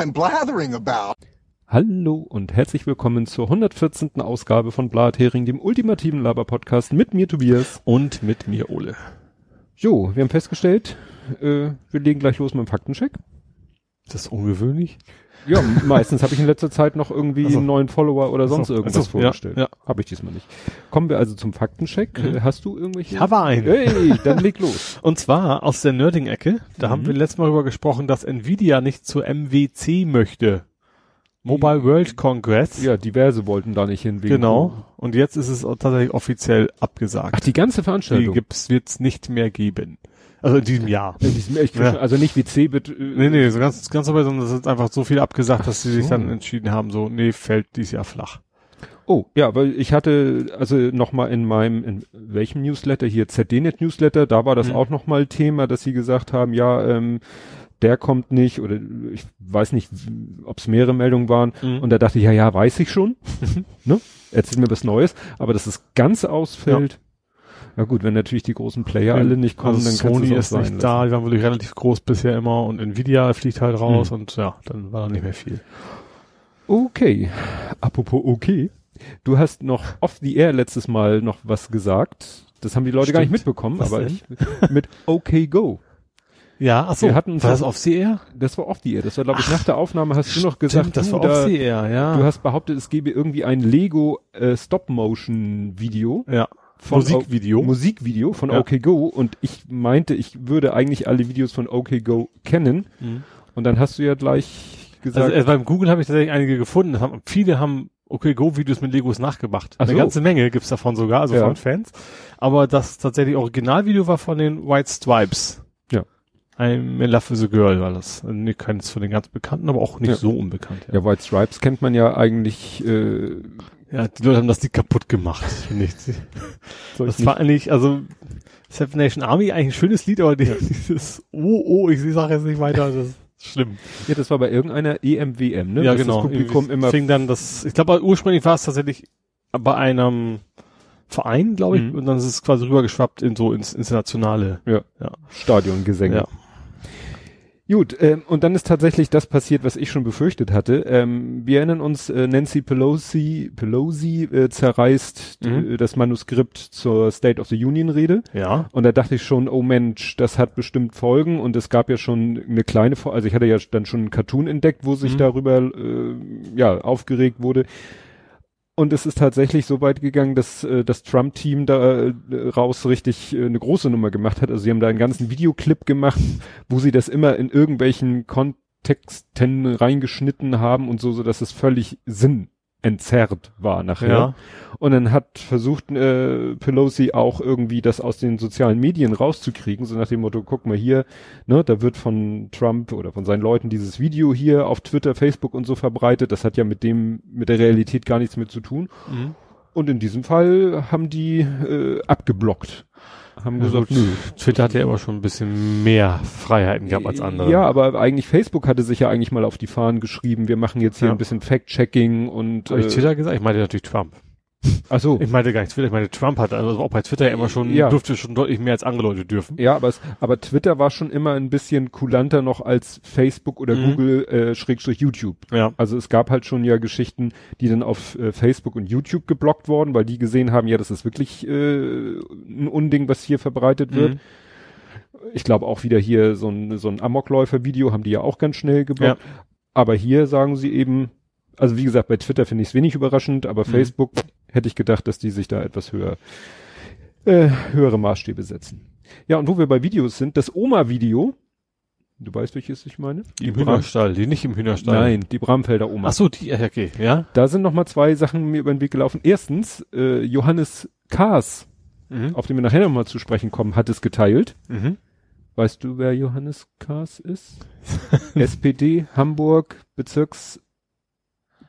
I'm blathering about. Hallo und herzlich willkommen zur 114. Ausgabe von Blathering, dem ultimativen Laber-Podcast mit mir Tobias. Und mit mir Ole. Jo, wir haben festgestellt, äh, wir legen gleich los mit dem Faktencheck. Das ist ungewöhnlich. Ja, meistens habe ich in letzter Zeit noch irgendwie Ach so. einen neuen Follower oder sonst irgendwas ach so, vorgestellt. ja, ja. Habe ich diesmal nicht. Kommen wir also zum Faktencheck. Mhm. Äh, Hast du irgendwelche? Ich habe einen. Hey, dann leg los. Und zwar aus der Nerding-Ecke. Da Mhm. haben wir letztes Mal darüber gesprochen, dass Nvidia nicht zur MWC möchte. Mobile World Congress. Ja, diverse wollten da nicht hin. wegen Genau. Und jetzt ist es tatsächlich offiziell abgesagt. Ach, die ganze die Veranstaltung. gibt's, wird's nicht mehr geben. Also in diesem Jahr. In diesem, ich, Ja. Also nicht wie Cebit. Äh, Nee, nee, so ganz, ganz dabei, sondern es ist einfach so viel abgesagt, dass sie sich so. dann entschieden haben, so, nee, fällt dieses Jahr flach. Oh, ja, weil ich hatte, also nochmal in meinem, in welchem Newsletter hier, ZDNet Newsletter, da war das Mhm. auch nochmal Thema, dass sie gesagt haben, ja, ähm, der kommt nicht oder ich weiß nicht, ob es mehrere Meldungen waren Mhm. und da dachte ich, ja, ja, weiß ich schon, ne? Erzähl mir was Neues, aber dass es ganz ausfällt, ja. Gut, wenn natürlich die großen Player alle nicht kommen, also dann Sony ist nicht da, die waren wirklich relativ groß bisher immer und Nvidia fliegt halt raus Mhm. und ja, dann war da nicht mehr viel. Okay. Apropos okay. Du hast noch off the air letztes Mal noch was gesagt. Das haben die Leute gar nicht Stimmt. mitbekommen, Was aber denn? ich, mit OK Go. Ja, ach so, Wir hatten- war das auf CR? Das war off the air. Das war, glaube ich, nach der Aufnahme hast du noch gesagt, das du, war da, auf CR, ja. du hast behauptet, es gebe irgendwie ein Lego äh, Stop-Motion-Video. ja. Von Musikvideo. O- Musikvideo von Ja. OK Go und ich meinte, ich würde eigentlich alle Videos von OK Go kennen. Mhm. Und dann hast du ja gleich gesagt, Also äh, beim Google habe ich tatsächlich einige gefunden. Haben, viele haben okay Go Videos mit Legos nachgemacht. Ach Eine so. ganze Menge gibt's davon sogar, also Ja. von Fans. Aber das tatsächlich Originalvideo war von den White Stripes. Ja. I'm in love with a girl war das. Nicht keines von den ganz bekannten, aber auch nicht Ja. so unbekannt. ja, White Stripes kennt man ja eigentlich, äh, Ja, die Leute haben das Lied kaputt gemacht. finde ich. ich Das nicht- war eigentlich, also Seven Nation Army eigentlich ein schönes Lied, aber die, dieses Oh, oh, ich sage jetzt nicht weiter, das ist schlimm. Ja, das war bei irgendeiner EMWM, ne? ja, Dass genau. Das Publikum immer fing dann das, ich glaube, ursprünglich war es tatsächlich bei einem Verein, glaube ich, Mhm. und dann ist es quasi rübergeschwappt in so ins internationale. ja, Ja. Stadiongesänge. Ja. Gut, ähm, und dann ist tatsächlich das passiert, was ich schon befürchtet hatte. Ähm, wir erinnern uns, äh, Nancy Pelosi, Pelosi äh, zerreißt Mhm. äh, das Manuskript zur State of the Union Rede. Ja. Und da dachte ich schon, oh Mensch, das hat bestimmt Folgen. Und es gab ja schon eine kleine, also ich hatte ja dann schon einen Cartoon entdeckt, wo sich Mhm. darüber äh, ja aufgeregt wurde. Und es ist tatsächlich so weit gegangen, dass äh, das Trump-Team da äh, raus richtig äh, eine große Nummer gemacht hat. Also sie haben da einen ganzen Videoclip gemacht, wo sie das immer in irgendwelchen Kontexten reingeschnitten haben und so, so dass es völlig Sinn entzerrt war nachher. Ja. Und dann hat versucht äh, Pelosi auch irgendwie das aus den sozialen Medien rauszukriegen, so nach dem Motto, guck mal hier, ne, da wird von Trump oder von seinen Leuten dieses Video hier auf Twitter, Facebook und so verbreitet. Das hat ja mit dem, mit der Realität gar nichts mehr zu tun. Mhm. Und in diesem Fall haben die äh, abgeblockt. Haben Ja, gesagt, nö. Twitter hat ja immer schon ein bisschen mehr Freiheiten gehabt als andere. Ja, aber eigentlich Facebook hatte sich ja eigentlich mal auf die Fahnen geschrieben, wir machen jetzt hier Ja. ein bisschen Fact-Checking und Habe ich äh, Twitter gesagt? Ich meinte natürlich Trump. Ach so. Ich meinte gar nicht Twitter, ich meinte Trump hat, also auch bei Twitter immer schon, Ja. durfte schon deutlich mehr als andere Leute dürfen. Ja, aber, es, aber Twitter war schon immer ein bisschen kulanter noch als Facebook oder Mhm. Google äh, Schrägstrich YouTube. Ja. Also es gab halt schon ja Geschichten, die dann auf äh, Facebook und YouTube geblockt wurden, weil die gesehen haben, ja, das ist wirklich äh, ein Unding, was hier verbreitet wird. Mhm. Ich glaube auch wieder hier so ein, so ein Amokläufer-Video haben die ja auch ganz schnell geblockt. Ja. Aber hier sagen sie eben, also wie gesagt, bei Twitter finde ich es wenig überraschend, aber Mhm. Facebook hätte ich gedacht, dass die sich da etwas höher, äh, höhere Maßstäbe setzen. Ja, und wo wir bei Videos sind, das Oma-Video, du weißt, welches ich meine? Die im Hühnerstall, die nicht im Hühnerstall. Nein, die Bramfelder Oma. Ach so, die, ja, okay, ja. Da sind noch mal zwei Sachen mir über den Weg gelaufen. Erstens, äh, Johannes Kaas, Mhm. auf den wir nachher noch mal zu sprechen kommen, hat es geteilt. Mhm. Weißt du, wer Johannes Kaas ist? SPD, Hamburg, Bezirks...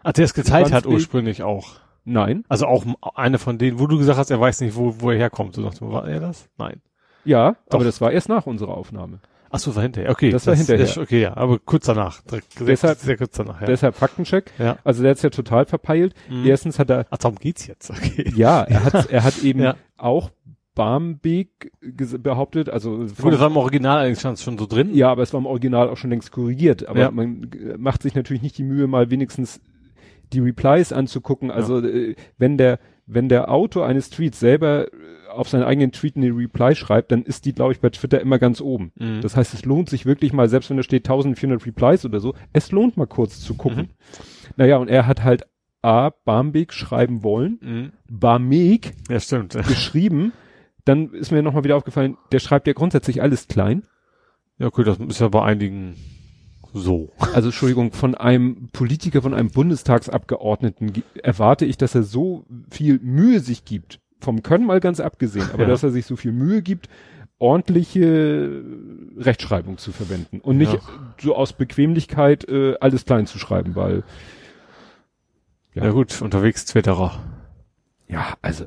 Ach, der es geteilt hat Wandsbek? ursprünglich auch. Nein. Also auch eine von denen, wo du gesagt hast, er weiß nicht, wo, wo er herkommt. Du sagst, war er das? Nein. Ja, Doch. aber das war erst nach unserer Aufnahme. Ach so, war hinterher. Okay. Das war hinterher. ist- okay, ja, aber kurz danach. Deshalb- sehr kurz danach, ja. Deshalb Faktencheck. ja. Also der hat's ja total verpeilt. Mhm. Erstens hat er, Ach, darum geht's jetzt. Okay. ja, er hat, er hat eben Ja. auch Barmbek behauptet, also Gut, das war im Original eigentlich schon so drin. ja, aber es war im Original auch schon längst korrigiert. Aber Ja. man macht sich natürlich nicht die Mühe, mal wenigstens die Replies anzugucken. Also äh, wenn der wenn der Autor eines Tweets selber äh, auf seinen eigenen Tweet eine Reply schreibt, dann ist die, glaube ich, bei Twitter immer ganz oben. Mhm. Das heißt, es lohnt sich wirklich mal, selbst wenn da steht 1400 Replies oder so, es lohnt mal kurz zu gucken. Naja, und er hat halt A, Barmbek schreiben wollen, Mhm. Barmek Ja, stimmt. geschrieben, dann ist mir nochmal wieder aufgefallen, der schreibt ja grundsätzlich alles klein. Ja, okay, das ist ja bei einigen so. Also Entschuldigung, von einem Politiker, von einem Bundestagsabgeordneten ge- erwarte ich, dass er so viel Mühe sich gibt. Vom Können mal ganz abgesehen, aber Ja. dass er sich so viel Mühe gibt, ordentliche Rechtschreibung zu verwenden und nicht Ja. so aus Bequemlichkeit äh, alles klein zu schreiben, weil Ja, Ja. gut, unterwegs Twitterer. ja, also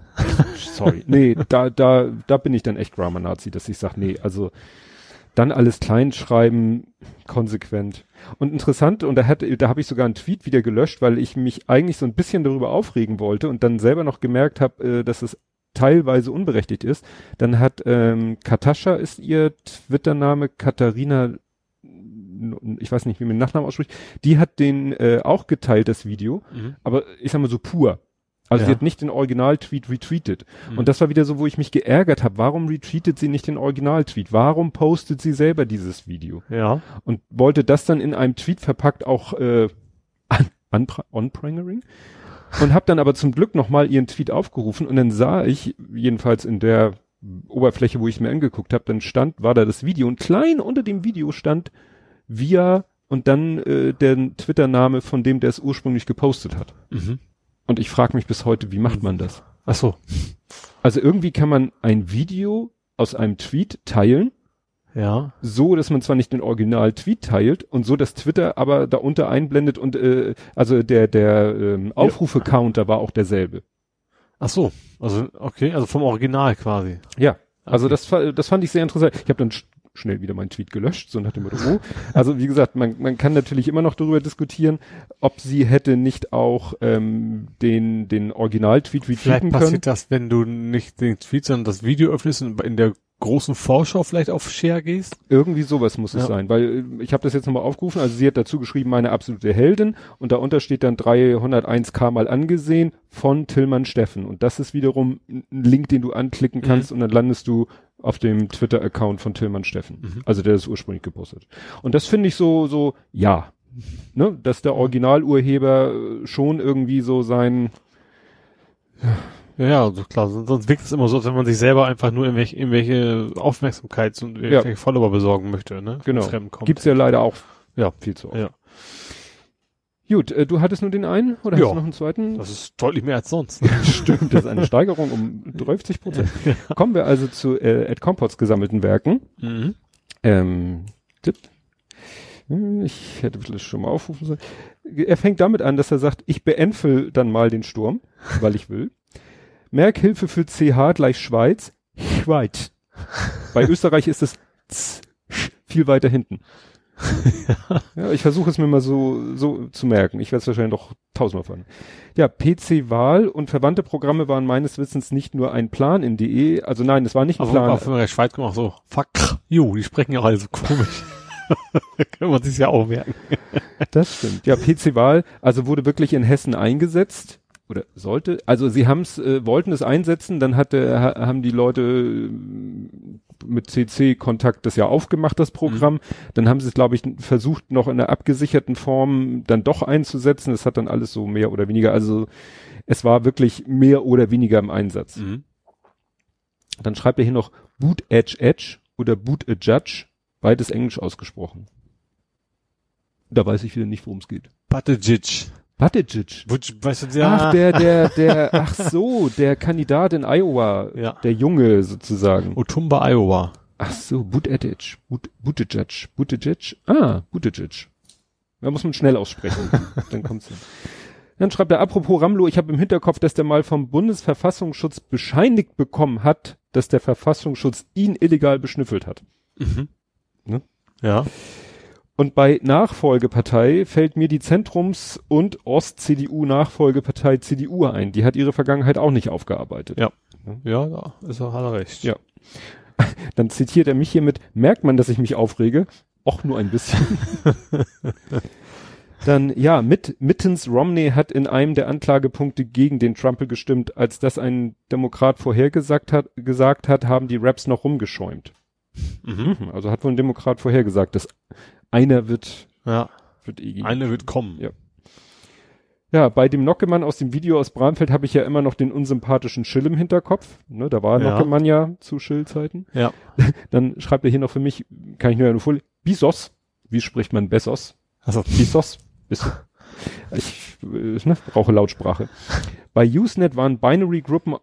sorry, nee, da da da bin ich dann echt Grammar Nazi, dass ich sage, nee, also dann alles klein schreiben, konsequent. Und interessant, und da hat, da habe ich sogar einen Tweet wieder gelöscht, weil ich mich eigentlich so ein bisschen darüber aufregen wollte und dann selber noch gemerkt habe, äh, dass es teilweise unberechtigt ist. Dann hat ähm, Katascha ist ihr Twitter-Name, Katharina, ich weiß nicht, wie man den Nachnamen ausspricht, die hat den äh, auch geteilt, das Video, Mhm. aber ich sag mal so pur. Also Ja. sie hat nicht den Original-Tweet retweetet. Mhm. Und das war wieder so, wo ich mich geärgert habe. Warum retweetet sie nicht den Original-Tweet? Warum postet sie selber dieses Video? Ja. Und wollte das dann in einem Tweet verpackt auch äh, on-prangering? Und habe dann aber zum Glück nochmal ihren Tweet aufgerufen und dann sah ich, jedenfalls in der Oberfläche, wo ich mir angeguckt habe, dann stand, war da das Video und klein unter dem Video stand via und dann äh, der Twitter-Name von dem, der es ursprünglich gepostet hat. Mhm. Und ich frage mich bis heute, wie macht man das? Ach so. Also irgendwie kann man ein Video aus einem Tweet teilen, Ja. so dass man zwar nicht den Original-Tweet teilt und so, dass Twitter aber darunter einblendet und äh, also der der ähm, Aufrufe-Counter war auch derselbe. Ach so. Also, okay, also vom Original quasi. Ja. Also Okay. das das fand ich sehr interessant. Ich habe dann schnell wieder meinen Tweet gelöscht, so nach dem Motto, oh. Also wie gesagt, man, man kann natürlich immer noch darüber diskutieren, ob sie hätte nicht auch ähm, den den Original-Tweet Vielleicht retweeten können. passiert das, wenn du nicht den Tweet, sondern das Video öffnest und in der großen Vorschau vielleicht auf Share gehst. Irgendwie sowas muss es Ja. sein, weil äh, ich habe das jetzt nochmal aufgerufen, also sie hat dazu geschrieben, meine absolute Heldin und darunter steht dann 301k mal angesehen von Tillmann Steffen und das ist wiederum ein Link, den du anklicken Mhm. kannst und dann landest du auf dem Twitter-Account von Tillmann Steffen, Mhm. also der ist ursprünglich gepostet. Und das finde ich so, so, ja, ne, dass der Originalurheber äh, schon irgendwie so sein, Ja, ja, also klar, sonst wirkt es immer so, als wenn man sich selber einfach nur irgendwelche, irgendwelche Aufmerksamkeits- und irgendwelche Follower besorgen möchte, ne? Genau. Gibt's ja leider auch Ja. viel zu oft. Ja. Gut, äh, du hattest nur den einen oder Ja. hast du noch einen zweiten? Das ist deutlich mehr als sonst. Stimmt, das ist eine Steigerung um 30 Prozent. Kommen wir also zu äh, Ed Compots gesammelten Werken. mhm. Ähm, tipp. Hm, Ich hätte vielleicht schon mal aufrufen sollen. Er fängt damit an, dass er sagt, ich beentfel dann mal den Sturm, weil ich will. Merkhilfe für CH gleich Schweiz. Schweiz. Bei Österreich ist es viel weiter hinten. ja, ich versuche es mir mal so, so zu merken. Ich werde es wahrscheinlich noch tausendmal fahren. Ja, PC-Wahl und verwandte Programme waren meines Wissens nicht nur ein Plan in DE. Also nein, es war nicht ein Plan. von der Schweiz auch so, fuck, jo, die sprechen ja alle so komisch. Kann man sich ja auch merken. Das stimmt. Ja, PC-Wahl, also wurde wirklich in Hessen eingesetzt oder sollte. Also sie haben es, äh, wollten es einsetzen, dann hatte, ha, haben die Leute mit CC Kontakt das ja aufgemacht, das Programm. Dann haben sie es, glaube ich, versucht, noch in einer abgesicherten Form dann doch einzusetzen. Das hat dann alles so mehr oder weniger, also es war wirklich mehr oder weniger im Einsatz. Mhm. Dann schreibt er hier noch Boot Edge Edge oder Boot a Judge, beides englisch ausgesprochen. Da weiß ich wieder nicht, worum es geht. Buttigieg. Buttigieg. Weißt du, ja. Ach, der, der, der, ach so, der Kandidat in Iowa. Ja. Der Junge sozusagen. Otumba, Iowa. Ach so, Buttigieg. But, Buttigieg. Buttigieg. Ah, Buttigieg. Da muss man schnell aussprechen. dann kommt's hin. Dann schreibt er, apropos Ramlo, ich habe im Hinterkopf, dass der mal vom Bundesverfassungsschutz bescheinigt bekommen hat, dass der Verfassungsschutz ihn illegal beschnüffelt hat. Mhm. Ne? Ja. Und bei Nachfolgepartei fällt mir die Zentrums- und Ost-CDU-Nachfolgepartei CDU ein. Die hat ihre Vergangenheit auch nicht aufgearbeitet. Ja. Ne? Ja, da ist er, hat er recht. Ja. Dann zitiert er mich hiermit, merkt man, dass ich mich aufrege? Auch nur ein bisschen. Dann, ja, mit, Mittens Romney hat in einem der Anklagepunkte gegen den Trumpel gestimmt. Als das ein Demokrat vorhergesagt hat, gesagt hat, haben die Raps noch rumgeschäumt. Mhm, Also hat wohl ein Demokrat vorhergesagt, dass einer wird, Ja, wird eh gegen- eine wird kommen. Ja. Ja, bei dem Nockemann aus dem Video aus Bramfeld habe ich ja immer noch den unsympathischen Schill im Hinterkopf. Ne, da war Ja. Nockemann ja zu Schill-Zeiten. Ja. Dann schreibt er hier noch für mich, kann ich nur, nur vorlesen, Bisos. Wie spricht man Bessos? Also, Bisos. Bist du? Ich äh, ne, brauche Lautsprache. Bei Usenet waren Binary-Gruppen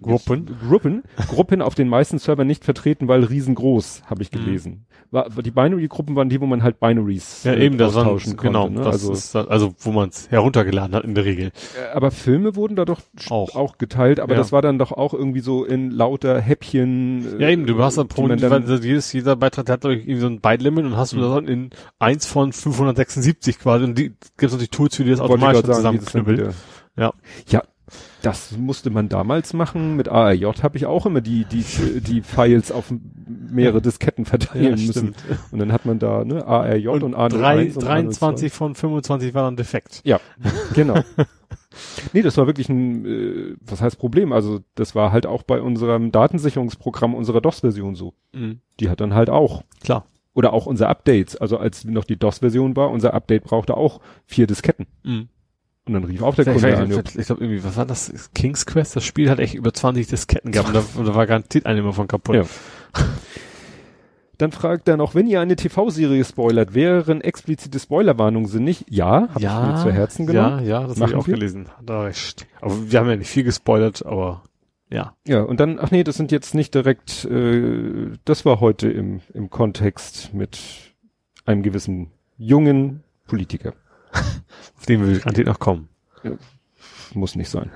Gruppen? Gruppen, Gruppen auf den meisten Servern nicht vertreten, weil riesengroß, habe ich Mhm. gelesen. War, die Binary-Gruppen waren die, wo man halt Binaries ja, äh, eben, austauschen genau, konnte. Ne? das also, ist, also, wo man es heruntergeladen hat in der Regel. äh, aber Filme wurden da doch Auch. auch geteilt, aber Ja. das war dann doch auch irgendwie so in lauter Häppchen. äh, Ja, eben, du hast dann, weil jedes, jeder Beitrag hat glaub ich, irgendwie so ein Byte-Limit und hast du das dann in eins von 576 quasi und die gibt es natürlich Tools, für die das automatisch zusammenknüppelt. Ja. Ja, das musste man damals machen. Mit ARJ habe ich auch immer die, die, die Files auf mehrere Disketten verteilen müssen. Und dann hat man da, ne, ARJ und, Und, A01 drei, und 23 von 25 waren dann defekt. Ja, genau. nee, das war wirklich ein, äh, was heißt Problem? Also das war halt auch bei unserem Datensicherungsprogramm unserer DOS-Version so. Mhm. Die hat dann halt auch. Klar. Oder auch unser Updates. Also als noch die DOS-Version war, unser Update brauchte auch vier Disketten. Mhm. Und dann rief auch der Ich, Kunde an. ich, ich glaube irgendwie, was war das? King's Quest, das Spiel hat echt über 20 Disketten gehabt und da, und da war garantiert eine immer von kaputt. Ja. Dann fragt er noch, wenn ihr eine TV-Serie spoilert, wären explizite Spoilerwarnungen sinnig? Ja, habe ich mir zu Herzen genommen. Ja, ja, das habe ich auch wir? gelesen. Er recht. Aber wir haben ja nicht viel gespoilert, aber ja. Ja, und dann, ach nee, das sind jetzt nicht direkt, äh, das war heute im, im Kontext mit einem gewissen jungen Politiker. Auf den will ich garantiert noch kommen. Muss nicht sein.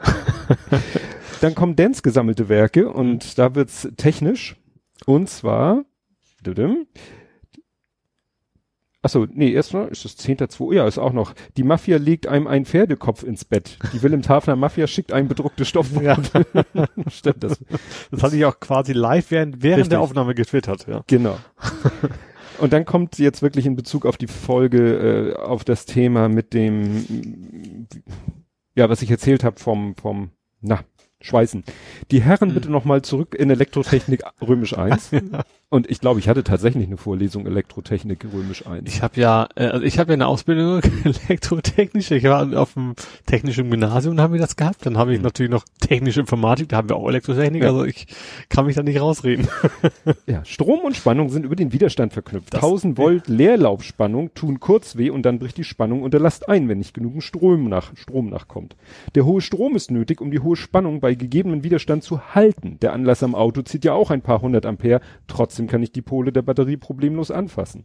dann kommen Dance gesammelte Werke und da wird's technisch. Und zwar, Achso, nee, erstmal ist das 10.2. Ja, ist auch noch. Die Mafia legt einem einen Pferdekopf ins Bett. Die Willem Tafner Mafia schickt einem bedruckte Stoffwunde. Ja. Stimmt das? Das hatte ich auch quasi live während, während Richtig. der Aufnahme getwittert, ja. Genau. Und dann kommt jetzt wirklich in Bezug auf die Folge, äh, auf das Thema mit dem, ja, was ich erzählt habe vom, vom, na, Schweißen. Die Herren Hm. bitte nochmal zurück in Elektrotechnik Römisch 1. Und ich glaube, ich hatte tatsächlich eine Vorlesung Elektrotechnik Römisch 1. Ich habe ja, äh, also ich habe ja eine Ausbildung elektrotechnisch. Ich war auf dem technischen Gymnasium, da haben wir das gehabt. Dann habe ich natürlich noch technische Informatik, da haben wir auch Elektrotechnik. Ja. Also ich kann mich da nicht rausreden. Ja, Strom und Spannung sind über den Widerstand verknüpft. Das- 1000 Volt Leerlaufspannung tun kurz weh und dann bricht die Spannung unter Last ein, wenn nicht genügend Strom nach, Strom nachkommt. Der hohe Strom ist nötig, um die hohe Spannung bei gegebenem Widerstand zu halten. Der Anlass am Auto zieht ja auch ein paar hundert Ampere, trotzdem kann ich die Pole der Batterie problemlos anfassen.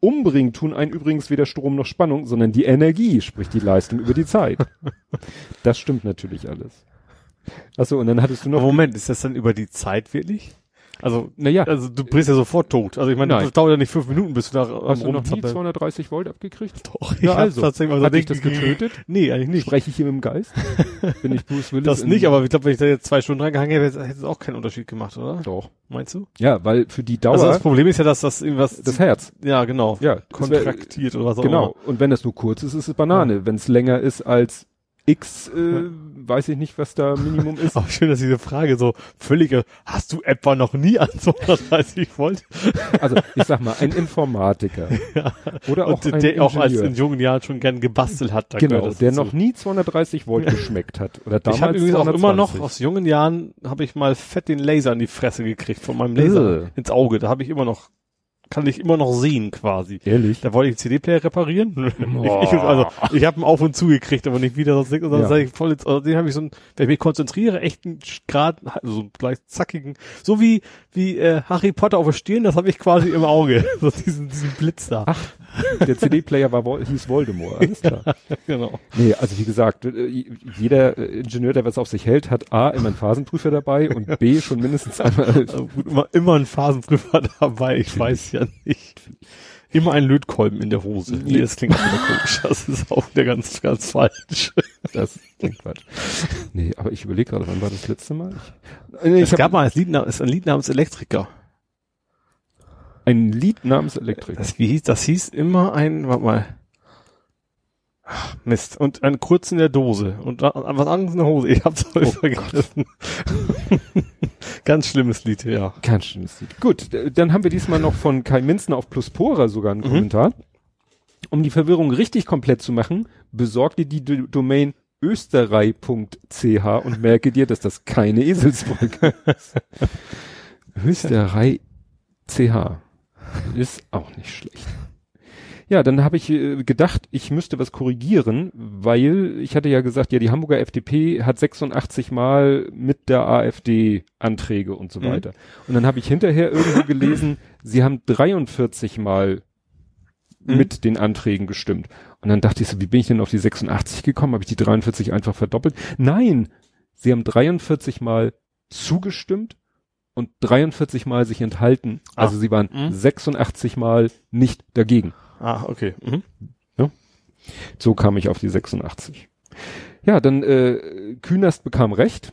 Umbringen tun einen übrigens weder Strom noch Spannung, sondern die Energie, sprich die Leistung über die Zeit. Das stimmt natürlich alles. Achso, und dann hattest du noch, Moment, ist das dann über die Zeit wirklich? Also, naja, also du bist ja sofort tot. Also ich meine, Nein. das dauert ja nicht fünf Minuten, bis du da hast du noch nie Rumzappeln- 230 Volt abgekriegt? Doch, Ja, also. tatsächlich mal Hat dich das getötet? Nee, eigentlich nicht. Spreche ich hier mit dem Geist? Bin ich Bruce Willis? Das nicht, aber ich glaube, wenn ich da jetzt zwei Stunden reingehangen hätte, hätte es auch keinen Unterschied gemacht, oder? Doch. Meinst du? Ja, weil für die Dauer Also das Problem ist ja, dass das irgendwas, das Herz. ja genau, Ja, das wär- kontraktiert oder was auch Genau. immer. Und wenn das nur kurz ist, ist es Banane. Wenn es länger ist als X, äh, weiß ich nicht, was da Minimum ist. Aber schön, dass diese Frage so völlige, hast du etwa noch nie an so 30 Volt? Also ich sag mal, ein Informatiker Ja. oder auch Und ein der auch als Ingenieur. in jungen Jahren schon gern gebastelt hat. da genau, das der dazu. noch nie 230 Volt geschmeckt hat. Oder damals ich habe übrigens auch immer noch 220. aus jungen Jahren habe ich mal fett den Laser in die Fresse gekriegt von meinem Laser Äh. ins Auge. Da habe ich immer noch kann ich immer noch sehen quasi. Ehrlich? Da wollte ich den CD-Player reparieren. Oh. ich, ich, also ich habe ihn auf und zu gekriegt, aber nicht wieder sonst dann Ja. ich voll ins, also den habe ich so ein, wenn ich mich konzentriere, echt einen Grad, also so einen gleich zackigen, so wie wie äh, Harry Potter auf der Stirn, das habe ich quasi im Auge, so diesen, diesen Blitz da. Ach, der CD-Player war, hieß Voldemort, alles klar. genau. Nee, also wie gesagt, äh, jeder äh, Ingenieur, der was auf sich hält, hat A, immer einen Phasenprüfer dabei und B, schon mindestens einmal Also gut, immer, immer ein Phasenprüfer dabei, ich weiß ja nicht. Immer ein Lötkolben in der Hose. Nee, das klingt wieder komisch. Das ist auch wieder ganz, ganz falsch. Das klingt falsch. Nee, aber ich überlege gerade, wann war das letzte Mal? Ich, nee, es gab mal ein Lied, ist ein Lied namens Elektriker. Ein Lied namens Elektrik. Das, wie hieß, das hieß immer ein, warte mal. Ach, Mist. Und ein kurz in der Dose. Und was anderes in der Hose. Ich hab's heute vergessen. Ganz schlimmes Lied, ja. Ganz schönes Lied. Gut, dann haben wir diesmal noch von Kai Minzner auf Pluspora sogar einen Kommentar. Um die Verwirrung richtig komplett zu machen, besorg dir die D Domain österrei.ch und merke dir, dass das keine Eselsbrücke ist. Österrei CH ist auch nicht schlecht. Ja, dann habe ich äh, gedacht, ich müsste was korrigieren, weil ich hatte ja gesagt, ja, die Hamburger FDP hat 86 Mal mit der AfD Anträge und so Mhm. weiter. Und dann habe ich hinterher irgendwo gelesen, sie haben 43 Mal Mhm. mit den Anträgen gestimmt. Und dann dachte ich so, wie bin ich denn auf die 86 gekommen? Habe ich die 43 einfach verdoppelt? Nein, sie haben 43 Mal zugestimmt und 43 Mal sich enthalten. Ah. Also sie waren Mhm. 86 Mal nicht dagegen. Ah, okay. Mhm. So kam ich auf die 86. Ja, dann äh, Künast bekam recht.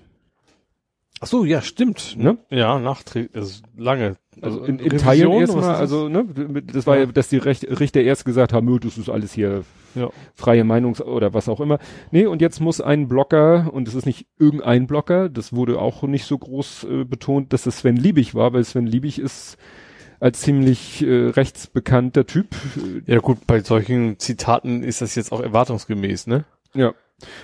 Ach so, ja, stimmt. Ne? Ja, nachträglich, also lange. Also in, in Revision, Teilen erstmal, also ne, das war ja, dass die Richter erst gesagt haben, nö, das ist alles hier Ja. freie Meinungs- oder was auch immer. Nee, und jetzt muss ein Blocker, und es ist nicht irgendein Blocker, das wurde auch nicht so groß äh, betont, dass es Sven Liebig war, weil Sven Liebig ist als ziemlich äh, rechtsbekannter Typ. Äh, Ja gut, bei solchen Zitaten ist das jetzt auch erwartungsgemäß, ne? Ja.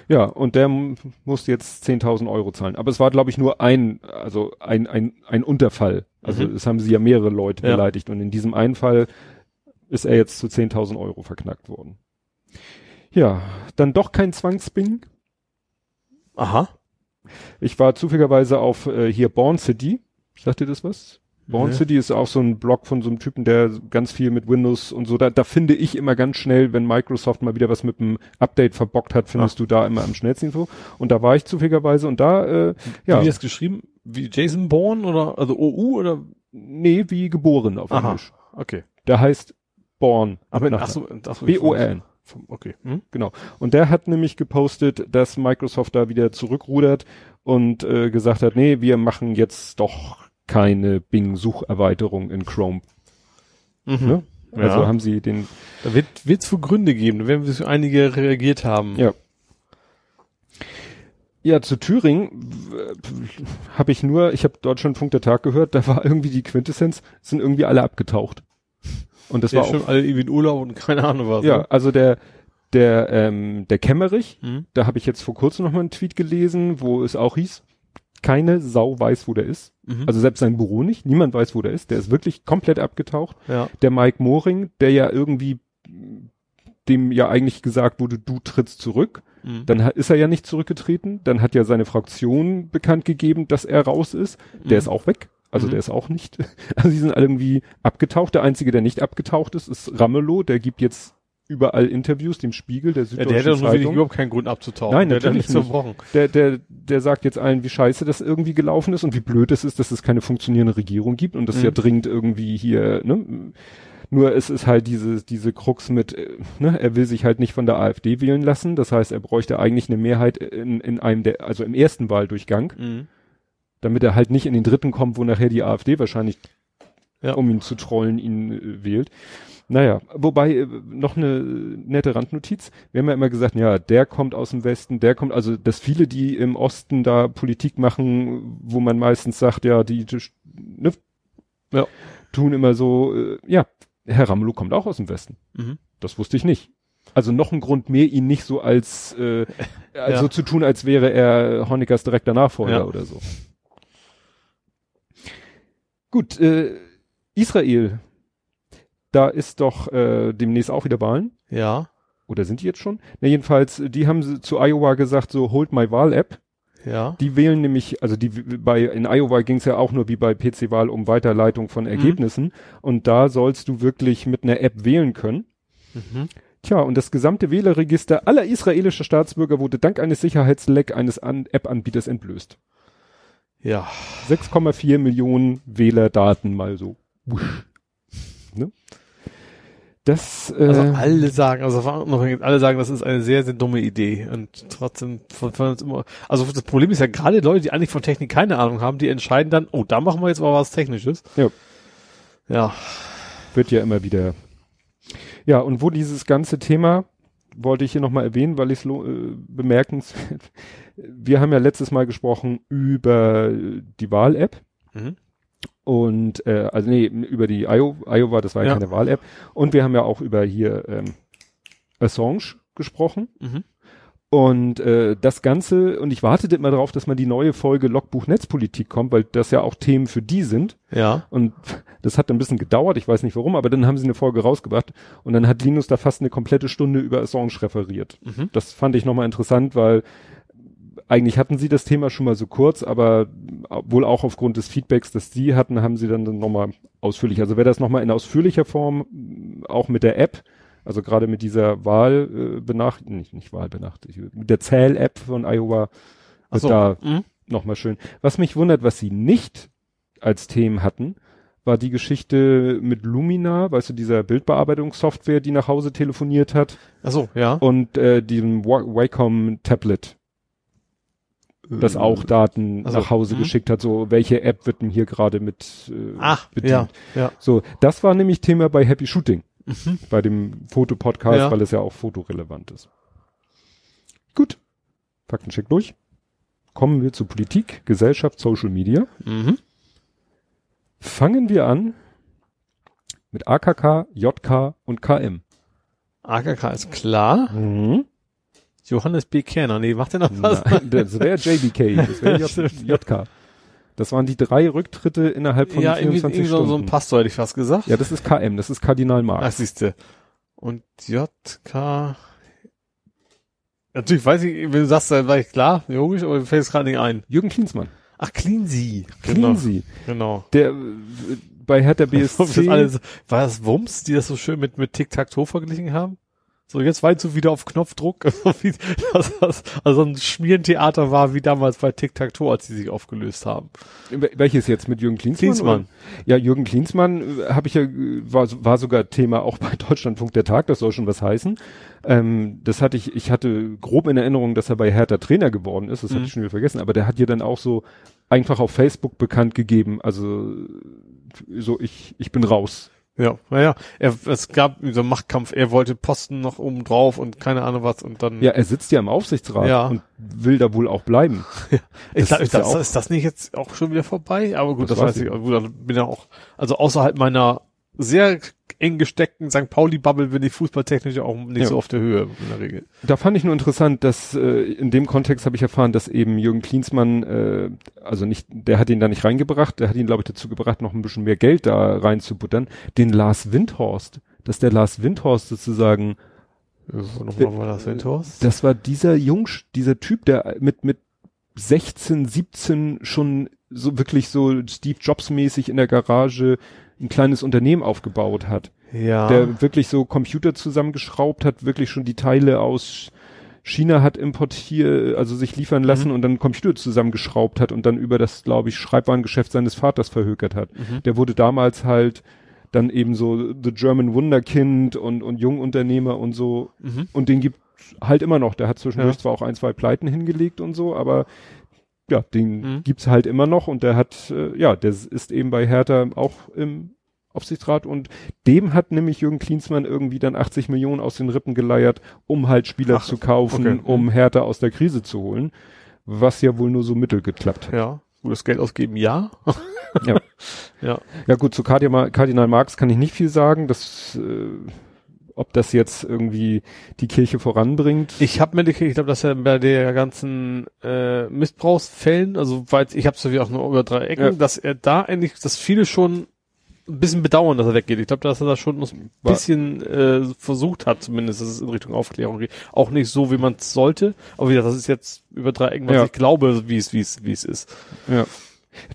Ja, und der m- musste jetzt 10.000 Euro zahlen. Aber es war, glaube ich, nur ein, also ein, ein, ein Unterfall. Also Mhm. es haben sie ja mehrere Leute Ja. beleidigt. Und in diesem einen Fall ist er jetzt zu 10.000 Euro verknackt worden. Ja, dann doch kein Zwangsbing. Aha. Ich war zufälligerweise auf äh, hier Born City. Sagt ihr das was? Born Nee. City ist auch so ein Blog von so einem Typen, der ganz viel mit Windows und so, da, da finde ich immer ganz schnell, wenn Microsoft mal wieder was mit dem Update verbockt hat, findest du da immer am schnellsten Info. Und da war ich zufälligerweise und da, äh, ja, Wie das geschrieben? Wie Jason Bourne oder, also OU oder? nee, wie geboren auf Aha. Englisch. Okay. Der heißt Born. Aber, ach so, ach so, B-O-R-N. Okay. Hm? Genau. Und der hat nämlich gepostet, dass Microsoft da wieder zurückrudert und äh, gesagt hat, nee, wir machen jetzt doch keine Bing-Sucherweiterung in Chrome. Mhm. Ne? Ja. Also haben sie den, Da wird wird's wohl Gründe geben, da werden wir einige reagiert haben. ja. Ja, zu Thüringen habe ich nur, ich habe Deutschlandfunk der Tag gehört, da war irgendwie die Quintessenz, sind irgendwie alle abgetaucht. Und das Der war auch, schon alle irgendwie in Urlaub und keine Ahnung was. ja, ne? also der, der, ähm, der Kämmerich, Mhm. da habe ich jetzt vor kurzem noch mal einen Tweet gelesen, wo es auch hieß, keine Sau weiß, wo der ist. Mhm. Also selbst sein Büro nicht, niemand weiß, wo der ist. Der ist wirklich komplett abgetaucht. ja. Der Mike Moring, der ja irgendwie dem ja eigentlich gesagt wurde, du trittst zurück. Mhm. Dann ist er ja nicht zurückgetreten. Dann hat ja seine Fraktion bekannt gegeben, dass er raus ist. Der Mhm. ist auch weg. Also Mhm. der ist auch nicht. Also die sind alle irgendwie abgetaucht. Der einzige, der nicht abgetaucht ist, ist Ramelow. Der gibt jetzt überall Interviews, dem Spiegel, der Ja, Süddeutschen der hätte Zeitung. überhaupt keinen Grund abzutauchen. Nein, der ja natürlich nichts verbrochen. Der, der, der sagt jetzt allen, wie scheiße das irgendwie gelaufen ist und wie blöd es ist, dass es keine funktionierende Regierung gibt und das Mhm. ja dringend irgendwie hier, ne? Nur es ist halt diese, diese Krux mit, äh, ne, er will sich halt nicht von der AfD wählen lassen. Das heißt, er bräuchte eigentlich eine Mehrheit in, in einem der, also im ersten Wahldurchgang, Mhm. damit er halt nicht in den dritten kommt, wo nachher die AfD wahrscheinlich, Ja. um ihn zu trollen, ihn äh, wählt. Naja, wobei äh, noch eine nette Randnotiz. Wir haben ja immer gesagt, ja, der kommt aus dem Westen, der kommt, also dass viele, die im Osten da Politik machen, wo man meistens sagt, ja, die, die ne, Ja. tun immer so, äh, ja, Herr Ramelow kommt auch aus dem Westen. Mhm. Das wusste ich nicht. Also noch ein Grund mehr, ihn nicht so als äh, also Ja. zu tun, als wäre er Honeckers direkter Nachfolger Ja. oder so. Gut, äh, Israel, da ist doch äh, demnächst auch wieder Wahlen. Ja. Oder sind die jetzt schon? Na, jedenfalls, die haben zu Iowa gesagt, so holt my Wahl-App. Ja. Die wählen nämlich, also die bei in Iowa ging es ja auch nur wie bei PC-Wahl um Weiterleitung von Ergebnissen. Und da sollst du wirklich mit einer App wählen können. Mhm. Tja, und das gesamte Wählerregister aller israelischer Staatsbürger wurde dank eines Sicherheitsleck eines An App-Anbieters entblößt. Ja. 6,4 Millionen Wählerdaten mal so. Wusch. Das, äh, Also alle sagen, also alle sagen, das ist eine sehr, sehr dumme Idee. Und trotzdem von, von uns immer. Also das Problem ist ja gerade Leute, die eigentlich von Technik keine Ahnung haben, die entscheiden dann, oh, da machen wir jetzt mal was Technisches. Ja. Ja. wird ja immer wieder. Ja, und wo dieses ganze Thema, wollte ich hier nochmal erwähnen, weil ich es äh, bemerkenswert. Wir haben ja letztes Mal gesprochen über die Wahl-App. Mhm. Und äh, also nee, über die Io, Iowa, das war ja, Ja. keine Wahl-App. Und wir haben ja auch über hier ähm, Assange gesprochen. Mhm. Und äh, das Ganze, und ich wartete immer darauf, dass mal die neue Folge Logbuch Netzpolitik kommt, weil das ja auch Themen für die sind. Ja. Und das hat ein bisschen gedauert, ich weiß nicht warum, aber dann haben sie eine Folge rausgebracht und dann hat Linus da fast eine komplette Stunde über Assange referiert. Mhm. Das fand ich nochmal interessant, weil eigentlich hatten sie das Thema schon mal so kurz, aber wohl auch aufgrund des Feedbacks, das sie hatten, haben sie dann nochmal ausführlich. Also wer das nochmal in ausführlicher Form, auch mit der App, also gerade mit dieser Wahl äh, nicht, nicht Wahlbenachrichtigung, mit der Zähl-App von Iowa, wird so. da Mhm. nochmal schön. Was mich wundert, was sie nicht als Themen hatten, war die Geschichte mit Lumina, weißt du, dieser Bildbearbeitungssoftware, die nach Hause telefoniert hat Ach so, ja. und äh, diesem Wa- Wacom Tablet, das auch Daten Ach so, nach Hause mhm. geschickt hat, so welche App wird denn hier gerade mit äh, Ach, bedient. ja, ja. So, das war nämlich Thema bei Happy Shooting, Mhm. bei dem Fotopodcast, Ja. weil es ja auch fotorelevant ist. Gut, Faktencheck durch. Kommen wir zu Politik, Gesellschaft, Social Media. Mhm. Fangen wir an mit AKK, JK und KM. AKK ist klar. Mhm. Johannes B. Kerner, nee, macht der noch was? Nein, das wäre JBK, das wäre. JK. Das waren die drei Rücktritte innerhalb von ja, irgendwie, 24 irgendwie so, Stunden. so ein Pastor hätte ich fast gesagt. ja, das ist KM, das ist Kardinal Ach, Marx. siehste. Und JK. Natürlich weiß ich, wenn du sagst, dann war ich klar, logisch, aber mir fällt es gerade nicht ein. Jürgen Klinsmann. Ach, Cleansy. Cleansy. Genau. Der äh, bei Hertha Das BSC. alles, war das Wumms, die das so schön mit, mit Tic-Tac-Toe verglichen haben? So, jetzt weißt du wieder auf Knopfdruck, also, wie, dass das also ein Schmierentheater war, wie damals bei Tic-Tac-Toe, als die sich aufgelöst haben. Wel- Welches jetzt mit Jürgen Klinsmann? Klinsmann. Ja, Jürgen Klinsmann äh, habe ich ja war, war sogar Thema auch bei Deutschlandfunk der Tag, das soll schon was heißen. Ähm, das hatte ich, ich hatte grob in Erinnerung, dass er bei Hertha Trainer geworden ist, das hatte Mhm. ich schon wieder vergessen, aber der hat ja dann auch so einfach auf Facebook bekannt gegeben, also so ich ich bin raus. Ja, naja, er, es gab so einen Machtkampf, er wollte Posten noch oben drauf und keine Ahnung was und dann. Ja, er sitzt ja im Aufsichtsrat Ja. und will da wohl auch bleiben. ich das glaub, ist ja das, ist das nicht jetzt auch schon wieder vorbei? Aber gut, Das das, weiß ich ich. Gut, dann bin ja auch, also außerhalb meiner sehr eng gesteckten St. Pauli-Bubble bin ich fußballtechnisch auch nicht Ja. so auf der Höhe in der Regel. Da fand ich nur interessant, dass äh, in dem Kontext habe ich erfahren, dass eben Jürgen Klinsmann, äh, also nicht, der hat ihn da nicht reingebracht, der hat ihn, glaube ich, dazu gebracht, noch ein bisschen mehr Geld da reinzubuttern. Den Lars Windhorst, dass der Lars Windhorst sozusagen, Nochmal war das Windhorst? das war dieser Jung, dieser Typ, der mit mit 16, 17 schon so wirklich so Steve Jobs mäßig in der Garage ein kleines Unternehmen aufgebaut hat. Ja. der wirklich so Computer zusammengeschraubt hat, wirklich schon die Teile aus China hat importiert, also sich liefern lassen Mhm. und dann Computer zusammengeschraubt hat und dann über das, glaube ich, Schreibwarengeschäft seines Vaters verhökert hat. Mhm. Der wurde damals halt dann eben so The German Wunderkind und, und Jungunternehmer und so. Mhm. Und den gibt halt immer noch. Der hat zwischendurch Ja. zwar auch ein, zwei Pleiten hingelegt und so, aber ja, den Mhm. gibt's halt immer noch und der hat, äh, ja, der ist eben bei Hertha auch im Aufsichtsrat und dem hat nämlich Jürgen Klinsmann irgendwie dann 80 Millionen aus den Rippen geleiert, um halt Spieler Ach, zu kaufen, okay. um Hertha aus der Krise zu holen, was ja wohl nur so mittel geklappt hat. Ja. Gutes Geld ausgeben, ja. Ja. Ja. Ja gut, zu Kardinal, Kardinal Marx kann ich nicht viel sagen, das, äh, ob das jetzt irgendwie die Kirche voranbringt. Ich habe mitgekriegt, ich glaube, dass er bei der ganzen äh, Missbrauchsfällen, also weil ich habe es ja wie auch nur über drei Ecken, Ja. dass er da eigentlich, dass viele schon ein bisschen bedauern, dass er weggeht. Ich glaube, dass er da schon ein bisschen äh, versucht hat, zumindest, dass es in Richtung Aufklärung geht. Auch nicht so, wie man es sollte, aber wie gesagt, das ist jetzt über drei Ecken, was Ja. ich glaube, wie es wie es wie es ist. Ja.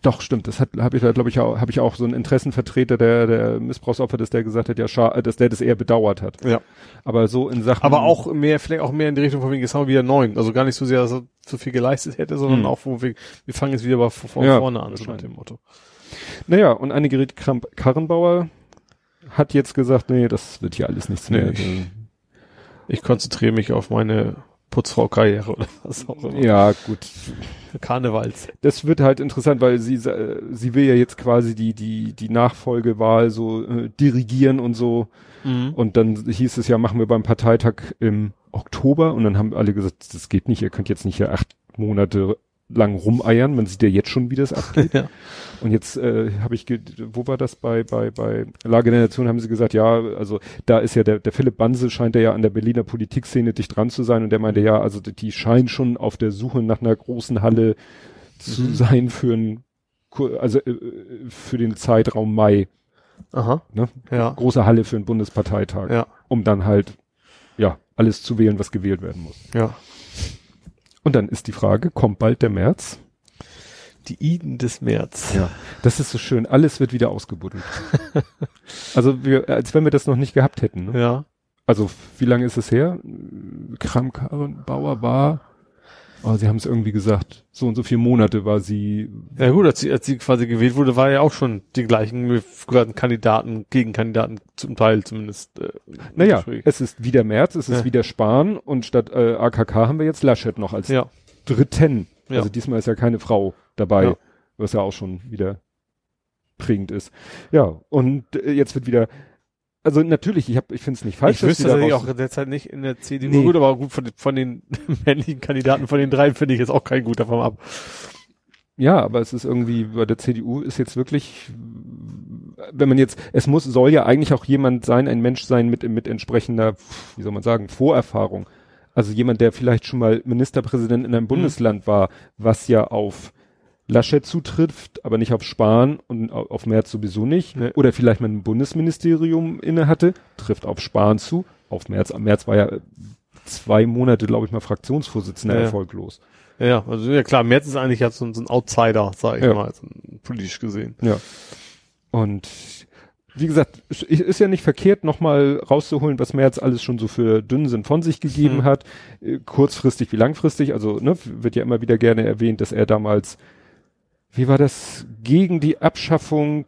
Doch, stimmt. Das hat habe ich glaube ich, auch, habe ich auch so einen Interessenvertreter der, der Missbrauchsopfer, dass der gesagt hat, ja, scha dass der das eher bedauert hat. Ja. Aber so in Sachen. Aber auch mehr, vielleicht auch mehr in die Richtung von wegen, jetzt haben wir wieder neun. Also gar nicht so sehr, dass er zu viel geleistet hätte, sondern Hm. auch von wegen, wir fangen jetzt wieder bei von Ja, vorne an, so nach dem Motto. Naja, und Annegret Kramp-Karrenbauer hat jetzt gesagt, nee, das wird hier alles nichts mehr. Nee. Ich konzentriere mich auf meine Putzfrau-Karriere oder was auch immer. Ja, gut. Karnevals. Das wird halt interessant, weil sie äh, sie will ja jetzt quasi die die die Nachfolgewahl so äh, dirigieren und so. Mhm. Und dann hieß es ja, machen wir beim Parteitag im Oktober und dann haben alle gesagt, das geht nicht, ihr könnt jetzt nicht hier acht Monate lang rumeiern, man sieht ja jetzt schon, wie das abgeht. Ja. Und jetzt äh, habe ich, wo war das bei bei bei Lage der Nation haben sie gesagt, ja, also da ist ja der der Philipp Banse scheint ja an der Berliner Politikszene dicht dran zu sein und der meinte ja, also die- die scheinen schon auf der Suche nach einer großen Halle zu Mhm. sein für ein also äh, für den Zeitraum Mai, Aha. ne? Ja. Große Halle für einen Bundesparteitag, Ja. um dann halt ja alles zu wählen, was gewählt werden muss. Ja. Und dann ist die Frage, kommt bald der März? Die Iden des März. Ja, das ist so schön. Alles wird wieder ausgebuddelt. also wir, als wenn wir das noch nicht gehabt hätten. Ne? Ja. Also wie lange ist es her? Kram-Karrenbauer war, oh, sie haben es irgendwie gesagt, so und so viele Monate war sie. Ja gut, als sie, als sie quasi gewählt wurde, war ja auch schon die gleichen Kandidaten, Gegenkandidaten zum Teil zumindest. Äh, Naja, es ist wieder März, es ist Ja. wieder Spahn und statt äh, AKK haben wir jetzt Laschet noch als ja. Dritten. Ja. Also diesmal ist ja keine Frau dabei, was ja auch schon wieder prägend ist. Ja, und äh, jetzt wird wieder, also natürlich, ich hab, ich finde es nicht falsch, ich wüsste dass tatsächlich auch derzeit nicht in der CDU. Nee. Gut, aber gut, von, den- von den männlichen Kandidaten, von den dreien finde ich jetzt auch kein guter vom ab. Ja, aber es ist irgendwie, bei der CDU ist jetzt wirklich, wenn man jetzt, es muss, soll ja eigentlich auch jemand sein, ein Mensch sein mit, mit entsprechender, wie soll man sagen, Vorerfahrung. Also jemand, der vielleicht schon mal Ministerpräsident in einem Bundesland war, was ja auf Laschet zutrifft, aber nicht auf Spahn und au- auf Merz sowieso nicht. Nee. Oder vielleicht mal ein Bundesministerium inne hatte, trifft auf Spahn zu, auf Merz. Merz war ja äh, zwei Monate, glaube ich mal, Fraktionsvorsitzender Ja, ja. erfolglos. Ja, also ja klar, Merz ist eigentlich jetzt so, ein- so ein Outsider, sag ich Ja. mal, so, politisch gesehen. Ja. Und wie gesagt, es ist ja nicht verkehrt, nochmal rauszuholen, was Merz alles schon so für Dünnsinn von sich gegeben Hm. hat. Äh, Kurzfristig wie langfristig. Also ne, wird ja immer wieder gerne erwähnt, dass er damals, wie war das, gegen die Abschaffung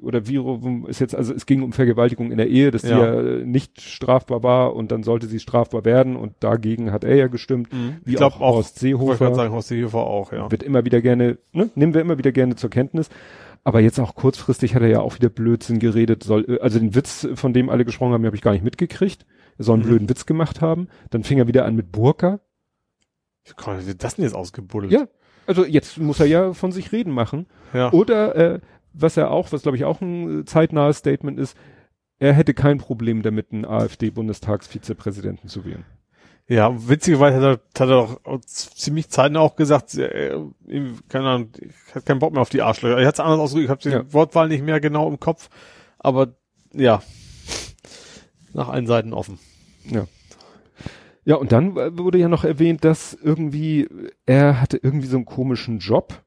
oder wie rum ist jetzt, also es ging um Vergewaltigung in der Ehe, dass die Ja. ja äh, nicht strafbar war und dann sollte sie strafbar werden und dagegen hat er ja gestimmt. Wie Ich glaube auch auch, Horst wollte ich Seehofer sagen, Horst Seehofer auch, ja. wird immer wieder gerne, ne, nehmen wir immer wieder gerne zur Kenntnis. Aber jetzt auch kurzfristig hat er ja auch wieder Blödsinn geredet. Soll, äh, also den Witz, von dem alle gesprochen haben, habe ich gar nicht mitgekriegt. Er soll einen Mhm. blöden Witz gemacht haben. Dann fing er wieder an mit Burka. Wie das denn jetzt ausgebuddelt? Ja. Also jetzt muss er ja von sich reden machen. ja. Oder äh, was er auch, was glaube ich auch ein äh, zeitnahes Statement ist, er hätte kein Problem damit, einen AfD-Bundestagsvizepräsidenten zu wählen. Ja, witzigerweise hat er, hat er doch auch ziemlich zeitnah auch gesagt, äh, ihm, keine Ahnung, ich hab keinen Bock mehr auf die Arschlöcher. Er hat es anders ausgedrückt, ich habe die Ja. Wortwahl nicht mehr genau im Kopf, aber ja, nach allen Seiten offen. Ja. Ja, und dann äh, wurde ja noch erwähnt, dass irgendwie, er hatte irgendwie so einen komischen Job.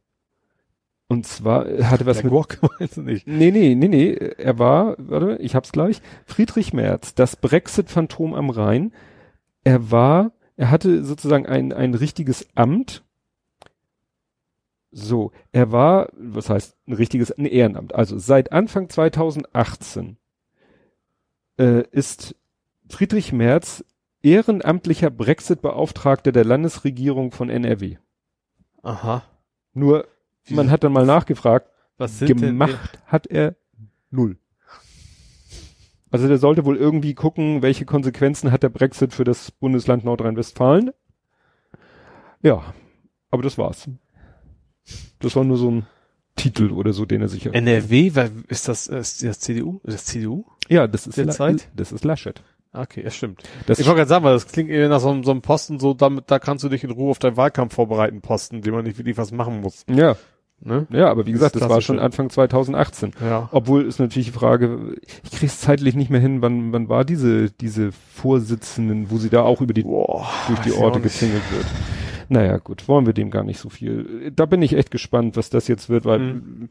Und zwar äh, hatte was Der mit. Gork meinst du nicht? Nee, nee, nee, nee. Er war, warte, ich hab's gleich. Friedrich Merz, das Brexit-Phantom am Rhein. Er war, er hatte sozusagen ein, ein richtiges Amt. So, er war, was heißt ein richtiges, ein Ehrenamt. Also seit Anfang 2018 äh, ist Friedrich Merz ehrenamtlicher Brexit-Beauftragter der Landesregierung von NRW. Aha. Nur, man hat dann mal nachgefragt, Was sind gemacht hat er null. Also der sollte wohl irgendwie gucken, welche Konsequenzen hat der Brexit für das Bundesland Nordrhein-Westfalen. Ja, aber das war's. Das war nur so ein Titel oder so, den er sich. denn NRW, wer- ist das, ist das CDU? Ist das CDU? ja, das ist Derzeit? das ist Laschet. Ah, Okay, ja stimmt. Das ich wollte gerade sagen, weil das klingt eher nach so, einem- so einem Posten, so damit, da kannst du dich in Ruhe auf deinen Wahlkampf vorbereiten, Posten, den man nicht wirklich was machen muss. ja, Ne? ja, aber wie Das gesagt, das war klassische. schon Anfang 2018. Ja. Obwohl ist natürlich die Frage, ich krieg's zeitlich nicht mehr hin, wann, wann war diese, diese Vorsitzenden, wo sie da auch über die Boah, durch die Orte gezingelt wird. Naja, gut, wollen wir dem gar nicht so viel. Da bin ich echt gespannt, was das jetzt wird, weil Mhm.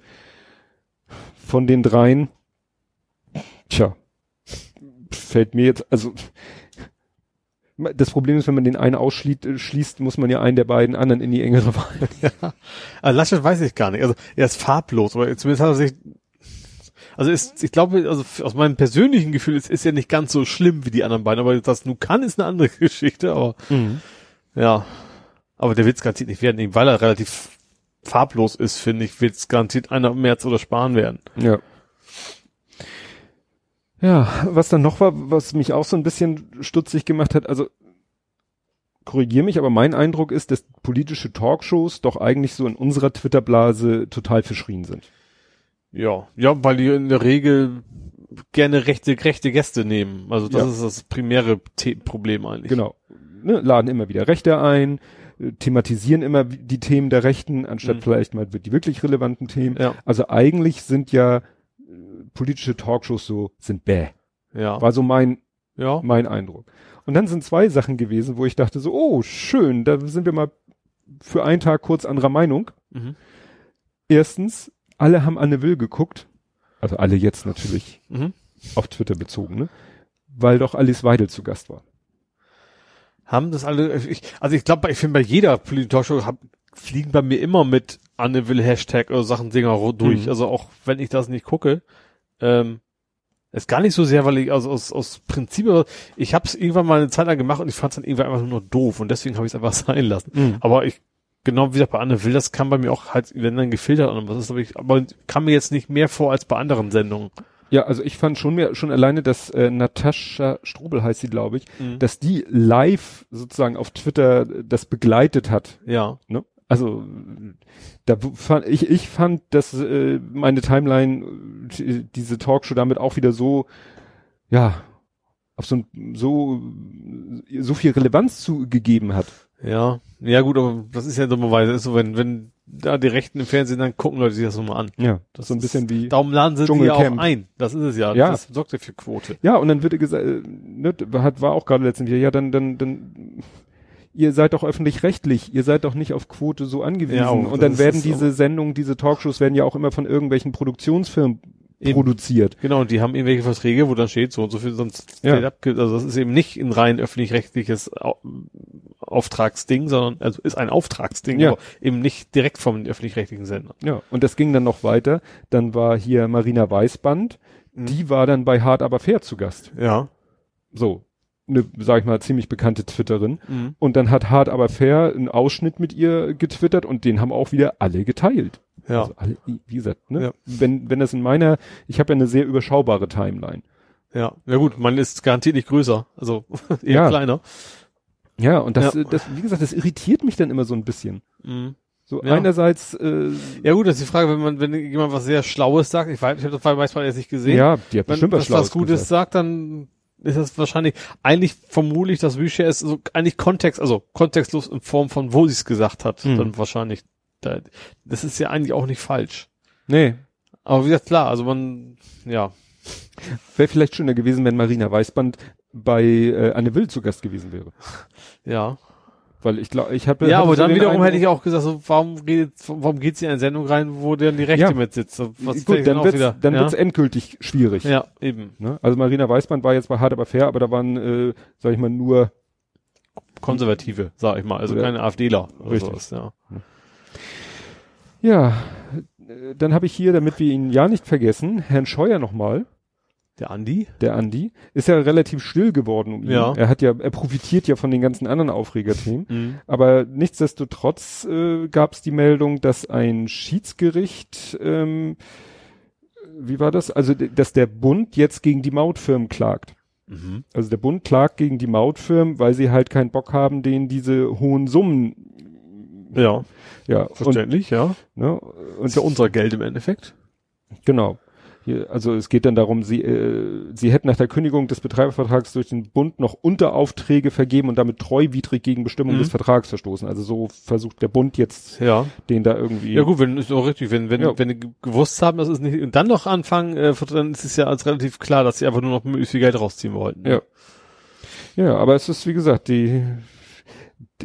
von den dreien, tja, fällt mir jetzt, also das Problem ist, wenn man den einen ausschließt, äh, muss man ja einen der beiden anderen in die engere Wahl. Also Laschet weiß ich gar nicht. Also er ist farblos, aber zumindest hat er sich. Also ist, ich glaube, also aus meinem persönlichen Gefühl ist, ist ja nicht ganz so schlimm wie die anderen beiden, aber das nun kann, ist eine andere Geschichte, aber ja. Aber der wird's garantiert nicht werden, eben weil er relativ farblos ist, finde ich, wird's garantiert einer März oder Spahn werden. Ja. Ja, was dann noch war, was mich auch so ein bisschen stutzig gemacht hat, also korrigier mich, aber mein Eindruck ist, dass politische Talkshows doch eigentlich so in unserer Twitter-Blase total verschrien sind. Ja, ja, weil die in der Regel gerne rechte, rechte Gäste nehmen. Also das Ja. ist das primäre The Problem eigentlich. Genau. Ne, laden immer wieder Rechte ein, äh, thematisieren immer die Themen der Rechten, anstatt Mhm. vielleicht mal die wirklich relevanten Themen. Ja, Also eigentlich sind ja äh, politische Talkshows so, sind bäh. ja, War so mein ja. mein Eindruck. Und dann sind zwei Sachen gewesen, wo ich dachte so, oh, schön, da sind wir mal für einen Tag kurz anderer Meinung. Mhm. Erstens, alle haben Anne Will geguckt. Also alle jetzt natürlich Mhm. auf Twitter bezogen, ne? Weil doch Alice Weidel zu Gast war. Haben das alle, ich, also ich glaube, ich finde bei jeder Politik-Talkshow fliegen bei mir immer mit Anne Will Hashtag oder Sachen Dinger durch. Mhm. Also auch wenn ich das nicht gucke, ähm, ist gar nicht so sehr, weil ich also aus, aus Prinzip, aber ich habe es irgendwann mal eine Zeit lang gemacht und ich fand es dann irgendwann einfach nur noch doof und deswegen habe ich es einfach sein lassen. Aber ich, genau wie gesagt, bei Anne Will, das kam bei mir auch halt, wenn dann gefiltert an, was ist, aber ich, aber kam mir jetzt nicht mehr vor als bei anderen Sendungen. Ja, also ich fand schon mehr, schon alleine, dass äh, Natascha Strobel heißt sie, glaube ich, Mhm. dass die live sozusagen auf Twitter das begleitet hat. Ja. Ne? Also da fand ich, ich fand, dass äh, meine Timeline äh, diese Talkshow damit auch wieder so, ja, auf so ein, so so viel Relevanz zugegeben hat. Ja, ja gut, aber das ist ja dummerweise, ist so, wenn, wenn da die Rechten im Fernsehen, dann gucken Leute sich das nochmal an. Ja, Das so ein ist- bisschen wie Darum laden sie die ja auch ein. Das ist es ja. Ja. Das sorgt ja für Quote. Ja, und dann wird gesagt, äh, ne, hat, war auch gerade letztens wieder, ja, dann, dann, dann, ihr seid doch öffentlich-rechtlich, ihr seid doch nicht auf Quote so angewiesen. Ja, und und dann werden diese Sendungen, diese Talkshows werden ja auch immer von irgendwelchen Produktionsfirmen Eben. produziert. Genau, und die haben irgendwelche Verträge, wo dann steht, so und so viel sonst Ja. Abge also das ist eben nicht ein rein öffentlich-rechtliches Au Auftragsding, sondern, also ist ein Auftragsding, Ja. aber eben nicht direkt vom öffentlich-rechtlichen Sender. Ja, und das ging dann noch weiter. Dann war hier Marina Weißband, Mhm. die war dann bei Hard aber fair zu Gast. Ja. So, eine, sag ich mal, ziemlich bekannte Twitterin. Mhm. Und dann hat Hard aber fair einen Ausschnitt mit ihr getwittert und den haben auch wieder alle geteilt. Ja. Also alle, wie gesagt, ne? Ja. Wenn, wenn das in meiner, ich habe ja eine sehr überschaubare Timeline. ja. Ja gut, man ist garantiert nicht größer, also eher Ja. kleiner. Ja, und das, Ja. äh, das, wie gesagt, das irritiert mich dann immer so ein bisschen. Mhm. So Ja. einerseits, äh, Ja gut, das ist die Frage, wenn man, wenn jemand was sehr Schlaues sagt, ich weiß, ich habe das manchmal jetzt nicht gesehen. ja, die hat wenn bestimmt was, was Schlaues was Gutes gesagt. sagt, dann ist das wahrscheinlich, eigentlich vermutlich, das Reshare ist so, eigentlich Kontext, also kontextlos in Form von, wo sie es gesagt hat, Mhm. dann wahrscheinlich, da, das ist ja eigentlich auch nicht falsch. Nee, Aber wie gesagt, klar, also man, ja, wäre vielleicht schöner gewesen, wenn Marina Weißband bei äh, Anne Will zu Gast gewesen wäre. ja. Weil ich glaube, ich habe Ja, aber dann wiederum Eindruck- hätte ich auch gesagt, so, warum redet, warum geht sie in eine Sendung rein, wo dann die Rechte Ja. mit sitzt? Was Gut, dann auch wird's, wieder, dann ja? wird's endgültig schwierig. ja, eben. Ne? Also Marina Weißband war jetzt bei Hard aber fair, aber da waren, äh, sag ich mal, nur Konservative, sag ich mal, also keine AfDler Richtig. sowas, ja. Ja, äh, dann habe ich hier, damit wir ihn ja nicht vergessen, Herrn Scheuer nochmal, Der Andi? der Andi, ist ja relativ still geworden um ihn. Ja. Er hat ja, er profitiert ja von den ganzen anderen Aufregerthemen. Mhm. Aber nichtsdestotrotz äh, gab es die Meldung, dass ein Schiedsgericht, ähm, wie war das? Also, dass der Bund jetzt gegen die Mautfirmen klagt. Mhm. Also der Bund klagt gegen die Mautfirmen, weil sie halt keinen Bock haben, denen diese hohen Summen. Ja, Ja, und, verständlich, ja. ne, Und ist ja unser Geld im Endeffekt. Genau. Hier, also es geht dann darum, sie, äh, sie hätten nach der Kündigung des Betreibervertrags durch den Bund noch Unteraufträge vergeben und damit treuwidrig gegen Bestimmungen Mhm. des Vertrags verstoßen. Also so versucht der Bund jetzt, Ja. den da irgendwie. Ja gut, wenn ist auch richtig, wenn wenn Ja. wenn die ge- gewusst haben, das ist nicht und dann noch anfangen, äh, dann ist es ja als relativ klar, dass sie einfach nur noch möglichst viel Geld rausziehen wollten. Ja. Ja, aber es ist, wie gesagt, die,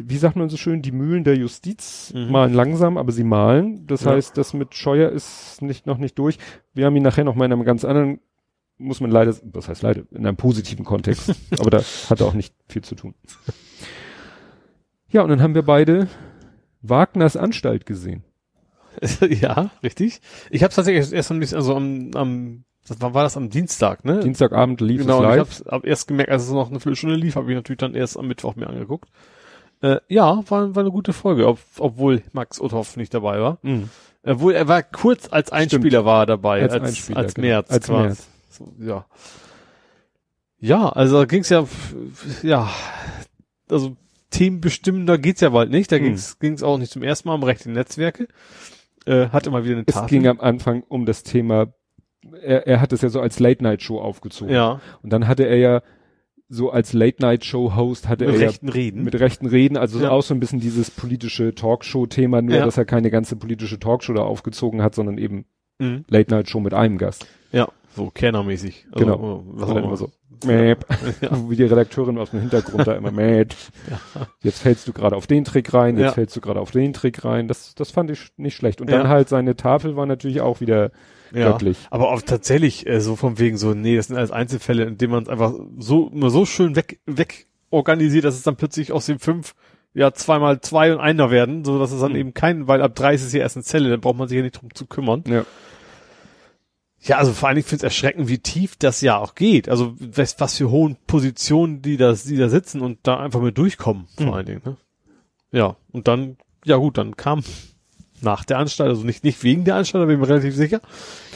wie sagt man so schön, die Mühlen der Justiz Mhm. malen langsam, aber sie malen. Das Ja. heißt, das mit Scheuer ist nicht, noch nicht durch. Wir haben ihn nachher noch mal in einem ganz anderen, muss man leider, was heißt leider, in einem positiven Kontext. aber da hat er auch nicht viel zu tun. Ja, und dann haben wir beide Wagners Anstalt gesehen. ja, richtig. Ich habe tatsächlich erst ein bisschen, also am, am das war, war das am Dienstag, ne? Dienstagabend lief genau, es und ich live. hab's hab erst gemerkt, als es noch eine Viertelstunde lief, habe ich natürlich dann erst am Mittwoch mir angeguckt. Äh, ja, war, war eine gute Folge, ob, obwohl Max Uthoff nicht dabei war. Mhm. Obwohl er war kurz als Einspieler war er dabei, Als als, Einspieler, als genau. März. Als quasi. März. So, ja. Ja, also da ging's ja, ja, also themenbestimmender geht's ja bald nicht. Da Hm. ging's, ging's auch nicht zum ersten Mal um rechte Netzwerke. Äh, hatte mal wieder eine Es Tafel. ging am Anfang um das Thema, er, er hat es ja so als Late-Night-Show aufgezogen. ja, Und dann hatte er ja so als Late-Night-Show-Host hatte mit er rechten Reden. ja mit rechten Reden, also Ja. auch so ein bisschen dieses politische Talkshow-Thema, nur Ja. dass er keine ganze politische Talkshow da aufgezogen hat, sondern eben Mhm. Late-Night-Show mit einem Gast. Ja, so kernermäßig. Also, Genau. oh, Was auch immer so, Mäp. Wie die Redakteurin aus dem Hintergrund da immer, Mäp. Jetzt fällst du gerade auf den Trick rein, jetzt fällst du gerade auf den Trick rein. Das, das fand ich nicht schlecht. Und dann halt seine Tafel war natürlich auch wieder Ja. göttlich. Aber auch tatsächlich äh, so von wegen so, nee, das sind alles Einzelfälle, in denen man es einfach so immer so schön weg, weg organisiert, dass es dann plötzlich aus den fünf ja zweimal zwei und einer werden, so dass es dann Mhm. eben kein, weil ab drei ist es ja erst eine Zelle, dann braucht man sich ja nicht drum zu kümmern. Ja. Ja, also vor allen Dingen finde ich es erschreckend, wie tief das ja auch geht. Also was, was für hohen Positionen die da, die da sitzen und da einfach mit durchkommen, vor Mhm. allen Dingen. Ne? Ja, und dann, ja gut, dann kam nach der Anstalt, also nicht, nicht wegen der Anstalt, bin ich mir relativ sicher,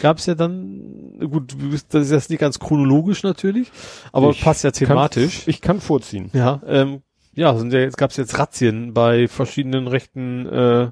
gab es ja dann, gut, das ist jetzt nicht ganz chronologisch natürlich, aber Ich passt ja thematisch. Kann, ich kann vorziehen. ja, ähm, ja, sind ja jetzt gab es jetzt Razzien bei verschiedenen rechten äh,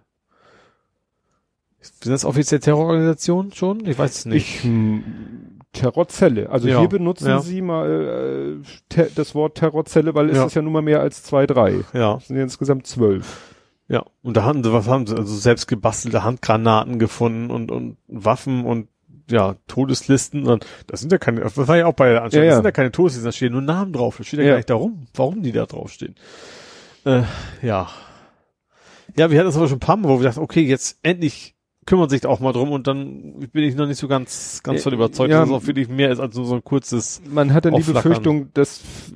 sind das offiziell Terrororganisationen schon? Ich weiß es nicht. Ich, hm, Terrorzelle. Also Ja, hier benutzen ja. sie mal äh, das Wort Terrorzelle, weil es Ja. ist ja nun mal mehr als zwei, drei. ja, Es sind ja insgesamt zwölf. Ja. Und da haben sie, was haben sie? Also selbst gebastelte Handgranaten gefunden und, und Waffen und ja, Todeslisten. Und das sind ja keine, das war ja auch bei der Anstalt, Ja, das ja. sind ja keine Todeslisten, da stehen nur Namen drauf. Das steht ja, Ja. gar nicht darum, warum die da draufstehen. Äh, ja. Ja, wir hatten das aber schon ein paar Mal, wo wir dachten, okay, jetzt endlich kümmert sich da auch mal drum und dann bin ich noch nicht so ganz, ganz Äh, von überzeugt, ja. dass es auch wirklich mehr ist als nur so ein kurzes, Man hat dann die. Befürchtung, das f-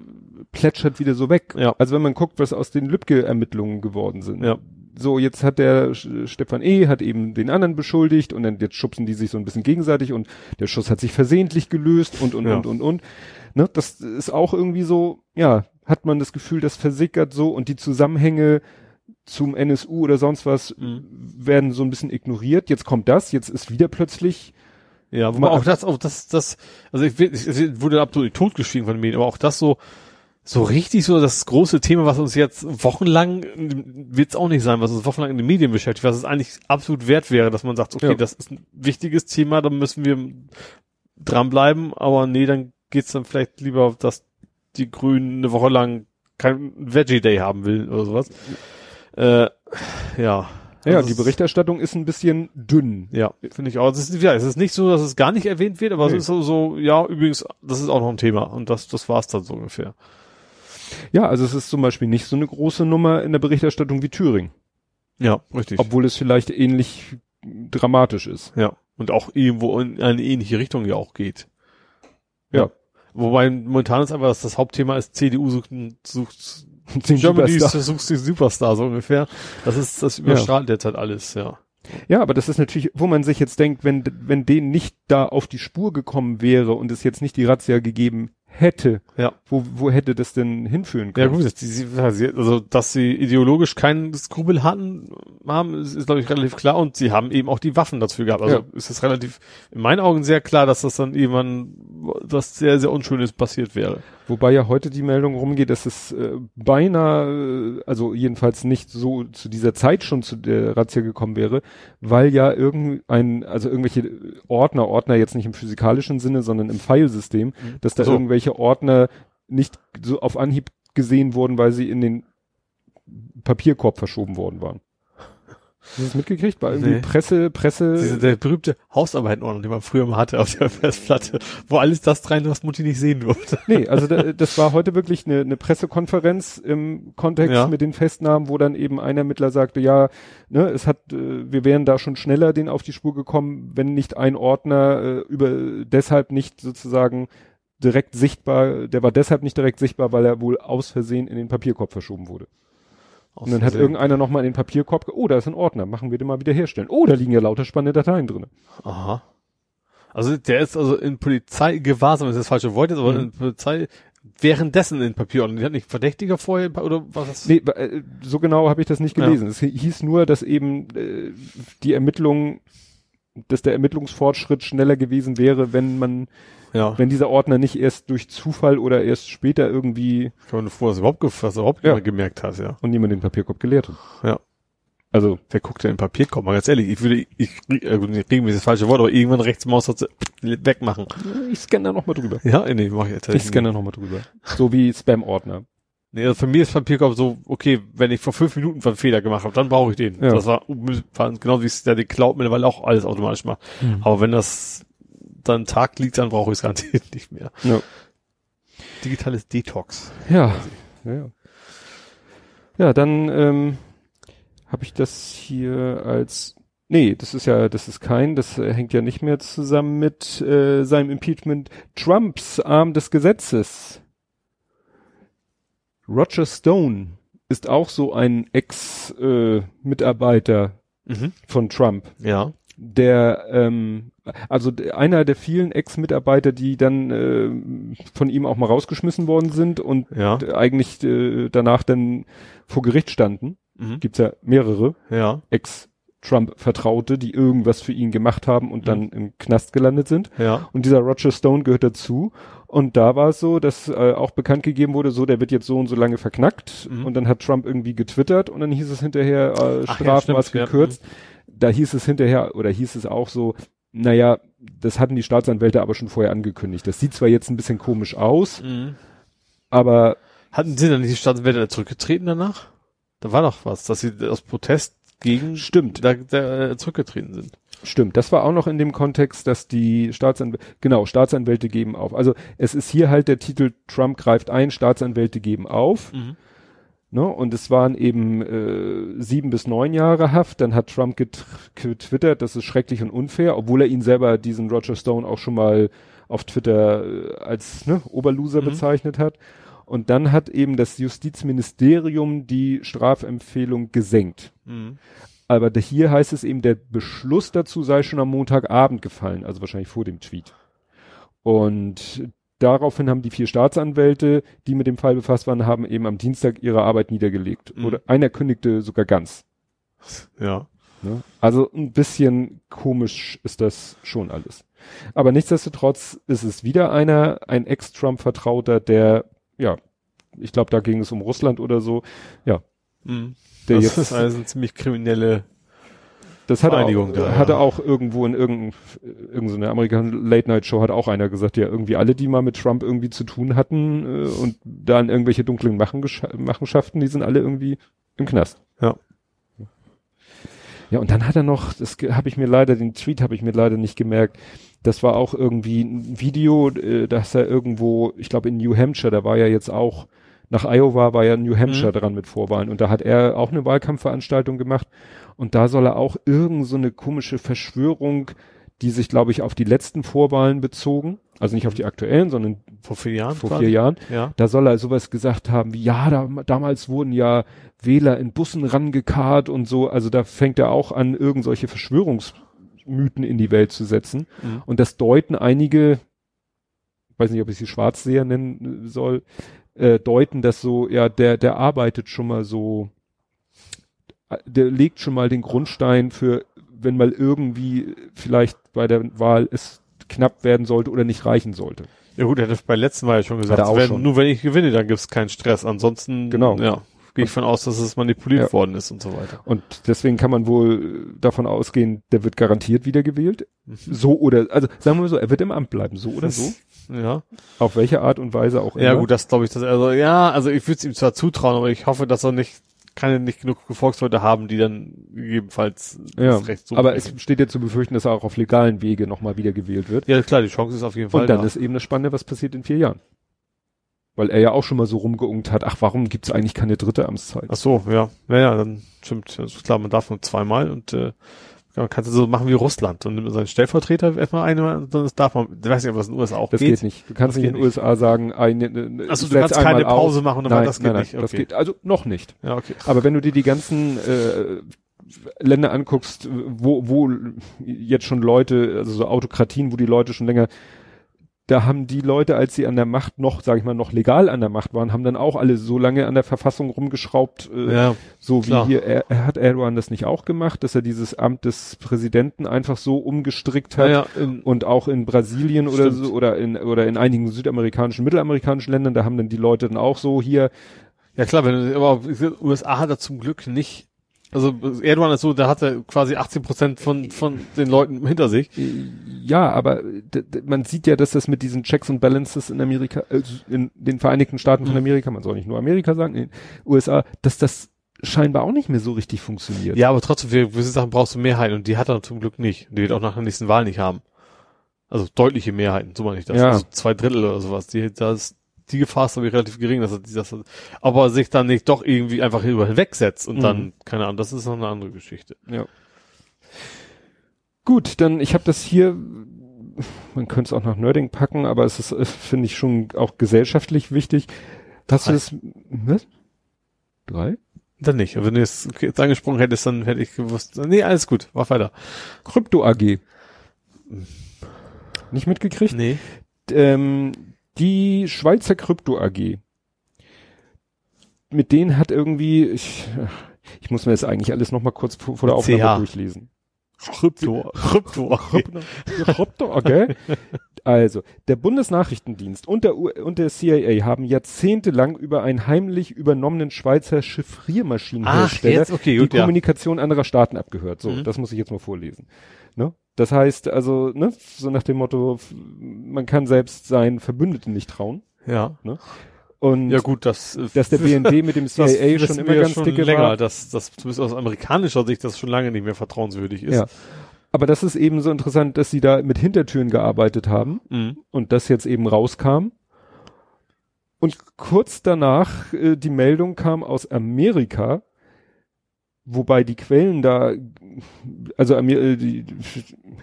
plätschert wieder so weg. Ja. Also wenn man guckt, was aus den Lübcke-Ermittlungen geworden sind. ja, So, jetzt hat der Stefan E. hat eben den anderen beschuldigt und dann jetzt schubsen die sich so ein bisschen gegenseitig und der Schuss hat sich versehentlich gelöst und und Ja. und und und. Ne, das ist auch irgendwie so, ja, hat man das Gefühl, das versickert so und die Zusammenhänge zum NSU oder sonst was Mhm. werden so ein bisschen ignoriert. Jetzt kommt das, jetzt ist wieder plötzlich Ja, Mal- aber auch das, auch das, das, also ich, will- es wurde absolut totgeschwiegen von den Medien, aber auch das so, so richtig so das große Thema, was uns jetzt wochenlang, wird es auch nicht sein, was uns wochenlang in den Medien beschäftigt, was es eigentlich absolut wert wäre, dass man sagt, okay, Ja. das ist ein wichtiges Thema, da müssen wir dranbleiben, aber nee, dann geht's dann vielleicht lieber, dass die Grünen eine Woche lang kein Veggie Day haben will oder sowas. Äh, ja. Ja, Also die Berichterstattung ist ein bisschen dünn. ja, finde ich auch. Es ist, ja, es ist nicht so, dass es gar nicht erwähnt wird, aber Nee. es ist so, so, ja, übrigens, das ist auch noch ein Thema. Und das, das war's dann so ungefähr. Ja, also es ist zum Beispiel nicht so eine große Nummer in der Berichterstattung wie Thüringen, Ja, richtig. obwohl es vielleicht ähnlich dramatisch ist. ja. Und auch irgendwo in eine ähnliche Richtung ja auch geht. Ja. Wobei momentan ist einfach, dass das Hauptthema ist, CDU sucht, sucht Den Germany Superstar. sucht den Superstar so ungefähr. Das ist, das überstrahlt derzeit alles, ja. Ja, aber das ist natürlich, wo man sich jetzt denkt, wenn, wenn denen nicht da auf die Spur gekommen wäre und es jetzt nicht die Razzia gegeben hätte, Ja. wo, wo hätte das denn hinführen Ja können? gut, ja, sie- also dass sie ideologisch keinen Skrupel hatten, haben, ist, ist glaube ich relativ klar und sie haben eben auch die Waffen dazu gehabt. Also Ja. ist es relativ in meinen Augen sehr klar, dass das dann irgendwann was sehr, sehr Unschönes passiert wäre. Wobei ja heute die Meldung rumgeht, dass es äh, beinahe, äh, also jedenfalls nicht so zu dieser Zeit schon zu der Razzia gekommen wäre, weil ja irgendein, also irgendwelche Ordner, Ordner jetzt nicht im physikalischen Sinne, sondern im Filesystem, dass da So. irgendwelche Ordner nicht so auf Anhieb gesehen wurden, weil sie in den Papierkorb verschoben worden waren. Hast du das mitgekriegt? War irgendwie Nee. Presse, Presse. Diese, der berühmte Hausarbeitenordner, den man früher mal hatte auf der Festplatte, wo alles das rein, was Mutti nicht sehen durfte. Nee, also da, das war heute wirklich eine, eine Pressekonferenz im Kontext Ja. mit den Festnahmen, wo dann eben ein Ermittler sagte, ja, ne, es hat, äh, wir wären da schon schneller den auf die Spur gekommen, wenn nicht ein Ordner äh, über deshalb nicht sozusagen direkt sichtbar, der war deshalb nicht direkt sichtbar, weil er wohl aus Versehen in den Papierkorb verschoben wurde. Und dann hat irgendeiner nochmal in den Papierkorb, oh, da ist ein Ordner, machen wir den mal wieder herstellen. Oh, da liegen ja lauter spannende Dateien drin. Aha. Also der ist also in Polizei gewahrsam, ist das falsche Wort jetzt, aber Mhm. in Polizei währenddessen in Papierordnung. Die hat nicht Verdächtiger vorher oder was? ist- Nee, äh, so genau habe ich das nicht Ja. gelesen. Es hieß nur, dass eben äh, die Ermittlung, dass der Ermittlungsfortschritt schneller gewesen wäre, wenn man, Ja. wenn dieser Ordner nicht erst durch Zufall oder erst später irgendwie froh, dass er überhaupt, er überhaupt Ja. gemerkt hat, ja. und niemand den Papierkorb geleert hat. Ja. Also, Wer guckt denn den Papierkorb? Mal ganz ehrlich, ich würde, ich, äh, nicht regelmäßig das falsche Wort, aber irgendwann rechts Maus hat wegmachen. ich scanne da nochmal drüber. Ja, nee, mach ich jetzt Ich scanne da nochmal drüber. So wie Spam-Ordner. Nee, also für mich ist Papierkorb so, okay, wenn ich vor fünf Minuten einen Fehler gemacht habe, dann brauche ich den. Ja. Das war, war genau wie es der die Cloud mittlerweile auch alles automatisch macht. Aber wenn das dann Tag liegt, dann brauche ich es garantiert nicht mehr. Ja. Digitales Detox. Ja. Ja, ja. ja dann ähm, habe ich das hier als nee, das ist ja, das ist kein, das äh, hängt ja nicht mehr zusammen mit äh, seinem Impeachment. Trumps Arm des Gesetzes. Roger Stone ist auch so ein Ex-Mitarbeiter Mhm. von Trump Ja. der ähm, also einer der vielen Ex-Mitarbeiter, die dann äh, von ihm auch mal rausgeschmissen worden sind und Ja. eigentlich äh, danach dann vor Gericht standen. Mhm. Gibt's ja mehrere Ja. Ex-Trump-Vertraute, die irgendwas für ihn gemacht haben und dann im Knast gelandet sind. Ja. Und dieser Roger Stone gehört dazu. Und da war es so, dass äh, auch bekannt gegeben wurde, so, der wird jetzt so und so lange verknackt. Mhm. Und dann hat Trump irgendwie getwittert und dann hieß es hinterher, äh, ja, Strafmaß ja. gekürzt. Da hieß es hinterher, oder hieß es auch so, naja, das hatten die Staatsanwälte aber schon vorher angekündigt. Das sieht zwar jetzt ein bisschen komisch aus, Mhm. aber Hatten sie dann nicht die Staatsanwälte zurückgetreten danach? Da war doch was, dass sie aus Protest gegen Stimmt. da, da äh, zurückgetreten sind. Stimmt, das war auch noch in dem Kontext, dass die Staatsanwälte, genau, Staatsanwälte geben auf. Also es ist hier halt der Titel Trump greift ein, Staatsanwälte geben auf. Mhm. Ne? Und es waren eben äh, sieben bis neun Jahre Haft. Dann hat Trump get getwittert, das ist schrecklich und unfair, obwohl er ihn selber, diesen Roger Stone, auch schon mal auf Twitter äh, als ne, Oberloser Mhm. bezeichnet hat. Und dann hat eben das Justizministerium die Strafempfehlung gesenkt. Mhm. Aber hier heißt es eben, der Beschluss dazu sei schon am Montagabend gefallen, also wahrscheinlich vor dem Tweet. Und daraufhin haben die vier Staatsanwälte, die mit dem Fall befasst waren, haben eben am Dienstag ihre Arbeit niedergelegt. Mhm. Oder einer kündigte sogar ganz. Ja. Ne? Also ein bisschen komisch ist das schon alles. Aber nichtsdestotrotz ist es wieder einer, ein Ex-Trump-Vertrauter, der, ja, ich glaube, da ging es um Russland oder so, Mhm. Der das jetzt ist also eine ziemlich kriminelle Das hat er Vereinigung auch, da, ja. hatte auch irgendwo in irgendeiner irgendeine amerikanischen Late-Night-Show hat auch einer gesagt, ja, irgendwie alle, die mal mit Trump irgendwie zu tun hatten äh, und dann irgendwelche dunklen Machenschaften, die sind alle irgendwie im Knast. Ja. Ja, und dann hat er noch, das habe ich mir leider, den Tweet habe ich mir leider nicht gemerkt, das war auch irgendwie ein Video, äh, dass er irgendwo, ich glaube in New Hampshire, da war ja jetzt auch, nach Iowa war ja New Hampshire Mhm. dran mit Vorwahlen und da hat er auch eine Wahlkampfveranstaltung gemacht und da soll er auch irgend so eine komische Verschwörung, die sich, glaube ich, auf die letzten Vorwahlen bezogen, also nicht auf die aktuellen, sondern vor vier Jahren. vor quasi. vier Jahren, Ja. da soll er sowas gesagt haben wie, ja, da, damals wurden ja Wähler in Bussen rangekarrt und so, also da fängt er auch an, irgend solche Verschwörungsmythen in die Welt zu setzen. Mhm. Und das deuten einige, weiß nicht, ob ich sie Schwarzseher nennen soll, äh, deuten das so, ja, der, der arbeitet schon mal so, der legt schon mal den Grundstein für, wenn mal irgendwie vielleicht bei der Wahl es knapp werden sollte oder nicht reichen sollte. Ja gut, er hat bei letzten Mal ja schon gesagt, wenn, nur wenn ich gewinne, dann gibt's keinen Stress. Ansonsten, Genau. ja, gehe ich von aus, dass es manipuliert Ja. worden ist und so weiter. Und deswegen kann man wohl davon ausgehen, der wird garantiert wiedergewählt. Mhm. So oder, also sagen wir mal so, er wird im Amt bleiben, so oder so. Ja. Auf welche Art und Weise auch immer. Ja gut, das glaube ich, dass also ja, also ich würde es ihm zwar zutrauen, aber ich hoffe, dass er nicht keine nicht genug Volksleute haben, die dann gegebenenfalls ja. das Recht so aber es steht ja zu befürchten, dass er auch auf legalen Wege nochmal wiedergewählt wird. ja klar, die Chance ist auf jeden Fall Und dann da. ist eben das Spannende, was passiert in vier Jahren. Weil er ja auch schon mal so rumgeungt hat, ach, warum gibt's eigentlich keine dritte Amtszeit? Ach so, ja. Naja, dann stimmt. Das ist klar, man darf nur zweimal und äh, Man kann so machen wie Russland und nimmt seinen Stellvertreter erstmal ein, dann darf man, ich weiß nicht, ob das in den USA auch Das geht. geht nicht. Du kannst Das nicht in den USA sagen, eine, Achso, du kannst keine Pause machen, aber nein, das geht nein, nein, nicht. Das Okay. geht, also noch nicht. Ja, okay. Aber wenn du dir die ganzen äh, Länder anguckst, wo, wo jetzt schon Leute, also so Autokratien, wo die Leute schon länger, da haben die Leute, als sie an der Macht noch, sag ich mal, noch legal an der Macht waren, haben dann auch alle so lange an der Verfassung rumgeschraubt, äh, Ja, so wie klar. hier, er, er hat Erdogan das nicht auch gemacht, dass er dieses Amt des Präsidenten einfach so umgestrickt hat. ja, in, Und auch in Brasilien oder Stimmt. so oder in oder in einigen südamerikanischen, mittelamerikanischen Ländern, da haben dann die Leute dann auch so hier, ja klar, wenn du, aber USA hat er zum Glück nicht, also Erdogan ist so, da hat er quasi 18 Prozent von, von den Leuten hinter sich. ja, aber man sieht ja, dass das mit diesen Checks and Balances in Amerika, äh, in den Vereinigten Staaten von Mhm. Amerika, man soll nicht nur Amerika sagen, in den USA, dass das scheinbar auch nicht mehr so richtig funktioniert. Ja, aber trotzdem, für gewisse Sachen brauchst du Mehrheit und die hat er zum Glück nicht. Und die wird auch nach der nächsten Wahl nicht haben. Also deutliche Mehrheiten, so meine ich das. Ja. Also zwei Drittel oder sowas. Die, das, die Gefahr ist, glaube ich, relativ gering, dass er, dass er, aber sich dann nicht doch irgendwie einfach über hinwegsetzt und Mhm. dann, keine Ahnung, das ist noch eine andere Geschichte. Ja. Gut, dann ich habe das hier, man könnte es auch nach Nerding packen, aber es ist, finde ich, schon auch gesellschaftlich wichtig. Hast du Drei. das? Was? Drei? Dann nicht. Wenn du es jetzt angesprochen hättest, dann hätte ich gewusst, nee, alles gut, mach weiter. Krypto AG. Nicht mitgekriegt? Nee. Ähm, die Schweizer Krypto AG. Mit denen hat irgendwie, ich, ich muss mir das eigentlich alles nochmal kurz vor, vor der Aufnahme CH. durchlesen. Krypto. Krypto. Krypto AG. Also, der Bundesnachrichtendienst und der, U und der CIA haben jahrzehntelang über einen heimlich übernommenen Schweizer Ach, Chiffriermaschinenhersteller jetzt, okay, die gut, ja. Kommunikation anderer Staaten abgehört. So, Mhm. das muss ich jetzt mal vorlesen. Ne? Das heißt, also, ne, so nach dem Motto, man kann selbst seinen Verbündeten nicht trauen. Ja. Und Ja gut, das, äh, dass der BND mit dem CIA schon immer ganz schon dicke länger, war. dass das zumindest aus amerikanischer Sicht das schon lange nicht mehr vertrauenswürdig ist. Ja. Aber das ist eben so interessant, dass sie da mit Hintertüren gearbeitet haben. Mhm. und das jetzt eben rauskam. Und kurz danach äh, die Meldung kam aus Amerika, wobei die Quellen da, also Amer äh, die,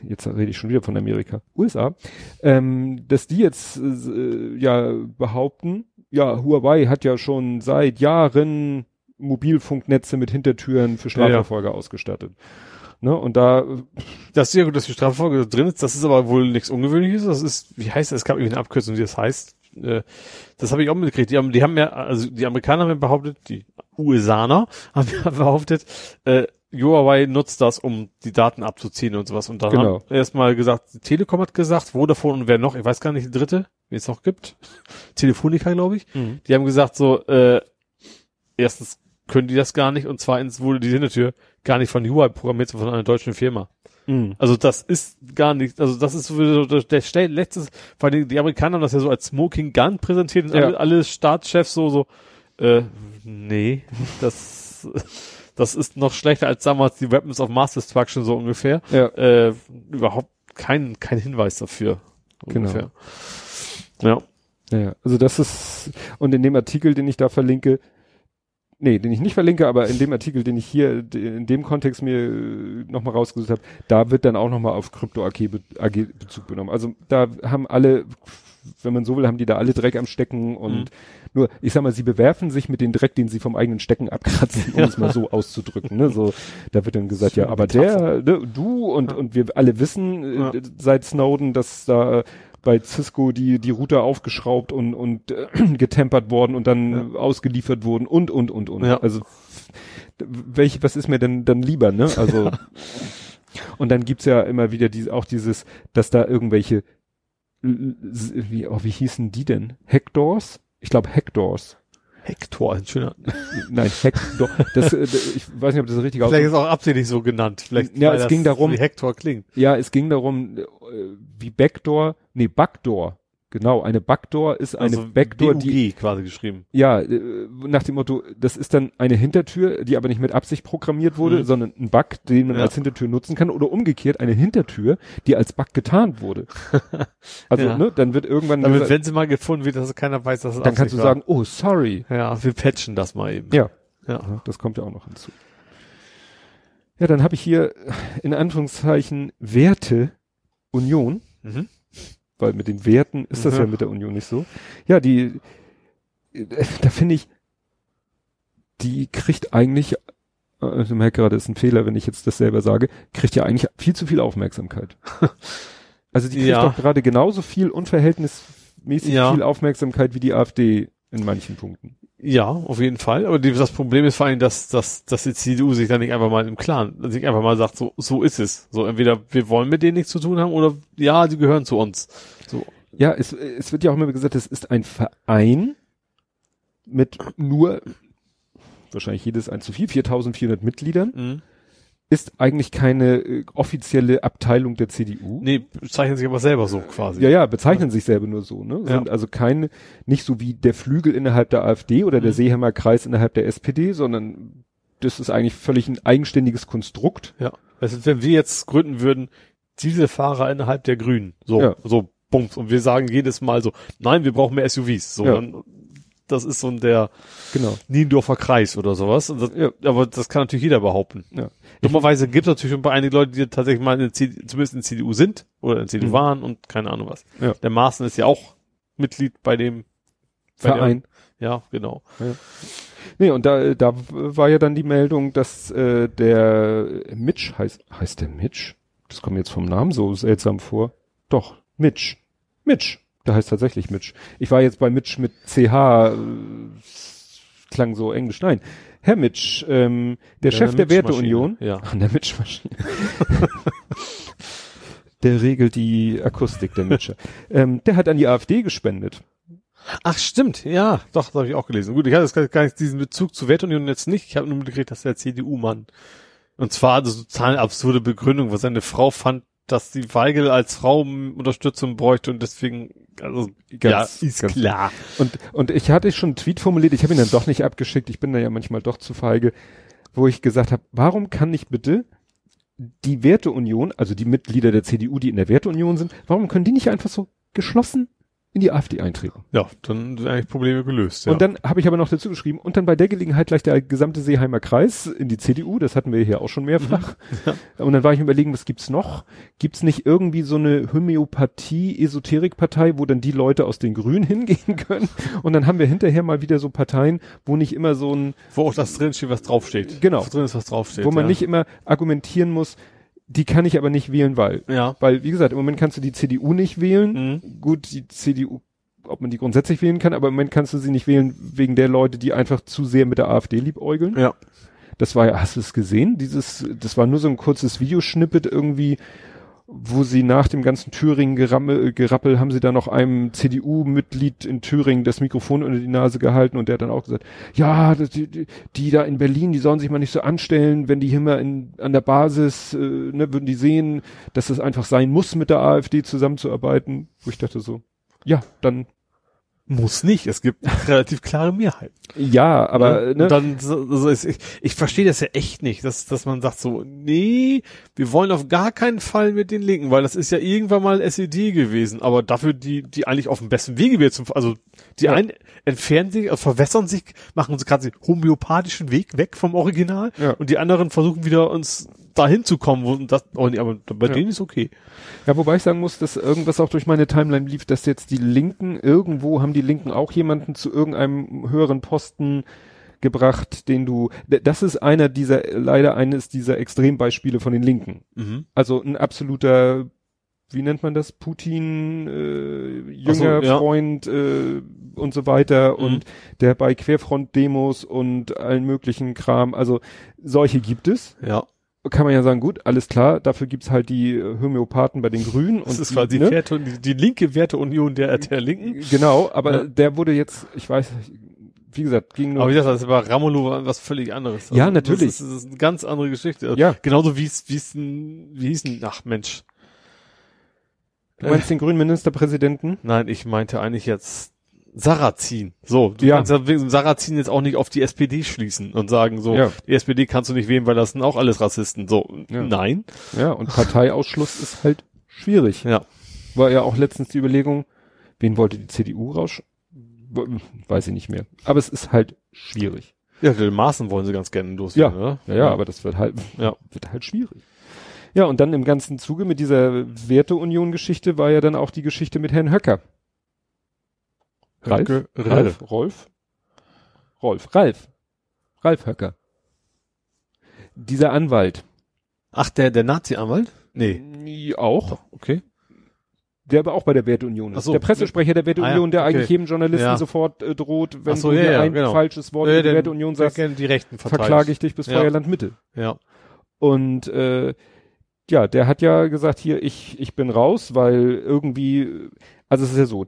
jetzt rede ich schon wieder von Amerika, USA, ähm, dass die jetzt äh, ja behaupten, ja, Huawei hat ja schon seit Jahren Mobilfunknetze mit Hintertüren für Ja, ja. Strafverfolger ausgestattet. Ne, und da Das ist ja gut, dass die Strafverfolgung drin ist. Das ist aber wohl nichts Ungewöhnliches. Das ist, wie heißt das? Es gab irgendwie eine Abkürzung, wie das heißt. Äh, Das habe ich auch mitgekriegt. Die haben, die haben ja, also die Amerikaner haben ja behauptet, die USAner haben ja behauptet, äh, Huawei nutzt das, um die Daten abzuziehen und sowas. Und dann Genau. haben erstmal gesagt, die Telekom hat gesagt, Vodafone und wer noch, ich weiß gar nicht, die dritte, wie es noch gibt. Telefonica, glaube ich. Die haben gesagt so, äh, erstens können die das gar nicht und zweitens wurde die Hintertür gar nicht von Huawei programmiert, sondern von einer deutschen Firma. Mh, Also das ist gar nicht, also das ist so der, der schnell letztes, vor allem die Amerikaner haben das ja so als Smoking Gun präsentiert und Ja. alle, alle Staatschefs so, so, äh, nee, das, das ist noch schlechter als damals die Weapons of Mass Destruction so ungefähr. ja, Äh, überhaupt kein, kein Hinweis dafür. Genau. Ungefähr. Ja. Ja, ja, also das ist, und in dem Artikel, den ich da verlinke, nee, den ich nicht verlinke, aber in dem Artikel, den ich hier in dem Kontext mir nochmal rausgesucht habe, da wird dann auch nochmal auf Krypto AG, AG Bezug genommen. Also da haben alle, wenn man so will, haben die da alle Dreck am Stecken und Mhm. nur, ich sag mal, sie bewerfen sich mit dem Dreck, den sie vom eigenen Stecken abkratzen, um es mal so auszudrücken. Ne? So, da wird dann gesagt, ja, aber der, ne, du und, Ja. und wir alle wissen äh, Ja. seit Snowden, dass da bei Cisco die, die Router aufgeschraubt und, und äh, getempert worden und dann ausgeliefert wurden und, und, und, und. Ja. Also, welche, was ist mir denn dann lieber, ne? Also, und dann gibt's ja immer wieder diese, auch dieses, dass da irgendwelche, wie, oh, wie hießen die denn? Hectors? Ich glaube Hectors. Hector, ein schöner. Nein, Hector. Das, äh, ich weiß nicht, ob das richtig Vielleicht aussieht. ist auch absichtlich so genannt. Vielleicht, Ja, weil es das ging darum- Wie Hector klingt. Ja, es ging darum, äh, wie Backdoor, nee, Backdoor. Genau, eine Backdoor ist eine Also Backdoor, die BUG quasi geschrieben. Ja, äh, nach dem Motto, das ist dann eine Hintertür, die aber nicht mit Absicht programmiert wurde, Mhm. sondern ein Bug, den man Ja. als Hintertür nutzen kann oder umgekehrt eine Hintertür, die als Bug getarnt wurde. Also, Ja. ne, dann wird irgendwann Damit, gesagt, wenn sie mal gefunden wird, dass keiner weiß, dass es dann kannst du war. sagen, oh, sorry. Ja, wir patchen das mal eben. Ja. Ja. Ja, Das kommt ja auch noch hinzu. Ja, dann habe ich hier in Anführungszeichen Werte Union, Mhm. Weil mit den Werten ist das Mhm. ja mit der Union nicht so. Ja, die, äh, da finde ich, die kriegt eigentlich, äh, ich merke gerade, ist ein Fehler, wenn ich jetzt das selber sage, kriegt ja eigentlich viel zu viel Aufmerksamkeit. Also die kriegt Ja. doch gerade genauso viel unverhältnismäßig Ja. viel Aufmerksamkeit wie die AfD in manchen Punkten. Ja, auf jeden Fall. Aber das Problem ist vor allem, dass, dass, dass die CDU sich da nicht einfach mal im Klaren, sich einfach mal sagt, so, so ist es. So, entweder wir wollen mit denen nichts zu tun haben oder ja, die gehören zu uns. So. Ja, es, es wird ja auch immer gesagt, es ist ein Verein mit nur, wahrscheinlich jedes ein zu viel, 4400 Mitgliedern, Mhm. Ist eigentlich keine äh, offizielle Abteilung der CDU. Nee, zeichnen sich aber selber so quasi. Ja, ja, bezeichnen sich selber nur so, ne? Sind also keine, nicht so wie der Flügel innerhalb der AfD oder der Mhm. Seeheimer Kreis innerhalb der SPD, sondern das ist eigentlich völlig ein eigenständiges Konstrukt. Ja. Also, wenn wir jetzt gründen würden, diese Fahrer innerhalb der Grünen, so, Ja. so, Punkt. Und wir sagen jedes Mal so, nein, wir brauchen mehr SUVs. So, Ja. dann, das ist so ein der Genau. Niendorfer Kreis oder sowas. Das, Ja. Aber das kann natürlich jeder behaupten. Ja. Dummerweise gibt es natürlich schon ein paar einige Leute, die tatsächlich mal in der CDU, zumindest in der CDU sind oder in der CDU Mhm. waren und keine Ahnung was. Ja. Der Maaßen ist ja auch Mitglied bei dem bei Verein. Der, ja, genau. Nee, und da, da war ja dann die Meldung, dass äh, der Mitch heißt, heißt der Mitch? Das kommt jetzt vom Namen so seltsam vor. Doch, Mitch. Mitch. Der heißt tatsächlich Mitch. Ich war jetzt bei Mitch mit CH, äh, klang so englisch. Nein, Herr Mitch, ähm, der Chef der Mitch-Maschine. Werteunion. Ja. An der Mitch-Maschine. der regelt die Akustik, der Mitscher. ähm, der hat an die AfD gespendet. Ach, stimmt, ja, doch, das habe ich auch gelesen. Gut, ich hatte jetzt gar nicht diesen Bezug zur Wertunion jetzt nicht. Ich habe nur mitgekriegt, dass der CDU-Mann. Und zwar eine total absurde Begründung, weil seine Frau fand, dass die Weigel als Frau Unterstützung bräuchte und deswegen, also, Ganz- ja, ist ganz- klar. Und, und ich hatte schon einen Tweet formuliert, ich habe ihn dann doch nicht abgeschickt, ich bin da ja manchmal doch zu feige, wo ich gesagt habe, warum kann nicht bitte die Werteunion, also die Mitglieder der CDU, die in der Werteunion sind, warum können die nicht einfach so geschlossen in die AfD eintreten? Ja, dann sind eigentlich Probleme gelöst. Ja. Und dann habe ich aber noch dazu geschrieben, und dann bei der Gelegenheit gleich der gesamte Seeheimer Kreis in die CDU, das hatten wir hier auch schon mehrfach. Und dann war ich überlegen, was gibt's noch? Gibt's nicht irgendwie so eine Homöopathie-Esoterikpartei, wo dann die Leute aus den Grünen hingehen können? Und dann haben wir hinterher mal wieder so Parteien, wo nicht immer so ein, wo auch das drinsteht, was draufsteht. Genau. Was drin ist, was draufsteht. wo man ja. nicht immer argumentieren muss, die kann ich aber nicht wählen, weil. Ja. Weil, wie gesagt, im Moment kannst du die CDU nicht wählen. Mhm. Gut, die CDU, ob man die grundsätzlich wählen kann, aber im Moment kannst du sie nicht wählen wegen der Leute, die einfach zu sehr mit der AfD liebäugeln. Ja. Das war ja, hast du es gesehen? Dieses, das war nur so ein kurzes Videoschnippet irgendwie, wo sie nach dem ganzen Thüringen-Gerammel, Gerappel haben sie da noch einem CDU-Mitglied in Thüringen das Mikrofon unter die Nase gehalten und der hat dann auch gesagt, ja, die, die, die da in Berlin, die sollen sich mal nicht so anstellen, wenn die hier mal in, an der Basis, äh, ne, würden die sehen, dass es einfach sein muss, mit der AfD zusammenzuarbeiten. Wo ich dachte so, ja, dann, Muss nicht. Es gibt relativ klare Mehrheiten. ja, aber, Ja, ne, und dann, so, so ist, ich, ich verstehe das ja echt nicht, dass, dass man sagt so, nee, wir wollen auf gar keinen Fall mit den Linken, weil das ist ja irgendwann mal SED gewesen, aber dafür die, die eigentlich auf dem besten Wege wird zum, also die Ja. einen entfernen sich, also verwässern sich, machen sie gerade den homöopathischen Weg weg vom Original Ja. und die anderen versuchen wieder uns dahin zu kommen, wo das, oh nee, aber bei Ja. denen ist okay. Ja, wobei ich sagen muss, dass irgendwas auch durch meine Timeline lief, dass jetzt die Linken, irgendwo haben die Linken auch jemanden zu irgendeinem höheren Posten gebracht, den du, das ist einer dieser, leider eines dieser Extrembeispiele von den Linken. Mhm. Also ein absoluter, wie nennt man das, Putin, äh, Ach so, jünger ja. Freund äh, und so weiter Mhm. und der bei Querfront-Demos und allen möglichen Kram, also solche gibt es Ja. Kann man ja sagen, gut, alles klar, dafür gibt's halt die äh, Homöopathen bei den Grünen. Das und ist die, quasi ne? die, Werte, die, die linke Werteunion der, der Linken. Genau, aber Ja. der wurde jetzt, ich weiß, wie gesagt, ging nur. Aber wie gesagt, das war Ramolo was völlig anderes. Ja, natürlich. Das ist, das ist eine ganz andere Geschichte. Ja. Genauso wie es, wie es, ein- wie hieß denn, ach Mensch. du meinst den grünen Ministerpräsidenten? Nein, ich meinte eigentlich jetzt Sarrazin. So, du Ja. kannst ja wegen Sarrazin jetzt auch nicht auf die SPD schließen und sagen so, Ja. die SPD kannst du nicht wählen, weil das sind auch alles Rassisten. So, Ja. nein. Ja, und Parteiausschluss ist halt schwierig. Ja. War ja auch letztens die Überlegung, wen wollte die CDU raus? Weiß ich nicht mehr. Aber es ist halt schwierig. Ja, den Maßen wollen sie ganz gerne los. Ja, ja, ja, aber das wird halt, Ja. wird halt schwierig. Ja, und dann im ganzen Zuge mit dieser Werteunion-Geschichte war ja dann auch die Geschichte mit Herrn Höcker. Ralf? Höcke, Ralf? Rolf? Rolf. Ralf. Ralf Höcker. Dieser Anwalt. Ach, der, der Nazi-Anwalt? Nee. Auch. Okay. Der aber auch bei der Werteunion ist. So. Der Pressesprecher der Werteunion, Ah ja, der okay. eigentlich jedem Journalisten Ja. sofort äh, droht, wenn so, du ja, ein genau. falsches Wort Ja, in die der- Werteunion sagst, die Rechten verklage ich dich bis Ja. Feuerland Mitte. Ja. Und äh, ja, der hat ja gesagt, hier, ich, ich bin raus, weil irgendwie, also es ist ja so,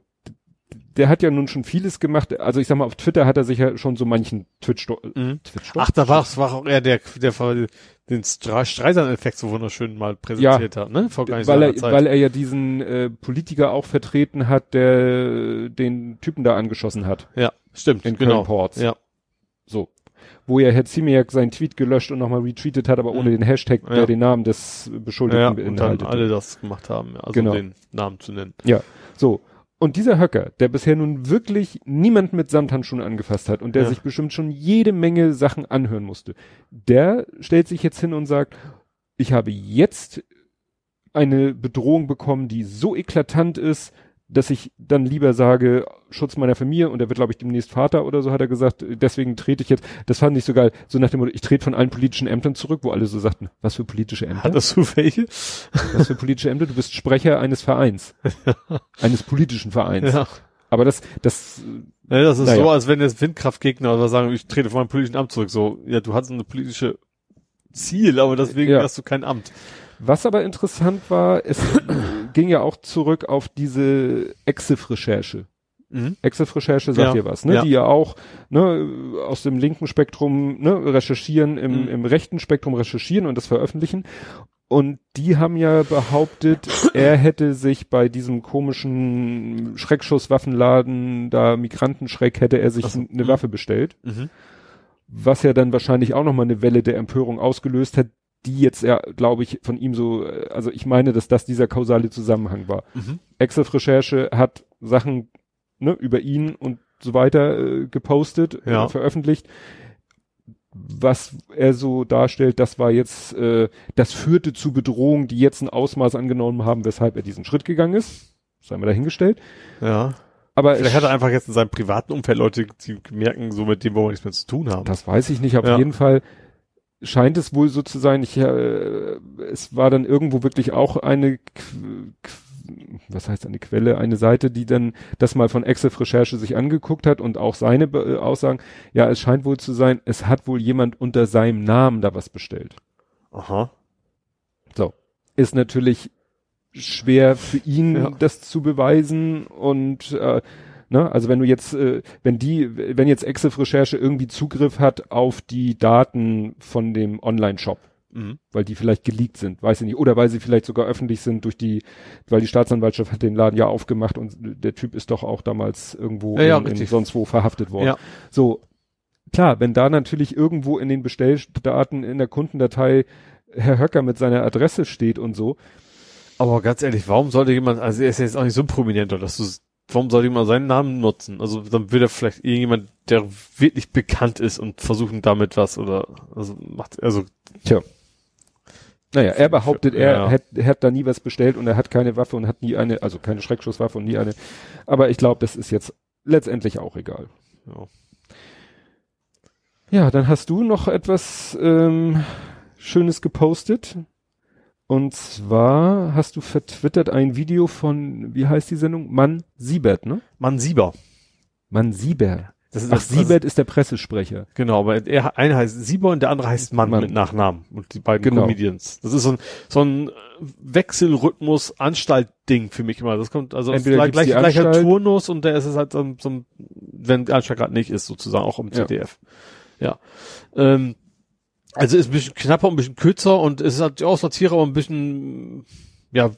der hat ja nun schon vieles gemacht. Also ich sag mal, auf Twitter hat er sich ja schon so manchen Twitch, Mhm. Twitch Ach, da war es war auch eher der, der, der den Streisand-Effekt so wunderschön mal präsentiert hat, ne? Vor gar nicht weil er, Zeit. weil er ja diesen äh, Politiker auch vertreten hat, der den Typen da angeschossen hat ja, stimmt. in genau. Köln-Ports. Ja. So. Wo ja Herr Ziemiak seinen Tweet gelöscht und nochmal retweetet hat, aber ohne Mhm. den Hashtag, Ja. der den Namen des Beschuldigten ja, und dann beinhaltet. alle das gemacht haben, ja, also Genau. den Namen zu nennen. So. Und dieser Höcker, der bisher nun wirklich niemand mit Samthandschuhen angefasst hat und der Ja. sich bestimmt schon jede Menge Sachen anhören musste, der stellt sich jetzt hin und sagt, ich habe jetzt eine Bedrohung bekommen, die so eklatant ist, dass ich dann lieber sage, Schutz meiner Familie, und er wird, glaube ich, demnächst Vater oder so, hat er gesagt, deswegen trete ich jetzt, das fand ich so geil, so nach dem Motto, ich trete von allen politischen Ämtern zurück, wo alle so sagten, was für politische Ämter? Hattest du welche? Was für politische Ämter? Du bist Sprecher eines Vereins. eines politischen Vereins. Ja. Aber das, das, Ja, das ist Naja. so, als wenn jetzt Windkraftgegner oder sagen, ich trete von meinem politischen Amt zurück. So, ja, du hast eine politische Ziel, aber deswegen Ja. hast du kein Amt. Was aber interessant war, es ging ja auch zurück auf diese Exif-Recherche. Mhm. Exif-Recherche sagt Ja. dir was, ne? Ja. Die ja auch ne, aus dem linken Spektrum ne, recherchieren, im, Mhm. im rechten Spektrum recherchieren und das veröffentlichen. Und die haben ja behauptet, er hätte sich bei diesem komischen Schreckschusswaffenladen, da Migrantenschreck, hätte er sich so. eine Mhm. Waffe bestellt. Mhm. was ja dann wahrscheinlich auch nochmal eine Welle der Empörung ausgelöst hat, die jetzt ja, glaube ich, von ihm so, äh, also ich meine, dass das dieser kausale Zusammenhang war. Mhm. Exif-Recherche hat Sachen ne, über ihn und so weiter äh, gepostet, Ja. äh, veröffentlicht. Was er so darstellt, das war jetzt, äh, das führte zu Bedrohungen, die jetzt ein Ausmaß angenommen haben, weshalb er diesen Schritt gegangen ist. Sei mal dahingestellt. Ja. Aber Vielleicht hat er einfach jetzt in seinem privaten Umfeld Leute, die merken, so mit dem wollen wir nichts mehr zu tun haben. Das weiß ich nicht. Auf Ja. jeden Fall scheint es wohl so zu sein. Ich, äh, es war dann irgendwo wirklich auch eine, was heißt eine Quelle, eine Seite, die dann das mal von Exif Recherche sich angeguckt hat und auch seine äh, Aussagen. Ja, es scheint wohl zu sein, es hat wohl jemand unter seinem Namen da was bestellt. Aha. Ist natürlich schwer für ihn, Ja. das zu beweisen und äh, Ne? Also wenn du jetzt, äh, wenn die, wenn jetzt Exif-Recherche irgendwie Zugriff hat auf die Daten von dem Online-Shop, Mhm. weil die vielleicht geleakt sind, weiß ich nicht, oder weil sie vielleicht sogar öffentlich sind durch die, weil die Staatsanwaltschaft hat den Laden ja aufgemacht und der Typ ist doch auch damals irgendwo Ja, ja, in, in sonst wo verhaftet worden. Ja. So, klar, wenn da natürlich irgendwo in den Bestelldaten in der Kundendatei Herr Höcker mit seiner Adresse steht und so, Aber ganz ehrlich, warum sollte jemand, also er ist jetzt auch nicht so ein prominenter, dass du, warum sollte jemand seinen Namen nutzen? Also dann will er vielleicht irgendjemand, der wirklich bekannt ist und versuchen damit was oder, also macht, also, Naja, er behauptet, er Ja. hat, hat da nie was bestellt und er hat keine Waffe und hat nie eine, also keine Schreckschusswaffe und nie eine. Aber ich glaube, das ist jetzt letztendlich auch egal. ja. Ja, dann hast du noch etwas ähm, Schönes gepostet. Und zwar hast du vertwittert ein Video von, wie heißt die Sendung? Mann Siebert, ne? Mann Sieber. Mann Siebert. Das ist Ach, das, Siebert ist der Pressesprecher. Genau, aber er, einer heißt Sieber und der andere heißt Mann, Mann. mit Nachnamen. Und die beiden Genau. Comedians. Das ist so ein, so ein Wechselrhythmus Anstalt-Ding für mich immer. Das kommt, also Entweder gleich, gleich, gleicher Turnus und der ist es halt so, ein- so ein, wenn Anstalt gerade nicht ist, sozusagen, auch im Ja. ZDF. Ja. Ähm, also ist ein bisschen knapper, ein bisschen kürzer und es ist halt auch Satire, aber ein bisschen, ja,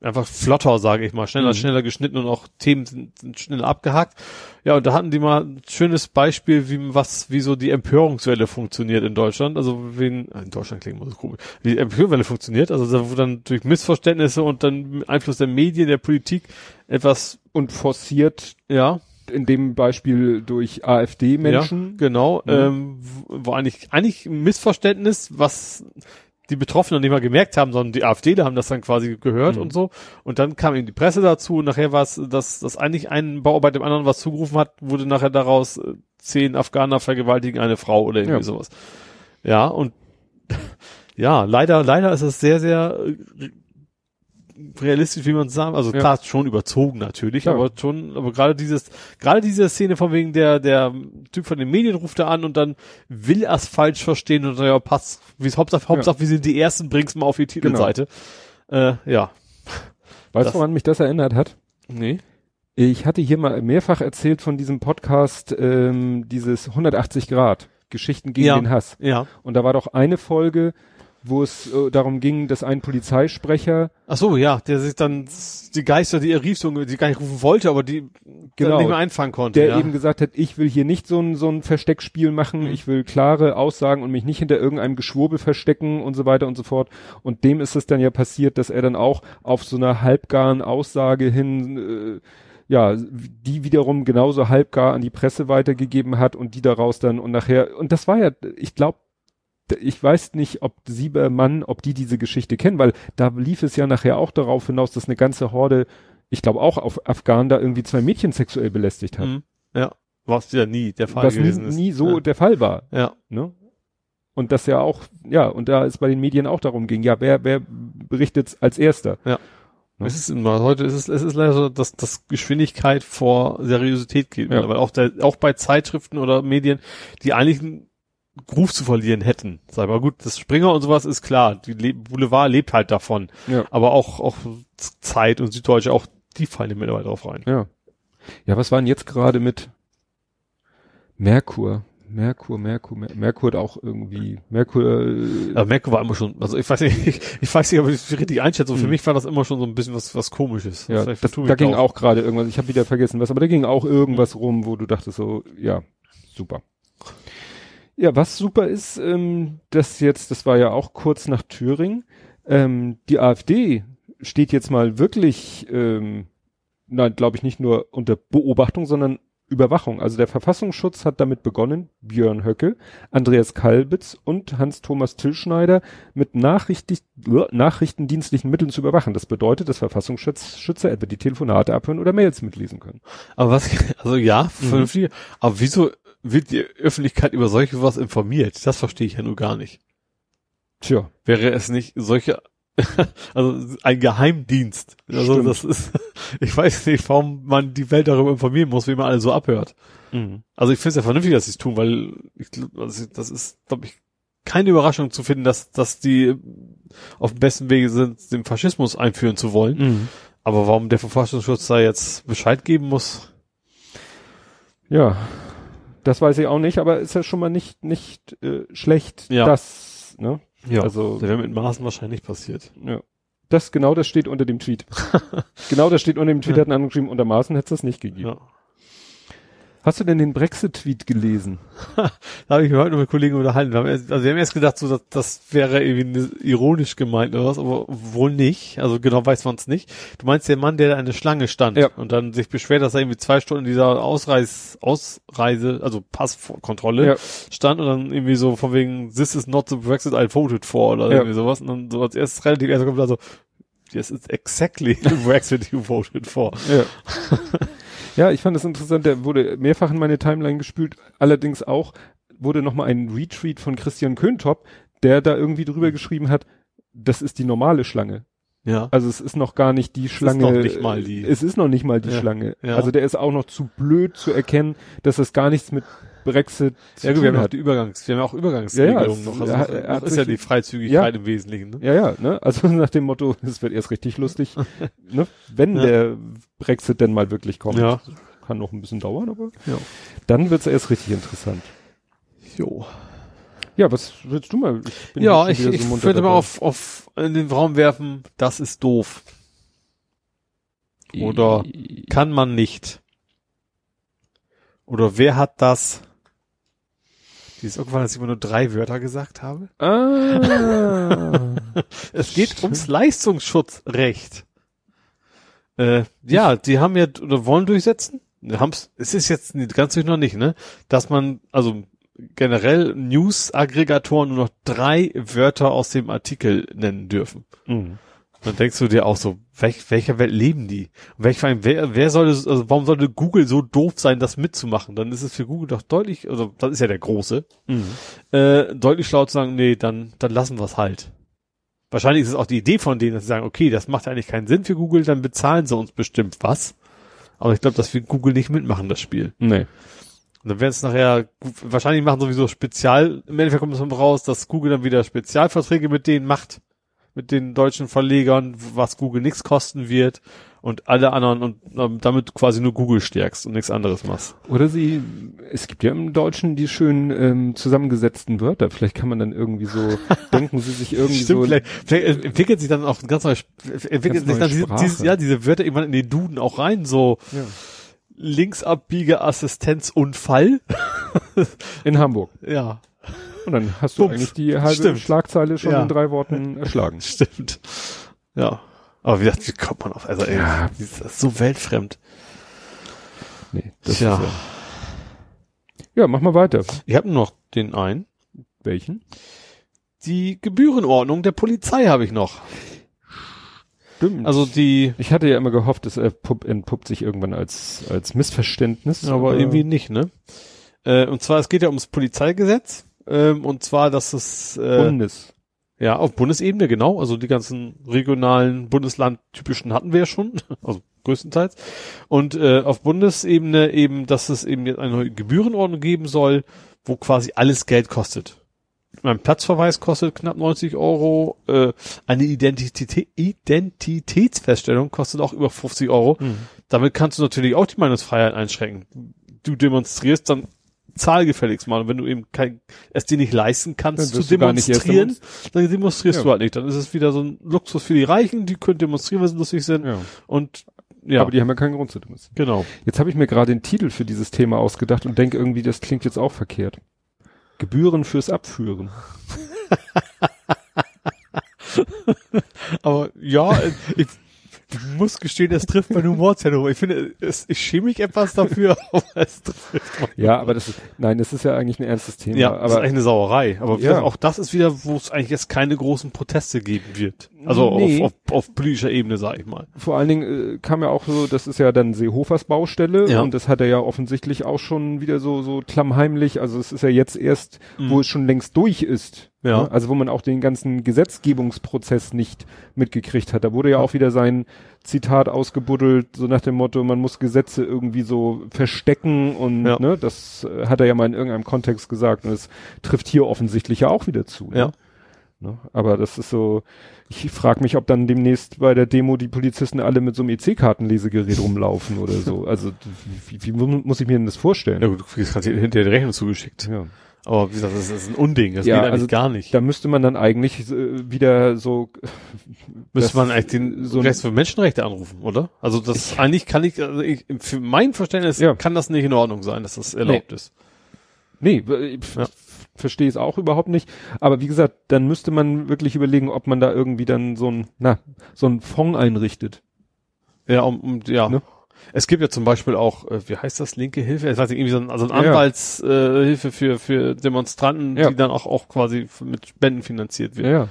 einfach flotter, sage ich mal. Schneller, Mhm. schneller geschnitten und auch Themen sind, sind schneller abgehakt. Ja, und da hatten die mal ein schönes Beispiel, wie was, wie so die Empörungswelle funktioniert in Deutschland. Also wie in, in Deutschland klingt immer so komisch. Wie die Empörungswelle funktioniert, also da, wo dann durch Missverständnisse und dann Einfluss der Medien, der Politik etwas, Und forciert ja, in dem Beispiel durch AfD-Menschen. Ja, genau, Mhm. ähm, wo eigentlich, eigentlich ein Missverständnis, was die Betroffenen nicht mal gemerkt haben, sondern die AfDler haben das dann quasi gehört Mhm. und so. Und dann kam eben die Presse dazu und nachher war es, dass, dass eigentlich ein Bauarbeiter dem anderen was zugerufen hat, wurde nachher daraus äh, zehn Afghaner vergewaltigen eine Frau oder irgendwie Ja. sowas. Ja, und ja, leider, leider ist es sehr, sehr äh, realistisch, wie man es sagt. Also Ja. klar, schon überzogen natürlich, Ja. aber schon, aber gerade dieses, gerade diese Szene von wegen der, der Typ von den Medien ruft da an und dann will er es falsch verstehen und ja, passt, wie Hauptsache, Hauptsache, wir sind die Ersten, bring's mal auf die Titelseite. Äh, ja. Weißt du, woran mich das erinnert hat? Nee. Ich hatte hier mal mehrfach erzählt von diesem Podcast, ähm, dieses 180 Grad, Geschichten gegen Ja. den Hass. Ja. Und da war doch eine Folge, wo es äh, darum ging, dass ein Polizeisprecher Ach so, ja, der sich dann die Geister, die er rief, so, die gar nicht rufen wollte, aber die Genau. dann nicht mehr einfangen konnte. der ja. eben gesagt hat, ich will hier nicht so ein, so ein Versteckspiel machen, ich will klare Aussagen und mich nicht hinter irgendeinem Geschwurbel verstecken und so weiter und so fort. Und dem ist es dann ja passiert, dass er dann auch auf so einer halbgaren Aussage hin, äh, ja, die wiederum genauso halbgar an die Presse weitergegeben hat und die daraus dann und nachher, und das war ja, ich glaube, ich weiß nicht, ob Siebermann, ob die diese Geschichte kennen, weil da lief es ja nachher auch darauf hinaus, dass eine ganze Horde, ich glaube auch auf Afghanen da irgendwie zwei Mädchen sexuell belästigt hat Mhm. Ja. Was ja nie der Fall was nie, gewesen ist. nie so Ja. der Fall war. ja. Ne? Und das ja auch, ja, und da es bei den Medien auch darum ging, ja, wer, wer berichtet als erster? Ja. Es ist immer, heute ist es, es ist leider so, dass, dass Geschwindigkeit vor Seriosität geht. Ja. Weil auch, der, auch bei Zeitschriften oder Medien, die eigentlich Ruf zu verlieren hätten. Sag mal gut, das Springer und sowas ist klar. Die Le Boulevard lebt halt davon. Ja. Aber auch, auch Zeit und Süddeutsche, auch die fallen mittlerweile drauf rein. Ja. Ja, was war denn jetzt gerade mit Merkur? Merkur, Merkur, Mer Merkur hat auch irgendwie, Merkur, äh, Aber Merkur war immer schon, also ich weiß nicht, ich, ich weiß nicht, ob ich das richtig einschätze. Für Hm. mich war das immer schon so ein bisschen was, was komisches. ja, das, da ging auch gerade irgendwas, ich habe wieder vergessen was, aber da ging auch irgendwas rum, wo du dachtest so, ja, super. Ja, was super ist, ähm, das jetzt, das war ja auch kurz nach Thüringen, ähm, die AfD steht jetzt mal wirklich, ähm, nein, glaube ich nicht nur unter Beobachtung, sondern Überwachung. Also der Verfassungsschutz hat damit begonnen, Björn Höcke, Andreas Kalbitz und Hans-Thomas Tillschneider mit äh, nachrichtendienstlichen Mitteln zu überwachen. Das bedeutet, dass Verfassungsschützer etwa die Telefonate abhören oder Mails mitlesen können. Aber was, also ja, Mhm. vernünftig. Aber wieso wird die Öffentlichkeit über solche was informiert? Das verstehe ich ja nur gar nicht. Tja, Wäre es nicht solche, also ein Geheimdienst. Also Stimmt. das ist, ich weiß nicht, warum man die Welt darüber informieren muss, wie man alle so abhört. Also ich finde es ja vernünftig, dass sie es tun, weil ich, also das ist, glaube ich, keine Überraschung zu finden, dass, dass die auf dem besten Wege sind, den Faschismus einführen zu wollen. Mhm. Aber warum der Verfassungsschutz da jetzt Bescheid geben muss? Ja, das weiß ich auch nicht, aber ist ja schon mal nicht, nicht äh, schlecht, Ja. das, ne? Ja, Also- der wäre mit Maßen wahrscheinlich passiert. Ja. Das, genau das steht unter dem Tweet. genau das steht unter dem Tweet, Ja. hat ein anderer geschrieben, unter Maßen hätte es das nicht gegeben. Ja. Hast du denn den Brexit-Tweet gelesen? Da habe ich mich heute noch mit Kollegen unterhalten. Wir haben erst, also wir haben erst gedacht, so, dass, das wäre irgendwie ne- ironisch gemeint oder was, aber wohl nicht. Also genau weiß man es nicht. Du meinst der Mann, der da der Schlange stand Ja. und dann sich beschwert, dass er irgendwie zwei Stunden dieser Ausreis, Ausreise, also Passkontrolle Ja. stand und dann irgendwie so von wegen, this is not the Brexit I voted for oder Ja. irgendwie sowas. Und dann so als erstes relativ erst kommt da so, yes, it's exactly the Brexit you voted for. Ja. ja, ich fand es interessant, der wurde mehrfach in meine Timeline gespült, allerdings auch wurde nochmal ein Retweet von Christian Köntop, der da irgendwie drüber geschrieben hat, das ist die normale Schlange. Ja. Also es ist noch gar nicht die ist Schlange. noch nicht mal die. Es ist noch nicht mal die Ja, Schlange. ja. Also der ist auch noch zu blöd zu erkennen, dass es gar nichts mit Brexit Ja, gut, wir haben ja auch hat. die Übergangs, wir haben ja auch Übergangsregelungen Ja, ja, noch. Also er hat- er hat ist ja die Freizügigkeit im Wesentlichen. Ne? Ja, ja, ne? Also nach dem Motto, es wird erst richtig lustig, ne? Wenn Ja. der Brexit denn mal wirklich kommt. Ja. Kann noch ein bisschen dauern, aber Ja. dann wird's erst richtig interessant. Jo. Ja, was willst du mal? bin Ja, ich, ich so munter würde mal auf, auf in den Raum werfen, das ist doof. Oder kann man nicht. Oder wer hat das? Die ist irgendwann, dass ich immer nur drei Wörter gesagt habe. Ah. Es geht ums Leistungsschutzrecht. Äh, ja, die haben ja oder wollen durchsetzen. Haben's, es ist jetzt ganz sicher noch nicht, ne? Dass man, also generell News-Aggregatoren nur noch drei Wörter aus dem Artikel nennen dürfen. Mhm. Dann denkst du dir auch so, welch, welcher Welt leben die? Und welch, wer, wer sollte, also warum sollte Google so doof sein, das mitzumachen? Dann ist es für Google doch deutlich, also das ist ja der große, Mhm. äh, deutlich schlau zu sagen, nee, dann, dann lassen wir es halt. Wahrscheinlich ist es auch die Idee von denen, dass sie sagen, okay, das macht eigentlich keinen Sinn für Google, dann bezahlen sie uns bestimmt was. Aber ich glaube, dass wir Google nicht mitmachen, das Spiel. Nee. Und dann werden es nachher, wahrscheinlich machen sowieso Spezial, im Endeffekt kommt es raus, dass Google dann wieder Spezialverträge mit denen macht, mit den deutschen Verlegern, was Google nichts kosten wird und alle anderen und ähm, damit quasi nur Google stärkst und nichts anderes machst. Oder sie, es gibt ja im Deutschen die schönen ähm, zusammengesetzten Wörter. Vielleicht kann man dann irgendwie so, denken sie sich irgendwie so. vielleicht, vielleicht entwickelt sich dann auch ein ganz neues, entwickelt Ganz sich dann neue diese, ja, diese Wörter irgendwann in den Duden auch rein, so Ja. Linksabbiegeassistenzunfall. In Hamburg. Ja, Und dann hast du Bums. eigentlich die halbe Stimmt. Schlagzeile schon Ja. in drei Worten erschlagen. stimmt. Ja. Aber wie gesagt, wie kommt man auf, also ey, Ja. das ist so weltfremd. Nee, das Tja. ist ja. Ja, mach mal weiter. Ich habe noch den einen. Welchen? Die Gebührenordnung der Polizei habe ich noch. Stimmt. Also die, ich hatte ja immer gehofft, es entpuppt, entpuppt sich irgendwann als, als Missverständnis. aber irgendwie nicht, ne? Äh, und zwar, es geht ja ums Polizeigesetz. Ähm, und zwar, dass es äh, Bundes. ja auf Bundesebene, genau, also die ganzen regionalen Bundeslandtypischen hatten wir ja schon, also größtenteils. Und äh, auf Bundesebene eben, dass es eben jetzt eine neue Gebührenordnung geben soll, wo quasi alles Geld kostet. Mein Platzverweis kostet knapp 90 Euro, äh, eine Identität, Identitätsfeststellung kostet auch über 50 Euro. Mhm. Damit kannst du natürlich auch die Meinungsfreiheit einschränken. Du demonstrierst, dann zahl gefälligst mal. Und wenn du eben kein, es dir nicht leisten kannst Dann zu demonstrieren, dann demonstrierst Ja. du halt nicht. Dann ist es wieder so ein Luxus für die Reichen, die können demonstrieren, weil sie lustig sind. Ja. Und ja, Aber die haben ja keinen Grund zu demonstrieren. genau. Jetzt habe ich mir gerade den Titel für dieses Thema ausgedacht und denke irgendwie, das klingt jetzt auch verkehrt. Gebühren fürs Abführen. Aber ja, ich, ich muss gestehen, es trifft meine Humorzentrum. Ich finde, es, ich schäme mich etwas dafür, aber es trifft mein Ja, aber das ist, nein, das ist ja eigentlich ein ernstes Thema. Ja, das ist aber eigentlich eine Sauerei. Aber Ja. auch das ist wieder, wo es eigentlich jetzt keine großen Proteste geben wird. Also Nee. auf, auf, auf politischer Ebene, sag ich mal. vor allen Dingen äh, kam ja auch so, das ist ja dann Seehofers Baustelle Ja. und das hat er ja offensichtlich auch schon wieder so so klammheimlich. Also es ist ja jetzt erst, wo es schon längst durch ist. Ja. Ne? Also wo man auch den ganzen Gesetzgebungsprozess nicht mitgekriegt hat. Da wurde ja auch wieder sein Zitat ausgebuddelt, so nach dem Motto, man muss Gesetze irgendwie so verstecken und Ja. ne, das äh, hat er ja mal in irgendeinem Kontext gesagt und es trifft hier offensichtlich ja auch wieder zu. Ja. Ne? Ne? Aber das ist so, ich frage mich, ob dann demnächst bei der Demo die Polizisten alle mit so einem EC-Kartenlesegerät rumlaufen oder so. Also wie, wie mu- muss ich mir denn das vorstellen? Ja gut, du kriegst gerade hinterher die Rechnung zugeschickt. Ja. Aber wie gesagt, das ist ein Unding. Das Ja, geht eigentlich also gar nicht. Da müsste man dann eigentlich äh, wieder so Müsste das- man eigentlich den so Rest für Menschenrechte anrufen, oder? Also das eigentlich kann ich, also ich, für mein Verständnis Ja. kann das nicht in Ordnung sein, dass das erlaubt ist. Nee, ich Ja. verstehe es auch überhaupt nicht. Aber wie gesagt, dann müsste man wirklich überlegen, ob man da irgendwie dann so ein, na, so ein Fonds einrichtet. Ja, um, um ja. Ne? Es gibt ja zum Beispiel auch, äh, wie heißt das, linke Hilfe? Ich weiß nicht, irgendwie so ein, also ein Ja. Anwaltshilfe äh, für, für Demonstranten, Ja. die dann auch, auch quasi mit Spenden finanziert wird. Ja.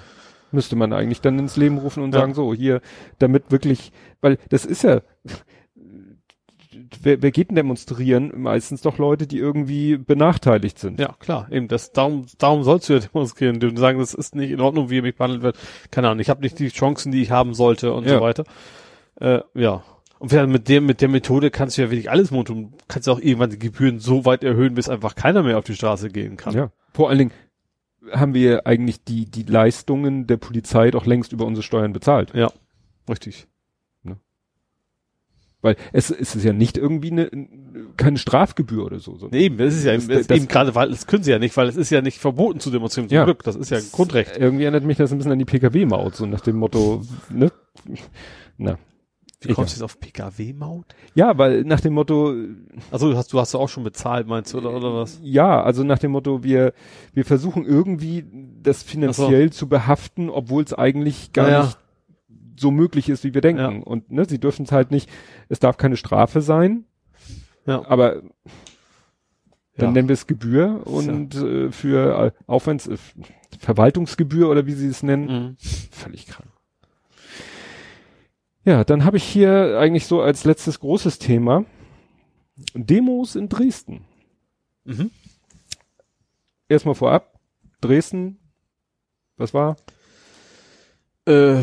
Müsste man eigentlich dann ins Leben rufen und sagen, so, hier, damit wirklich, weil das ist ja, wer, wer geht denn demonstrieren? Meistens doch Leute, die irgendwie benachteiligt sind. Ja, klar, eben das darum darum sollst du ja demonstrieren, du sagen, das ist nicht in Ordnung, wie mich behandelt wird. Keine Ahnung, ich habe nicht die Chancen, die ich haben sollte und Ja. so weiter. Äh, ja. Und mit der mit der Methode kannst du ja wirklich alles. Du kannst auch irgendwann die Gebühren so weit erhöhen, bis einfach keiner mehr auf die Straße gehen kann. Ja. Vor allen Dingen haben wir eigentlich die, die Leistungen der Polizei doch längst über unsere Steuern bezahlt. Ja, richtig. Weil es, es ist ja nicht irgendwie eine, keine Strafgebühr oder so. Nee, eben, das ist ja Das- das, das- eben gerade, weil das können sie ja nicht, weil es ist ja nicht verboten zu demonstrieren. Zum Ja. Glück, das ist ja ein Grundrecht. Irgendwie erinnert mich das ein bisschen an die PKW-Maut, so nach dem Motto, ne? Na. Wie kommst du jetzt auf PKW-Maut? Ja, weil nach dem Motto, Also du hast du hast auch schon bezahlt, meinst du, oder, oder was? ja, also nach dem Motto, wir, wir versuchen irgendwie das finanziell zu behaften, obwohl es eigentlich gar Ja, ja. nicht so möglich ist, wie wir denken. Ja. Und ne, sie dürfen es halt nicht, es darf keine Strafe sein. Ja. Aber dann Ja. nennen wir es Gebühr und äh, für äh, Aufwands äh, Verwaltungsgebühr oder wie sie es nennen, Mhm. völlig krank. Ja, dann habe ich hier eigentlich so als letztes großes Thema Demos in Dresden. Mhm. Erstmal vorab, Dresden, was war? Äh,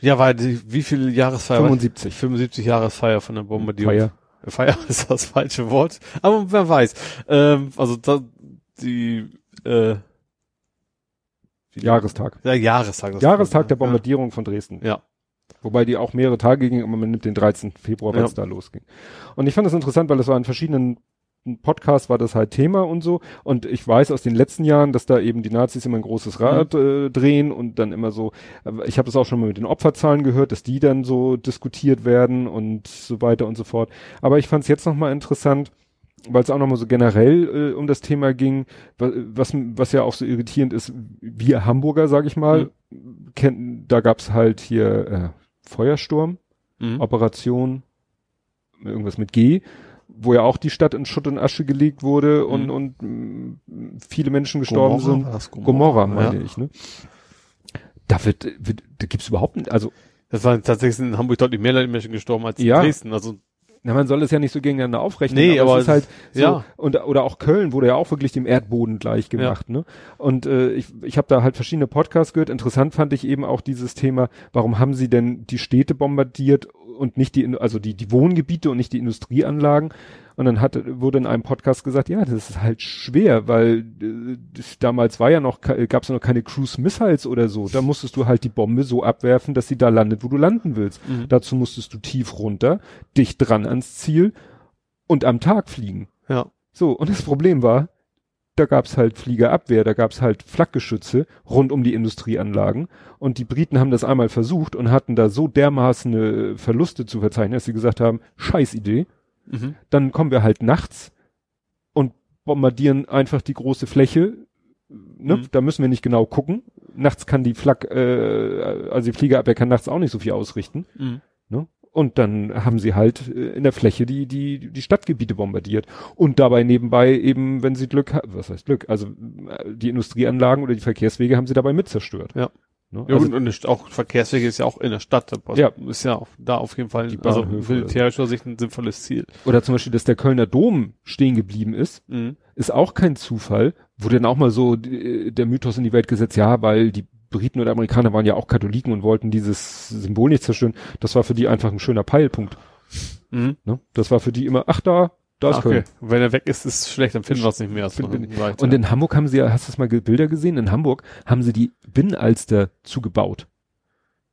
ja, war die, wie viel Jahresfeier? 75. 75 Jahresfeier von der Bombardierung. Feier. Feier ist das falsche Wort. Aber wer weiß. Ähm, also da, die äh, Jahrestag. Ja, Jahrestag. Jahrestag der ja. Bombardierung von Dresden. Ja. Wobei die auch mehrere Tage ging, aber man nimmt den 13. Februar, weil Ja. es da losging. Und ich fand das interessant, weil es war in verschiedenen Podcasts war das halt Thema und so. Und ich weiß aus den letzten Jahren, dass da eben die Nazis immer ein großes Rad äh, drehen und dann immer so, äh, ich habe das auch schon mal mit den Opferzahlen gehört, dass die dann so diskutiert werden und so weiter und so fort. Aber ich fand es jetzt nochmal interessant, weil es auch nochmal so generell äh, um das Thema ging, wa- was, was ja auch so irritierend ist, wir Hamburger, sag ich mal, kennen, da gab's halt hier äh, Feuersturm, Mhm. Operation, irgendwas mit G, wo ja auch die Stadt in Schutt und Asche gelegt wurde und, Mhm. und mh, viele Menschen gestorben Gomorra, sind. das Gomorra, meine ja. ich, ne? Da wird, wird da gibt's überhaupt nicht, also Das waren tatsächlich in Hamburg deutlich mehr Leute Menschen gestorben als in Ja. Dresden. Also na, man soll es ja nicht so gegeneinander aufrechnen, Nee, aber, aber es ist halt so, ja. und oder auch Köln wurde ja auch wirklich dem Erdboden gleich gemacht, ne? Und äh, ich, ich habe da halt verschiedene Podcasts gehört. Interessant fand ich eben auch dieses Thema, warum haben sie denn die Städte bombardiert und nicht die, also die, die Wohngebiete und nicht die Industrieanlagen? Und dann hat, wurde in einem Podcast gesagt, ja, das ist halt schwer, weil äh, damals war ja noch, gab es ja noch keine Cruise Missiles oder so. Da musstest du halt die Bombe so abwerfen, dass sie da landet, wo du landen willst. Mhm. Dazu musstest du tief runter, dicht dran ans Ziel und am Tag fliegen. ja. So, und das Problem war, da gab's halt Fliegerabwehr, da gab's halt Flakgeschütze rund um die Industrieanlagen. Und die Briten haben das einmal versucht und hatten da so dermaßen äh, Verluste zu verzeichnen, dass sie gesagt haben, scheiß Idee, Mhm. dann kommen wir halt nachts und bombardieren einfach die große Fläche. Ne? Mhm. Da müssen wir nicht genau gucken. Nachts kann die Flak, äh, also die Fliegerabwehr kann nachts auch nicht so viel ausrichten. Mhm. Ne? Und dann haben sie halt äh, in der Fläche die, die, die Stadtgebiete bombardiert. Und dabei nebenbei eben, wenn sie Glück haben, was heißt Glück? Also äh, die Industrieanlagen oder die Verkehrswege haben sie dabei mit zerstört. Ja. Ne? Ja, also, und auch Verkehrswege ist ja auch in der Stadt. Ja. Ist ja auch da auf jeden Fall, also militärischer Sicht ein sinnvolles Ziel. oder zum Beispiel, dass der Kölner Dom stehen geblieben ist, Mhm. ist auch kein Zufall. Wurde dann auch mal so äh, der Mythos in die Welt gesetzt, ja, weil die Briten und Amerikaner waren ja auch Katholiken und wollten dieses Symbol nicht zerstören. Das war für die einfach ein schöner Peilpunkt. Mhm. Ne? Das war für die immer, ach da, da ist Köln. okay. Wenn er weg ist, ist es schlecht, dann finden wir es nicht mehr. Seite. Und in Hamburg haben sie ja, hast du das mal Bilder gesehen? In Hamburg haben sie die Binnenalster zugebaut.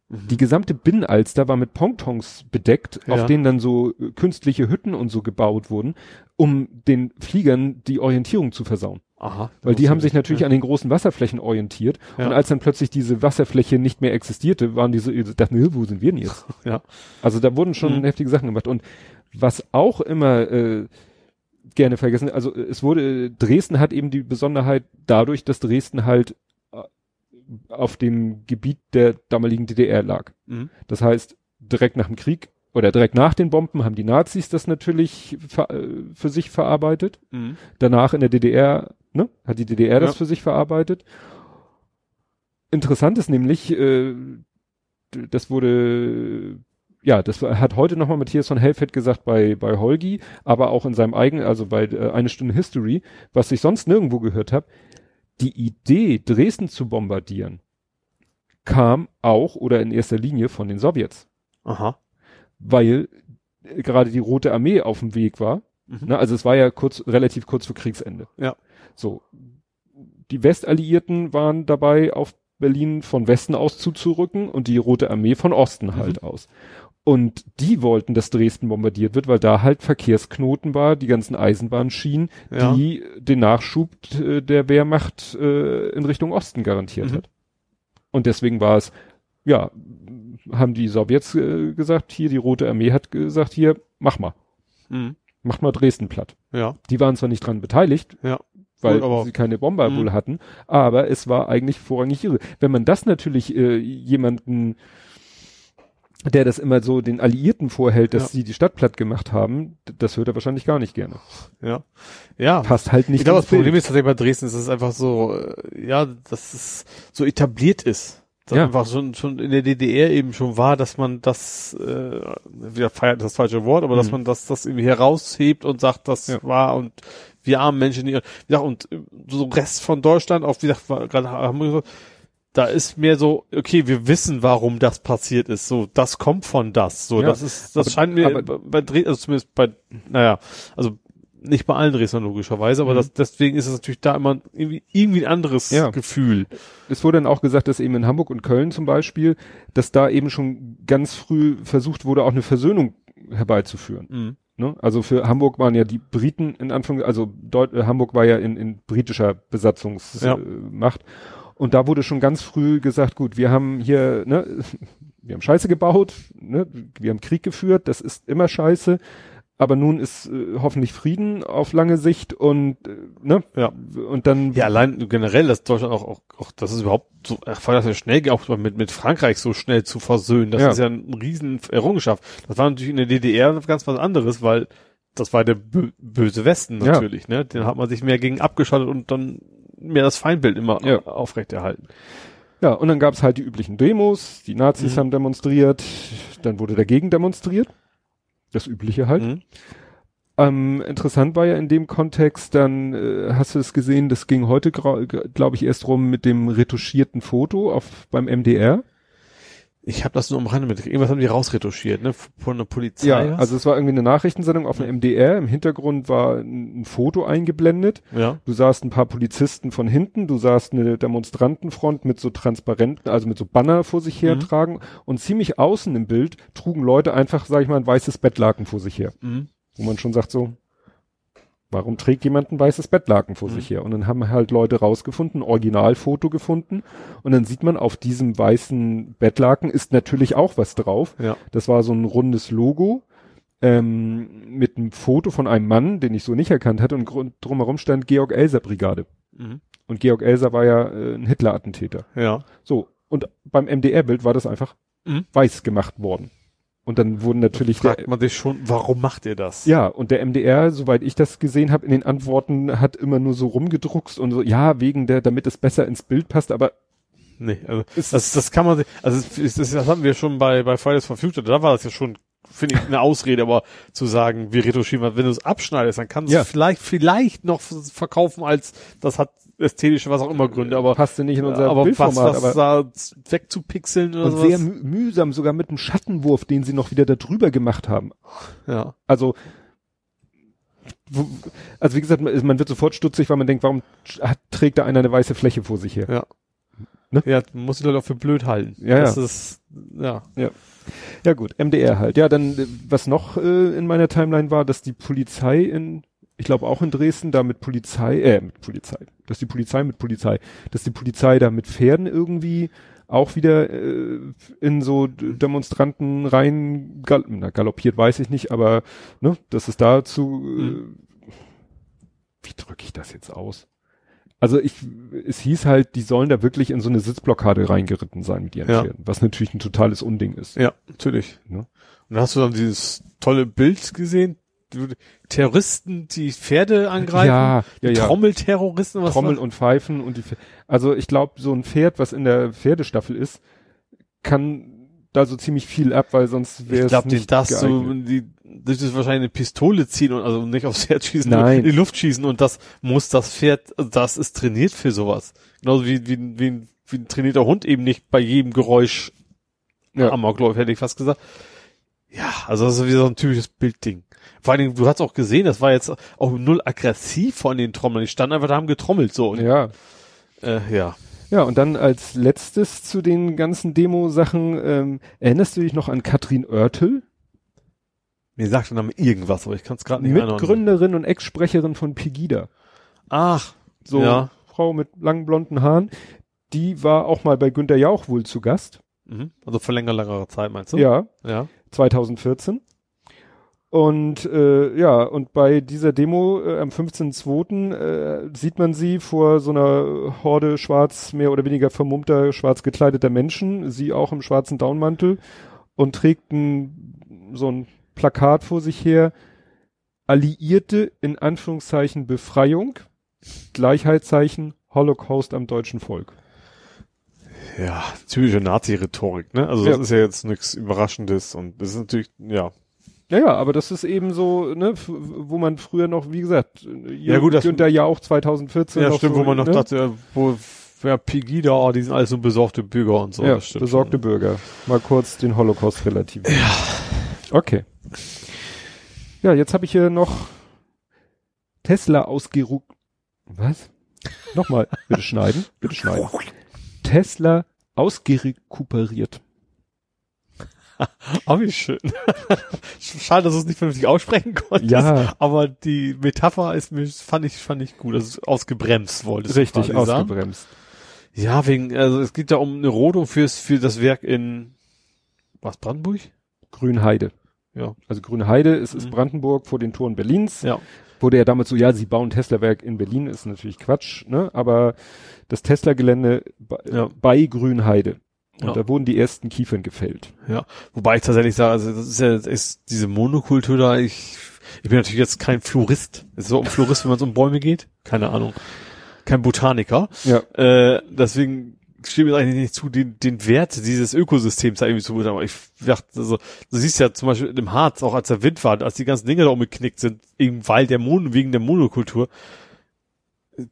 Mhm. Die gesamte Binnenalster war mit Pontons bedeckt, Ja. auf denen dann so äh, künstliche Hütten und so gebaut wurden, um den Fliegern die Orientierung zu versauen. Aha. Weil die haben sich ich natürlich nicht. an den großen Wasserflächen orientiert. Ja. Und als dann plötzlich diese Wasserfläche nicht mehr existierte, waren die so, dachten, "Hä, wo sind wir denn jetzt? Ja. Also da wurden schon Mhm. heftige Sachen gemacht. Und was auch immer äh, gerne vergessen, also es wurde, Dresden hat eben die Besonderheit dadurch, dass Dresden halt äh, auf dem Gebiet der damaligen DDR lag. Mhm. Das heißt, direkt nach dem Krieg oder direkt nach den Bomben haben die Nazis das natürlich ver, äh, für sich verarbeitet. Mhm. Danach in der DDR, ne, hat die DDR das Ja. für sich verarbeitet. Interessant ist nämlich, äh, das wurde, ja, das hat heute nochmal Matthias von Helfeld gesagt bei, bei Holgi, aber auch in seinem eigenen, also bei äh, Eine Stunde History, was ich sonst nirgendwo gehört habe. Die Idee, Dresden zu bombardieren, kam auch oder in erster Linie von den Sowjets, Aha. Weil äh, gerade die Rote Armee auf dem Weg war. Mhm. Ne, also es war ja kurz, relativ kurz vor Kriegsende. Ja. So. Die Westalliierten waren dabei, auf Berlin von Westen aus zuzurücken und die Rote Armee von Osten halt aus. Und die wollten, dass Dresden bombardiert wird, weil da halt Verkehrsknoten war, die ganzen Eisenbahnschienen, Ja. die den Nachschub äh, der Wehrmacht äh, in Richtung Osten garantiert Mhm. hat. Und deswegen war es, ja, haben die Sowjets äh, gesagt, hier, die Rote Armee hat gesagt, hier, mach mal, Mhm. mach mal Dresden platt. Ja. Die waren zwar nicht dran beteiligt, Ja. weil Gut, sie keine Bomber Mhm. wohl hatten, aber es war eigentlich vorrangig irre. Wenn man das natürlich äh, jemanden der das immer so den Alliierten vorhält, dass Ja. sie die Stadt platt gemacht haben, das hört er wahrscheinlich gar nicht gerne. Ja. Ja. Passt halt nicht. ich glaube, das ins Bild. Problem ist tatsächlich bei Dresden, ist es einfach so, äh, ja, dass es so etabliert ist. Dass Ja. einfach schon, schon in der DDR eben schon war, dass man das, äh, wieder feiert das falsche Wort, aber dass Mhm. man das, das irgendwie heraushebt und sagt, das Ja. war und wir armen Menschen, die, wie gesagt, und äh, so Rest von Deutschland, auch wie gesagt, gerade haben wir gesagt, da ist mehr so, okay, wir wissen, warum das passiert ist. So, das kommt von das. So, Ja, das ist, das aber- scheint mir aber- bei, bei also zumindest bei, naja, also nicht bei allen Dresdnern logischerweise, aber Mhm. das, deswegen ist es natürlich da immer irgendwie, irgendwie ein anderes Ja. Gefühl. es wurde dann auch gesagt, dass eben in Hamburg und Köln zum Beispiel, dass da eben schon ganz früh versucht wurde, auch eine Versöhnung herbeizuführen. Mhm. Ne? Also für Hamburg waren ja die Briten in Anfang, also Deut äh, Hamburg war ja in, in britischer Besatzungsmacht. Ja. Und da wurde schon ganz früh gesagt, gut, wir haben hier, ne, wir haben Scheiße gebaut, ne, wir haben Krieg geführt, das ist immer Scheiße. Aber nun ist äh, hoffentlich Frieden auf lange Sicht und äh, ne Ja. und dann Ja, allein generell, dass Deutschland auch, auch, auch das ist überhaupt so, ach, war das ja schnell, geht, auch mit, mit Frankreich so schnell zu versöhnen. Das Ja. ist ja eine riesen Errungenschaft. Das war natürlich in der DDR ganz was anderes, weil das war der bö böse Westen Ja. natürlich, ne? Den hat man sich mehr gegen abgeschottet und dann mehr das Feindbild immer Ja. aufrechterhalten. Ja, und dann gab's halt die üblichen Demos, die Nazis Mhm. haben demonstriert, dann wurde dagegen demonstriert. Das übliche halt. Mhm. Ähm, interessant war ja in dem Kontext, dann äh, hast du es gesehen, das ging heute, glaube ich, erst rum mit dem retuschierten Foto auf beim MDR. Ich habe das nur am Rande mit. Irgendwas haben die rausretuschiert, ne? Von der Polizei. Ja, was? also es war irgendwie eine Nachrichtensendung auf dem MDR. Im Hintergrund war ein, ein Foto eingeblendet. ja. Du sahst ein paar Polizisten von hinten, du sahst eine Demonstrantenfront mit so Transparenten, also mit so Banner vor sich her Mhm. tragen und ziemlich außen im Bild trugen Leute einfach, sag ich mal, ein weißes Bettlaken vor sich her. Mhm. Wo man schon sagt so, warum trägt jemand ein weißes Bettlaken vor Mhm. sich her? Und dann haben halt Leute rausgefunden, ein Originalfoto gefunden und dann sieht man auf diesem weißen Bettlaken ist natürlich auch was drauf. Ja. Das war so ein rundes Logo ähm, mit einem Foto von einem Mann, den ich so nicht erkannt hatte und drumherum stand Georg Elser Brigade. Mhm. Und Georg Elser war ja äh, ein Hitler-Attentäter. Ja. So, und beim MDR-Bild war das einfach Mhm. weiß gemacht worden. Und dann wurden natürlich der, Fragt man sich schon, warum macht ihr das? ja, und der MDR, soweit ich das gesehen habe, in den Antworten hat immer nur so rumgedruckst und so, ja, wegen der, damit es besser ins Bild passt, aber Nee, also das, das kann man sich, also das, ist- das, hatten wir schon bei, bei Fridays for Future, da war das ja schon, finde ich, eine Ausrede, aber zu sagen, wir retuschieren, wenn du es abschneidest, dann kannst du Ja. es vielleicht, vielleicht noch verkaufen als, das hat ästhetische, was auch immer Gründe, aber, passte nicht in unser aber was, Bildformat, was aber da wegzupixeln oder und sowas. sehr mü mühsam, sogar mit einem Schattenwurf, den sie noch wieder da drüber gemacht haben. ja. Also, also wie gesagt, man wird sofort stutzig, weil man denkt, warum hat, trägt da einer eine weiße Fläche vor sich her? Ja. Ne? Ja, man muss die Leute auch für blöd halten. Ja, das ja. ist, ja. Ja gut, MDR halt. Ja, dann äh, was noch äh, in meiner Timeline war, dass die Polizei in, ich glaube auch in Dresden, da mit Polizei, äh, mit Polizei, dass die Polizei mit Polizei, dass die Polizei da mit Pferden irgendwie auch wieder äh, in so Demonstranten rein gal na, galoppiert, weiß ich nicht, aber ne, dass es dazu, Mhm. äh, wie drücke ich das jetzt aus? Also ich, es hieß halt, die sollen da wirklich in so eine Sitzblockade reingeritten sein mit ihren Ja. Pferden, was natürlich ein totales Unding ist. Ja, natürlich. Ne? Und dann hast du dann dieses tolle Bild gesehen, Terroristen, die Pferde angreifen, Ja, ja, die ja. Trommelterroristen, was Trommeln war- und Pfeifen und die, Pf- also ich glaube, so ein Pferd, was in der Pferdestaffel ist, kann da so ziemlich viel ab, weil sonst wäre ich es glaube, nicht das so, die, das ist wahrscheinlich eine Pistole ziehen und also nicht aufs Pferd schießen, Nein. in die Luft schießen und das muss das Pferd, also das ist trainiert für sowas. Genauso wie, wie, wie, ein- wie ein trainierter Hund eben nicht bei jedem Geräusch Ja. Amoklauf, hätte ich fast gesagt. Ja, also das ist wie so ein typisches Bildding. Vor allen Dingen, du hast auch gesehen, das war jetzt auch null aggressiv von den Trommeln. Die standen einfach da, haben getrommelt so. Und, Ja. äh, ja. Ja, und dann als letztes zu den ganzen Demo-Sachen, ähm, erinnerst du dich noch an Katrin Oertel? Mir sagt der Name irgendwas, aber ich kann es gerade nicht einordnen. Mitgründerin und Ex-Sprecherin von Pegida. Ach, So, Ja. Frau mit langen blonden Haaren. Die war auch mal bei Günter Jauch wohl zu Gast. mhm. also vor länger, längerer Zeit meinst du? Ja. Ja. 2014. Und äh, ja, und bei dieser Demo äh, am 15.02. Äh, sieht man sie vor so einer Horde schwarz, mehr oder weniger vermummter, schwarz gekleideter Menschen, sie auch im schwarzen Downmantel. und trägt ein, so ein Plakat vor sich her. Alliierte in Anführungszeichen Befreiung, Gleichheitszeichen Holocaust am deutschen Volk. Ja, typische Nazi-Rhetorik, ne? Also das ist ja jetzt nichts Überraschendes und das ist natürlich, ja. Ja, ja, aber das ist eben so, ne, wo man früher noch, wie gesagt, Ja, gut, das- Günther ja auch 2014 Ja, stimmt, so, wo man noch ne? dachte, wo, ja, Pegida, oh, die sind alles so besorgte Bürger und so. ja, besorgte schon. Bürger. Mal kurz den Holocaust relativ. Ja. Okay. Ja, jetzt habe ich hier noch Tesla ausgeruht. Was? Nochmal, bitte schneiden, bitte schneiden. Tesla ausgerekuperiert. Ah, wie schön. Schade, dass du es nicht vernünftig aussprechen konntest. Ja. Aber die Metapher ist mir, fand ich, fand ich gut. Also ausgebremst wolltest Richtig, du quasi sagen. ausgebremst. Ja, wegen, also es geht ja um eine Rodung fürs, für das Werk in, was, Brandenburg? Grünheide. Ja. Also Grünheide ist, ist Mhm. Brandenburg vor den Toren Berlins. Ja. Wurde ja damals so, ja, sie bauen Tesla-Werk in Berlin, ist natürlich Quatsch, ne? Aber das Tesla-Gelände bei, Ja. bei Grünheide. Und Ja. da wurden die ersten Kiefern gefällt. Ja. Wobei ich tatsächlich sage, also das ist ja, ist diese Monokultur da, ich, ich bin natürlich jetzt kein Florist. Es ist so um Florist, wenn man so um Bäume geht. Keine Ahnung. Kein Botaniker. Ja. Äh, deswegen steht mir eigentlich nicht zu, den, den Wert dieses Ökosystems da irgendwie zu beurteilen. Aber ich dachte, also, du siehst ja zum Beispiel im Harz, auch als der Wind war, als die ganzen Dinge da umgeknickt sind, eben weil der Mon wegen der Monokultur,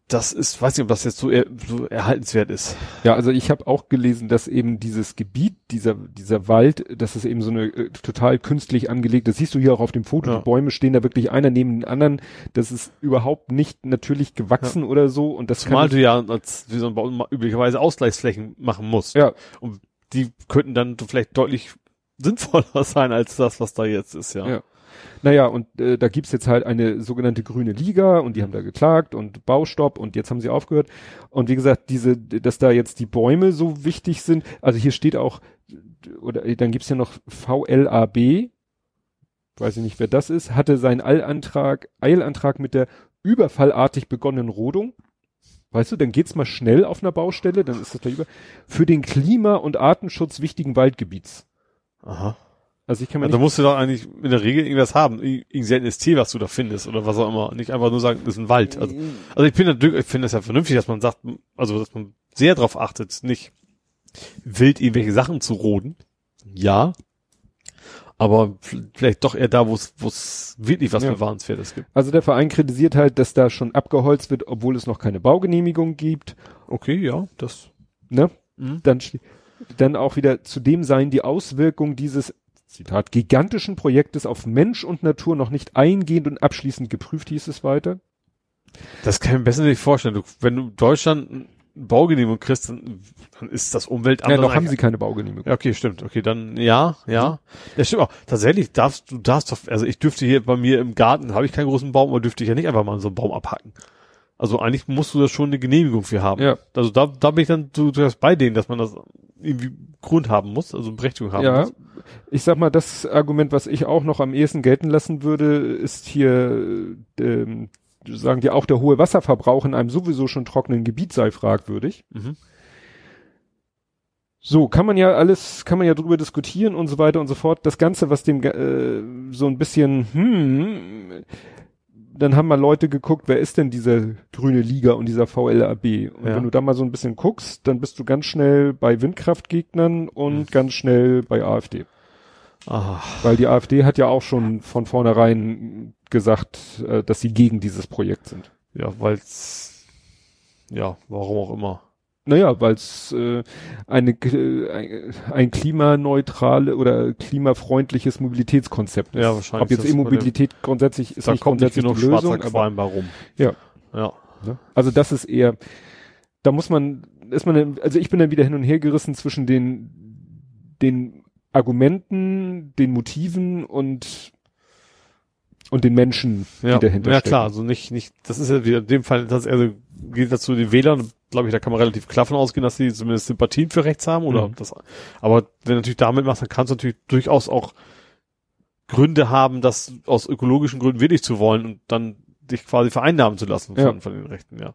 das ist, weiß nicht, ob das jetzt so, er, so erhaltenswert ist. Ja, also ich habe auch gelesen, dass eben dieses Gebiet, dieser, dieser Wald, dass es eben so eine äh, total künstlich angelegt, das siehst du hier auch auf dem Foto, Ja. die Bäume stehen da wirklich einer neben den anderen, das ist überhaupt nicht natürlich gewachsen oder so und das Zumal kann du ja als wie so ein Baum üblicherweise Ausgleichsflächen machen musst. ja, Und die könnten dann vielleicht deutlich sinnvoller sein als das, was da jetzt ist, ja. Ja. Naja, und äh, da gibt's jetzt halt eine sogenannte grüne Liga und die haben da geklagt und Baustopp und jetzt haben sie aufgehört. Und wie gesagt, diese, dass da jetzt die Bäume so wichtig sind, also hier steht auch, oder äh, dann gibt's ja noch VLAB, weiß ich nicht, wer das ist, hatte seinen Eilantrag, Eilantrag mit der überfallartig begonnenen Rodung. Weißt du, dann geht's mal schnell auf einer Baustelle, dann ist das da über, für den Klima- und Artenschutz wichtigen Waldgebiets. Aha. Also ich kann mir nicht musst du doch eigentlich in der Regel irgendwas haben, Ir- irgendein seltenes Tier, was du da findest oder was auch immer. Nicht einfach nur sagen, das ist ein Wald. Also, also ich bin natürlich, ich finde es ja vernünftig, dass man sagt, also dass man sehr darauf achtet, nicht wild irgendwelche Sachen zu roden. Ja. Aber vielleicht doch eher da, wo es wirklich was Ja. Bewahrenswertes gibt. Also der Verein kritisiert halt, dass da schon abgeholzt wird, obwohl es noch keine Baugenehmigung gibt. Okay, ja, das. Ne? Mhm. Dann, dann auch wieder zudem seien die Auswirkungen dieses Zitat gigantischen Projektes auf Mensch und Natur noch nicht eingehend und abschließend geprüft, hieß es weiter. Das kann ich mir besser nicht vorstellen. Du, wenn du Deutschland eine Baugenehmigung kriegst, dann, dann ist das Umweltamt. Ja, noch haben sie keine Baugenehmigung. Ja, okay, stimmt. Okay, dann ja, ja. Ja, stimmt auch. Tatsächlich darfst du darfst doch, also ich dürfte hier bei mir im Garten, habe ich keinen großen Baum, aber dürfte ich ja nicht einfach mal so einen Baum abhacken. Also eigentlich musst du da schon eine Genehmigung für haben. Ja. Also da, da bin ich dann du, du bei denen, dass man das irgendwie Grund haben muss, also Berechtigung haben Ja, muss. ich sag mal, das Argument, was ich auch noch am ehesten gelten lassen würde, ist hier, äh, ähm, sagen die auch, der hohe Wasserverbrauch in einem sowieso schon trockenen Gebiet sei fragwürdig. Mhm. So, kann man ja alles, kann man ja drüber diskutieren und so weiter und so fort. Das Ganze, was dem äh, so ein bisschen, hm, dann haben mal Leute geguckt, wer ist denn diese grüne Liga und dieser VLAB? Und Ja. wenn du da mal so ein bisschen guckst, dann bist du ganz schnell bei Windkraftgegnern und ganz schnell bei AfD. Ah, Weil die AfD hat ja auch schon von vornherein gesagt, äh, dass sie gegen dieses Projekt sind. ja, weil's ja, warum auch immer. Naja, weil es äh, eine äh, ein, klimaneutrale oder klimafreundliches Mobilitätskonzept ist. Ja, wahrscheinlich Ob jetzt E-Mobilität grundsätzlich ist da nicht kommt nicht grundsätzlich genug die Lösung, aber, rum. Ja. Ja. Also das ist eher, da muss man, ist man, also ich bin dann wieder hin und her gerissen zwischen den den Argumenten, den Motiven und und den Menschen, Ja, die dahinter ja klar, also nicht, nicht, das ist ja wieder in dem Fall, das also geht dazu den Wählern, glaube ich, da kann man relativ klar von ausgehen, dass sie zumindest Sympathien für rechts haben oder Mhm. das, aber wenn du natürlich damit machst, dann kannst du natürlich durchaus auch Gründe haben, das aus ökologischen Gründen wirklich zu wollen und dann dich quasi vereinnahmen zu lassen von, Ja. von den Rechten, ja.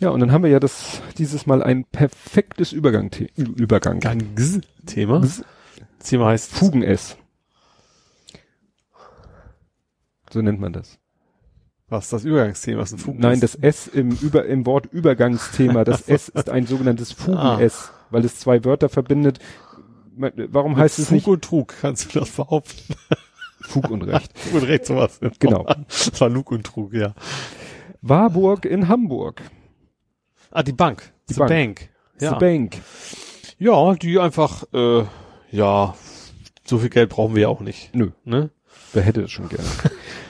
Ja, und dann haben wir ja das dieses Mal ein perfektes Übergang Übergang. Gangs Thema. Das Thema heißt Fugen S. So nennt man das. Was das Übergangsthema ist ein Fugen Nein, das S im Über im Wort Übergangsthema, das S ist ein sogenanntes Fugen S, ah. weil es zwei Wörter verbindet. Warum Mit heißt es Fug nicht Fug und Trug? Kannst du das behaupten? Fug und Recht. Fug und Recht sowas. Genau. Das war Lug und Trug, ja. Warburg in Hamburg. Ah, die Bank. Die The Bank. Bank. Ja. The Bank. Ja, die einfach, äh, ja, so viel Geld brauchen wir ja auch nicht. Nö. Ne? Wer hätte es schon gerne?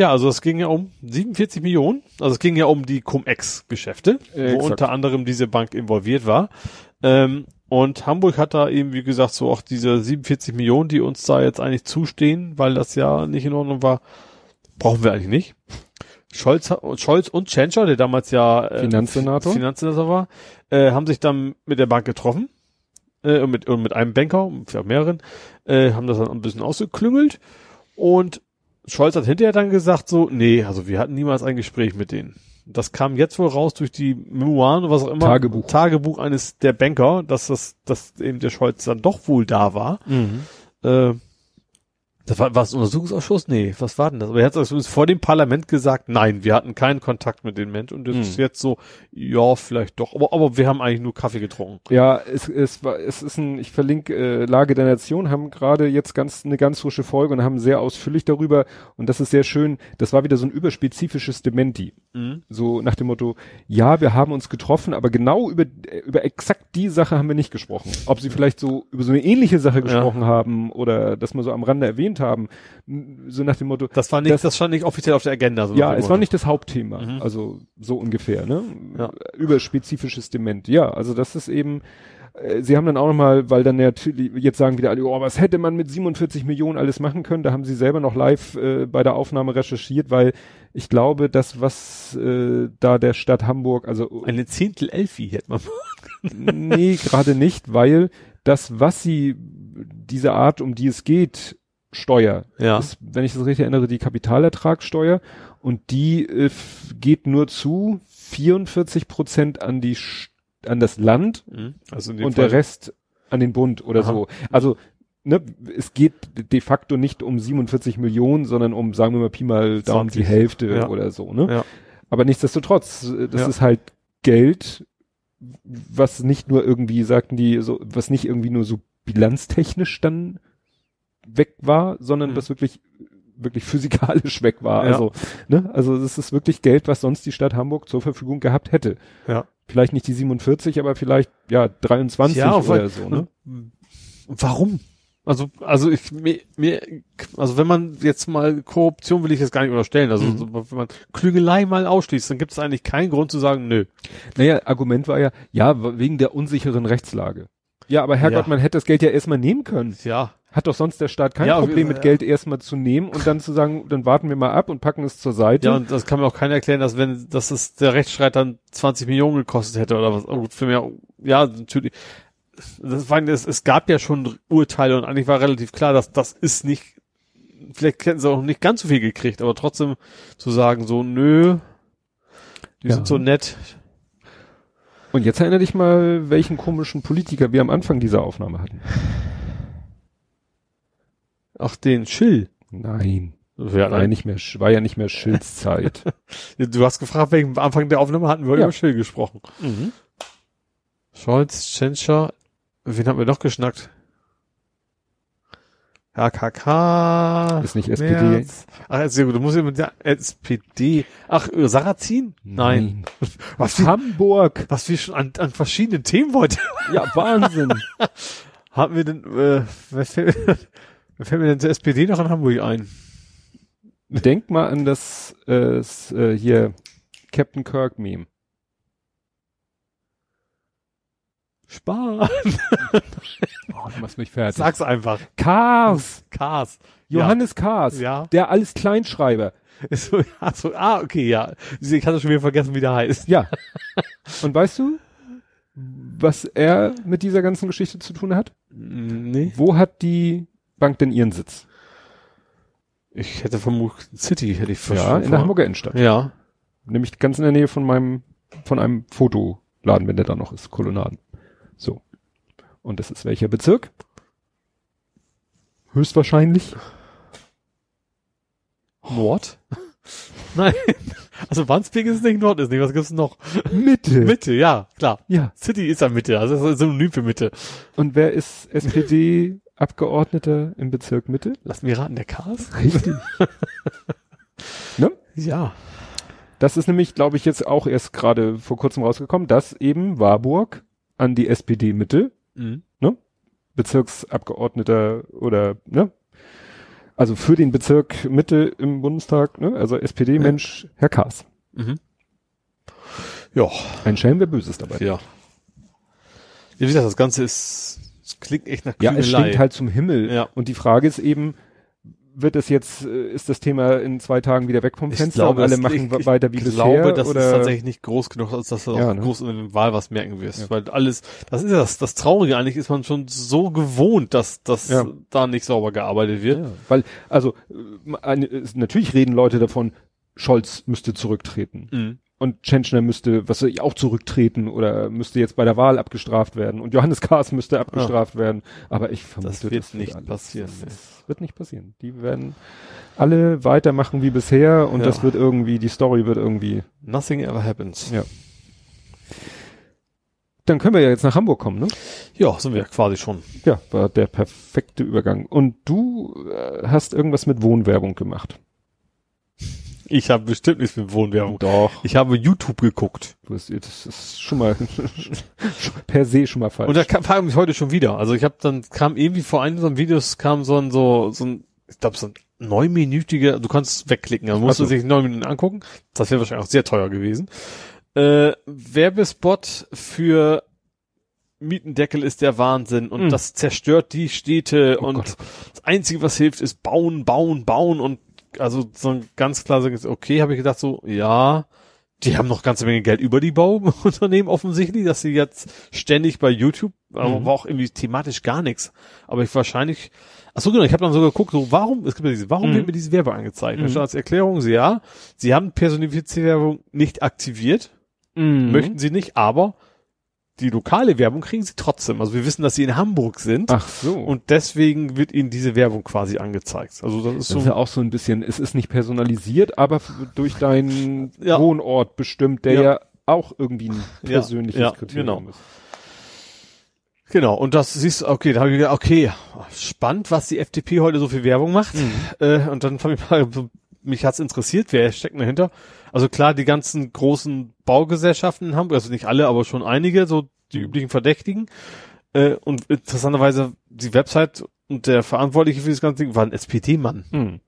ja, also es ging ja um 47 Millionen. Also es ging ja um die Cum-Ex-Geschäfte, äh, wo unter anderem diese Bank involviert war. Ähm, und Hamburg hat da eben, wie gesagt, so auch diese 47 Millionen, die uns da jetzt eigentlich zustehen, weil das ja nicht in Ordnung war, brauchen wir eigentlich nicht. Scholz, Scholz und Tschentscher, der damals ja äh, Finanzsenator. Finanzsenator war, äh, haben sich dann mit der Bank getroffen äh, und, mit, und mit einem Banker, für mehreren, äh, haben das dann ein bisschen ausgeklüngelt und Scholz hat hinterher dann gesagt so, nee, also wir hatten niemals ein Gespräch mit denen. Das kam jetzt wohl raus durch die Memoiren, was auch immer. Tagebuch. Tagebuch eines der Banker, dass das, dass eben der Scholz dann doch wohl da war. Mhm. Äh, das war, war es ein Untersuchungsausschuss? Nee, was war denn das? Aber er hat zumindest vor dem Parlament gesagt, nein, wir hatten keinen Kontakt mit den Menschen und das hm. ist jetzt so, ja, vielleicht doch, aber, aber wir haben eigentlich nur Kaffee getrunken. Ja, es, es war, es ist ein, ich verlinke äh, Lage der Nation, haben gerade jetzt ganz eine ganz frische Folge und haben sehr ausführlich darüber und das ist sehr schön, das war wieder so ein überspezifisches Dementi. Mhm. So nach dem Motto, ja, wir haben uns getroffen, aber genau über, über exakt die Sache haben wir nicht gesprochen. Ob sie vielleicht so über so eine ähnliche Sache gesprochen ja. haben oder dass man so am Rande erwähnt haben. So nach dem Motto. Das war nicht, das, das stand nicht offiziell auf der Agenda. So ja, es war nicht das Hauptthema. Mhm. Also so ungefähr, ne? Ja. Über spezifisches Dement. Ja, also das ist eben, äh, Sie haben dann auch nochmal, weil dann natürlich, jetzt sagen wieder alle, oh, was hätte man mit 47 Millionen alles machen können? Da haben Sie selber noch live äh, bei der Aufnahme recherchiert, weil ich glaube, das, was äh, da der Stadt Hamburg, also eine Zehntel Elfi hätte man. nee, gerade nicht, weil das, was Sie, diese Art, um die es geht, Steuer. Ja. Ist, wenn ich das richtig erinnere, die Kapitalertragssteuer. Und die äh, geht nur zu 44 Prozent an die, an das Land. Mhm. Also und Fall der Rest an den Bund oder Aha. so. Also, ne, es geht de facto nicht um 47 Millionen, sondern um, sagen wir mal, Pi mal Daumen die Hälfte ja. oder so, ne? Ja. Aber nichtsdestotrotz, äh, das ja. ist halt Geld, was nicht nur irgendwie, sagten die, so, was nicht irgendwie nur so bilanztechnisch dann weg war, sondern mhm. was wirklich wirklich physikalisch weg war. Ja. Also, ne, also es ist wirklich Geld, was sonst die Stadt Hamburg zur Verfügung gehabt hätte. Ja. Vielleicht nicht die 47, aber vielleicht ja 23 ja, oder so. Ne? Warum? Also, also ich mir, mir, also wenn man jetzt mal Korruption will ich jetzt gar nicht unterstellen, also mhm. so, wenn man Klügelei mal ausschließt, dann gibt es eigentlich keinen Grund zu sagen, nö. Naja, Argument war ja, ja, wegen der unsicheren Rechtslage. Ja, aber Herrgott, ja. man hätte das Geld ja erstmal nehmen können. Ja. Hat doch sonst der Staat kein ja, Problem mit ja. Geld erstmal zu nehmen und dann zu sagen, dann warten wir mal ab und packen es zur Seite. Ja, und das kann mir auch keiner erklären, dass wenn, dass es der Rechtsstreit dann 20 Millionen gekostet hätte oder was. Oh, gut, für mich, ja, natürlich. Das war, es, es gab ja schon Urteile und eigentlich war relativ klar, dass das ist nicht, vielleicht hätten sie auch nicht ganz so viel gekriegt, aber trotzdem zu sagen, so, nö, die ja. sind so nett. Und jetzt erinnere dich mal, welchen komischen Politiker wir am Anfang dieser Aufnahme hatten. Ach, den Schill. Nein. Ja, war ja nicht mehr, war ja nicht mehr Schills Zeit. du hast gefragt, welchen Anfang der Aufnahme hatten wir ja. über Schill gesprochen. Mhm. Scholz, Tschentscher, wen haben wir noch geschnackt? HKK. Ist nicht SPD. März. Ach, sehr gut. Du musst mit der SPD. Ach, äh, Sarrazin? Nein. Nein. Was Hamburg. Was wir schon an, an verschiedenen Themen heute. Ja, Wahnsinn. Haben wir denn, äh, Wer fällt mir denn zur SPD noch in Hamburg ein? Denk mal an das äh, äh, hier Captain Kirk Meme. Sparen. oh, du machst mich fertig. Sag's einfach. Kars. Kars. Johannes ja. Kars. Ja. Der alles Kleinschreiber. So, ja, so, ah, okay, ja. Ich hatte schon wieder vergessen, wie der heißt. Ja. Und weißt du, was er mit dieser ganzen Geschichte zu tun hat? Nee. Wo hat die Bank denn ihren Sitz? Ich hätte vermutet City, hätte ich Ja, in der Hamburger Innenstadt. Ja. Nämlich ganz in der Nähe von meinem von einem Fotoladen, wenn der da noch ist, Kolonnaden. So. Und das ist welcher Bezirk? Höchstwahrscheinlich. Nord? Nein. Also Wandsbek ist nicht Nord, ist nicht. Was gibt's noch? Mitte. Mitte, ja, klar. Ja. City ist ja Mitte, also das ist ein Synonym für Mitte. Und wer ist SPD-Abgeordneter im Bezirk Mitte? Lass mich raten, der Chaos? Richtig. ne? Ja. Das ist nämlich, glaube ich, jetzt auch erst gerade vor kurzem rausgekommen, dass eben Warburg an die SPD Mitte, Mhm. Bezirksabgeordneter oder, ne? Also für den Bezirk Mitte im Bundestag, ne? Also SPD-Mensch, Herr Kaas. Mhm. Ja. Ein Schelm, wer Böses dabei. Ja. Ja, wie gesagt, das Ganze ist, es klingt echt nach Ja, es Kühnelei. stinkt halt zum Himmel. Ja. Und die Frage ist eben, wird es jetzt, äh, ist das Thema in zwei Tagen wieder weg vom Ich Fenster glaube, und alle das- machen ich- weiter wie ich bisher? glaube, das oder? ist tatsächlich nicht groß genug, als dass du Ja, auch ne? groß in der Wahl was merken wirst. Ja. Weil alles, das ist ja das, das Traurige eigentlich, ist man schon so gewohnt, dass, dass Ja. da nicht sauber gearbeitet wird. Weil, also, äh, natürlich reden Leute davon, Scholz müsste zurücktreten. Mhm. Und Tschentschner müsste, was ich, auch zurücktreten oder müsste jetzt bei der Wahl abgestraft werden. Und Johannes Kahrs müsste abgestraft werden. Aber ich vermute, Das wird nicht passieren, Das, das wird nicht passieren. Die werden alle weitermachen wie bisher und Ja. das wird irgendwie, die Story wird irgendwie, Nothing ever happens. ja. Dann können wir ja jetzt nach Hamburg kommen, ne? Ja, sind wir quasi schon. Ja, war der perfekte Übergang. Und du äh, hast irgendwas mit Wohnwerbung gemacht. Ich habe bestimmt nichts mit Wohnwerbung. Doch. Ich habe YouTube geguckt. Du hast, das ist schon mal per se schon mal falsch. Und da kam, frage mich heute schon wieder. Also ich habe dann kam irgendwie vor einem so einem Videos kam so ein so so ein ich glaube so ein neunminütiger, du kannst wegklicken, dann musst Ach du sich neun Minuten angucken. Das wäre wahrscheinlich auch sehr teuer gewesen. Äh, Werbespot für Mietendeckel ist der Wahnsinn und Mm. das zerstört die Städte Oh und Gott. das Einzige, was hilft, ist bauen, bauen, bauen und also so ein ganz klar sagen, okay, habe ich gedacht so, ja, die haben noch ganze Menge Geld über die Bauunternehmen offensichtlich, dass sie jetzt ständig bei YouTube, aber Mhm. war auch irgendwie thematisch gar nichts. Aber ich wahrscheinlich, ach so genau, ich habe dann so geguckt, so warum, es gibt ja diese, warum Mhm. wird mir diese Werbung angezeigt? Mhm. Da stand als Erklärung, sie ja, sie haben personifizierte Werbung nicht aktiviert, Mhm. möchten sie nicht, aber die lokale Werbung kriegen sie trotzdem. Also wir wissen, dass sie in Hamburg sind. Ach so. Und deswegen wird ihnen diese Werbung quasi angezeigt. Also das ist das so. ist ja auch so ein bisschen, es ist nicht personalisiert, aber durch deinen Ja. Wohnort bestimmt, der Ja. ja, auch irgendwie ein persönliches ja, Kriterium genau. ist. Genau, und das siehst du, okay, da habe ich gedacht, okay, spannend, was die FDP heute so viel Werbung macht. Mhm. Äh, und dann habe ich mal, mich hat's interessiert, wer steckt dahinter? Also klar, die ganzen großen Baugesellschaften in Hamburg, also nicht alle, aber schon einige, so die Mhm. üblichen Verdächtigen. Äh, und interessanterweise, die Website und der Verantwortliche für das ganze Ding war ein SPD-Mann. Mhm.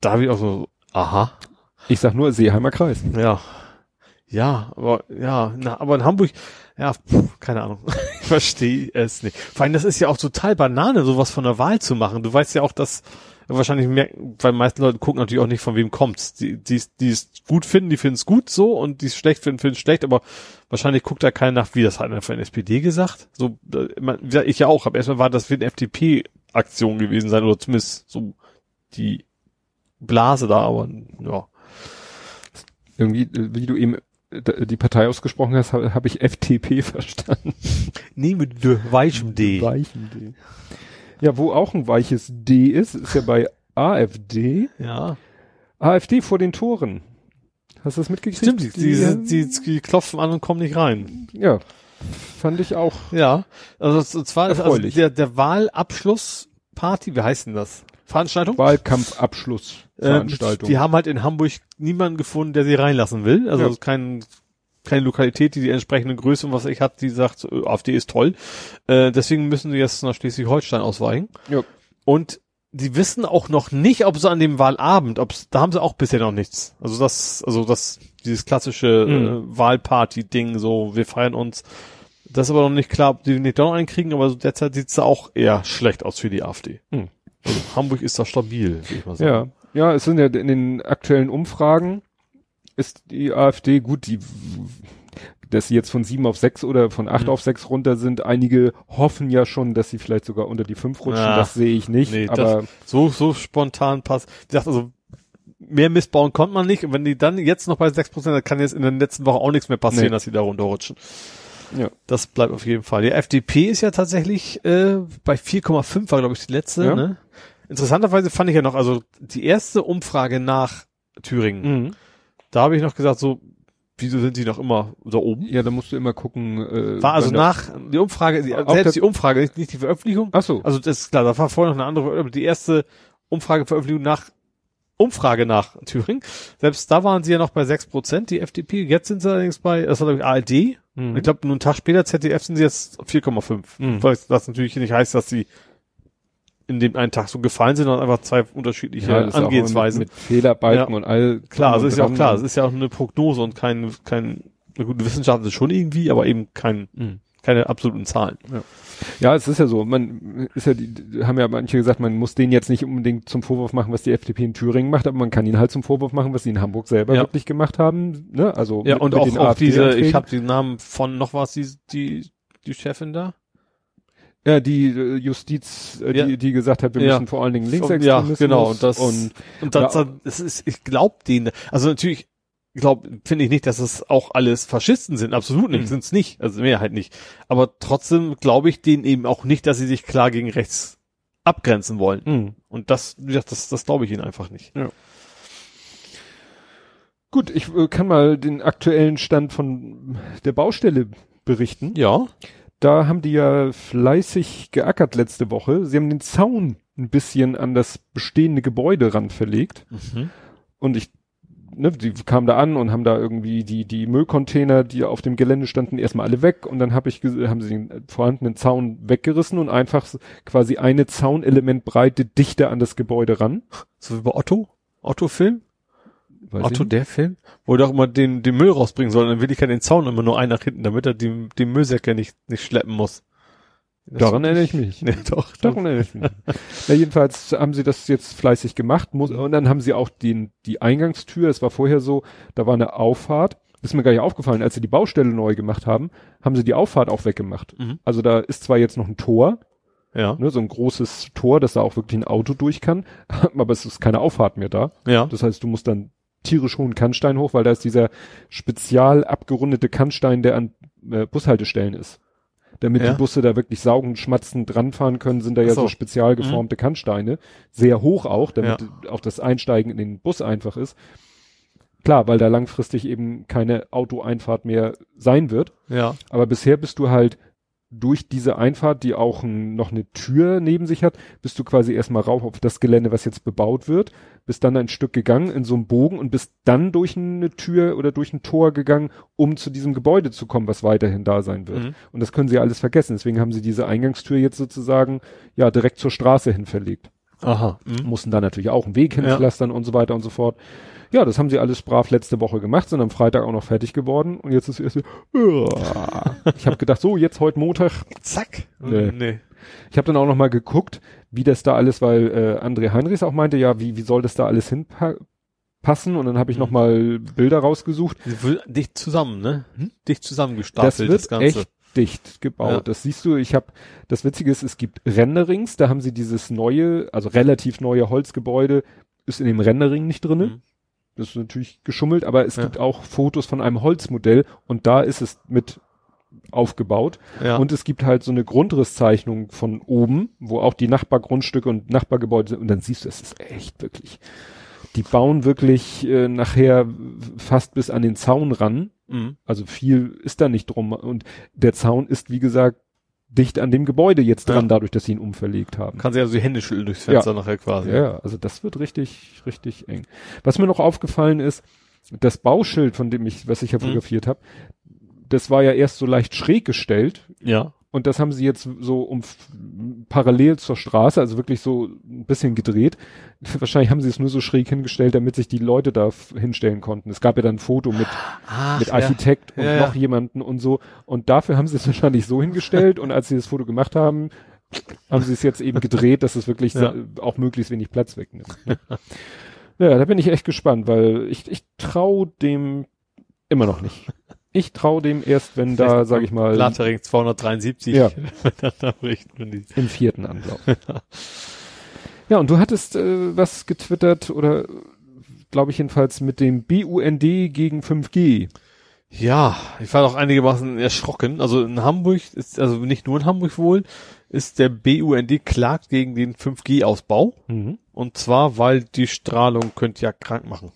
Da habe ich auch so, aha, Ich sag nur Seeheimer Kreis. Ja. Ja, aber ja, na, aber in Hamburg, ja, pff, keine Ahnung. ich verstehe es nicht. Vor allem, das ist ja auch total Banane, sowas von der Wahl zu machen. Du weißt ja auch, dass wahrscheinlich mehr, weil meisten Leute gucken natürlich auch nicht, von wem kommt's. Die, die, die es gut finden, die finden es gut so und die es schlecht finden, finden es schlecht, aber wahrscheinlich guckt da keiner nach, wie das hat einer von der SPD gesagt. So, ich ja auch, aber erstmal war das für eine FDP-Aktion gewesen sein, oder zumindest so die Blase da, aber ja. Irgendwie, äh, wie du eben äh, die Partei ausgesprochen hast, habe hab ich FTP verstanden. Nee, mit weichem D. Weichen D. Ja, wo auch ein weiches D ist, ist ja bei AfD. Ja. AfD vor den Toren. Hast du das mitgekriegt? Stimmt, die, die, die, die klopfen an und kommen nicht rein. Ja, fand ich auch. Ja. Also, und zwar also der, der Wahlabschlussparty, wie heißt denn das? Veranstaltung? Wahlkampfabschlussveranstaltung. Ähm, die haben halt in Hamburg niemanden gefunden, der sie reinlassen will. Also Ja. kein, keine Lokalität, die die entsprechende Größe und was ich hat, die sagt, äh, AfD ist toll. Äh, deswegen müssen sie jetzt nach Schleswig-Holstein ausweichen. Ja. Und die wissen auch noch nicht, ob sie an dem Wahlabend, ob's, da haben sie auch bisher noch nichts. Also das, also das, dieses klassische Mhm. äh, Wahlparty-Ding, so, wir feiern uns. Das ist aber noch nicht klar, ob die nicht doch noch einen kriegen, aber so derzeit sieht's da auch eher schlecht aus für die AfD. Mhm. Also Hamburg ist da stabil, würde ich mal sagen. Ja, ja, es sind ja in den aktuellen Umfragen ist die AfD gut, die, dass sie jetzt von sieben auf sechs oder von acht Mhm. auf sechs runter sind. Einige hoffen ja schon, dass sie vielleicht sogar unter die fünf rutschen. Ja. das sehe ich nicht. Nee, aber So, so spontan passt. Wie gesagt, also, mehr missbauen konnte man nicht. Und wenn die dann jetzt noch bei 6%, dann kann jetzt in der letzten Woche auch nichts mehr passieren, Nee. dass sie da runterrutschen. Ja. Das bleibt auf jeden Fall. Die FDP ist ja tatsächlich äh, bei 4,5 war, glaube ich, die letzte. Ja. Ne? Interessanterweise fand ich ja noch, also die erste Umfrage nach Thüringen, Mhm. Da habe ich noch gesagt, so, wieso sind sie noch immer da oben? Ja, da musst du immer gucken. Äh, War also nach die Umfrage, die, selbst die Umfrage, nicht, nicht die Veröffentlichung. Ach so. Also das ist klar, da war vorher noch eine andere, die erste Umfrageveröffentlichung nach Umfrage nach Thüringen. Selbst da waren sie ja noch bei 6%, die FDP. Jetzt sind sie allerdings bei, das war glaube ich ARD. Mhm. Ich glaube, nur einen Tag später ZDF sind sie jetzt auf 4,5. Mhm. Weil das natürlich nicht heißt, dass sie in dem einen Tag so gefallen sind, sondern einfach zwei unterschiedliche Ja, Angehensweisen. Mit, mit Fehlerbalken Ja. und all. klar, also ist ja auch klar, es ist ja auch eine Prognose und kein, kein, eine gute Wissenschaft ist schon irgendwie, aber eben kein, Mhm. keine absoluten Zahlen. Ja, es ist ja so. Man ist ja, die, die haben ja manche gesagt, man muss denen jetzt nicht unbedingt zum Vorwurf machen, was die FDP in Thüringen macht, aber man kann ihnen halt zum Vorwurf machen, was sie in Hamburg selber Ja. wirklich gemacht haben. Ne? Also Ja, mit- und mit auch, den auch diese, AfD-Anträgen. ich habe den Namen von noch was, die, die, die Chefin da? Ja die äh, Justiz, äh, Ja. die, die gesagt hat, wir Ja. müssen vor allen Dingen Ja, Linksextremismus genau, und das, und und das, Ja. das ist, ich glaube denen, also natürlich, glaub, finde ich nicht, dass es auch alles Faschisten sind, absolut nicht, Mhm. sind's nicht, also Mehrheit nicht. Aber trotzdem glaube ich denen eben auch nicht, dass sie sich klar gegen rechts abgrenzen wollen. mh. Und das, gesagt, das, das glaube ich ihnen einfach nicht. Gut, ich äh, kann mal den aktuellen Stand von der Baustelle berichten. Ja. Da haben die ja fleißig geackert letzte Woche. Sie haben den Zaun ein bisschen an das bestehende Gebäude ran verlegt. Mhm. Und ich, ne, die kamen da an und haben da irgendwie die, die Müllcontainer, die auf dem Gelände standen, erstmal alle weg. Und dann hab ich, haben sie den vorhandenen Zaun weggerissen und einfach quasi eine Zaunelementbreite dichter an das Gebäude ran. So wie bei Otto? Otto-Film? Weiß Otto, der Film? Wo er doch immer den, den Müll rausbringen soll, dann will ich ja den Zaun immer nur einen nach hinten, damit er die, den Müllsäcke nicht, nicht schleppen muss. Das Daran erinnere ich mich. Nee, doch, Daran erinnere ich mich. ja, jedenfalls haben sie das jetzt fleißig gemacht. Muss, und dann haben sie auch den, die Eingangstür, es war vorher so, da war eine Auffahrt. Das ist mir gar nicht aufgefallen, als sie die Baustelle neu gemacht haben, haben sie die Auffahrt auch weggemacht. Mhm. Also da ist zwar jetzt noch ein Tor, Ja. ne, so ein großes Tor, dass da auch wirklich ein Auto durch kann, aber es ist keine Auffahrt mehr da. Ja. Das heißt, du musst dann tierisch hohen Kannstein hoch, weil da ist dieser spezial abgerundete Kannstein, der an äh, Bushaltestellen ist. Damit Ja. die Busse da wirklich saugend, schmatzend dranfahren können, sind da ja so. so spezial geformte Kannsteine. Sehr hoch auch, damit auch das Einsteigen in den Bus einfach ist. Klar, weil da langfristig eben keine Autoeinfahrt mehr sein wird. Ja. Aber bisher bist du halt durch diese Einfahrt, die auch ein, noch eine Tür neben sich hat, bist du quasi erstmal rauf auf das Gelände, was jetzt bebaut wird, bist dann ein Stück gegangen in so einem Bogen und bist dann durch eine Tür oder durch ein Tor gegangen, um zu diesem Gebäude zu kommen, was weiterhin da sein wird. Mhm. Und das können sie alles vergessen. Deswegen haben sie diese Eingangstür jetzt sozusagen ja direkt zur Straße hin verlegt. Aha. Mhm. Mussten da natürlich auch einen Weg Ja. hinpflastern und so weiter und so fort. Ja, das haben sie alles brav letzte Woche gemacht, sind am Freitag auch noch fertig geworden und jetzt ist erst ich habe gedacht, so jetzt heute Montag. Zack. Nee. nee. Ich habe dann auch noch mal geguckt, wie das da alles, weil äh, André Heinrichs auch meinte, ja, wie wie soll das da alles hinpassen und dann habe ich noch mal Bilder rausgesucht. Dicht zusammen, ne? Hm? Dicht zusammengestapelt, Das wird das Ganze. echt dicht gebaut. Ja. Das siehst du, ich habe das witzige ist, es gibt Renderings, da haben sie dieses neue, also relativ neue Holzgebäude ist in dem Rendering nicht drinne. Mhm. Das ist natürlich geschummelt, aber es Ja. gibt auch Fotos von einem Holzmodell und da ist es mit aufgebaut. Ja. Und es gibt halt so eine Grundrisszeichnung von oben, wo auch die Nachbargrundstücke und Nachbargebäude sind. Und dann siehst du, es ist echt wirklich. Die bauen wirklich äh, nachher fast bis an den Zaun ran. mhm. Also viel ist da nicht drum. Und der Zaun ist, wie gesagt, dicht an dem Gebäude jetzt dran, Ja. dadurch, dass sie ihn umverlegt haben. Kann sie also die Hände schütteln durchs Fenster nachher quasi. Ja, ja, also das wird richtig, richtig eng. Was mir noch aufgefallen ist, das Bauschild, von dem ich, was ich ja Mhm. fotografiert habe, das war ja erst so leicht schräg gestellt Ja. und das haben sie jetzt so um parallel zur Straße, also wirklich so ein bisschen gedreht. Wahrscheinlich haben sie es nur so schräg hingestellt, damit sich die Leute da hinstellen konnten. Es gab ja dann ein Foto mit, Ach, mit Architekt und Ja, ja. noch jemanden und so. Und dafür haben sie es wahrscheinlich so hingestellt und als sie das Foto gemacht haben, haben sie es jetzt eben gedreht, dass es wirklich Ja. auch möglichst wenig Platz wegnimmt. ja, da bin ich echt gespannt, weil ich, ich trau dem immer noch nicht. Ich trau dem erst, wenn da, Vielleicht sag ich mal, Blattering 273. Ja. im vierten Anlauf. ja, und du hattest äh, was getwittert oder glaube ich jedenfalls, mit dem BUND gegen 5G. Ja, ich war doch einigermaßen erschrocken. Also in Hamburg ist, also nicht nur in Hamburg wohl, ist der BUND klagt gegen den 5G-Ausbau. Mhm. Und zwar, weil die Strahlung könnte ja krank machen.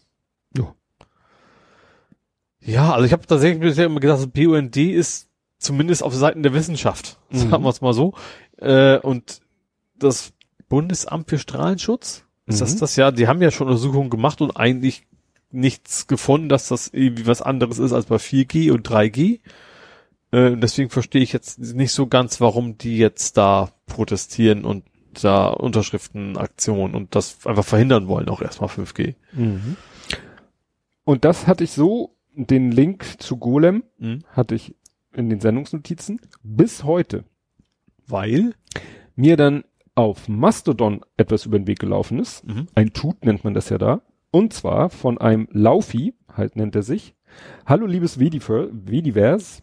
Ja. Also ich habe tatsächlich bisher immer gedacht, das BUND ist zumindest auf Seiten der Wissenschaft, Mhm. sagen wir es mal so. Äh, und das Bundesamt für Strahlenschutz, ist das Mhm. das ja, die haben ja schon Untersuchungen gemacht und eigentlich nichts gefunden, dass das irgendwie was anderes ist als bei 4G und 3G. Äh, deswegen verstehe ich jetzt nicht so ganz, warum die jetzt da protestieren und da Unterschriftenaktionen und das einfach verhindern wollen, auch erstmal 5G. Mhm. Und das hatte ich so, den Link zu Golem Mhm. hatte ich in den Sendungsnotizen bis heute Weil? mir dann auf Mastodon etwas über den Weg gelaufen ist. Mhm. Ein Tut nennt man das ja da. Und zwar von einem Laufi, halt nennt er sich. Hallo liebes Vediver, Vedivers.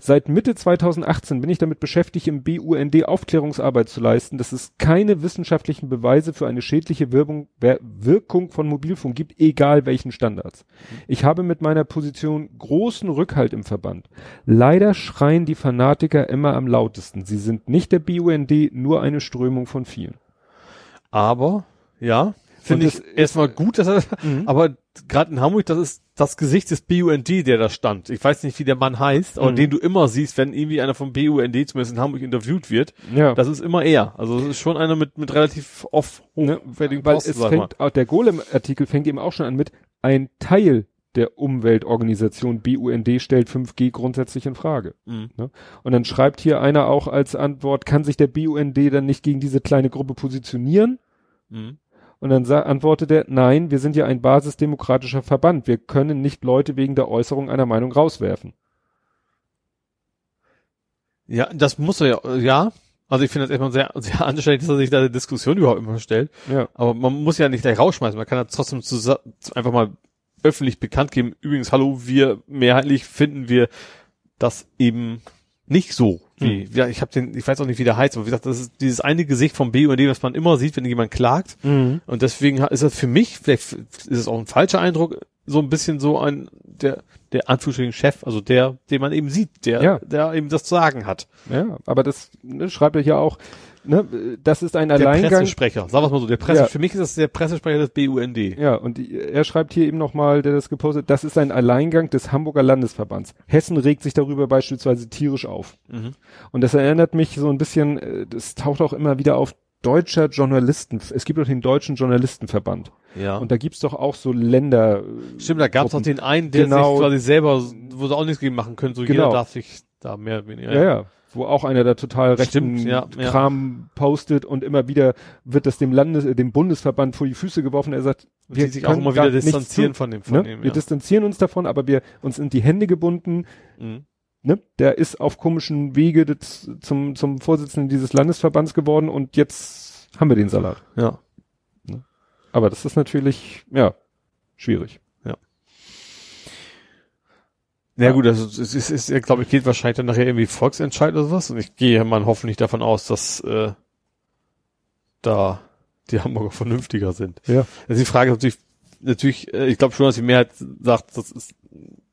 Seit Mitte 2018 bin ich damit beschäftigt, im BUND Aufklärungsarbeit zu leisten, dass es keine wissenschaftlichen Beweise für eine schädliche Wirkung, Wirkung von Mobilfunk gibt, egal welchen Standards. Ich habe mit meiner Position großen Rückhalt im Verband. Leider schreien die Fanatiker immer am lautesten. Sie sind nicht der BUND, nur eine Strömung von vielen. Aber, ja, finde ich erstmal gut, dass er, Mhm. aber gerade in Hamburg, das ist das Gesicht des BUND, der da stand. Ich weiß nicht, wie der Mann heißt, aber Mhm. den du immer siehst, wenn irgendwie einer vom BUND zumindest in Hamburg interviewt wird. Ja. Das ist immer er. Also das ist schon einer mit, mit relativ oft Ne, Weil es mal. fängt, auch der Golem-Artikel fängt eben auch schon an mit, ein Teil der Umweltorganisation BUND stellt 5G grundsätzlich in Frage. Mhm. Ne? Und dann schreibt hier einer auch als Antwort, kann sich der BUND dann nicht gegen diese kleine Gruppe positionieren? Mhm. Und dann antwortet er, nein, wir sind ja ein basisdemokratischer Verband. Wir können nicht Leute wegen der Äußerung einer Meinung rauswerfen. Ja, das muss er ja, ja. Also ich finde das erstmal sehr, sehr anstrengend, dass er sich da eine Diskussion überhaupt immer stellt. Ja. Aber man muss ja nicht gleich rausschmeißen. Man kann ja trotzdem einfach mal öffentlich bekannt geben. Übrigens, hallo, wir mehrheitlich finden wir das eben nicht so. Wie, ja, ich habe den, ich weiß auch nicht, wie der heißt, aber wie gesagt, das ist dieses eine Gesicht vom BUND, was man immer sieht, wenn jemand klagt. Und deswegen ist das für mich, vielleicht ist es auch ein falscher Eindruck, so ein bisschen so ein, der, der Anführungsstrichen Chef, also der, den man eben sieht, der, Ja. der eben das zu sagen hat. Ja, aber das ne, schreibt er hier auch, ne, das ist ein Der Alleingang. Pressesprecher, sagen wir mal so, der Presse, Ja. für mich ist das der Pressesprecher des BUND. Ja, und er schreibt hier eben nochmal, der das gepostet, das ist ein Alleingang des Hamburger Landesverbands. Hessen regt sich darüber beispielsweise tierisch auf. Mhm. Und das erinnert mich so ein bisschen, äh, das taucht auch immer wieder auf deutscher Journalisten. Es gibt doch den deutschen Journalistenverband. Ja. Und da gibt's doch auch so Länder. äh, Stimmt, da gab es auch Gruppen. den einen, der Genau. sich quasi selber, wo sie auch nichts gegen machen können, so Genau. jeder darf sich da mehr oder weniger. Ja, ja. Wo auch einer da total rechten Stimmt, ja, ja. Kram postet und immer wieder wird das dem Landes, äh, dem Bundesverband vor die Füße geworfen. Er sagt, Und die sich auch immer wieder distanzieren von dem, von ne? dem, Wir ja. distanzieren uns davon, aber wir uns sind die Hände gebunden. Mhm. Ne? Der ist auf komischen Wege zum zum Vorsitzenden dieses Landesverbands geworden und jetzt haben wir den Salat. ja. Aber das ist natürlich ja schwierig. Ja, Ja. gut, also es ist, ist, ist glaube ich, geht wahrscheinlich dann nachher irgendwie Volksentscheid oder sowas. Und ich gehe mal hoffentlich davon aus, dass äh, da die Hamburger vernünftiger sind. Ja. Also die Frage ist natürlich, natürlich, äh, ich glaube schon, dass die Mehrheit sagt, das ist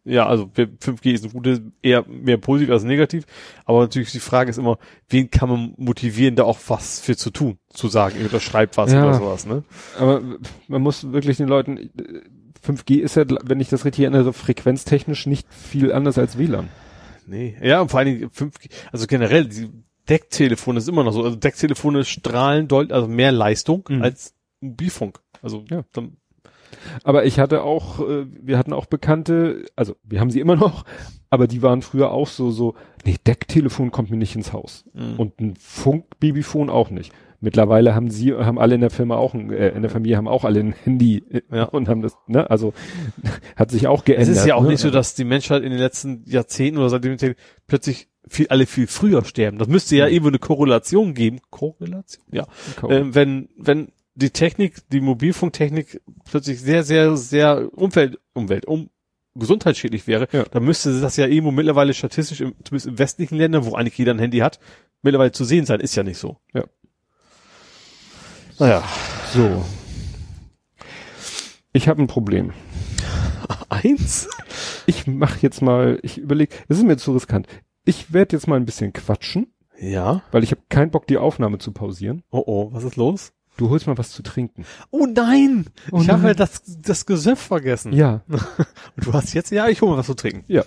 ja, also wir- 5G ist ein gutes, eher mehr positiv als negativ, aber natürlich die Frage ist immer, wen kann man motivieren, da auch was für zu tun, zu sagen, ich unterschreibt was Ja. oder sowas, ne? Aber man muss wirklich den Leuten 5G ist ja, wenn ich das richtig erinnere, frequenztechnisch nicht viel anders als WLAN. Nee. Ja, und vor allen Dingen 5G, also generell, die Decktelefone ist immer noch so, also Decktelefone strahlen deutlich, also mehr Leistung Mhm. als Mobilfunk. Also, Ja. dann, Aber ich hatte auch, äh, wir hatten auch Bekannte, also wir haben sie immer noch, aber die waren früher auch so, so, nee, Decktelefon kommt mir nicht ins Haus. Mhm. Und ein Funk-Babyphone auch nicht. Mittlerweile haben sie, haben alle in der Firma auch, ein, äh, in der Familie haben auch alle ein Handy äh, Ja. und haben das, ne, also hat sich auch es geändert. ist ja auch ne? nicht so, dass die Menschheit in den letzten Jahrzehnten oder seitdem plötzlich viel, alle viel früher sterben. Das müsste ja Mhm. irgendwo eine Korrelation geben. Korrelation? Ja. Ähm, wenn, wenn die Technik, die Mobilfunktechnik plötzlich sehr, sehr, sehr Umwelt, Umwelt, um, gesundheitsschädlich wäre, Ja. dann müsste das ja irgendwo mittlerweile statistisch, im, zumindest in westlichen Ländern, wo eigentlich jeder ein Handy hat, mittlerweile zu sehen sein. Ist ja nicht so. Ja. Naja. So. Ich habe ein Problem. Eins? Ich mache jetzt mal, ich überlege, es ist mir zu riskant. Ich werde jetzt mal ein bisschen quatschen, Ja. weil ich habe keinen Bock, die Aufnahme zu pausieren. Oh oh, was ist los? Du holst mal was zu trinken. Oh nein! Oh ich habe nein. ja das, das Gesöff vergessen. Ja, Und du hast jetzt, ja, ich hole mal was zu trinken. ja.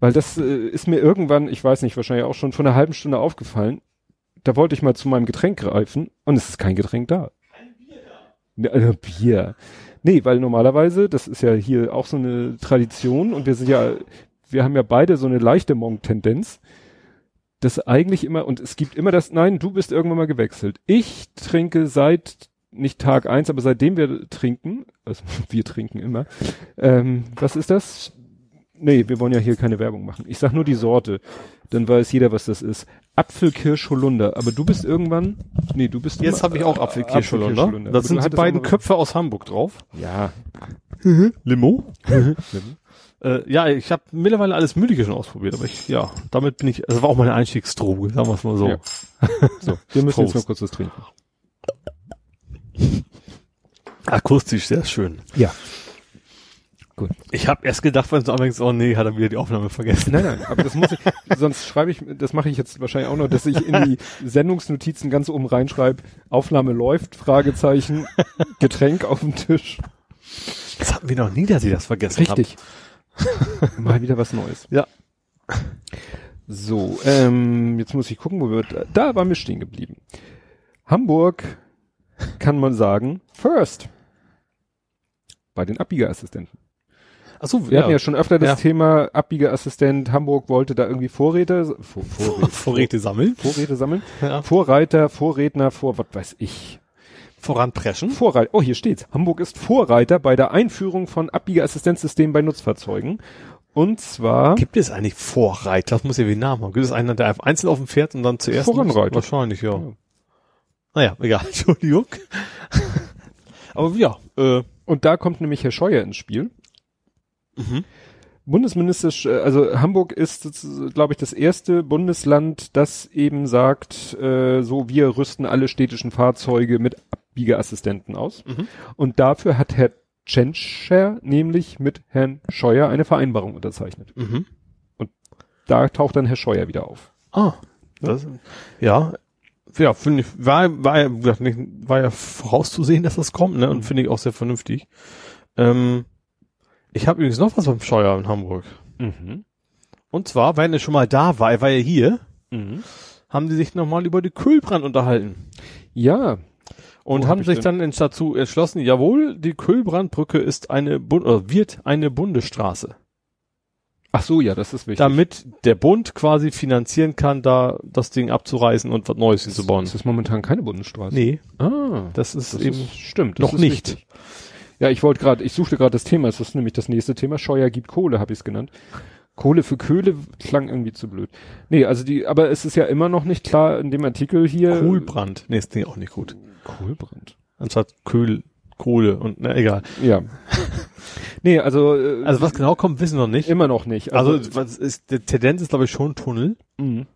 Weil das äh, ist mir irgendwann, ich weiß nicht, wahrscheinlich auch schon vor einer halben Stunde aufgefallen. Da wollte ich mal zu meinem Getränk greifen und es ist kein Getränk da. Ein Bier da. Also Bier. Nee, weil normalerweise, das ist ja hier auch so eine Tradition und wir sind ja, wir haben ja beide so eine leichte Monk-Tendenz, dass eigentlich immer, und es gibt immer das, nein, du bist irgendwann mal gewechselt. Ich trinke seit, nicht Tag eins, aber seitdem wir trinken, also wir trinken immer, ähm, was ist das? Nee, wir wollen ja hier keine Werbung machen. Ich sag nur die Sorte. Dann weiß jeder, was das ist. Apfelkirsch Holunder. Aber du bist irgendwann, nee, du bist Jetzt habe ich auch Apfelkirschholunder. Apfelkirschholunder. Das Aber sind die beiden mal- Köpfe aus Hamburg drauf. Ja. Limo. äh, ja, ich habe mittlerweile alles Mögliche schon ausprobiert, aber ich, ja, damit bin ich, also war auch meine Einstiegsdroge, sagen wir es mal so. Ja. So, wir müssen jetzt Prost. noch kurz was trinken. Akustisch sehr schön. Ja. Gut. Ich habe erst gedacht, wenn du anfängst, oh nee, hat er wieder die Aufnahme vergessen. Nein, nein, aber das muss ich, sonst schreibe ich, das mache ich jetzt wahrscheinlich auch noch, dass ich in die Sendungsnotizen ganz oben reinschreibe, Aufnahme läuft, Fragezeichen, Getränk auf dem Tisch. Das hatten wir noch nie, dass ich das vergessen Richtig. Mal wieder was Neues. Ja. So, ähm, jetzt muss ich gucken, wo wir, da waren wir stehen geblieben. Hamburg kann man sagen, first. Bei den Abbiegerassistenten. Ach so, Wir hatten ja schon öfter das Ja. Thema Abbiegerassistent. Hamburg wollte da irgendwie Vorräte, Vor, Vorräte, Vorräte sammeln. Vorräte sammeln. Ja. Vorreiter, Vorredner, vor, was weiß ich. Voranpreschen. Vorreiter, oh, hier steht's. Hamburg ist Vorreiter bei der Einführung von Abbiegerassistenzsystemen bei Nutzfahrzeugen. Und zwar, Gibt es eigentlich Vorreiter? Das muss ja wie ein Name haben. Gibt es einen, der einfach einzeln auf dem Pferd und dann zuerst? Voranreitet. Wahrscheinlich, ja. Ja. Naja, egal. Entschuldigung. Aber ja, äh, und da kommt nämlich Herr Scheuer ins Spiel. Mhm. Bundesministerisch, äh, also Hamburg ist, glaube ich, das erste Bundesland, das eben sagt, äh, so wir rüsten alle städtischen Fahrzeuge mit Abbiegerassistenten aus. Mhm. Und dafür hat Herr Tschentscher nämlich mit Herrn Scheuer eine Vereinbarung unterzeichnet. Mhm. Da taucht dann Herr Scheuer wieder auf. Ah, das, ja, ja, finde ich, war, war ja, war ja vorauszusehen, dass das kommt, ne, und Mhm. finde ich auch sehr vernünftig. Ähm, ich habe übrigens noch was beim Scheuer in Hamburg. Mhm. Und zwar, wenn er schon mal da war, er war ja hier, Mhm. haben die sich nochmal über die Kühlbrand unterhalten. Ja, Und Wo hab haben ich sich denn? dann dazu entschlossen, jawohl, die Kühlbrandbrücke ist eine, Bund oder wird eine Bundesstraße. ach so, ja, das ist wichtig. Damit der Bund quasi finanzieren kann, da das Ding abzureißen und was Neues hinzubauen. Das ist momentan keine Bundesstraße. Nee, Ah, das ist das eben ist, stimmt. noch nicht. wichtig. Ja, ich wollte gerade, ich suchte gerade das Thema, es ist nämlich das nächste Thema. Scheuer gibt Kohle, habe ich es genannt. Kohle für Köhle klang irgendwie zu blöd. Nee, also die, aber es ist ja immer noch nicht klar in dem Artikel hier. Kohlbrand. Nee, ist nee, auch nicht gut. Kohlbrand. Anstatt Köhl, Kohle und na egal. Ja. nee, also, äh, Also was genau kommt, wissen wir noch nicht. immer noch nicht. Also, was ist, die Tendenz ist glaube ich schon Tunnel, mh.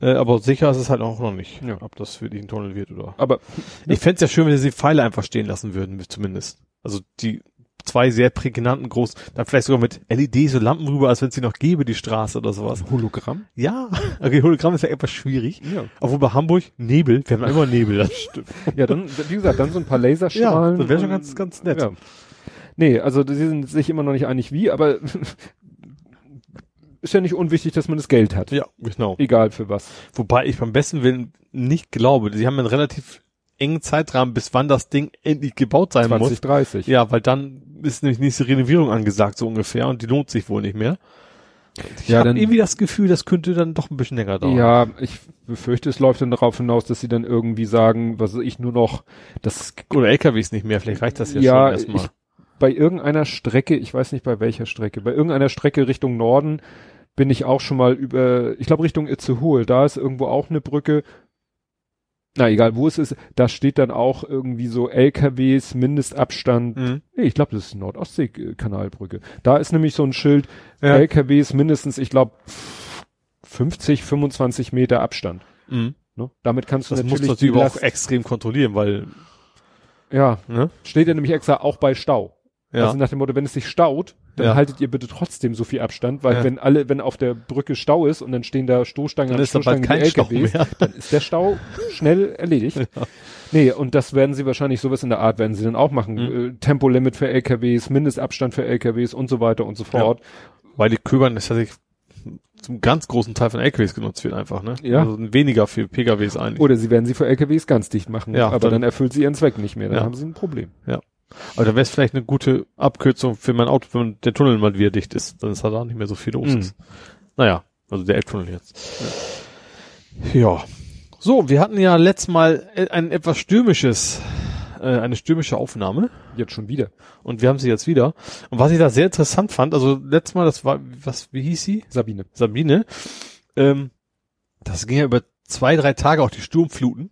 Äh, aber sicher ist es halt auch noch nicht, Ja. ob das wirklich ein Tunnel wird oder. aber Ich fänd's ja schön, wenn sie die Pfeile einfach stehen lassen würden, zumindest. Also die zwei sehr prägnanten groß, dann vielleicht sogar mit LED so Lampen rüber, als wenn es sie noch gäbe, die Straße oder sowas. Hologramm? Ja, okay, Hologramm ist ja etwas schwierig. Ja. Obwohl bei Hamburg Nebel, wir haben immer Nebel. Das stimmt. Ja, dann, wie gesagt, dann so ein paar Laserstrahlen. Ja, das wär schon ganz- ganz nett. Ja. Nee, also sie sind sich immer noch nicht einig wie, aber ist ja nicht unwichtig, dass man das Geld hat. Ja, genau. Egal für was. Wobei ich beim besten Willen nicht glaube, sie haben einen relativ engen Zeitrahmen, bis wann das Ding endlich gebaut sein muss. 2030. Ja, weil dann ist nämlich nächste Renovierung angesagt, so ungefähr, und die lohnt sich wohl nicht mehr. Ich Ja, habe dann- irgendwie das Gefühl, das könnte dann doch ein bisschen länger dauern. Ja, ich befürchte, es läuft dann darauf hinaus, dass sie dann irgendwie sagen, was ich nur noch, das Oder LKWs nicht mehr, vielleicht reicht das ja, Ja, schon erstmal. ich- bei irgendeiner Strecke, ich weiß nicht bei welcher Strecke, bei irgendeiner Strecke Richtung Norden bin ich auch schon mal über, ich glaube Richtung Itzehoe, da ist irgendwo auch eine Brücke. Na egal, wo es ist, da steht dann auch irgendwie so LKWs, Mindestabstand. Mhm. Nee, ich glaube, das ist Nordostsee-Kanalbrücke. Da ist nämlich so ein Schild, Ja. LKWs mindestens, ich glaube, 50, 25 Meter Abstand. Mhm. Ne? Damit kannst du Das natürlich natürlich die aber auch Last- extrem kontrollieren, weil Ja, Ne? steht ja nämlich extra auch bei Stau. Ja. Also nach dem Motto, wenn es sich staut, dann Ja. haltet ihr bitte trotzdem so viel Abstand, weil Ja. wenn alle, wenn auf der Brücke Stau ist und dann stehen da Stoßstangen Dann an ist Stoßstangen kein die Stau LKWs, mehr. dann ist der Stau schnell erledigt. Nee, und das werden sie wahrscheinlich sowas in der Art werden sie dann auch machen. Mhm. Äh, Tempolimit für LKWs, Mindestabstand für LKWs und so weiter und so fort. Weil die Köbern ist tatsächlich zum ganz großen Teil von LKWs genutzt wird einfach, ne? Ja. Also weniger für PKWs eigentlich. Oder sie werden sie für LKWs ganz dicht machen, Ja, aber dann- dann, erfüllt sie ihren Zweck nicht mehr. Dann Ja. haben sie ein Problem. Aber da wäre es vielleicht eine gute Abkürzung für mein Auto, wenn der Tunnel mal wieder dicht ist. Dann ist da nicht mehr so viel los. Mhm. Naja, also der Elbtunnel jetzt. Ja. So, wir hatten ja letztes Mal äh, ein etwas stürmisches, äh, eine stürmische Aufnahme. Jetzt schon wieder. Und wir haben sie jetzt wieder. Und was ich da sehr interessant fand, also letztes Mal, das war, was, wie hieß sie? Sabine. Sabine. Ähm, das ging ja über zwei, drei Tage auch die Sturmfluten.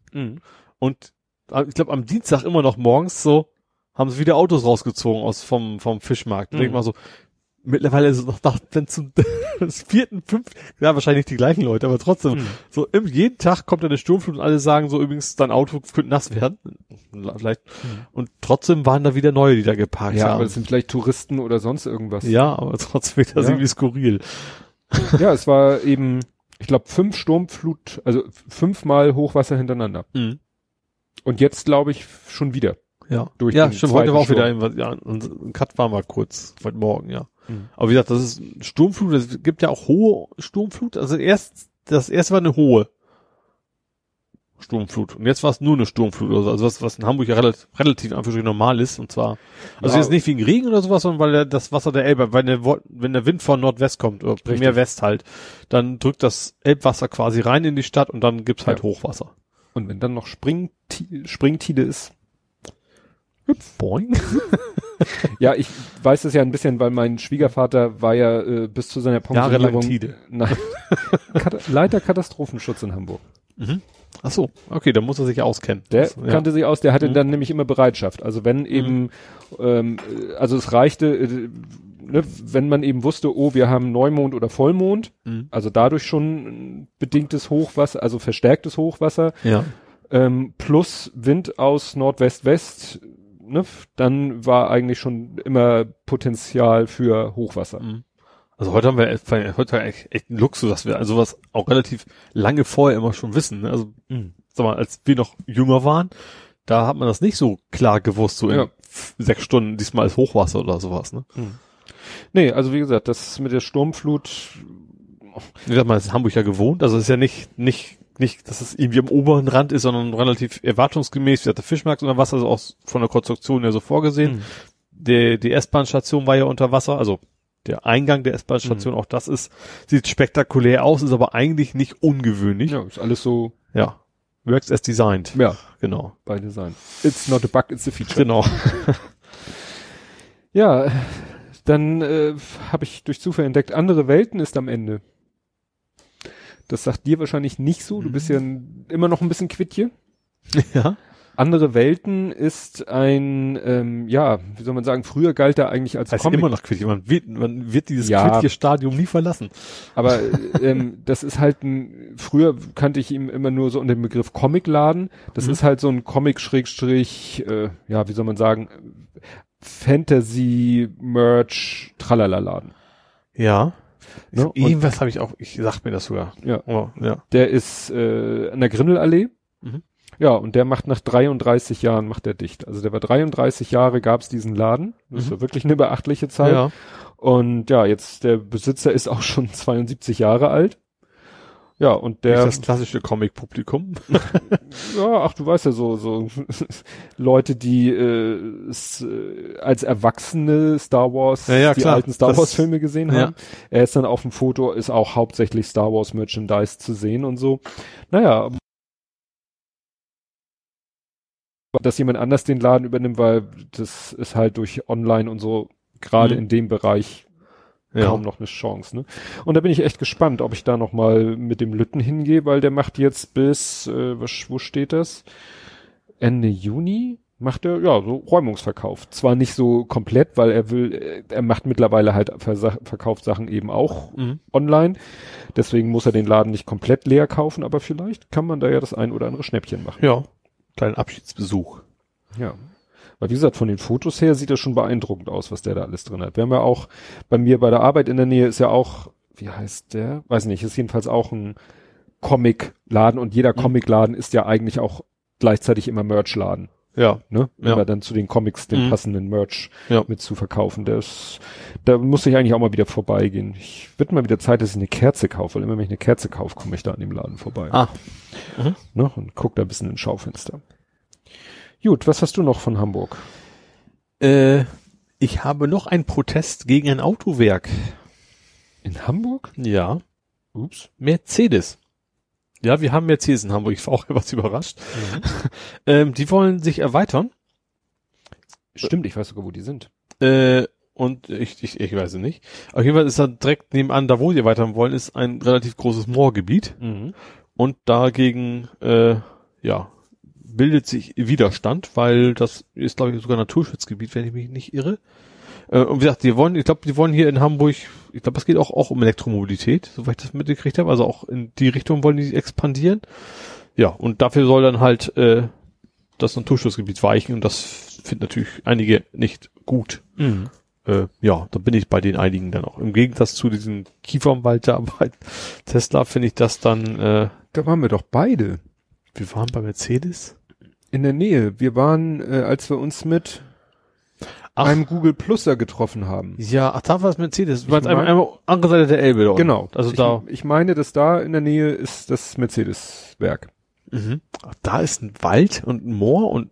Und äh, ich glaube, am Dienstag immer noch morgens so haben sie wieder Autos rausgezogen aus vom, vom Fischmarkt. Mhm. denk mal so, mittlerweile ist es noch nach, wenn zum vierten, fünften, ja, wahrscheinlich nicht die gleichen Leute, aber trotzdem, Mhm. so im, jeden Tag kommt eine Sturmflut und alle sagen so, übrigens, dein Auto könnte nass werden. Vielleicht. Mhm. Und trotzdem waren da wieder neue, die da geparkt Ja, aber haben. das sind vielleicht Touristen oder sonst irgendwas. ja, aber trotzdem wird das Ja. irgendwie skurril. Ja, es war eben, ich glaube, fünf Sturmflut, also fünfmal Hochwasser hintereinander. Mhm. Und jetzt glaube ich schon wieder. Ja, Durch ja, stimmt. Heute war auch wieder ein, ja, ein Cut war mal kurz, heute Morgen, ja. Mhm. Aber wie gesagt, das ist Sturmflut, es gibt ja auch hohe Sturmflut. Also erst, das erste war eine hohe Sturmflut. Und jetzt war es nur eine Sturmflut oder so. Also was, was in Hamburg ja relativ, relativ einfach normal ist. Und zwar, also Ja. jetzt nicht wegen Regen oder sowas, sondern weil der, das Wasser der Elbe, wenn der, wenn der Wind von Nordwest kommt, oder primär Richtig. West halt, dann drückt das Elbwasser quasi rein in die Stadt und dann gibt's halt Ja. Hochwasser. Und wenn dann noch Springti Springtide ist. Boing. Ja, ich weiß es ja ein bisschen, weil mein Schwiegervater war ja äh, bis zu seiner Pensionierung. Nein. Kat Leiter Katastrophenschutz in Hamburg. Mhm. Ach so, okay, dann muss er sich auskennen. Der Das- ja. kannte sich aus, der hatte Mhm. dann nämlich immer Bereitschaft. Also wenn eben, ähm, äh, also es reichte, äh, ne, wenn man eben wusste, oh, wir haben Neumond oder Vollmond, Mhm. also dadurch schon bedingtes Hochwasser, also verstärktes Hochwasser, Ja. ähm, plus Wind aus Nordwest-West, ne, dann war eigentlich schon immer Potenzial für Hochwasser. Mhm. Also heute haben wir echt- heute echt, echt einen Luxus, dass wir also was auch relativ lange vorher immer schon wissen. Ne? Also sag mal, als wir noch jünger waren, da hat man das nicht so klar gewusst, so in Ja. sechs Stunden diesmal ist Hochwasser oder sowas. Ne? Nee, also wie gesagt, das mit der Sturmflut, Wie gesagt, man ist in Hamburg ja gewohnt, also es ist ja nicht nicht nicht, dass es irgendwie am oberen Rand ist, sondern relativ erwartungsgemäß, wie gesagt, der Fischmarkt unter Wasser ist auch von der Konstruktion ja so vorgesehen. Mhm. Der, die S-Bahn-Station war ja unter Wasser, also der Eingang der S-Bahn-Station, auch das ist, sieht spektakulär aus, ist aber eigentlich nicht ungewöhnlich. ja, ist alles so, Ja. Works as designed. ja, Genau. bei Design. It's not a bug, it's a feature. Genau. Ja, dann äh, habe ich durch Zufall entdeckt, andere Welten ist am Ende. Das sagt dir wahrscheinlich nicht so. Du bist ja ein, immer noch ein bisschen quittje. ja. Andere Welten ist ein, ähm, ja, wie soll man sagen, früher galt er eigentlich als Heißt Comic, immer noch Quiddy. Man wird, man wird dieses Ja. Quiddy-Stadium nie verlassen. aber ähm, das ist halt ein, früher kannte ich ihn immer nur so unter dem Begriff Comicladen. Das Mhm. ist halt so ein Comic-Schrägstrich, äh, ja, wie soll man sagen, Fantasy-Merch-Tralala-Laden. Ja. Ne? Irgendwas habe ich auch, ich sag mir das sogar. Ja. Oh, ja. Der ist äh, an der Grindelallee. Mhm. Ja, und der macht nach 33 Jahren macht er dicht. Also der war 33 Jahre gab's diesen Laden. Das Mhm. war wirklich eine beachtliche Zeit. Ja. Und ja, jetzt der Besitzer ist auch schon 72 Jahre alt. Ja, und Der, der das klassische Comic-Publikum. ja, ach, du weißt ja so so Leute, die äh, äh, als Erwachsene Star Wars Ja, ja, die klar. alten Star Das- Wars Filme gesehen Ja. haben. Er ist dann auf dem Foto ist auch hauptsächlich Star Wars Merchandise zu sehen und so. Naja, dass jemand anders den Laden übernimmt, weil das ist halt durch Online und so gerade Mhm. in dem Bereich Ja. kaum noch eine Chance. Ne? Und da bin ich echt gespannt, ob ich da noch mal mit dem Lütten hingehe, weil der macht jetzt bis, äh, was, wo steht das? Ende Juni macht er, ja, so Räumungsverkauf. Zwar nicht so komplett, weil er will, äh, er macht mittlerweile halt verkauft Sachen eben auch Mhm. online. Deswegen muss er den Laden nicht komplett leer kaufen, aber vielleicht kann man da ja das ein oder andere Schnäppchen machen. Ja. Kleinen Abschiedsbesuch. Ja. Weil wie gesagt, von den Fotos her sieht das schon beeindruckend aus, was der da alles drin hat. Wir haben ja auch, bei mir bei der Arbeit in der Nähe ist ja auch, wie heißt der? Weiß nicht, ist jedenfalls auch ein Comicladen und jeder Mhm. Comicladen ist ja eigentlich auch gleichzeitig immer Merchladen. Ja. Ne? Ja. Immer dann zu den Comics den Mhm. passenden Merch Ja. mit zu verkaufen. Das, da muss ich eigentlich auch mal wieder vorbeigehen. Ich wird mal wieder Zeit, dass ich eine Kerze kaufe, weil immer wenn ich eine Kerze kaufe, komme ich da an dem Laden vorbei. Ah. Ne? Und guck da ein bisschen ins Schaufenster. Gut, was hast du noch von Hamburg? Äh, ich habe noch einen Protest gegen ein Autowerk. In Hamburg? Ja. Ups. Mercedes. Ja, wir haben Mercedes in Hamburg. Ich war auch etwas überrascht. Ähm, die wollen sich erweitern. Stimmt, ich weiß sogar, wo die sind. Äh, und ich, ich, ich weiß es nicht. Auf jeden Fall ist da direkt nebenan, da wo sie erweitern wollen, ist ein relativ großes Moorgebiet. Mhm. Und dagegen, äh, ja, bildet sich Widerstand, weil das ist, glaube ich, sogar Naturschutzgebiet, wenn ich mich nicht irre. Äh, und wie gesagt, die wollen, ich glaube, die wollen hier in Hamburg, ich glaube, es geht auch, auch um Elektromobilität, soweit ich das mitgekriegt habe. Also auch in die Richtung wollen die expandieren. Ja, und dafür soll dann halt äh, das Naturschutzgebiet weichen und das finden natürlich einige nicht gut. Mhm. Äh, ja, da bin ich bei den einigen dann auch. Im Gegensatz zu diesem Kiefernwald da bei Tesla finde ich das dann, äh, Da waren wir doch beide. wir waren bei Mercedes. In der Nähe. Wir waren, äh, als wir uns mit Ach. einem Google Pluser getroffen haben. Ja, ach, da war es Mercedes. Du meinst mein- einmal, einmal andere Seite der Elbe dort. Genau. Also ich, da. Ich meine, dass da in der Nähe ist das Mercedes-Werk. Mhm. Ach, da ist ein Wald und ein Moor und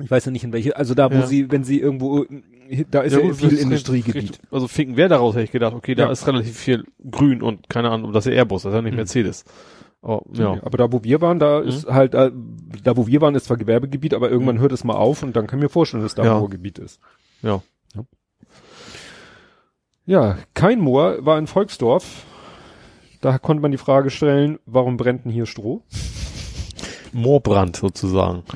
Ich weiß ja nicht in welche, also da, wo Ja. sie, wenn sie irgendwo, da ist ja, gut, viel Industriegebiet. Also Finkenwerder daraus hätte ich gedacht, okay, da Ja. ist relativ viel Grün und keine Ahnung, das ist ja Airbus, das ist ja nicht Mhm. Mercedes. Oh, ja. Aber da, wo wir waren, da Mhm. ist halt, äh, da, wo wir waren, ist zwar Gewerbegebiet, aber irgendwann hört es mal auf und dann kann ich mir vorstellen, dass da Ja. ein Moorgebiet ist. Ja. Ja, kein Moor war in Volksdorf. Da konnte man die Frage stellen, warum brennt denn hier Stroh? Moorbrand sozusagen.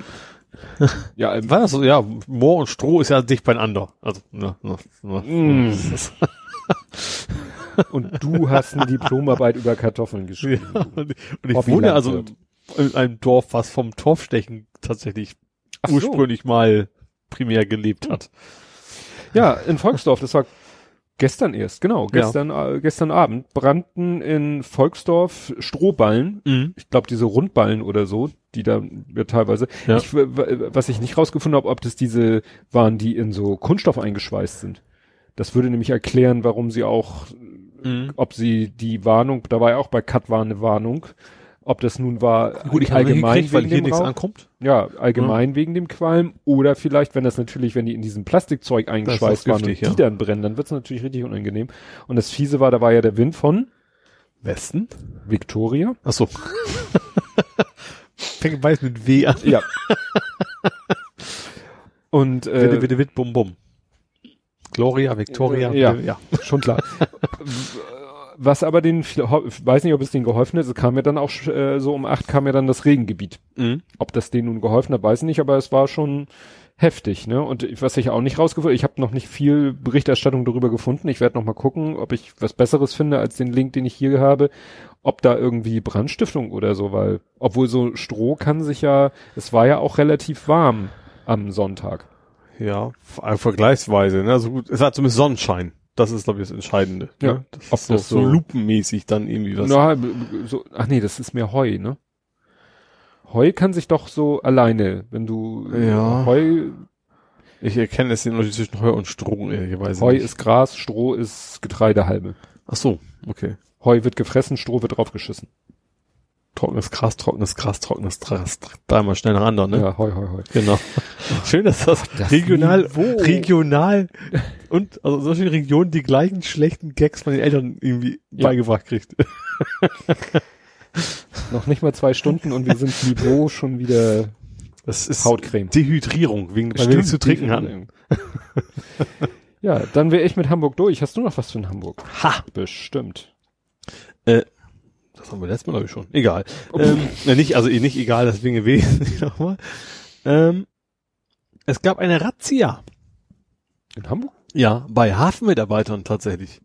Ja, ähm, War das so? Ja, Moor und Stroh ist ja dicht beieinander. Also, ne, ne, ne. Mm. und du hast eine Diplomarbeit über Kartoffeln geschrieben. Ja, und und ich wohne also in einem Dorf, was vom Torfstechen tatsächlich Ach so. ursprünglich mal primär gelebt hat. Ja, in Volksdorf, das war gestern erst, genau, Ja. gestern, äh, gestern Abend brannten in Volksdorf Strohballen, Mhm. ich glaube diese Rundballen oder so, die da ja, teilweise, Ja. ich, was ich nicht rausgefunden habe, ob das diese waren, die in so Kunststoff eingeschweißt sind. Das würde nämlich erklären, warum sie auch, Mhm. ob sie die Warnung, da war ja auch bei Cut war eine Warnung, ob das nun war Gut, ich allgemein gekriegt, weil wegen hier dem nichts Rauch, ankommt. ja, allgemein wegen dem Qualm oder vielleicht, wenn das natürlich, wenn die in diesem Plastikzeug eingeschweißt waren und giftig, die ja. dann brennen, dann wird's natürlich richtig unangenehm. Und das Fiese war, da war ja der Wind von Westen? Victoria. Ach so. Fängt weiß mit W an. Ja. und äh, Witte, witte, witte, bum, bum. Gloria, Victoria. Ja. ja. schon klar. Was aber den, ich weiß nicht, ob es denen geholfen hat, es kam ja dann auch äh, so um acht kam ja dann das Regengebiet. Mhm. Ob das denen nun geholfen hat, weiß ich nicht, aber es war schon heftig, ne? Und was ich auch nicht rausgefunden, ich habe noch nicht viel Berichterstattung darüber gefunden. Ich werde noch mal gucken, ob ich was Besseres finde als den Link, den ich hier habe, ob da irgendwie Brandstiftung oder so, weil obwohl so Stroh kann sich ja, es war ja auch relativ warm am Sonntag. Ja, ver- vergleichsweise, ne? Also gut, es hat zumindest Sonnenschein. Das ist, glaube ich, das Entscheidende. Ja. Ne? Das Ob ist so, das so so- lupenmäßig dann irgendwie was. Na, so, ach nee, das ist mehr Heu, ne? Heu kann sich doch so alleine, wenn du Ja. Heu, Ich erkenne es den Unterschied zwischen Heu und Stroh, ehrlicherweise. Heu nicht. ist Gras, Stroh ist Getreidehalme. Ach so, okay. Heu wird gefressen, Stroh wird draufgeschissen. Trockenes Gras, trockenes Gras, trockenes Gras. Dreimal schnell nacheinander, ne? Ja, Heu, Heu, Heu. Genau. Schön, dass das, das regional, Niveau. regional und also solche Regionen die gleichen schlechten Gags von den Eltern irgendwie Ja. beigebracht kriegt. Noch nicht mal zwei Stunden und wir sind Niveau schon wieder Das ist Hautcreme. Dehydrierung, wegen, weil wir nichts zu trinken hatten. Ja, dann wäre ich mit Hamburg durch. Hast du noch was von Hamburg? Ha! Bestimmt. Das haben wir letztes Mal, glaube ich, schon. Egal. Ähm, ne, nicht, also nicht egal, deswegen gewesen nochmal. Ähm, es gab eine Razzia. In Hamburg? Ja, bei Hafenmitarbeitern tatsächlich.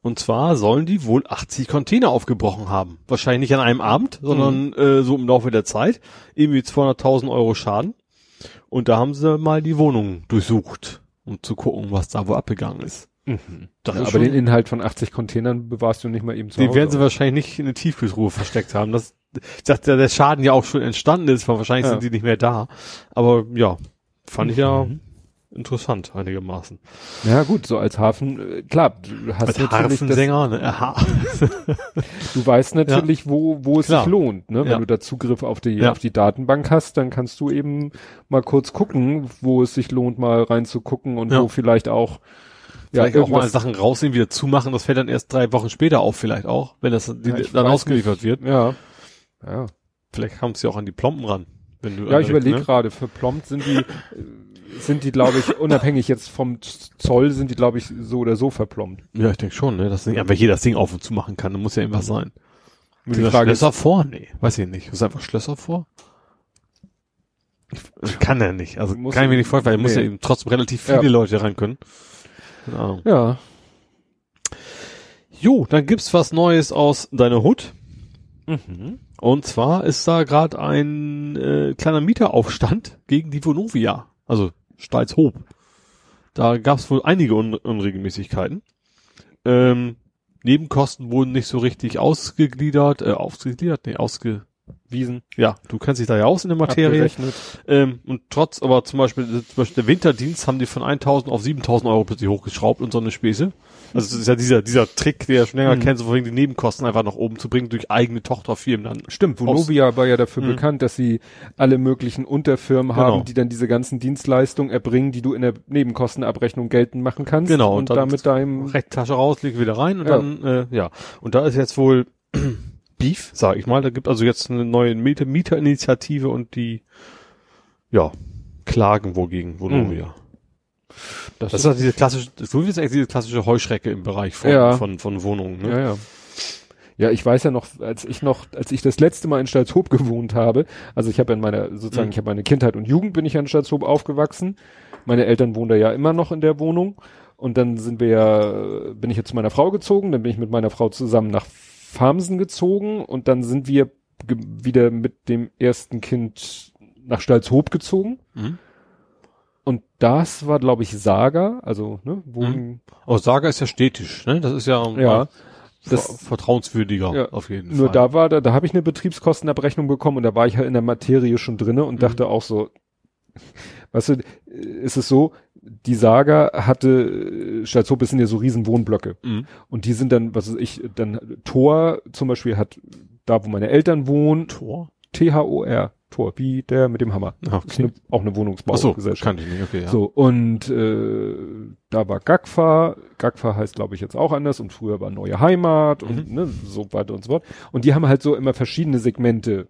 Und zwar sollen die wohl 80 Container aufgebrochen haben. Wahrscheinlich nicht an einem Abend, sondern äh, so im Laufe der Zeit. Irgendwie 200.000 Euro Schaden. Und da haben sie mal die Wohnung durchsucht, um zu gucken, was da wohl abgegangen ist. Das Ja, ist aber schon- den Inhalt von 80 Containern bewahrst du nicht mal eben zu Den Hause. werden sie wahrscheinlich nicht in eine Tiefkühltruhe versteckt haben. Das, ich dachte, der Schaden ja auch schon entstanden ist, weil wahrscheinlich Ja. sind die nicht mehr da. Aber ja, fand ich ja Mhm. interessant einigermaßen. Ja gut, so als Hafen, äh, klar, du hast Als natürlich das, Harfensänger, ne? Aha. du weißt natürlich, wo, wo es Klar. sich lohnt, ne? Wenn Ja. du da Zugriff auf die, Ja. auf die Datenbank hast, dann kannst du eben mal kurz gucken, wo es sich lohnt, mal reinzugucken und Ja. wo vielleicht auch, Vielleicht auch mal Sachen rausnehmen, wieder zumachen. Das fällt dann erst drei Wochen später auf, vielleicht auch, wenn das die, Ja, ich dann ausgeliefert wird. ja, ja. Vielleicht haben sie auch an die Plomben ran. Wenn du Ja, ich überlege ne? gerade, verplombt sind die, äh, sind die, glaube ich, unabhängig jetzt vom Zoll, sind die, glaube ich, so oder so verplombt. Ja, ich denke schon, ne? Das Ding, aber jeder das Ding auf und zu machen kann, dann muss ja irgendwas sein. Sind die da Frage ist, Schlösser vor? Nee, weiß ich nicht. Ist einfach Schlösser vor? Ich, kann er nicht. Also Muss kann ich mir nicht vorstellen, weil muss nee. ja eben trotzdem relativ viele Ja. Leute ran können. Keine Ahnung. ja, Jo, dann gibt's was Neues aus deiner Hut. mhm. Und zwar ist da gerade ein äh, kleiner Mieteraufstand gegen die Vonovia, also Stalzhoop. Da gab's wohl einige Un Unregelmäßigkeiten. Ähm, Nebenkosten wurden nicht so richtig ausgegliedert, äh, ausgegliedert, nee, ausge, Wiesen, ja, du kennst dich da ja aus in der Materie. Ähm, und trotz, aber zum Beispiel, zum Beispiel der Winterdienst haben die von 1000 auf 7000 Euro plötzlich hochgeschraubt und so eine Späße. Also das ist ja dieser, dieser Trick, der schon länger Mhm. kennt, so vorhin die Nebenkosten einfach nach oben zu bringen durch eigene Tochterfirmen dann. Stimmt, Vonovia war ja dafür Mhm. bekannt, dass sie alle möglichen Unterfirmen Genau. haben, die dann diese ganzen Dienstleistungen erbringen, die du in der Nebenkostenabrechnung geltend machen kannst. Genau, Und, und dann damit deinem, rechte Tasche raus, leg wieder rein und Ja. dann, äh, ja. Und da ist jetzt wohl Beef, sag ich mal. Da gibt also jetzt eine neue Mieter Mieterinitiative und die, ja, klagen wohl gegen Vonovia. das, Das ist halt diese klassische, so wie es eigentlich diese klassische Heuschrecke im Bereich von, Ja. von, von Wohnungen, ne? Ja, ja. Ja, ich weiß ja noch, als ich noch, als ich das letzte Mal in Stalzhoop gewohnt habe, also ich habe in meiner, sozusagen, Mhm. ich habe meine Kindheit und Jugend bin ich in Stalzhoop aufgewachsen. Meine Eltern wohnen da ja immer noch in der Wohnung. Und dann sind wir ja, bin ich jetzt zu meiner Frau gezogen, dann bin ich mit meiner Frau zusammen nach Farmsen gezogen und dann sind wir wieder mit dem ersten Kind nach Stalzhoop gezogen. Mhm. Und das war, glaube ich, Saga, also, ne, Wohnen, Aber Saga ist ja städtisch, ne? Das ist ja, ja. das vertrauenswürdiger Ja, auf jeden Nur Fall. da war da, da habe ich eine Betriebskostenabrechnung bekommen und da war ich halt in der Materie schon drinne und Mhm. dachte auch so, weißt du, äh, ist es so, die Saga hatte, äh, Stalzhoop sind ja so riesen Wohnblöcke Mhm. und die sind dann, was weiß ich, dann Tor zum Beispiel hat da, wo meine Eltern wohnen, Tor? T-H-O-R, Tor, wie der mit dem Hammer. Ah, Ist eine, auch eine Ach so, Wohnungsbaugesellschaft. kannte ich nicht, okay, ja. So, und äh, da war Gagfa, Gagfa heißt glaube ich jetzt auch anders und früher war Neue Heimat und Mhm. ne, so weiter und so fort. Und die haben halt so immer verschiedene Segmente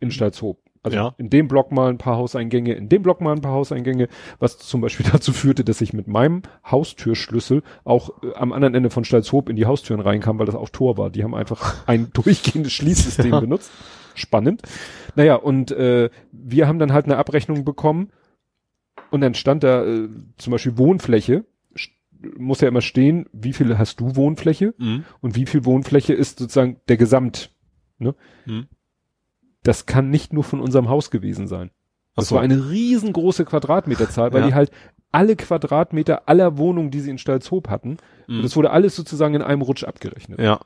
in Stalzhoop. Also Ja. in dem Block mal ein paar Hauseingänge, in dem Block mal ein paar Hauseingänge, was zum Beispiel dazu führte, dass ich mit meinem Haustürschlüssel auch äh, am anderen Ende von Stalzhoop in die Haustüren reinkam, weil das auch Tor war. Die haben einfach ein durchgehendes Schließsystem Ja. benutzt. Spannend. Naja, und äh, wir haben dann halt eine Abrechnung bekommen und dann stand da äh, zum Beispiel Wohnfläche, muss ja immer stehen, wie viel hast du Wohnfläche Mhm. und wie viel Wohnfläche ist sozusagen der Gesamt. Ne? Mhm. Das kann nicht nur von unserem Haus gewesen sein. Das so. war eine riesengroße Quadratmeterzahl, weil Ja. die halt alle Quadratmeter aller Wohnungen, die sie in Stalzhoop hatten, Mhm. und das wurde alles sozusagen in einem Rutsch abgerechnet. Ja.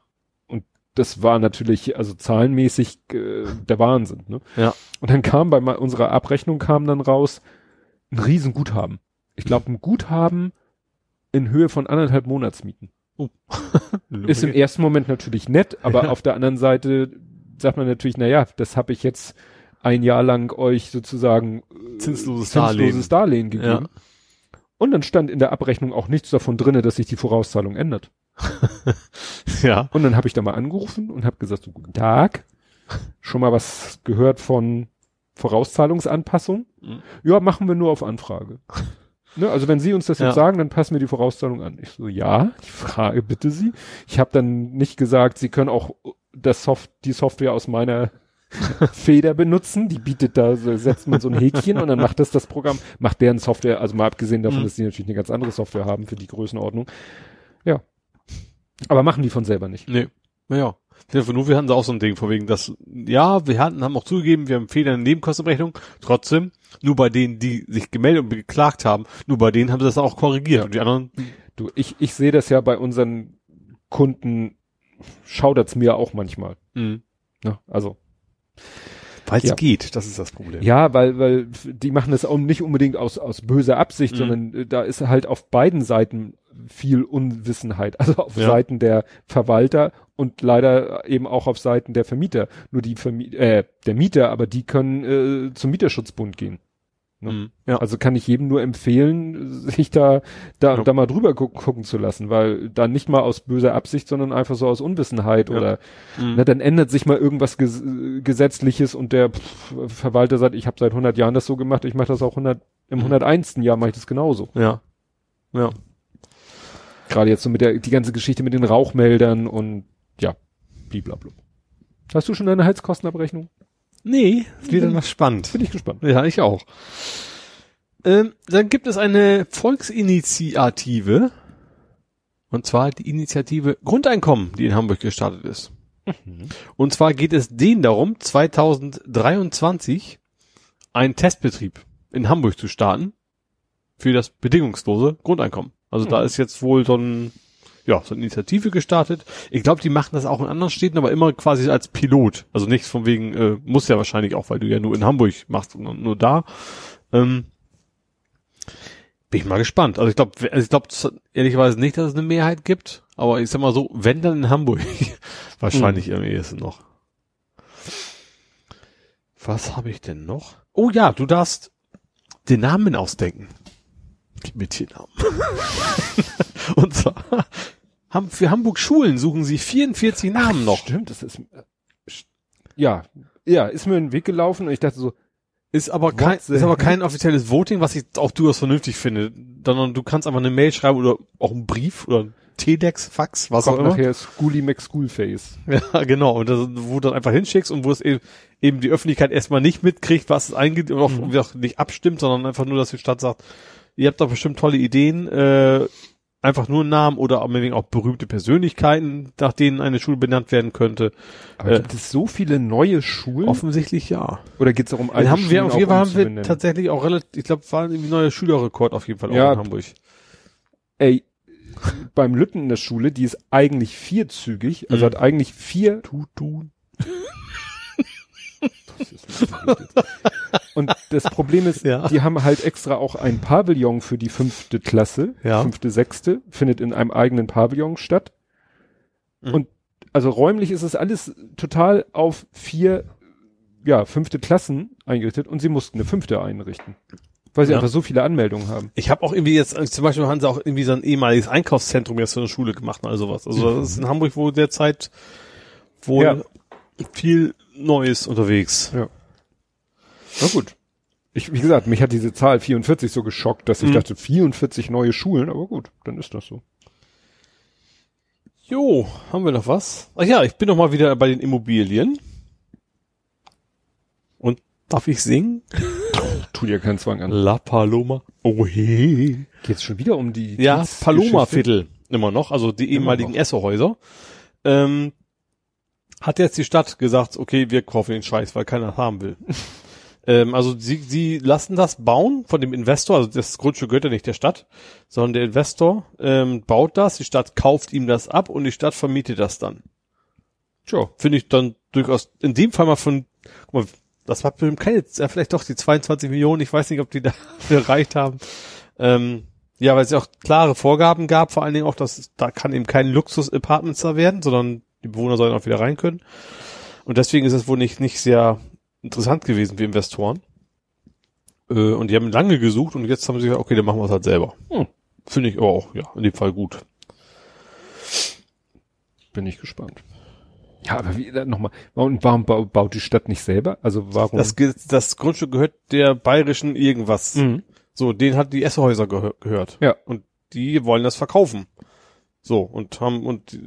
Das war natürlich, also zahlenmäßig äh, der Wahnsinn. Ne? Ja. Und dann kam bei unserer Abrechnung kam dann raus ein Riesenguthaben. Ich glaube, ein Guthaben in Höhe von anderthalb Monatsmieten. Ist im ersten Moment natürlich nett, aber Ja. auf der anderen Seite sagt man natürlich, na ja, das habe ich jetzt ein Jahr lang euch sozusagen äh, Zinsloses zinsloses Darlehen gegeben. Ja. Und dann stand in der Abrechnung auch nichts davon drinne, dass sich die Vorauszahlung ändert. ja. Und dann habe ich da mal angerufen und habe gesagt, so, guten Tag, schon mal was gehört von Vorauszahlungsanpassung? Mhm. Ja, machen wir nur auf Anfrage. ne, also wenn Sie uns das jetzt Ja. sagen, dann passen wir die Vorauszahlung an. Ich so, ja, ich frage bitte Sie. Ich habe dann nicht gesagt, Sie können auch das Soft die Software aus meiner Feder benutzen, die bietet da, setzt man so ein Häkchen und dann macht das das Programm, macht deren Software, also mal abgesehen davon, Mhm. dass die natürlich eine ganz andere Software haben für die Größenordnung. Ja. Aber machen die von selber nicht. Nee. Naja. nur wir hatten auch so ein Ding, vor wegen, dass, ja, wir hatten, haben auch zugegeben, wir haben Fehler in der Nebenkostenrechnung. Trotzdem, nur bei denen, die sich gemeldet und geklagt haben, nur bei denen haben sie das auch korrigiert. Und die anderen, Du, ich, ich sehe das ja bei unseren Kunden, schaudert's mir auch manchmal. mh. Ne? Also, weil es Ja. geht, das ist das Problem. ja, weil, weil die machen das auch nicht unbedingt aus, aus böser Absicht, Mhm. sondern äh, da ist halt auf beiden Seiten viel Unwissenheit. Also auf Ja. Seiten der Verwalter und leider eben auch auf Seiten der Vermieter. Nur die Vermi äh, der Mieter, aber die können äh, zum Mieterschutzbund gehen. Ne? Mhm. Ja. Also kann ich jedem nur empfehlen, sich da, da, Ja. da mal drüber gu gucken zu lassen, weil da nicht mal aus böser Absicht, sondern einfach so aus Unwissenheit Ja. oder Mhm. na, dann ändert sich mal irgendwas ges Gesetzliches und der pff, Verwalter sagt, ich habe seit 100 Jahren das so gemacht, ich mache das auch 100, im Mhm. 101. Jahr mache ich das genauso. Ja. Ja. Gerade jetzt so mit der, die ganze Geschichte mit den Rauchmeldern und ja, blablabla. Hast du schon deine Heizkostenabrechnung? Nee, ist wieder mal spannend. Bin ich gespannt. Ja, ich auch. Ähm, dann gibt es eine Volksinitiative. Und zwar die Initiative Grundeinkommen, die in Hamburg gestartet ist. Und zwar geht es denen darum, 2023 einen Testbetrieb in Hamburg zu starten für das bedingungslose Grundeinkommen. Also da ist jetzt wohl so ein, ja, so eine Initiative gestartet. Ich glaube, die machen das auch in anderen Städten, aber immer quasi als Pilot. Also nichts von wegen, äh, muss ja wahrscheinlich auch, weil du ja nur in Hamburg machst und nur da. Ähm, bin ich mal gespannt. Also ich glaube, also ich glaube ehrlicherweise nicht, dass es eine Mehrheit gibt, aber ich sag mal so, wenn dann in Hamburg, wahrscheinlich am ehesten noch. Was habe ich denn noch? Oh ja, du darfst den Namen ausdenken. Gib mir den Namen. Und zwar für Hamburg Schulen suchen sie 44 Namen noch. Stimmt, das ist, äh, ja, ja, ist mir in den Weg gelaufen und ich dachte so, Ist aber kein, ist aber kein offizielles Voting, was ich auch durchaus vernünftig finde, sondern du kannst einfach eine Mail schreiben oder auch einen Brief oder ein Telex, Fax, was kommt auch immer. nachher Schooly McSchoolface. Ja, genau. Und das, wo du dann einfach hinschickst und wo es eben, eben die Öffentlichkeit erstmal nicht mitkriegt, was es eingeht und auch, Mhm. auch nicht abstimmt, sondern einfach nur, dass die Stadt sagt, ihr habt doch bestimmt tolle Ideen, äh, einfach nur Namen oder meinetwegen auch berühmte Persönlichkeiten, nach denen eine Schule benannt werden könnte. Aber Äh, gibt es so viele neue Schulen? Offensichtlich ja. Oder geht es auch um Dann alte haben wir Schulen auf jeden auch Fall haben wir umzubenennen? tatsächlich auch relativ, ich glaube, war irgendwie ein neuer Schülerrekord auf jeden Fall auch Ja. in Hamburg. Ey, beim Lütten in der Schule, die ist eigentlich vierzügig, also Mhm. hat eigentlich vier Tutun. Und das Problem ist, Ja. die haben halt extra auch ein Pavillon für die fünfte Klasse, Ja. fünfte, sechste, findet in einem eigenen Pavillon statt. Mhm. Und also räumlich ist es alles total auf vier, ja, fünfte Klassen eingerichtet und sie mussten eine fünfte einrichten. Weil sie Ja. einfach so viele Anmeldungen haben. Ich habe auch irgendwie jetzt, zum Beispiel haben sie auch irgendwie so ein ehemaliges Einkaufszentrum jetzt für eine Schule gemacht und all sowas. Also das ist in Hamburg wohl derzeit wohl Ja. viel Neues unterwegs. Na gut. Ich, wie gesagt, mich hat diese Zahl 44 so geschockt, dass ich Mhm. dachte, 44 neue Schulen, aber gut, dann ist das so. Jo, haben wir noch was? Ach ja, ich bin noch mal wieder bei den Immobilien. Und darf ich singen? Tu dir keinen Zwang an. La Paloma. Oh hey. Geht's schon wieder um die Ja, Paloma? Viertel immer noch, also die ehemaligen noch. Essohäuser. Ähm, hat jetzt die Stadt gesagt, okay, wir kaufen den Scheiß, weil keiner haben will. Ähm, also sie, sie lassen das bauen von dem Investor, also das Grundstück gehört ja nicht der Stadt, sondern der Investor ähm, baut das, die Stadt kauft ihm das ab und die Stadt vermietet das dann. Tja, finde ich dann durchaus in dem Fall mal von, guck mal, das war bestimmt keine, ja, vielleicht doch die 22 Millionen, ich weiß nicht, ob die da erreicht haben. Ähm, ja, weil es ja auch klare Vorgaben gab, vor allen Dingen auch, dass da kann eben kein Luxus-Apartments da werden, sondern die Bewohner sollen auch wieder rein können. Und deswegen ist es wohl nicht, nicht sehr interessant gewesen für Investoren. Äh, und die haben lange gesucht und jetzt haben sie gesagt, okay, dann machen wir es halt selber. Hm. Finde ich aber auch, ja, in dem Fall gut. Bin ich gespannt. Ja, aber wie, nochmal, warum, warum bau- baut die Stadt nicht selber? Also warum? Das, das Grundstück gehört der bayerischen irgendwas. Mhm. So, den hat die Esshäuser gehö gehört. Ja. Und die wollen das verkaufen. So, und haben, und,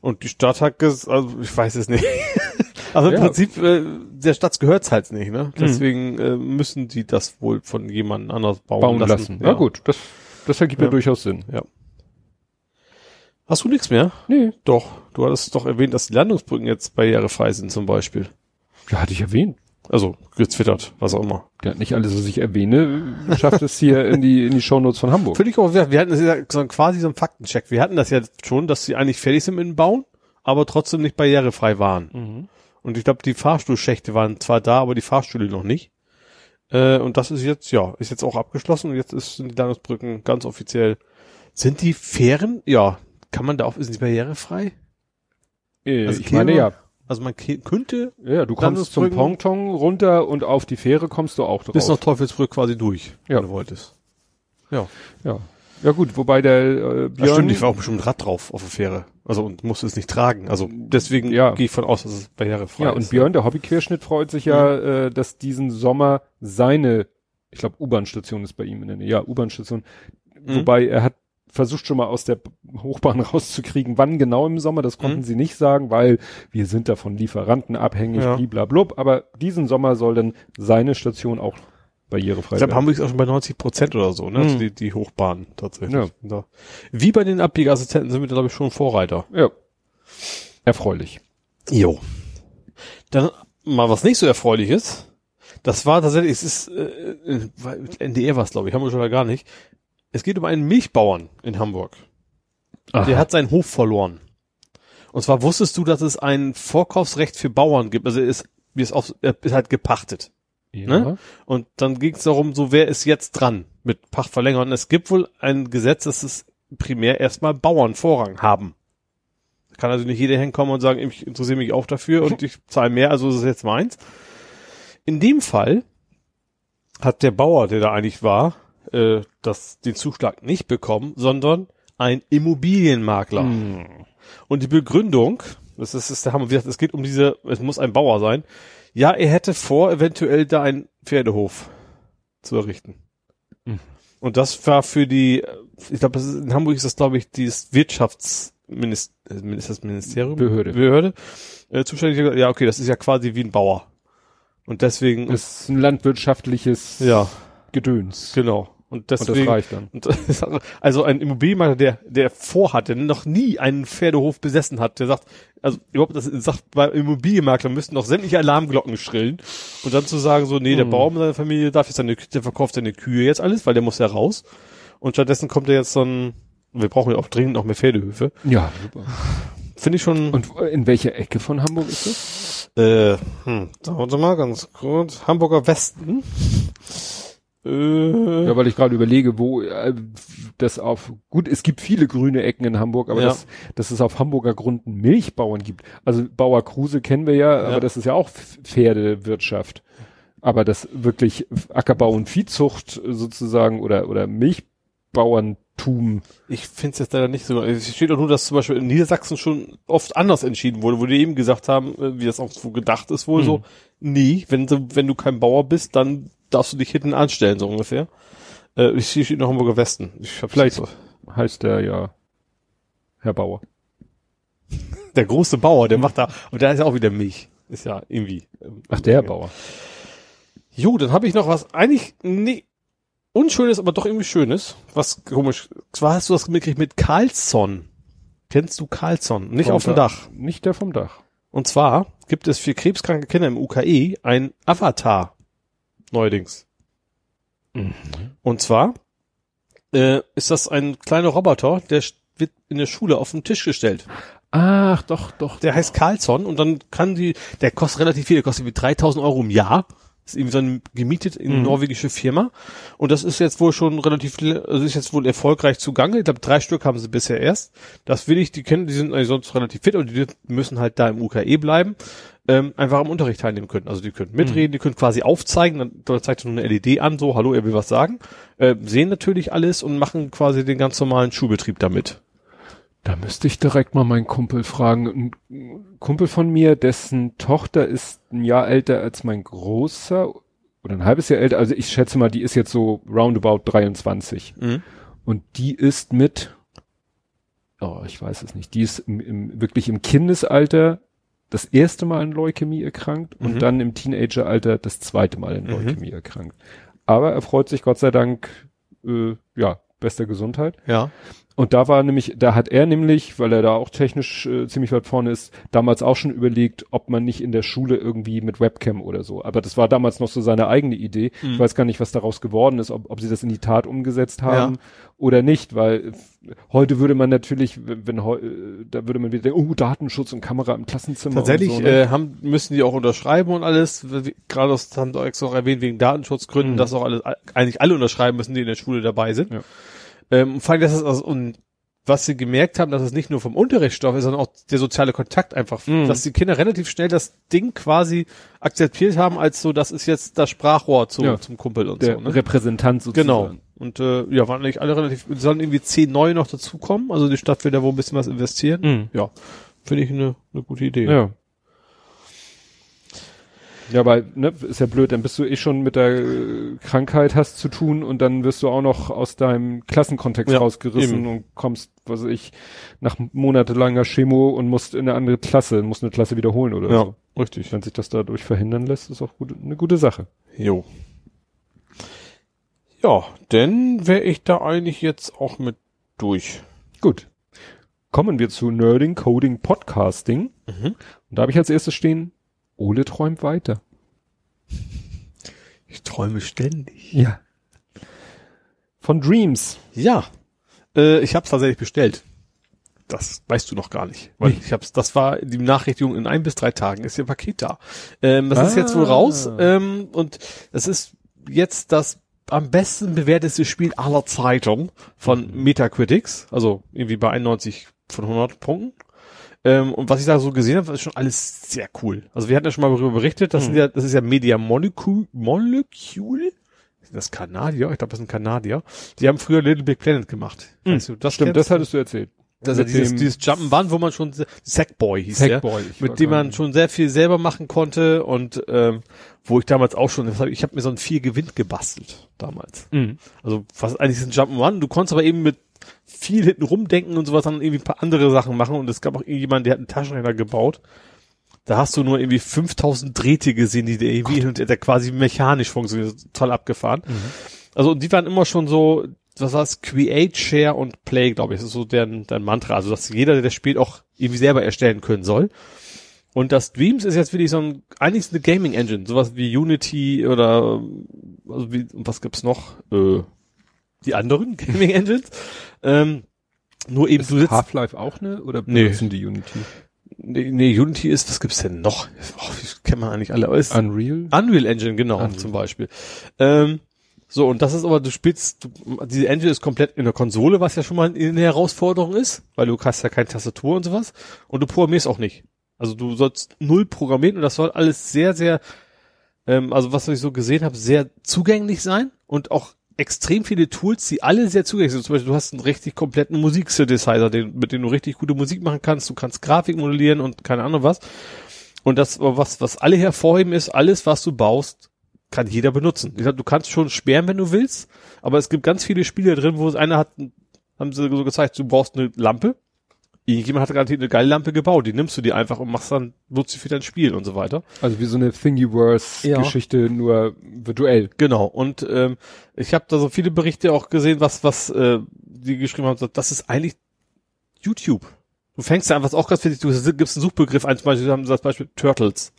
und die Stadt hat ges, also ich weiß es nicht. also im Ja. Prinzip, äh, der Stadt gehört's halt nicht, ne? Deswegen äh, müssen die das wohl von jemand anders bauen, bauen lassen. lassen. Ja, gut, das, das ergibt ja. Ja. durchaus Sinn. Ja. Hast du nichts mehr? Nee. Doch. Du hattest doch erwähnt, dass die Landungsbrücken jetzt barrierefrei sind zum Beispiel. Ja, hatte ich erwähnt. Also getwittert, was auch immer. Ja, nicht alles, was ich erwähne, schafft es hier in die, in die Shownotes von Hamburg. Finde ich auch, wir, hatten das ja so ein- quasi so einen Faktencheck. Wir hatten das ja schon, dass sie eigentlich fertig sind mit dem Bauen, aber trotzdem nicht barrierefrei waren. Mhm. Und ich glaube, die Fahrstuhlschächte waren zwar da, aber die Fahrstühle noch nicht. Äh, und das ist jetzt, ja, ist jetzt auch abgeschlossen und jetzt ist, sind die Landungsbrücken ganz offiziell. Sind die Fähren? Ja. Kann man da auch, sind die barrierefrei? Äh, Also ich meine Kehre- ja. Also man könnte Ja, du kommst zum Ponton runter und auf die Fähre kommst du auch drauf. bis nach Teufelsbrück quasi durch, Ja. wenn du wolltest. Ja. ja. Ja gut, wobei der äh, Ja, Björn, stimmt, ich war auch bestimmt Rad drauf auf der Fähre. Also und musste es nicht tragen. Also deswegen Ja. gehe ich von aus, dass es barrierefrei ja, ist. und Björn, der Hobbyquerschnitt, freut sich ja, äh, dass diesen Sommer seine, ich glaube, U-Bahn-Station ist bei ihm in der Nähe. Ja, U-Bahn-Station. Mhm. Wobei er hat versucht schon mal aus der Hochbahn rauszukriegen, wann genau im Sommer, das konnten Mhm. sie nicht sagen, weil wir sind da von Lieferanten abhängig, Ja. bliblablub, aber diesen Sommer soll dann seine Station auch barrierefrei Ich glaube, werden. Hamburg ist auch schon bei 90 Prozent oder so, ne? Also Mhm. die, die Hochbahn tatsächlich. Ja. Da. Wie bei den Abbiegeassistenten sind wir, glaube ich, schon Vorreiter. Ja. Erfreulich. Jo. Dann mal was nicht so erfreuliches. Das war tatsächlich, es ist, äh, äh, NDR war es, glaube ich, haben wir schon da gar nicht. Es geht um einen Milchbauern in Hamburg. Der hat seinen Hof verloren. Und zwar wusstest du, dass es ein Vorkaufsrecht für Bauern gibt. Also er ist, wie es auf, er ist halt gepachtet. Ja. ne? Und dann ging es darum, so wer ist jetzt dran mit Pacht verlängern. Und es gibt wohl ein Gesetz, dass es primär erstmal Bauern Vorrang haben. Da kann also nicht jeder hinkommen und sagen, ich interessiere mich auch dafür und ich zahle mehr, also ist es jetzt meins. In dem Fall hat der Bauer, der da eigentlich war, äh, das, den Zuschlag nicht bekommen, sondern ein Immobilienmakler. Hm. Und die Begründung, das ist, das ist der Hammer, wie gesagt, es geht um diese, es muss ein Bauer sein. Ja, er hätte vor, eventuell da einen Pferdehof zu errichten. Mhm. Und das war für die, ich glaube, in Hamburg ist das, glaube ich, dieses Wirtschaftsministerium, Ministerium? Behörde. Behörde, äh, zuständig. Ja, okay, das ist ja quasi wie ein Bauer. Und deswegen, Das ist ein landwirtschaftliches ja, Gedöns. genau. Und Und das deswegen, reicht dann. und das ist also ein Immobilienmakler, der, der vorhat, der noch nie einen Pferdehof besessen hat, der sagt, also überhaupt, das sagt, bei Immobilienmakler müssten noch sämtliche Alarmglocken schrillen. Und dann zu sagen, so, nee, der Hm. Bauer mit seiner Familie darf jetzt seine, der verkauft seine Kühe jetzt alles, weil der muss ja raus. Und stattdessen kommt er jetzt so ein, wir brauchen ja auch dringend noch mehr Pferdehöfe. Ja, super. Finde ich schon, Und in welcher Ecke von Hamburg ist das? äh, hm, dauert mal ganz kurz. Hamburger Westen. Äh, Ja, weil ich gerade überlege, wo äh, das auf gut, es gibt viele grüne Ecken in Hamburg, aber Ja. dass, dass es auf Hamburger Grund einen Milchbauern gibt. Also Bauer Kruse kennen wir ja, Ja. aber das ist ja auch Pferdewirtschaft. Aber das wirklich Ackerbau und Viehzucht sozusagen oder oder Milchbauerntum. Ich finde es jetzt leider nicht so. Es steht auch nur, dass zum Beispiel in Niedersachsen schon oft anders entschieden wurde, wo die eben gesagt haben, äh, wie das auch so gedacht ist, wohl Hm. so, nee, wenn du, wenn du kein Bauer bist, dann darfst du dich hinten anstellen, so ungefähr. Äh, ich steht noch Hamburger Westen. Ich hab Vielleicht. so. Heißt der ja Herr Bauer. Der große Bauer, der macht da, und da ist ja auch wieder Milch. Ist ja irgendwie. ähm, Ach, der Bauer. Jo, dann habe ich noch was, eigentlich, nee, unschönes, aber doch irgendwie schönes. Was komisch. Zwar hast du das mitgekriegt mit Carlsson. Kennst du Carlsson? Nicht Vom auf dem Dach. Nicht der vom Dach. Und zwar gibt es für krebskranke Kinder im UKE ein Avatar. Neuerdings. Und zwar äh, ist das ein kleiner Roboter, der wird in der Schule auf den Tisch gestellt. Ach, doch, doch. Der heißt Carlsson und dann kann die, der kostet relativ viel, der kostet wie 3000 Euro im Jahr. Ist irgendwie so eine gemietet in Mhm. norwegische Firma. Und das ist jetzt wohl schon relativ, also ist jetzt wohl erfolgreich zugange. Ich glaube, drei Stück haben sie bisher erst. Das will ich, die kennen, die sind eigentlich sonst relativ fit und die müssen halt da im UKE bleiben, ähm, einfach am Unterricht teilnehmen können. Also die können mitreden, die können quasi aufzeigen, dann da zeigt er nur eine LED an, so, hallo, er will was sagen. Äh, sehen natürlich alles und machen quasi den ganz normalen Schulbetrieb damit. Da müsste ich direkt mal meinen Kumpel fragen. Ein Kumpel von mir, dessen Tochter ist ein Jahr älter als mein großer oder ein halbes Jahr älter. Also ich schätze mal, die ist jetzt so roundabout 23. Und die ist mit, oh, ich weiß es nicht, die ist im, im, wirklich im Kindesalter das erste Mal an Leukämie erkrankt und Mhm. dann im Teenageralter das zweite Mal an Mhm. Leukämie erkrankt. Aber er freut sich Gott sei Dank, äh, ja, bester Gesundheit. Ja. Und da war nämlich, da hat er nämlich, weil er da auch technisch äh, ziemlich weit vorne ist, damals auch schon überlegt, ob man nicht in der Schule irgendwie mit Webcam oder so. Aber das war damals noch so seine eigene Idee. Mhm. Ich weiß gar nicht, was daraus geworden ist, ob, ob sie das in die Tat umgesetzt haben oder nicht, weil äh, heute würde man natürlich, wenn, wenn äh, da würde man wieder denken, oh, Datenschutz und Kamera im Klassenzimmer. Tatsächlich so, ne? äh, haben, müssen die auch unterschreiben und alles. Gerade das haben sie auch erwähnt, wegen Datenschutzgründen, Mhm. dass auch alles, eigentlich alle unterschreiben müssen, die in der Schule dabei sind. Ja. Ähm, und vor allem, dass es also, und was sie gemerkt haben, dass es nicht nur vom Unterrichtsstoff ist, sondern auch der soziale Kontakt einfach, Mhm. dass die Kinder relativ schnell das Ding quasi akzeptiert haben, als so, das ist jetzt das Sprachrohr zu, Ja. zum Kumpel und der so. Ne? Repräsentant sozusagen. Genau. Und äh, ja, waren eigentlich alle relativ, sollen irgendwie zehn neue noch dazukommen. Also die Stadt will da wohl ein bisschen was investieren. Mhm. Ja, finde ich eine, eine gute Idee. Ja. Ja, weil, ne, ist ja blöd, dann bist du eh schon mit der äh, Krankheit hast zu tun und dann wirst du auch noch aus deinem Klassenkontext Ja, rausgerissen eben. und kommst, was weiß ich, nach monatelanger Chemo und musst in eine andere Klasse, musst eine Klasse wiederholen oder Ja, so. richtig. Wenn sich das dadurch verhindern lässt, ist auch gut, eine gute Sache. Jo. Ja, denn wäre ich da eigentlich jetzt auch mit durch. Gut. Kommen wir zu Nerding, Coding, Podcasting. Mhm. Und da habe ich als erstes stehen, Ole träumt weiter. Ich träume ständig. Ja. Von Dreams. Ja, äh, ich habe es tatsächlich bestellt. Das weißt du noch gar nicht. Weil Nee. ich hab's, das war die Benachrichtigung, in ein bis drei Tagen ist ihr Paket da. Ähm, das ist jetzt wohl Ah. raus ähm, und es ist jetzt das am besten bewertete Spiel aller Zeiten von Metacritics, also irgendwie bei 91 von 100 Punkten. Ähm, und was ich da so gesehen habe, ist schon alles sehr cool. Also wir hatten ja schon mal darüber berichtet, das, sind ja, das ist ja Media Molecule, Molecule? Das Kanadier, ich glaube, das sind Kanadier. Die haben früher Little Big Planet gemacht. Mhm. Weißt du, das Stimmt, kennst das hattest du erzählt. Das ist ja dieses, dieses Jump'n'Run, wo man schon, Sackboy hieß Sackboy. ich mit dem man schon sehr viel selber machen konnte und ähm, wo ich damals auch schon, ich habe mir so ein vier Gewinn gebastelt damals. Mhm. Also was eigentlich ist ein Jump'n'Run, du konntest aber eben mit viel hinten rumdenken und sowas dann irgendwie ein paar andere Sachen machen und es gab auch irgendjemanden, der hat einen Taschenrechner gebaut. Da hast du nur irgendwie 5000 Drähte gesehen, die der irgendwie und der quasi mechanisch funktioniert, toll abgefahren. Also und die waren immer schon so, was heißt Create, Share und Play, glaube ich, das ist so deren, deren Mantra. Also dass jeder, der das spielt, auch irgendwie selber erstellen können soll. Und das Dreams ist jetzt wirklich so ein, eigentlich ist eine Gaming Engine, sowas wie Unity oder also wie, was gibt's noch? Äh, die anderen Gaming Engines. Ähm, nur eben Ist du sitzt. Half-Life auch ne? Oder Nee. benutzen die Unity? Nee, nee, Unity ist, was gibt's denn noch? Oh, kennt man eigentlich alle. Ist Unreal? Unreal Engine, genau, Unreal. zum Beispiel. Ähm, so, und das ist aber, du spielst, du, diese Engine ist komplett in der Konsole, was ja schon mal eine Herausforderung ist, weil du hast ja keine Tastatur und sowas. Und du programmierst auch nicht. Also du sollst null programmieren und das soll alles sehr, sehr, ähm, also was ich so gesehen habe, sehr zugänglich sein und auch extrem viele Tools, die alle sehr zugänglich sind. Zum Beispiel, du hast einen richtig kompletten Musiksynthesizer, den, mit dem du richtig gute Musik machen kannst. Du kannst Grafik modellieren und keine Ahnung was. Und das, was, was alle hervorheben, ist, alles, was du baust, kann jeder benutzen. Ich glaub, Du kannst schon sperren, wenn du willst, aber es gibt ganz viele Spiele drin, wo es einer hat, haben sie so gezeigt, du brauchst eine Lampe. Irgendjemand hat garantiert eine geile Lampe gebaut, die nimmst du dir einfach und machst dann, nutzt sie für dein Spiel und so weiter. Also wie so eine Thingiverse-Geschichte, nur virtuell. Genau. Und ähm, ich habe da so viele Berichte auch gesehen, was, was äh, die geschrieben haben, das ist eigentlich YouTube. Du fängst ja an, was auch ganz wichtig, du gibst einen Suchbegriff ein, zum Beispiel, haben sie das Beispiel Turtles.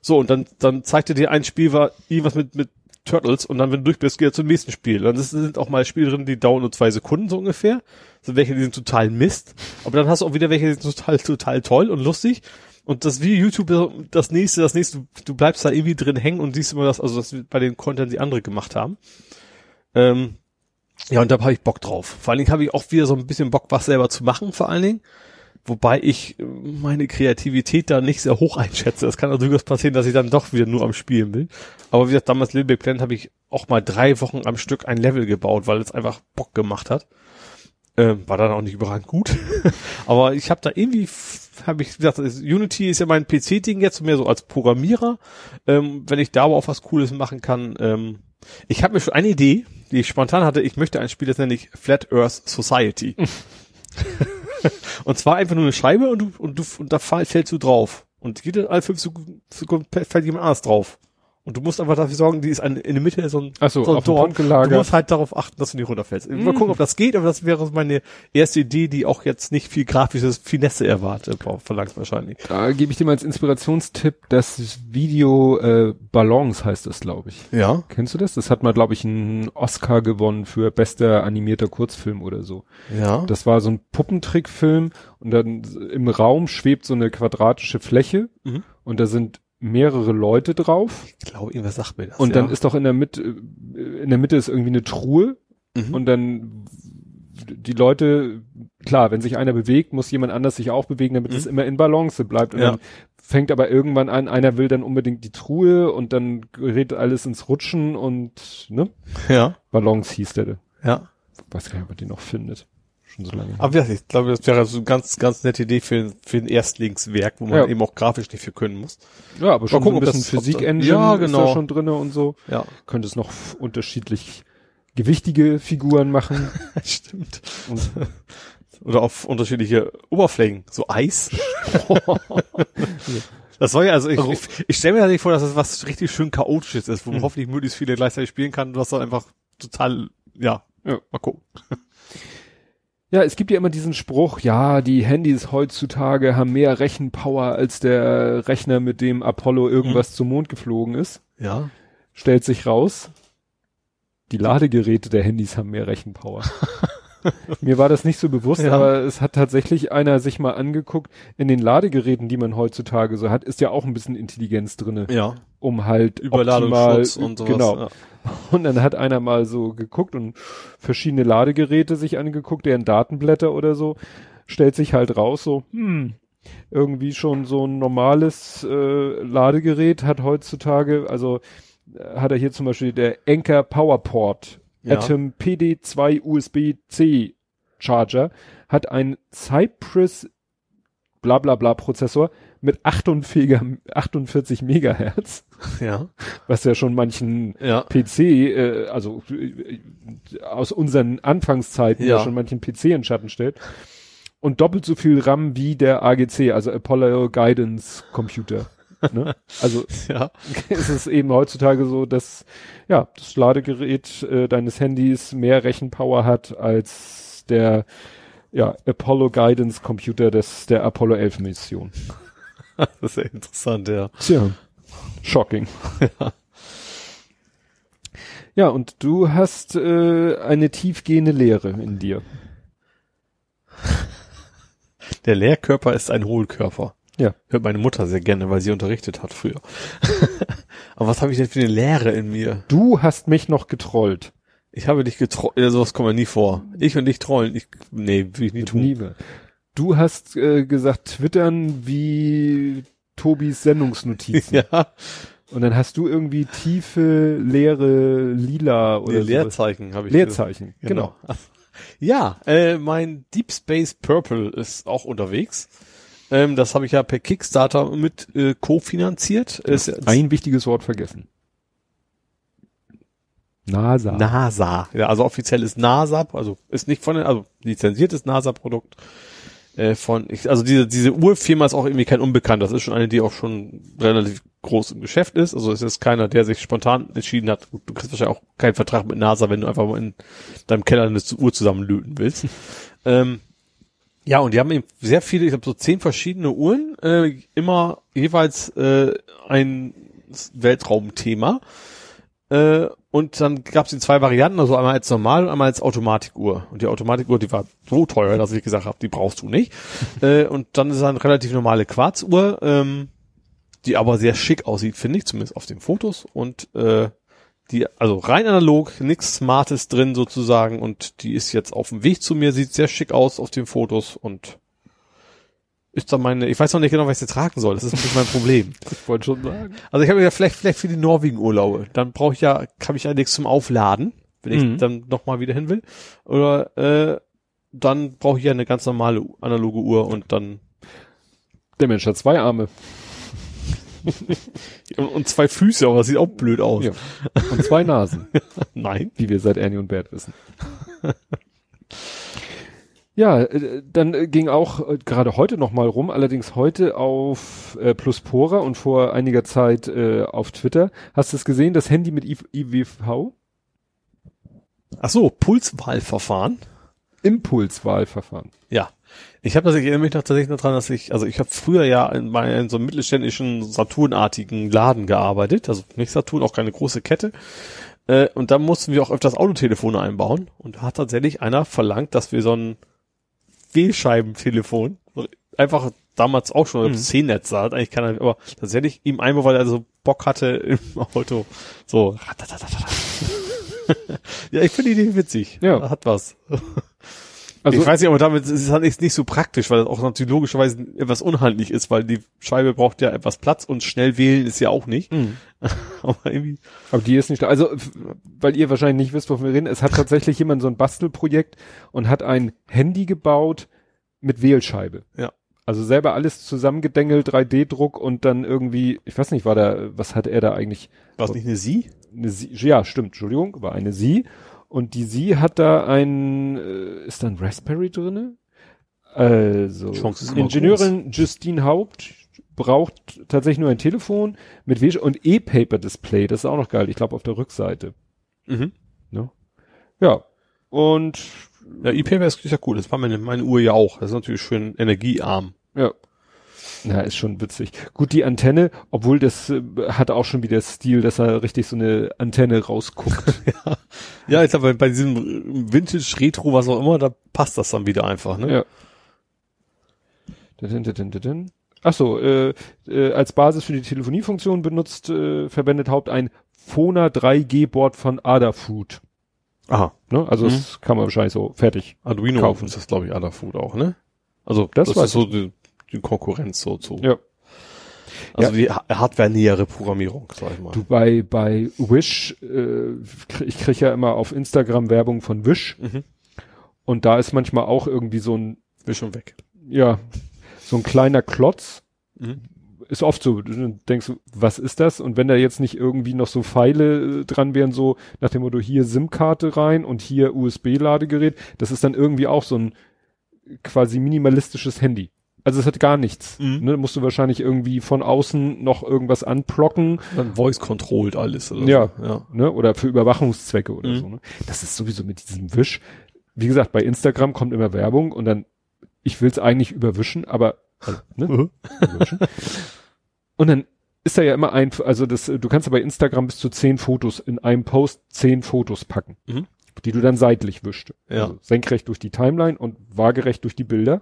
So, und dann, dann zeigt er dir ein Spiel, war irgendwas mit, mit Turtles und dann, wenn du durch bist, geht zum nächsten Spiel. Dann sind auch mal Spiele drin, die dauern nur zwei Sekunden so ungefähr. So welche, die sind total Mist. Aber dann hast du auch wieder welche, die sind total, total toll und lustig. Und das wie YouTube, das nächste, das nächste, du, du bleibst da irgendwie drin hängen und siehst immer das, also das bei den Content, die andere gemacht haben. Ähm, ja, und da habe ich Bock drauf. Vor allen Dingen habe ich auch wieder so ein bisschen Bock, was selber zu machen, vor allen Dingen. Wobei ich äh, meine Kreativität da nicht sehr hoch einschätze. Es kann auch durchaus passieren, dass ich dann doch wieder nur am Spielen bin. Aber wie gesagt, damals Little Big Planet habe ich auch mal drei Wochen am Stück ein Level gebaut, weil es einfach Bock gemacht hat. Ähm, war dann auch nicht überragend gut. Aber ich habe da irgendwie, habe ich gesagt, Unity ist ja mein PC-Ding jetzt, mehr so als Programmierer. Ähm, wenn ich da aber auch was Cooles machen kann. Ähm, ich habe mir schon eine Idee, die ich spontan hatte. Ich möchte ein Spiel, das nenne ich Flat Earth Society. und zwar einfach nur eine Scheibe und du, und du, und da fällst du drauf. Und jede alle fünf Sekunden fällt jemand anders drauf. Und du musst einfach dafür sorgen, die ist an, in der Mitte so ein, Ach so, so ein Dorn. Du musst halt darauf achten, dass du nicht runterfällst. Mal gucken, ob das geht, aber das wäre meine erste Idee, die auch jetzt nicht viel grafisches Finesse erwartet, verlangt wahrscheinlich. Da gebe ich dir mal als Inspirationstipp das Video äh, Ballons heißt das, glaube ich. Ja. Kennst du das? Das hat mal, glaube ich, einen Oscar gewonnen für bester animierter Kurzfilm oder so. Ja. Das war so ein Puppentrickfilm und dann im Raum schwebt so eine quadratische Fläche Mhm. und da sind mehrere Leute drauf ich glaube, irgendwas sagt mir das. und ja. dann ist doch in der Mitte, in der Mitte ist irgendwie eine Truhe Mhm. und dann die Leute, klar, wenn sich einer bewegt, muss jemand anders sich auch bewegen, damit Mhm. es immer in Balance bleibt. Und Ja. dann fängt aber irgendwann an, einer will dann unbedingt die Truhe und dann gerät alles ins Rutschen und, ne? ja. Balance hieß der. Ja. Weiß gar nicht, ob man den noch findet. Schon so lange. Aber ja, ich glaube, das wäre so eine ganz, ganz nette Idee für, für ein Erstlingswerk, wo man Ja. eben auch grafisch nicht viel können muss. Ja, aber schon Mal gucken, so ein bisschen Physik-Engine Ja, ist genau. da schon drinne und so. Ja. Könnte es noch unterschiedlich gewichtige Figuren machen. Stimmt. Und Oder auf unterschiedliche Oberflächen. So Eis. Das soll ja, also ich, Also- ich, ich stelle mir nicht vor, dass das was richtig schön chaotisches ist, wo man Mhm. hoffentlich möglichst viele gleichzeitig spielen kann und das dann einfach total, ja, Ja. mal gucken. Ja, es gibt ja immer diesen Spruch, ja, die Handys heutzutage haben mehr Rechenpower als der Rechner, mit dem Apollo irgendwas zum Mond geflogen ist. Ja. Stellt sich raus, die Ladegeräte der Handys haben mehr Rechenpower. Mir war das nicht so bewusst, Ja. aber es hat tatsächlich einer sich mal angeguckt, in den Ladegeräten, die man heutzutage so hat, ist ja auch ein bisschen Intelligenz drinne, Ja. um halt Überladungsschutz optimal, und sowas. Genau. Ja. Und dann hat einer mal so geguckt und verschiedene Ladegeräte sich angeguckt, deren Datenblätter oder so, stellt sich halt raus, so, hm, irgendwie schon so ein normales äh, Ladegerät hat heutzutage, also äh, hat er hier zum Beispiel der Anker Powerport Ja. Atom PD2 USB-C Charger hat ein Cypress bla bla bla Prozessor mit 48, 48 Megahertz, Ja. was ja schon manchen Ja. PC, äh, also äh, aus unseren Anfangszeiten ja. Ja. schon manchen PC in Schatten stellt. Und doppelt so viel RAM wie der AGC, also Apollo Guidance Computer. ne? Also Ja. ist es eben heutzutage so, dass ja das Ladegerät äh, deines Handys mehr Rechenpower hat als der ja, Apollo Guidance Computer des der Apollo 11 Mission. Das ist ja interessant, ja. Tja, shocking. ja, und du hast äh, eine tiefgehende Lehre in dir. Der Lehrkörper ist ein Hohlkörper. Ja. Hört meine Mutter sehr gerne, weil sie unterrichtet hat früher. Aber was habe ich denn für eine Lehre in mir? Du hast mich noch getrollt. Ich habe dich getrollt. Ja, sowas kommt mir nie vor. Ich und dich trollen. Ich, nee, will ich nie tun. Nie mehr. Du hast äh, gesagt, twittern wie Tobis Sendungsnotizen. Ja, Und dann hast du irgendwie tiefe, leere, lila oder nee. Leerzeichen habe ich. Leerzeichen, genau. Genau. Ja, äh, mein Deep Space Purple ist auch unterwegs. Ähm, das habe ich ja per Kickstarter mit äh, kofinanziert. Ist Ein wichtiges Wort vergessen. NASA. NASA. Ja, also offiziell ist NASA, also ist nicht von den, also lizenziertes NASA-Produkt. Äh, von, also diese, diese Urfirma ist auch irgendwie kein Unbekannt. Das ist schon eine, die auch schon relativ groß im Geschäft ist. Also es ist keiner, der sich spontan entschieden hat. Du kriegst wahrscheinlich auch keinen Vertrag mit NASA, wenn du einfach mal in deinem Keller eine Uhr zusammenlöten willst. ähm, ja, und die haben eben sehr viele, ich glaube so zehn verschiedene Uhren, äh, immer jeweils äh, ein Weltraumthema. Äh, und dann gab es die zwei Varianten, also einmal als normal und einmal als Automatikuhr. Und die Automatikuhr, die war so teuer, dass ich gesagt habe, die brauchst du nicht. äh, und dann ist eine relativ normale Quarzuhr, ähm, die aber sehr schick aussieht, finde ich, zumindest auf den Fotos. Und äh, die, also rein analog, nichts Smartes drin sozusagen. Und die ist jetzt auf dem Weg zu mir, sieht sehr schick aus auf den Fotos und ist dann meine, ich weiß noch nicht genau, was ich jetzt tragen soll. Das ist bisschen mein Problem. Ich wollte schon sagen. Also ich habe ja vielleicht, vielleicht für die Norwegen-Urlaube. Dann brauche ich ja, habe ich ja nichts zum Aufladen, wenn ich Mhm. dann nochmal wieder hin will. Oder äh, dann brauche ich ja eine ganz normale analoge Uhr und dann Der Mensch hat zwei Arme. und, und zwei Füße, aber das sieht auch blöd aus. Ja. Und zwei Nasen, Nein. wie wir seit Ernie und Bert wissen. Ja, äh, dann äh, ging auch äh, gerade heute noch mal rum, allerdings heute auf äh, Pluspora und vor einiger Zeit äh, auf Twitter. Hast du es gesehen, das Handy mit I IWV? Ach so, Pulswahlverfahren. Impulswahlverfahren. Ja. Ich habe das, ich erinnere mich noch tatsächlich dran, dass ich, also ich habe früher ja in, bei in so einem mittelständischen Saturnartigen Laden gearbeitet, also nicht Saturn, auch keine große Kette. Äh, und da mussten wir auch öfters Autotelefone einbauen. Und da hat tatsächlich einer verlangt, dass wir so ein Wählscheibentelefon, einfach damals auch schon, Mhm. C-Netz hat eigentlich keiner, aber tatsächlich ihm einbauen, weil er so Bock hatte im Auto. So. ja, ich finde die Idee witzig. Ja. Hat was. Also ich weiß nicht, aber damit ist es halt nicht, so praktisch, weil das auch natürlich logischerweise etwas unhandlich ist, weil die Scheibe braucht ja etwas Platz und schnell wählen ist ja auch nicht. Mhm. Aber irgendwie. Aber die ist nicht, also, weil ihr wahrscheinlich nicht wisst, wovon wir reden, es hat tatsächlich jemand so ein Bastelprojekt und hat ein Handy gebaut mit Wählscheibe. Ja. Also selber alles zusammengedengelt, 3D-Druck und dann irgendwie, ich weiß nicht, war da, was hat er da eigentlich? War es nicht eine Sie? Eine Sie, ja, stimmt, Entschuldigung, war eine Sie. Und die Sie hat da ein, äh, ist da ein Raspberry drinne? Also, Ingenieurin Justine Haupt braucht tatsächlich nur ein Telefon mit Wäsch und E-Paper-Display. Das ist auch noch geil. Ich glaube auf der Rückseite. Mhm. Ja. Und Ja, E-Paper ist, ist ja cool. Das war meine, meine Uhr ja auch. Das ist natürlich schön energiearm. ja. Na, ist schon witzig. Gut, die Antenne, obwohl das äh, hat auch schon wieder Stil, dass er richtig so eine Antenne rausguckt. Ja, ich glaube, bei, bei diesem Vintage, Retro, was auch immer, da passt das dann wieder einfach, ne? Ja. Dun, dun, dun, dun, dun. Ach so, äh, äh, als Basis für die Telefoniefunktion benutzt, äh, verwendet Haupt ein Fona 3G-Board von Adafruit. Aha. Ne? Also Mhm. das kann man wahrscheinlich so fertig. Arduino Kaufen. ist das, glaube ich, Adafruit auch, ne? Also, Das das, ist so die, die Konkurrenz so zu. Ja. Also die ha- hardware-nähere Programmierung, sag ich mal. Du bei bei Wish, äh, krieg, ich krieg ja immer auf Instagram Werbung von Wish Mhm. und da ist manchmal auch irgendwie so ein, Bin schon weg. ja, so ein kleiner Klotz. Mhm. Ist oft so, du denkst, du, was ist das? Und wenn da jetzt nicht irgendwie noch so Pfeile äh, dran wären, so nach dem Motto hier SIM-Karte rein und hier USB-Ladegerät, das ist dann irgendwie auch so ein quasi minimalistisches Handy. Also es hat gar nichts. Mhm. Ne? Musst du wahrscheinlich irgendwie von außen noch irgendwas anplocken Dann voice-controlled alles. Oder Ja. So. ja. ne? Oder für Überwachungszwecke oder Mhm. so. Ne? Das ist sowieso mit diesem Wisch. Wie gesagt, bei Instagram kommt immer Werbung und dann, ich will's eigentlich überwischen, aber also, ne? Mhm. überwischen. und dann ist da ja immer ein, also das, du kannst ja bei Instagram bis zu zehn Fotos in einem Post zehn Fotos packen, Mhm. Die du dann seitlich wischt. Ja. Also senkrecht durch die Timeline und waagerecht durch die Bilder.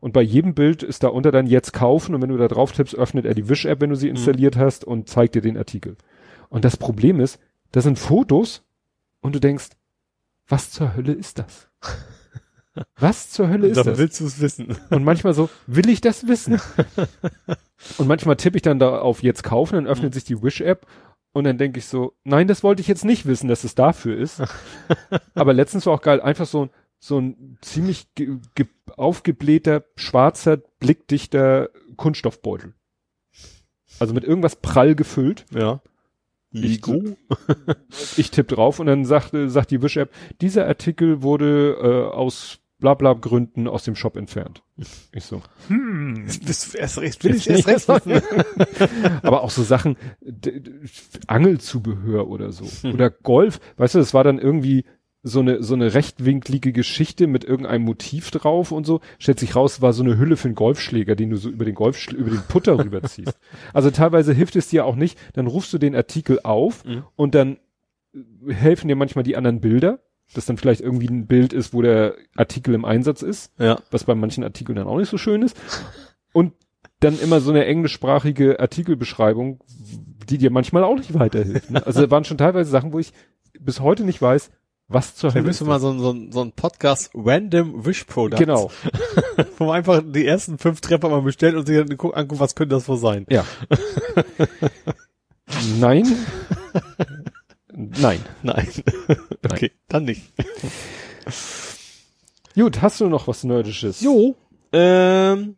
Und bei jedem Bild ist da unter dann jetzt kaufen und wenn du da drauf tippst, öffnet er die Wish-App, wenn du sie Mhm. installiert hast und zeigt dir den Artikel. Und das Problem ist, das sind Fotos und du denkst, was zur Hölle ist das? Was zur Hölle ist Dann das? willst du es wissen. Und manchmal so, will ich das wissen? und manchmal tippe ich dann da auf jetzt kaufen, dann öffnet sich die Wish-App und dann denke ich so, nein, das wollte ich jetzt nicht wissen, dass es dafür ist. Aber letztens war auch geil, einfach so, ein- so ein ziemlich ge ge aufgeblähter, schwarzer, blickdichter Kunststoffbeutel. Also mit irgendwas prall gefüllt. Ja. Ligo? Ich tippe drauf und dann sagt, sagt die Wish-App, dieser Artikel wurde äh, aus bla bla Gründen aus dem Shop entfernt. Ich so, hm. Bist du erst recht, will ich erst recht wissen. Aber auch so Sachen, Angelzubehör oder so. Hm. Oder Golf, weißt du, das war dann irgendwie so eine, so eine rechtwinklige Geschichte mit irgendeinem Motiv drauf und so. Stellt sich raus, war so eine Hülle für einen Golfschläger, den du so über den Golfschl über den Putter rüberziehst. Also teilweise hilft es dir auch nicht, dann rufst du den Artikel auf Mhm. und dann helfen dir manchmal die anderen Bilder, dass dann vielleicht irgendwie ein Bild ist, wo der Artikel im Einsatz ist Ja. was bei manchen Artikeln dann auch nicht so schön ist. Und dann immer so eine englischsprachige Artikelbeschreibung, die dir manchmal auch nicht weiterhilft. Ne? Also da waren schon teilweise Sachen, wo ich bis heute nicht weiß, was zur Wir Hölle müssen ist mal so, ein- so, so ein Podcast Random Wish Products. Genau. Wo man einfach die ersten fünf Treffer mal bestellt und sich dann guck- anguckt, was könnte das wohl sein. Ja. Nein. Nein. Nein. okay, dann nicht. Gut, hast du noch was Nerdisches? Jo. Ähm,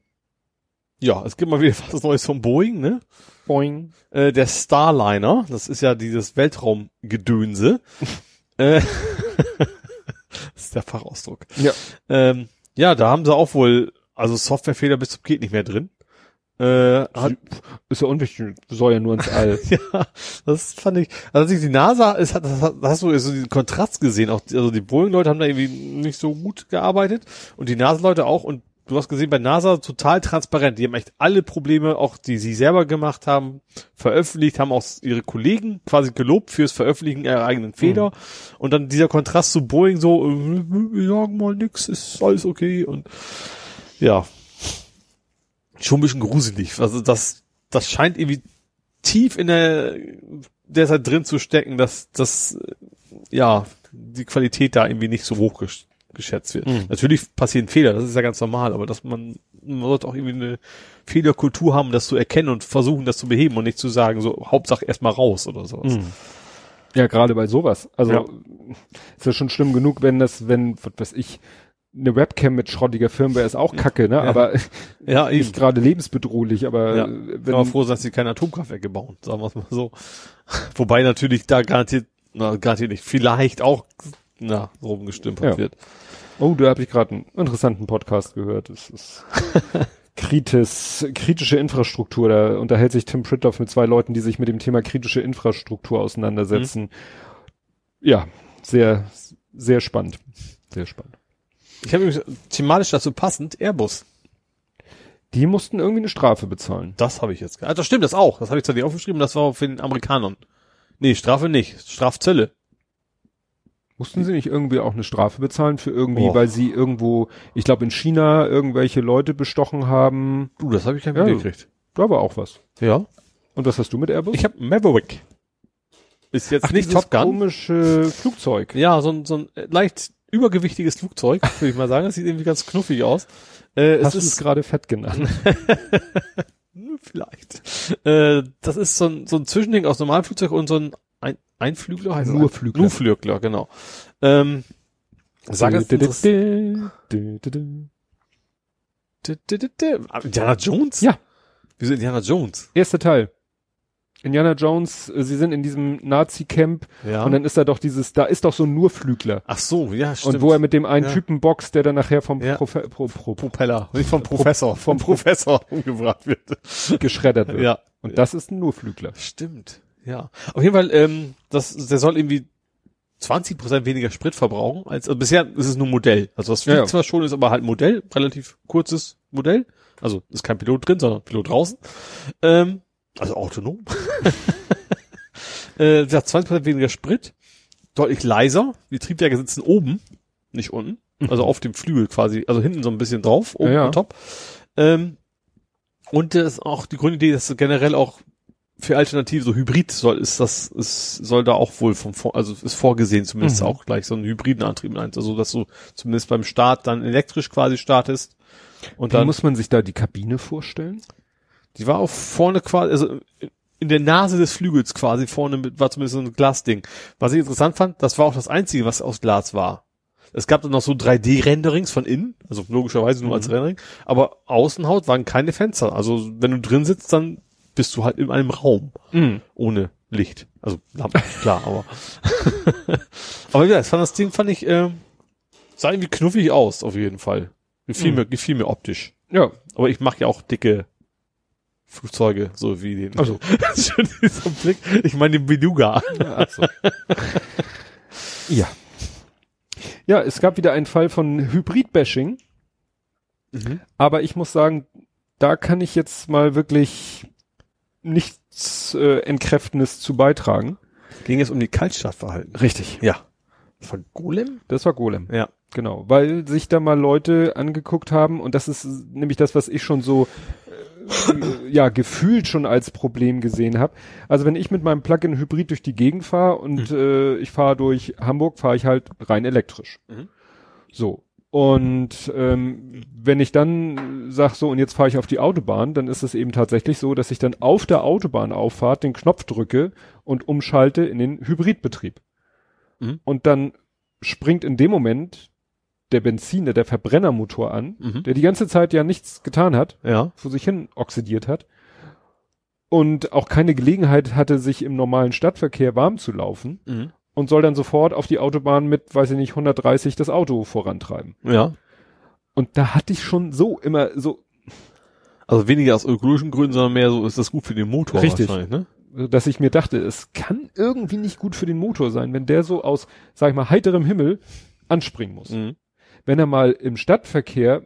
ja, es gibt mal wieder was Neues von Boeing, ne? Boing. Äh, der Starliner, das ist ja dieses Weltraumgedönse. äh, das ist der Fachausdruck. Ja. Ähm, Ja, da haben sie auch wohl, also Softwarefehler bis zum geht nicht mehr drin. Äh, hat, Ist ja unwichtig, soll ja nur ins All. ja, das fand ich, also die NASA, ist, hat, das hast du so diesen Kontrast gesehen, auch, also die Boeing-Leute haben da irgendwie nicht so gut gearbeitet und die NASA-Leute auch und du hast gesehen, bei NASA total transparent, die haben echt alle Probleme, auch die sie selber gemacht haben, veröffentlicht, haben auch ihre Kollegen quasi gelobt fürs Veröffentlichen ihrer eigenen Fehler und dann dieser Kontrast zu Boeing so, äh, wir sagen mal nix, ist alles okay und ja, schon ein bisschen gruselig. Also das, das scheint irgendwie tief in der derzeit drin zu stecken, dass das ja die Qualität da irgendwie nicht so hoch gesch geschätzt wird. Mhm. Natürlich passieren Fehler, das ist ja ganz normal, aber dass man man sollte auch irgendwie eine Fehlerkultur haben, das zu erkennen und versuchen, das zu beheben und nicht zu sagen, so Hauptsache erstmal raus oder sowas. Mhm. Ja, gerade bei sowas. Also Ja. ist ja schon schlimm genug, wenn das, wenn, was weiß ich, eine Webcam mit schrottiger Firmware ist auch kacke, ne? Ja. Aber Ja, eben. nicht gerade lebensbedrohlich, aber Ja. äh, Bin aber wenn, froh, dass sie keine Atomkraftwerke bauen, sagen wir es mal so. Wobei natürlich da garantiert, na, garantiert nicht, vielleicht auch, na, rumgestümpert Ja. wird. oh, da habe ich gerade einen interessanten Podcast gehört. Das ist Kritis, kritische Infrastruktur. Da unterhält sich Tim Pritloff mit zwei Leuten, die sich mit dem Thema kritische Infrastruktur auseinandersetzen. Ja, sehr, sehr spannend. Sehr spannend. Ich habe übrigens thematisch dazu passend Airbus. Die mussten irgendwie eine Strafe bezahlen. Das habe ich jetzt. Das stimmt, das auch. Das habe ich zwar nicht aufgeschrieben, das war für den Amerikanern. Nee, Strafe nicht. Strafzölle. Mussten sie nicht irgendwie auch eine Strafe bezahlen für irgendwie, Och. weil sie irgendwo, ich glaube in China irgendwelche Leute bestochen haben? Du, das habe ich kein Ja. Video gekriegt. Da war auch was. Ja. Und was hast du mit Airbus? Ich habe Maverick. Ist jetzt nicht dieses Top Gun. komische Flugzeug. Ja, so ein, so ein äh, leicht übergewichtiges Flugzeug, würde ich mal sagen. Das sieht irgendwie ganz knuffig aus. Äh, es Hast es ist gerade fett genannt? Vielleicht. Äh, das ist so ein, so ein Zwischending aus normalem Flugzeug und so ein, ein Einflügler heißt Nur es? Flügler. Nur Flügler, genau. Ähm, sag Ah, Indiana Jones? Ja. Wieso Indiana Jones? Erster Teil. Indiana Jones, äh, sie sind in diesem Nazi-Camp Ja. und dann ist da doch dieses, da ist doch so ein Nurflügler. Ach so, ja, stimmt. Und wo er mit dem einen Ja. Typen boxt, der dann nachher vom Ja. Profe Pro Pro Propeller, nicht vom Professor, vom Professor umgebracht wird. geschreddert wird. Ja. Und das ist ein Nurflügler. Stimmt. Ja. Auf jeden Fall, ähm, das, der soll irgendwie 20 Prozent weniger Sprit verbrauchen als, also bisher ist es nur Modell. Also das fliegt Ja, ja. zwar schon, ist aber halt Modell, relativ kurzes Modell. Also ist kein Pilot drin, sondern Pilot draußen. Ähm, also autonom. äh, ja, 20 Prozent weniger Sprit, deutlich leiser. Die Triebwerke sitzen oben, nicht unten. Also auf dem Flügel quasi, also hinten so ein bisschen drauf, oben Ja, top. Ähm, und das ist auch die Grundidee, dass generell auch für Alternative so Hybrid soll, ist das, ist, soll da auch wohl vom, also ist vorgesehen zumindest Mhm. auch gleich so einen hybriden Antrieb, also dass du zumindest beim Start dann elektrisch quasi startest. Und Wie dann, muss man sich da die Kabine vorstellen? Die war auch vorne quasi, also in der Nase des Flügels quasi vorne mit, war zumindest so ein Glasding. Was ich interessant fand, das war auch das einzige, was aus Glas war. Es gab dann noch so 3D-Renderings von innen, also logischerweise nur als Rendering, aber Außenhaut waren keine Fenster. Also wenn du drin sitzt, dann bist du halt in einem Raum ohne Licht. Also klar, aber. aber ja, das, fand, das Ding fand ich, äh, sah irgendwie knuffig aus, auf jeden Fall. Gefiel Mhm. mir, gefiel mir optisch. Ja. Aber ich mag ja auch dicke Flugzeuge, so wie den. Also. Schon dieser Blick. Ich meine den Beluga. Ach so. ja. Ja, es gab wieder einen Fall von Hybrid-Bashing, aber ich muss sagen, da kann ich jetzt mal wirklich nichts äh, Entkräftendes zu beitragen. Ging es um die Kaltstartverhalten. Richtig. Ja. Von Golem? Das war Golem. Ja. Genau, weil sich da mal Leute angeguckt haben und das ist nämlich das, was ich schon so ja gefühlt schon als Problem gesehen habe. Also wenn ich mit meinem Plug-in Hybrid durch die Gegend fahre und äh, ich fahre durch Hamburg, fahre ich halt rein elektrisch. Mhm. So. Und ähm, wenn ich dann sag so und jetzt fahre ich auf die Autobahn, dann ist es eben tatsächlich so, dass ich dann auf der Autobahnauffahrt den Knopf drücke und umschalte in den Hybridbetrieb. Mhm. Und dann springt in dem Moment der Benziner, der Verbrennermotor an, Mhm. der die ganze Zeit ja nichts getan hat, Ja. vor sich hin oxidiert hat und auch keine Gelegenheit hatte, sich im normalen Stadtverkehr warm zu laufen Mhm. und soll dann sofort auf die Autobahn mit, weiß ich nicht, 130 das Auto vorantreiben. Ja. Und da hatte ich schon so immer so, Also weniger aus ökologischen Gründen, sondern mehr so ist das gut für den Motor Richtig. wahrscheinlich, ne? dass ich mir dachte, es kann irgendwie nicht gut für den Motor sein, wenn der so aus, sag ich mal, heiterem Himmel anspringen muss. Mhm. Wenn er mal im Stadtverkehr,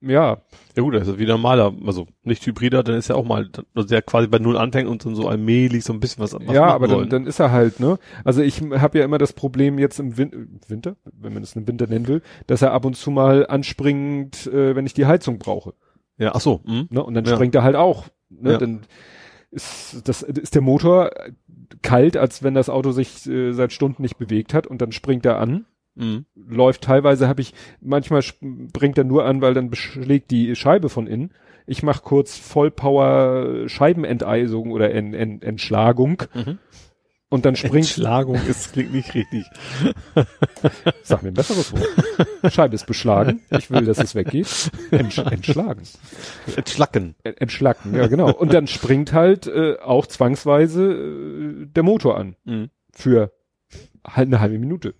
ja, Ja gut, das ist wie normaler, also nicht Hybrider, dann ist ja auch mal, also der quasi bei Null anfängt und dann so allmählich so ein bisschen was, was ja, aber dann, dann ist er halt, ne? Also ich habe ja immer das Problem jetzt im Win Winter, wenn man es einen Winter nennen will, dass er ab und zu mal anspringt, äh, wenn ich die Heizung brauche. Ja, ach so, mhm. Ne? Und dann Ja. springt er halt auch. Ne? Ja. Dann ist, das, ist der Motor kalt, als wenn das Auto sich äh, seit Stunden nicht bewegt hat und dann springt er an. Mhm. Läuft teilweise habe ich, manchmal bringt er nur an, weil dann beschlägt die Scheibe von innen. Ich mache kurz Vollpower Scheibenenteisung oder en, en, Entschlagung Mhm. und dann springt, Entschlagung ist, klingt nicht richtig. sag mir ein besseres Wort. Scheibe ist beschlagen. Ich will, dass es weggeht. Entsch, entschlagen. Entschlacken. Ent- Entschlacken, ja genau. Und dann springt halt äh, auch zwangsweise äh, der Motor an. Mhm. Für halt eine halbe Minute.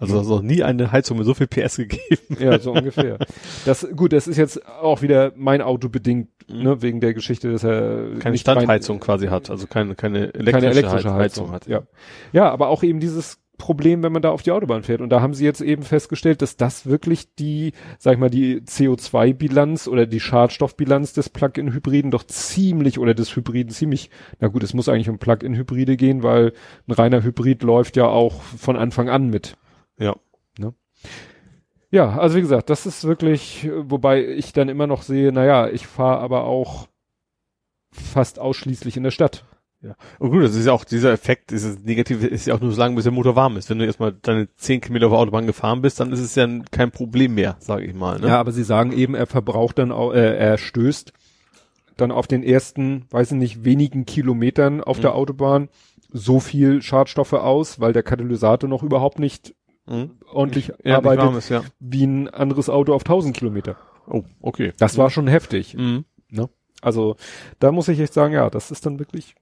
Also es hat noch nie eine Heizung mit so viel PS gegeben. Ja, so ungefähr. Das, gut, das ist jetzt auch wieder mein Auto bedingt, ne, wegen der Geschichte, dass er Keine Standheizung quasi hat, also keine, keine elektrische, keine elektrische Heiz- Heizung, hat. Ja. ja, aber auch eben dieses Problem, wenn man da auf die Autobahn fährt. Und da haben sie jetzt eben festgestellt, dass das wirklich die, sag ich mal, die CO2-Bilanz oder die Schadstoffbilanz des Plug-in-Hybriden doch ziemlich oder des Hybriden ziemlich, na gut, es muss eigentlich um Plug-in-Hybride gehen, weil ein reiner Hybrid läuft ja auch von Anfang an mit. Ja. Ja, also wie gesagt, das ist wirklich, wobei ich dann immer noch sehe, naja, ich fahre aber auch fast ausschließlich in der Stadt. Und gut, das ist ja auch dieser Effekt, dieses Negative ist ja auch nur so lange, bis der Motor warm ist. Wenn du erstmal deine 10 Kilometer auf der Autobahn gefahren bist, dann ist es ja kein Problem mehr, sage ich mal. Ne? Ja, aber sie sagen eben, er verbraucht dann auch, äh, er stößt dann auf den ersten, weiß ich nicht, wenigen Kilometern auf der Autobahn so viel Schadstoffe aus, weil der Katalysator noch überhaupt nicht Mhm. ordentlich Ja, nicht arbeitet warm ist, ja. wie ein anderes Auto auf 1000 Kilometer. Oh, okay. Das war schon heftig. Mhm. Also da muss ich echt sagen, ja, das ist dann wirklich.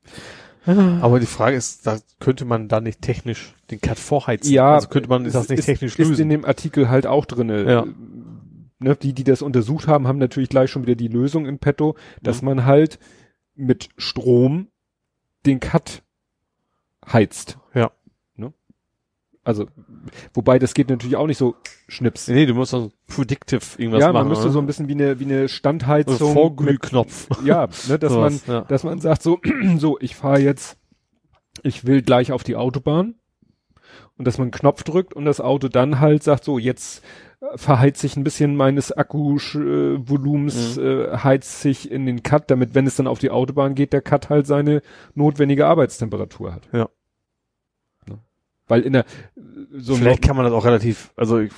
Aber die Frage ist, da könnte man da nicht technisch den Cut vorheizen? Ja, also könnte man das nicht ist, technisch ist lösen? in dem Artikel halt auch drinne. Ja. Ne, die, die das untersucht haben, haben natürlich gleich schon wieder die Lösung in petto, dass man halt mit Strom den Cut heizt. Ja. Ne? Also, wobei das geht natürlich auch nicht so schnips. nee, du musst so predictive irgendwas ja, machen. man müsste oder? so ein bisschen wie eine, wie eine Standheizung. so Vorglühknopf. mit- Ja, ne, dass man, Sowas, ja. dass man sagt so, so, ich fahre jetzt, ich will gleich auf die Autobahn und dass man einen Knopf drückt und das Auto dann halt sagt so, jetzt äh, verheizt sich ein bisschen meines Akkuvolumens, Mhm. äh, heizt sich in den Cut, damit wenn es dann auf die Autobahn geht, der Cut halt seine notwendige Arbeitstemperatur hat. Ja. Weil in der so vielleicht kann man das auch relativ, also ich,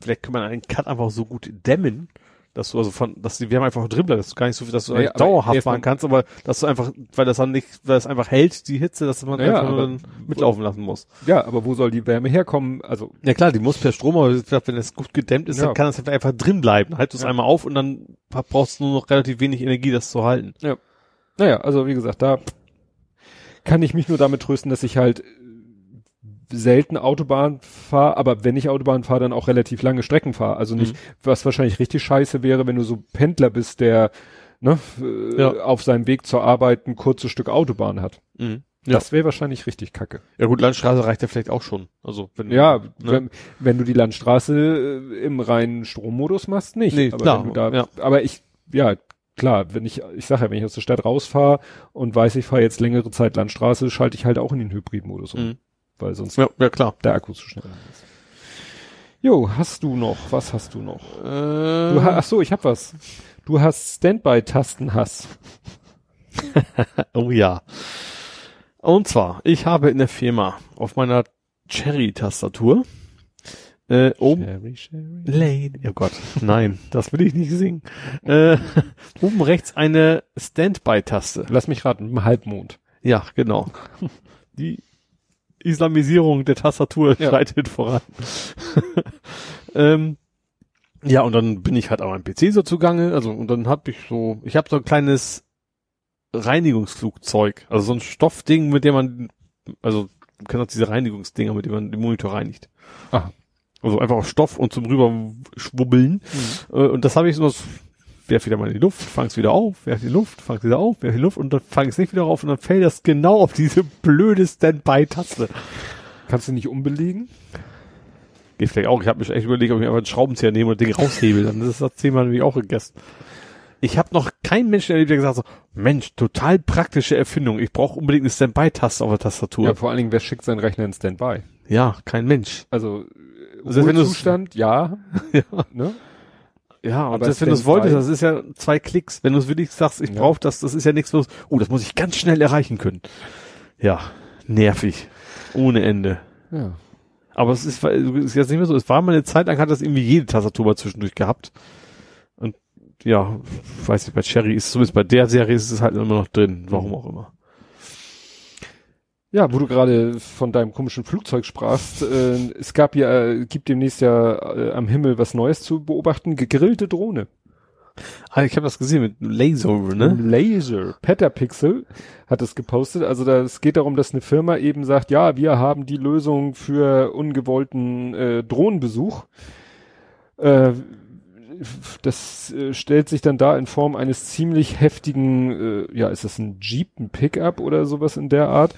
vielleicht kann man einen Cut einfach so gut dämmen, dass du also von, dass die, wir haben einfach drin bleibt, dass du gar nicht so viel, dass du Naja, dauerhaft fahren kannst, aber dass du einfach, weil das dann nicht, weil es einfach hält, die Hitze, dass man Naja, einfach nur aber- dann mitlaufen lassen muss. ja, aber wo soll die Wärme herkommen? Also Ja klar, die muss per Strom, aber wenn es gut gedämmt ist, Ja. dann kann das einfach drin bleiben. Halt du es Ja. einmal auf und dann brauchst du nur noch relativ wenig Energie, das zu halten. Naja, also wie gesagt, da kann ich mich nur damit trösten, dass ich halt selten Autobahn fahre, aber wenn ich Autobahn fahre, dann auch relativ lange Strecken fahre. Also nicht, was wahrscheinlich richtig scheiße wäre, wenn du so Pendler bist, der ne, äh, Ja. auf seinem Weg zur Arbeit ein kurzes Stück Autobahn hat. Mhm. Das wäre wahrscheinlich richtig kacke. Ja gut, Landstraße reicht ja vielleicht auch schon. Also wenn Ja, ne? wenn, wenn du die Landstraße äh, im reinen Strommodus machst, nicht. Nee, aber klar, wenn du da, ja. aber ich, ja, klar, wenn ich, ich sage ja, wenn ich aus der Stadt rausfahre und weiß, ich fahre jetzt längere Zeit Landstraße, schalte ich halt auch in den Hybridmodus um, Mhm. Weil sonst ja, ja klar. der Akku zu schnell ist. Jo, hast du noch? Was hast du noch? Äh, Du ha ach so, ich hab was. Du hast Standby-Tastenhass. oh ja. Und zwar, ich habe in der Firma auf meiner Cherry-Tastatur äh, oben Sherry, Sherry. Lane. Oh Gott, nein, das will ich nicht singen. Äh, oben rechts eine Standby-Taste. Lass mich raten, Halbmond. Ja, genau. Die Islamisierung der Tastatur Ja. schreitet voran. ähm, ja, und dann bin ich halt auch am PC so zugange. Also, und dann hab ich so, ich habe so ein kleines Reinigungsflugzeug. Also so ein Stoffding, mit dem man, also, du kennst auch diese Reinigungsdinger, mit denen man den Monitor reinigt. Aha. Also einfach auf Stoff und zum rüber schwubbeln. Mhm. Äh, und das habe ich so, werf wieder mal in die Luft, fang's wieder auf, werf die Luft, fang's wieder auf, werf die Luft und dann fang es nicht wieder auf und dann fällt das genau auf diese blöde Standby-Taste. Kannst du nicht umbelegen? Geht vielleicht auch. Ich habe mich echt überlegt, ob ich einfach einen Schraubenzieher nehme und das Ding raushebel. Dann ist das Thema nämlich auch gegessen. Ich habe noch keinen Menschen erlebt, der gesagt hat, so, Mensch, total praktische Erfindung. Ich brauche unbedingt eine Standby-Taste auf der Tastatur. Ja, vor allen Dingen, wer schickt seinen Rechner in Standby? Ja, kein Mensch. Also, Also wenn Zustand, ja, Ja, ne? Ja Aber das, wenn du es wolltest, das ist ja zwei Klicks. Wenn du es wirklich sagst, ich Ja. brauche das, das ist ja nichts, was, oh, das muss ich ganz schnell erreichen können. Ja, nervig. Ohne Ende. Ja. Aber es ist, ist jetzt nicht mehr so. Es war mal eine Zeit lang, hat das irgendwie jede Tastatur mal zwischendurch gehabt. Und ja, weiß nicht, bei Cherry ist zumindest bei der Serie ist es halt immer noch drin. Warum auch immer. Ja, wo du gerade von deinem komischen Flugzeug sprachst, äh, es gab ja, äh, gibt demnächst ja äh, am Himmel was Neues zu beobachten, gegrillte Drohne. Ah, ich habe das gesehen mit Laser, ne? Laser. Petapixel hat es gepostet. Also da, es geht darum, dass eine Firma eben sagt, ja, wir haben die Lösung für ungewollten äh, Drohnenbesuch. Äh, das äh, stellt sich dann da in Form eines ziemlich heftigen, äh, ja, ist das ein Jeep, ein Pickup oder sowas in der Art?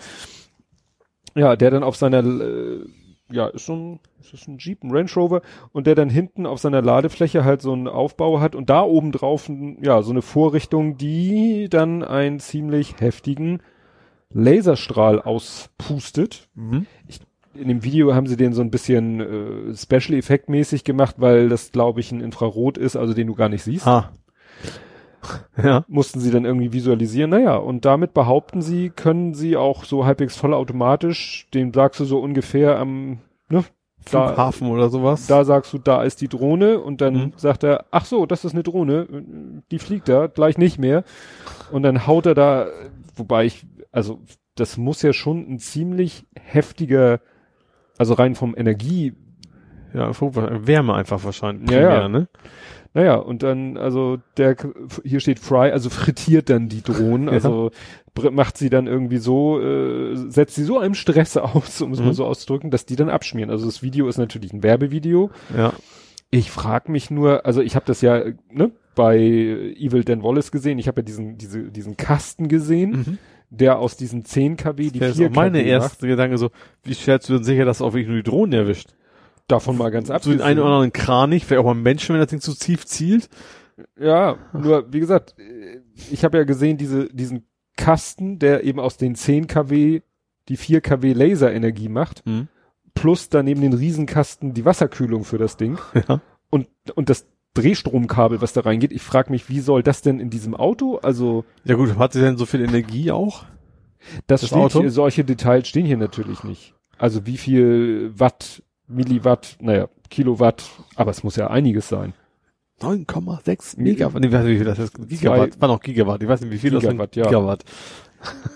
Ja, der dann auf seiner, äh, ja, ist so ein, ist das ein Jeep, ein Range Rover und der dann hinten auf seiner Ladefläche halt so einen Aufbau hat und da oben drauf, ja, so eine Vorrichtung, die dann einen ziemlich heftigen Laserstrahl auspustet. Mhm. In dem Video haben sie den so ein bisschen äh, Special Effekt mäßig gemacht, weil das glaube ich ein Infrarot ist, also den du gar nicht siehst. Ah. Ja. Mussten sie dann irgendwie visualisieren. Naja, und damit behaupten sie, können sie auch so halbwegs vollautomatisch, den sagst du so ungefähr am, ne, da, Flughafen oder sowas. da sagst du, da ist die Drohne und dann Mhm. sagt er, ach so, das ist eine Drohne, die fliegt da, gleich nicht mehr. Und dann haut er da, wobei ich, also das muss ja schon ein ziemlich heftiger, also rein vom Energie, ja, Wärme einfach wahrscheinlich. Ja, ja. primär, Ne? naja, und dann, also der, hier steht Fry, also frittiert dann die Drohnen, Ja. also macht sie dann irgendwie so, äh, setzt sie so einem Stress aus, um es Mhm. mal so auszudrücken, dass die dann abschmieren. Also das Video ist natürlich ein Werbevideo. Ja. Ich frage mich nur, also ich habe das ja ne, bei Evil Dan Wallace gesehen. Ich habe ja diesen, diese, diesen Kasten gesehen, Mhm. der aus diesen 10 kW die Das ist 4 auch meine kW erste Gedanke so, wie stellst du denn sicher, dass auch wirklich nur die Drohnen erwischt? Davon mal ganz So den einen oder anderen Kranich, vielleicht auch mal einen Menschen, wenn das Ding zu tief zielt. Ja, nur wie gesagt, ich habe ja gesehen, diese, diesen Kasten, der eben aus den 10 kW die 4 kW Laserenergie macht, Mhm. plus daneben den Riesenkasten die Wasserkühlung für das Ding Ja. und, und das Drehstromkabel, was da reingeht. Ich frage mich, wie soll das denn in diesem Auto? Also Ja gut, hat sie denn so viel Energie auch? Das, Das steht Auto? Hier, solche Details stehen hier natürlich nicht. Also wie viel Watt, Milliwatt, naja, Kilowatt, aber es muss ja einiges sein. 9,6 Megawatt. Nee, ich weiß nicht, wie viel das ist. Gigawatt. War noch Gigawatt. Ich weiß nicht, wie viel Gigawatt, das ja. sind. Gigawatt.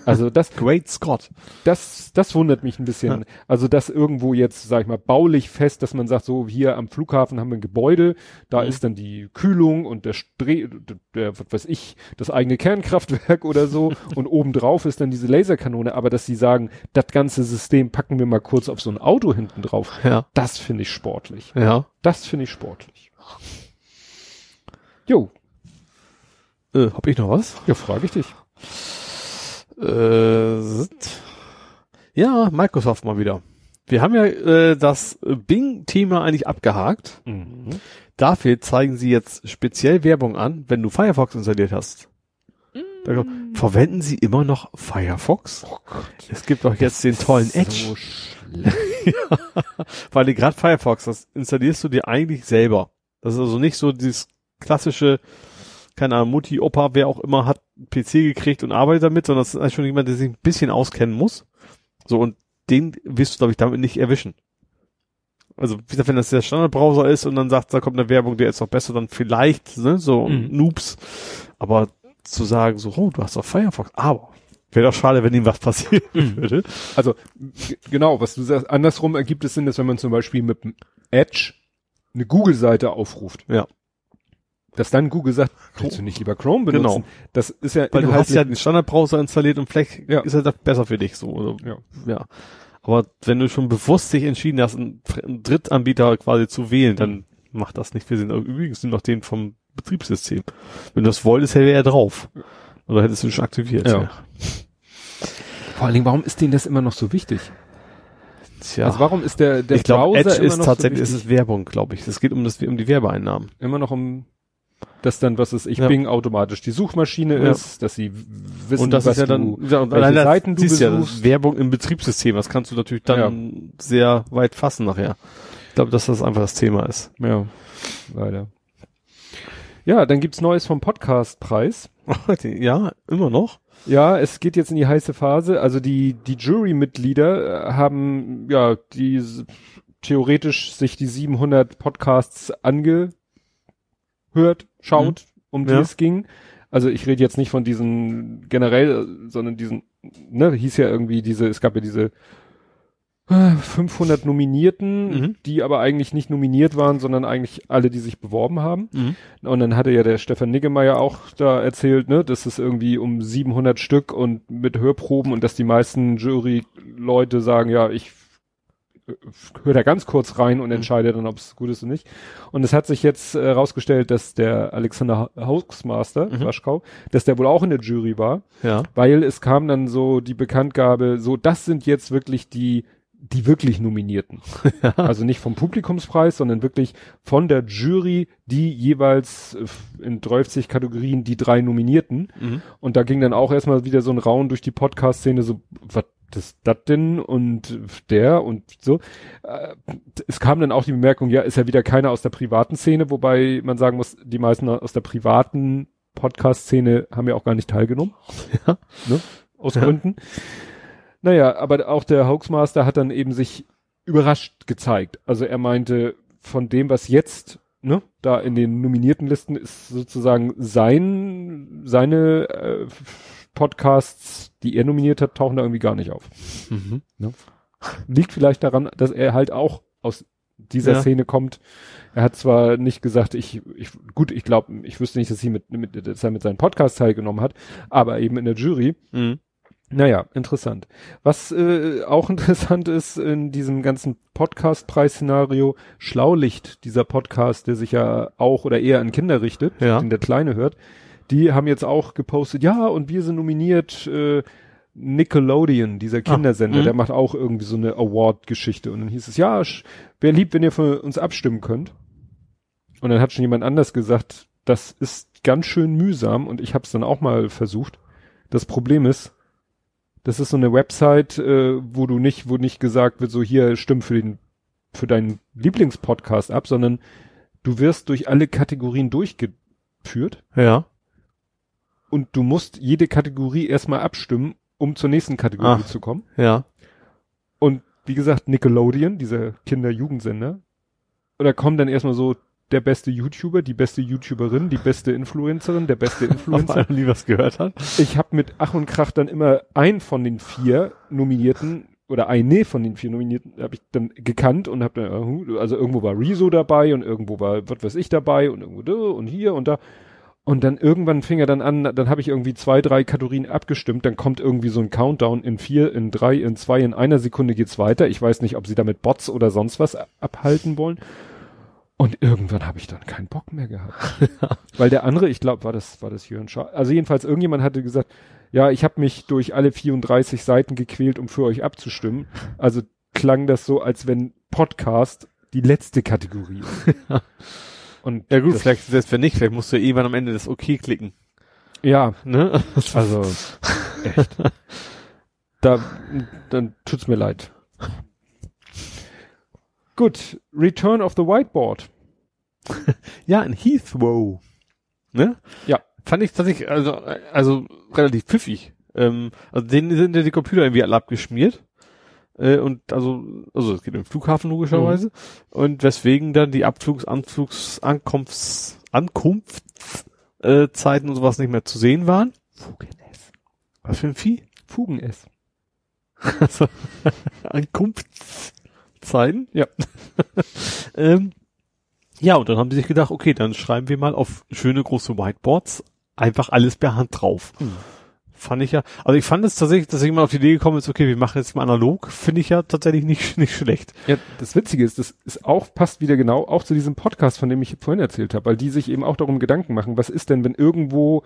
Also das, Great Scott. das, das wundert mich ein bisschen. Also das irgendwo jetzt, sag ich mal, baulich fest, dass man sagt, so hier am Flughafen haben wir ein Gebäude, da Mhm. ist dann die Kühlung und der, Stre der, was weiß ich, das eigene Kernkraftwerk oder so und obendrauf ist dann diese Laserkanone, aber dass sie sagen, das ganze System packen wir mal kurz auf so ein Auto hinten drauf, Ja. das finde ich sportlich. Ja. Das finde ich sportlich. Jo, Äh, hab ich noch was? ja, frage ich dich. Äh, ja, Microsoft mal wieder. Wir haben ja äh, das Bing-Thema eigentlich abgehakt. Mhm. Dafür zeigen sie jetzt speziell Werbung an, wenn du Firefox installiert hast. Kommt, Verwenden sie immer noch Firefox? Oh Gott. Es gibt doch jetzt den tollen Edge. So schlimm. Weil die gerade Firefox, das installierst du dir eigentlich selber. Das ist also nicht so dieses klassische, keine Ahnung, Mutti, Opa, wer auch immer hat einen PC gekriegt und arbeitet damit, sondern das ist eigentlich schon jemand, der sich ein bisschen auskennen muss. So, und den wirst du, glaube ich, damit nicht erwischen. Also, wie gesagt, wenn das der Standardbrowser ist und dann sagt, da kommt eine Werbung, der ist noch besser, dann vielleicht, ne, so Mhm. Noobs. Aber zu sagen, so, oh, du hast doch Firefox, aber wäre doch schade, wenn ihm was passieren würde. Also, genau, was du sagst, andersrum ergibt es Sinn, dass wenn man zum Beispiel mit dem Edge eine Google-Seite aufruft. Ja. Dass dann Google sagt, willst du nicht lieber Chrome benutzen? Genau. Das ist ja Weil du hast ja den Standardbrowser installiert und vielleicht Ja. ist er das besser für dich so. Oder, Ja. ja. Aber wenn du schon bewusst dich entschieden hast, einen, einen Drittanbieter quasi zu wählen, dann macht das nicht viel Sinn. Übrigens nur noch den vom Betriebssystem. Wenn du das wolltest, hätte er drauf. Oder hättest du schon aktiviert. Ja. Vor allen Dingen, warum ist denen das immer noch so wichtig? Tja. Also warum ist der, der ich glaube, Browser Edge immer ist noch tatsächlich, so ist es Werbung, glaube ich. Es geht um das, um die Werbeeinnahmen. immer noch um dass dann, was ist ich, Ja. Bing automatisch die Suchmaschine Ja. ist, dass sie wissen, und das was ist ja dann, du, ja, und welche Seiten du siehst ja, das besuchst. Werbung im Betriebssystem. Das kannst du natürlich dann sehr weit fassen nachher. Ich glaube, dass das einfach das Thema ist. Ja, leider. Ja, dann gibt's Neues vom Podcastpreis. ja, immer noch. Ja, es geht jetzt in die heiße Phase. Also die, die Jurymitglieder äh, haben, ja, die theoretisch sich die 700 Podcasts angehört, schaut, um die Ja. es ging. Also ich rede jetzt nicht von diesen generell, äh, sondern diesen, ne, hieß ja irgendwie diese, es gab ja diese äh, 500 Nominierten, Mhm. die aber eigentlich nicht nominiert waren, sondern eigentlich alle, die sich beworben haben. Und dann hatte ja der Stefan Niggemeier auch da erzählt, ne, dass es irgendwie um 700 Stück und mit Hörproben und dass die meisten Jury-Leute sagen, ja, ich höre da ganz kurz rein und entscheide dann, ob es gut ist oder nicht. Und es hat sich jetzt äh, rausgestellt, dass der Alexander Hausmaster, Mhm. Waschkau, dass der wohl auch in der Jury war, Ja. weil es kam dann so die Bekanntgabe, so das sind jetzt wirklich die die wirklich Nominierten. Also nicht vom Publikumspreis, sondern wirklich von der Jury, die jeweils äh, in 30 Kategorien die drei Nominierten. Mhm. Und da ging dann auch erstmal wieder so ein Raun durch die Podcast-Szene, so, was ist das denn? Und der und so. Äh, Es kam dann auch die Bemerkung, ja, ist ja wieder keiner aus der privaten Szene, wobei man sagen muss, die meisten aus der privaten Podcast-Szene haben ja auch gar nicht teilgenommen. Ja. Ne? Aus Ja. Gründen. Naja, aber auch der Hoaxmaster hat dann eben sich überrascht gezeigt. Also er meinte, von dem, was jetzt, ne, da in den nominierten Listen ist sozusagen sein, seine äh, Podcasts, die er nominiert hat, tauchen da irgendwie gar nicht auf. Mhm. Liegt vielleicht daran, dass er halt auch aus dieser Ja. Szene kommt. Er hat zwar nicht gesagt, ich, ich gut, ich glaube, ich wüsste nicht, dass, sie mit, mit, dass er mit seinem Podcast teilgenommen hat, aber eben in der Jury. Mhm. Naja, interessant. Was äh, auch interessant ist in diesem ganzen Podcast-Preis-Szenario, Schlaulicht, dieser Podcast, der sich ja auch oder eher an Kinder richtet, Ja. den der Kleine hört, die haben jetzt auch gepostet, ja, und wir sind nominiert, äh, Nickelodeon, dieser Kindersender, mhm. der macht auch irgendwie so eine Award-Geschichte. Und dann hieß es, ja, wäre lieb, wenn ihr für uns abstimmen könnt. Und dann hat schon jemand anders gesagt, das ist ganz schön mühsam und ich habe es dann auch mal versucht. Das Problem ist, das ist so eine Website, äh, wo du nicht, wo nicht gesagt wird, so hier stimmt für den, für deinen Lieblingspodcast ab, sondern du wirst durch alle Kategorien durchgeführt Ja. und du musst jede Kategorie erstmal abstimmen, um zur nächsten Kategorie Ach. zu kommen. Ja. Und wie gesagt, Nickelodeon, dieser Kinder-Jugendsender, da kommen dann erstmal so der beste YouTuber, die beste YouTuberin, die beste Influencerin, der beste Influencer. einmal nie was gehört hat. ich habe mit Ach und Krach dann immer ein von den vier Nominierten oder eine von den vier Nominierten habe ich dann gekannt und habe dann, äh, also irgendwo war Rezo dabei und irgendwo war was weiß ich dabei und irgendwo da und hier und da. Und dann irgendwann fing er dann an, dann habe ich irgendwie zwei, drei Kategorien abgestimmt, dann kommt irgendwie so ein Countdown in vier, in drei, in zwei, in einer Sekunde geht's weiter. Ich weiß nicht, ob sie damit Bots oder sonst was abhalten wollen. Und irgendwann habe ich dann keinen Bock mehr gehabt. Weil der andere, ich glaube, war das, war das Jörn Schaar. Also jedenfalls, irgendjemand hatte gesagt, ja, ich habe mich durch alle 34 Seiten gequält, um für euch abzustimmen. Also klang das so, als wenn Podcast die letzte Kategorie ist. Und Ja gut, vielleicht, selbst wenn nicht, vielleicht musst du ja irgendwann am Ende das OK klicken. Ja, Ne? also echt. Da, dann tut's mir leid. Gut, Return of the Whiteboard. Ja, in Heathrow. Ne? Ja. Fand ich tatsächlich, also, also relativ pfiffig. Ähm, also denen sind ja die Computer irgendwie alle abgeschmiert. Äh, und also, also es geht im Flughafen logischerweise. Und weswegen dann die Abflugs-, Anflugs-, Ankunfts-, Ankunftszeiten äh, und sowas nicht mehr zu sehen waren. Fugen-S. Was für ein Vieh? Fugen-S. Also, Ankunftszeiten. Ja. ähm, ja, und dann haben die sich gedacht, okay, dann schreiben wir mal auf schöne große Whiteboards einfach alles per Hand drauf. Hm. fand ich ja. Also ich fand es tatsächlich, dass jemand auf die Idee gekommen ist, okay, wir machen jetzt mal analog, finde ich ja tatsächlich nicht, nicht schlecht. Ja, das Witzige ist, das ist auch, passt wieder genau auch zu diesem Podcast, von dem ich vorhin erzählt habe, weil die sich eben auch darum Gedanken machen, was ist denn, wenn irgendwo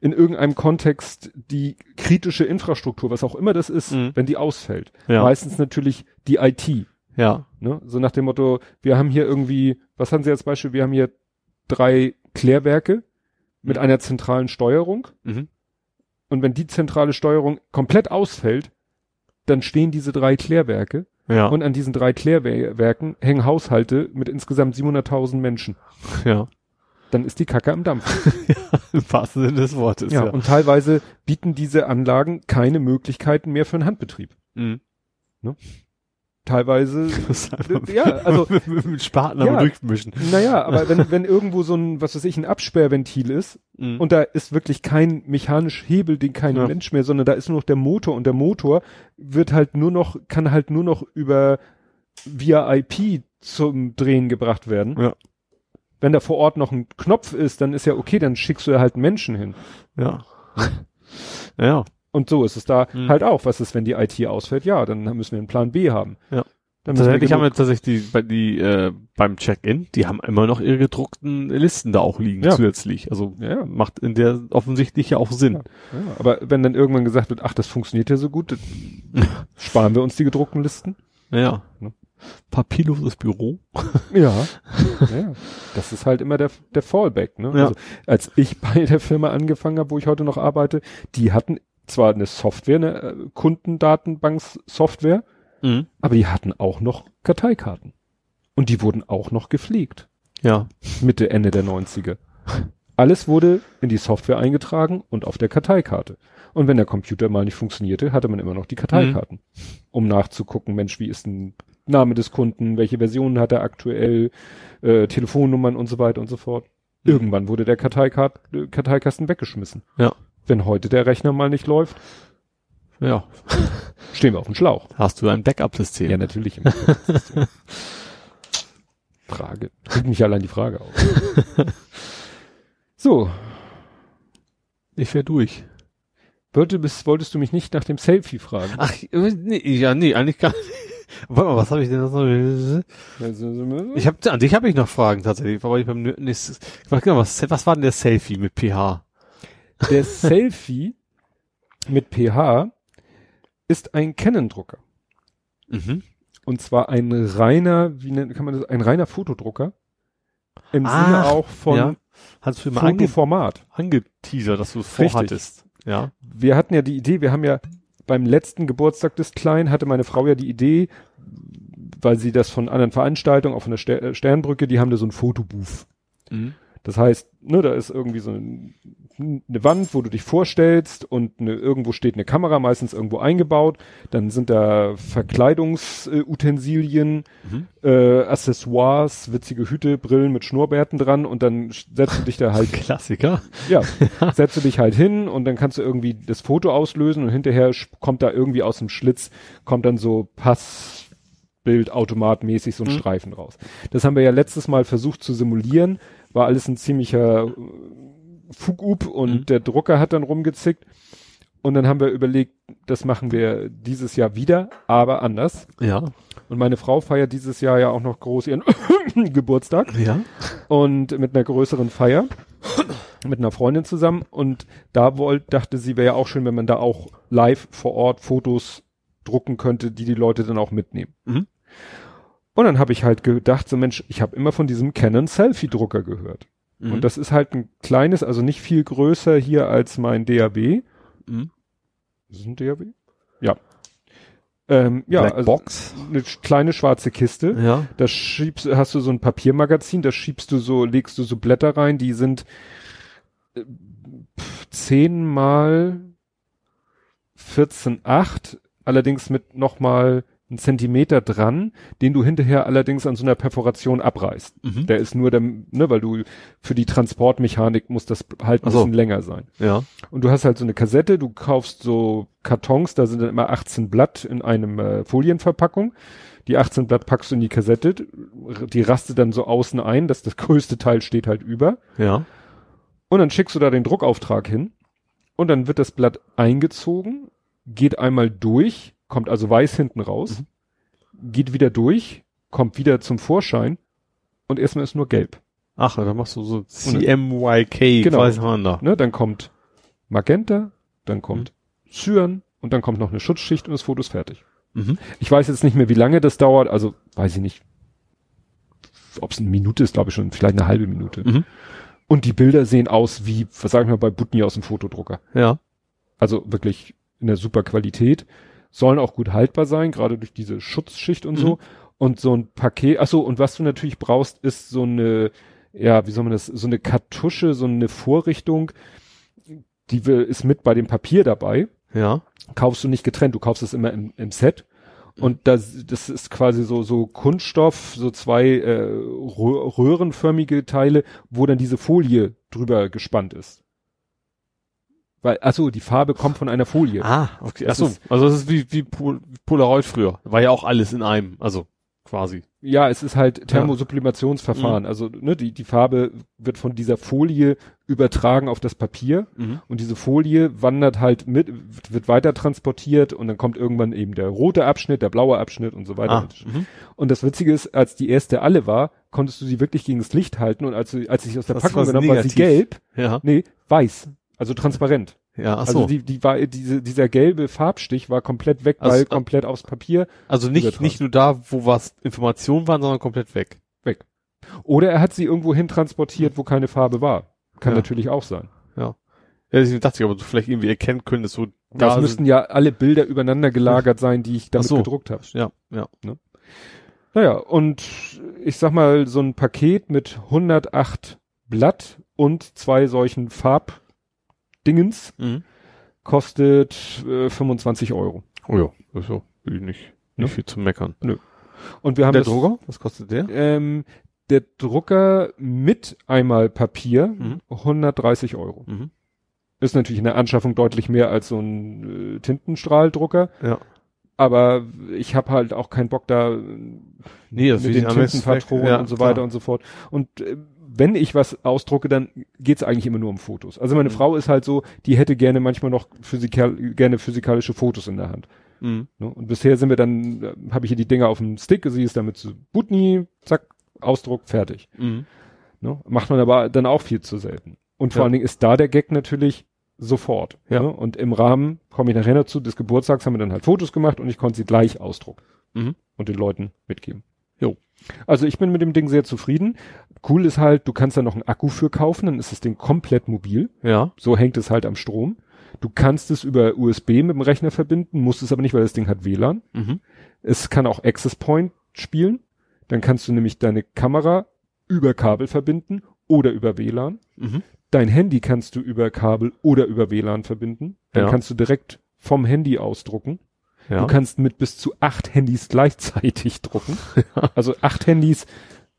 in irgendeinem Kontext die kritische Infrastruktur, was auch immer das ist, Mhm. wenn die ausfällt. Ja. Meistens natürlich die IT. Ja. Ne? So nach dem Motto, wir haben hier irgendwie, was haben Sie als Beispiel? Wir haben hier drei Klärwerke mit Mhm. einer zentralen Steuerung. Mhm. Und wenn die zentrale Steuerung komplett ausfällt, dann stehen diese drei Klärwerke. Ja. Und an diesen drei Klärwerken hängen Haushalte mit insgesamt 700.000 Menschen. ja. Dann ist die Kacke am Dampf. Im wahrsten Sinne des Wortes, ja, ja. Und teilweise bieten diese Anlagen keine Möglichkeiten mehr für einen Handbetrieb. Mhm. Teilweise, ja, also mit, mit, Spaten Ja. durchmischen. Naja, aber wenn, wenn irgendwo so ein, was weiß ich, ein Absperrventil ist Mhm. und da ist wirklich kein mechanisch Hebel, den kein Ja. Mensch mehr, sondern da ist nur noch der Motor und der Motor wird halt nur noch, kann halt nur noch über via IP zum Drehen gebracht werden. Ja. Wenn da vor Ort noch ein Knopf ist, dann ist ja okay, dann schickst du da halt einen Menschen hin. ja. ja. Und so ist es da Mhm. halt auch. Was ist, wenn die IT ausfällt? Ja, dann müssen wir einen Plan B haben. Ja. Dann müssen wir Tatsächlich haben wir tatsächlich die, bei die äh, beim Check-in, die haben immer noch ihre gedruckten Listen da auch liegen Ja. zusätzlich. Also Ja, macht in der offensichtlich ja auch Sinn. Ja. Ja, aber wenn dann irgendwann gesagt wird, ach, das funktioniert ja so gut, sparen wir uns die gedruckten Listen. Ja. Ne? Papierloses Büro. Ja. ja. Das ist halt immer der, der Fallback. Ne? Ja. Also, als ich bei der Firma angefangen habe, wo ich heute noch arbeite, die hatten zwar eine Software, eine äh, Kundendatenbank-Software, Mhm. aber die hatten auch noch Karteikarten. Und die wurden auch noch gepflegt. Ja. Mitte, Ende der 90er. Alles wurde in die Software eingetragen und auf der Karteikarte. Und wenn der Computer mal nicht funktionierte, hatte man immer noch die Karteikarten, um nachzugucken, Mensch, wie ist ein Name des Kunden, welche Versionen hat er aktuell, äh, Telefonnummern und so weiter und so fort. Mhm. Irgendwann wurde der Karteikart, Karteikasten weggeschmissen. Ja. Wenn heute der Rechner mal nicht läuft, Ja. stehen wir auf dem Schlauch. Hast du ein Backup-System? Ja, natürlich. Im Frage. Regt mich allein die Frage auf. so, Ich wäre durch. wollte, bis, wolltest du mich nicht nach dem Selfie fragen? Ach, nee, ja, nee, eigentlich gar nicht. Warte mal, was habe ich denn? Also, Ich habe an dich habe ich noch Fragen tatsächlich, aber ich beim nächstes. Genau, was, was war denn der Selfie mit PH? Der Selfie mit pH ist ein Canon-Drucker. Mhm. Und zwar ein reiner, wie nennt, kann man das, ein reiner Fotodrucker. Im Ach, Sinne auch von ja. Hast du mal ange Fotoformat. angeteasert, dass du es vorhattest? Ja. Wir hatten ja die Idee, wir haben ja beim letzten Geburtstag des Kleinen hatte meine Frau ja die Idee, weil sie das von anderen Veranstaltungen, auch von der Ster äh, Sternbrücke, die haben da so ein Fotobooth. Mhm. Das heißt, ne, da ist irgendwie so ein, eine Wand, wo du dich vorstellst und eine, irgendwo steht eine Kamera, meistens irgendwo eingebaut. Dann sind da Verkleidungsutensilien, Mhm. äh, Accessoires, witzige Hüte, Brillen mit Schnurrbärten dran und dann setzt du dich da halt, Klassiker. ja, setzt du dich halt hin und dann kannst du irgendwie das Foto auslösen und hinterher kommt da irgendwie aus dem Schlitz, kommt dann so Passbildautomatmäßig so ein Mhm. Streifen raus. Das haben wir ja letztes Mal versucht zu simulieren, war alles ein ziemlicher Fugub und Mhm. der Drucker hat dann rumgezickt. Und dann haben wir überlegt, das machen wir dieses Jahr wieder, aber anders. Ja. Und meine Frau feiert dieses Jahr ja auch noch groß ihren Geburtstag Ja. und mit einer größeren Feier mit einer Freundin zusammen und da wollte dachte sie wäre ja auch schön, wenn man da auch live vor Ort Fotos drucken könnte, die die Leute dann auch mitnehmen. Mhm. Und dann habe ich halt gedacht, so Mensch, ich habe immer von diesem Canon Selfie Drucker gehört. Mhm. Und das ist halt ein kleines, also nicht viel größer hier als mein DAB. Mhm. Ist es ein DAB? Ja. Ähm, ja, Black also Box. eine kleine schwarze Kiste. Ja. Da schiebst, hast du so ein Papiermagazin, da schiebst du so, legst du so Blätter rein, die sind äh, pf, 10 mal 14,8, allerdings mit nochmal einen Zentimeter dran, den du hinterher allerdings an so einer Perforation abreißt. Mhm. Der ist nur der, ne, weil du für die Transportmechanik muss das halt ein so. bisschen länger sein. Ja. Und du hast halt so eine Kassette, du kaufst so Kartons, da sind dann immer 18 Blatt in einem äh, Folienverpackung. Die 18 Blatt packst du in die Kassette, die rastet dann so außen ein, dass das größte Teil steht halt über. Ja. Und dann schickst du da den Druckauftrag hin. und dann wird das Blatt eingezogen, geht einmal durch, kommt also weiß hinten raus, geht wieder durch, kommt wieder zum Vorschein und erstmal ist nur gelb. Ach, dann machst du so CMYK, Genau. da. Ne? Dann kommt Magenta, dann kommt Cyan und dann kommt noch eine Schutzschicht und das Foto ist fertig. Mhm. Ich weiß jetzt nicht mehr, wie lange das dauert, also weiß ich nicht. Ob es eine Minute ist, glaube ich schon, vielleicht eine halbe Minute. Mhm. Und die Bilder sehen aus wie, was sagen wir bei Butni aus dem Fotodrucker. Ja. Also wirklich in der super Qualität. Sollen auch gut haltbar sein, gerade durch diese Schutzschicht und so. Und so ein Paket, ach so, und was du natürlich brauchst, ist so eine, ja, wie soll man das, so eine Kartusche, so eine Vorrichtung, die will, ist mit bei dem Papier dabei. Ja. Kaufst du nicht getrennt, du kaufst es immer im, im Set. Und das, das ist quasi so, so Kunststoff, so zwei äh, rö- röhrenförmige Teile, wo dann diese Folie drüber gespannt ist. Weil, achso, die Farbe kommt von einer Folie. Ah, okay. Achso, ist- also das ist wie, wie Pol Polaroid früher. War ja auch alles in einem, also quasi. Ja, es ist halt Thermosublimationsverfahren. Also ne, die, die Farbe wird von dieser Folie übertragen auf das Papier Mhm. und diese Folie wandert halt mit, wird weiter transportiert und dann kommt irgendwann eben der rote Abschnitt, der blaue Abschnitt und so weiter. Ah, mhm. Und das Witzige ist, als die erste alle war, konntest du sie wirklich gegen das Licht halten und als, sie- als ich aus der Das Packung genommen war sie gelb, Ja. nee, weiß, also transparent. Ja, ach Also so. die, die war, diese, dieser gelbe Farbstich war komplett weg, Also, weil äh, komplett aufs Papier also nicht, übertragen. nicht nur da, wo was Informationen waren, sondern komplett weg. weg. Oder er hat sie irgendwo hin transportiert, wo keine Farbe war. Kann Ja. natürlich auch sein. Ja, deswegen dachte ich, aber du vielleicht irgendwie erkennen können, dass so Das da müssten ja alle Bilder übereinander gelagert sein, die ich damit so. gedruckt habe. Ja, ja. Naja, und ich sag mal, so ein Paket mit 108 Blatt und zwei solchen Farbdingens Mhm. kostet äh, 25 Euro. Oh ja, ist ja will nicht, Ne? nicht viel zu meckern. Und wir haben der das, Drucker, was kostet der? Ähm, der Drucker mit einmal Papier Mhm. 130 Euro. Mhm. Ist natürlich in der Anschaffung deutlich mehr als so ein äh, Tintenstrahldrucker. Ja. Aber ich habe halt auch keinen Bock da Nee, das mit den Tintenpatronen. Ja, und so weiter klar. und so fort. Und äh, wenn ich was ausdrucke, dann geht's eigentlich immer nur um Fotos. Also meine Mhm. Frau ist halt so, die hätte gerne manchmal noch physikal gerne physikalische Fotos in der Hand. Mhm. Ne? Und bisher sind wir dann, äh, habe ich hier die Dinger auf dem Stick, sie ist damit zu Butni, zack, Ausdruck, fertig. Mhm. Ne? Macht man aber dann auch viel zu selten. Und vor Ja. allen Dingen ist da der Gag natürlich sofort. Ja. Ne? Und im Rahmen, komme ich nachher dazu, des Geburtstags haben wir dann halt Fotos gemacht und ich konnte sie gleich ausdrucken Mhm. und den Leuten mitgeben. Also ich bin mit dem Ding sehr zufrieden. Cool ist halt, du kannst da noch einen Akku für kaufen, dann ist das Ding komplett mobil. Ja. So hängt es halt am Strom. Du kannst es über USB mit dem Rechner verbinden, musst es aber nicht, weil das Ding hat WLAN. Mhm. Es kann auch Access Point spielen. Dann kannst du nämlich deine Kamera über Kabel verbinden oder über WLAN. Mhm. Dein Handy kannst du über Kabel oder über WLAN verbinden. Dann Ja. kannst du direkt vom Handy ausdrucken. Ja. Du kannst mit bis zu acht Handys gleichzeitig drucken. Also acht Handys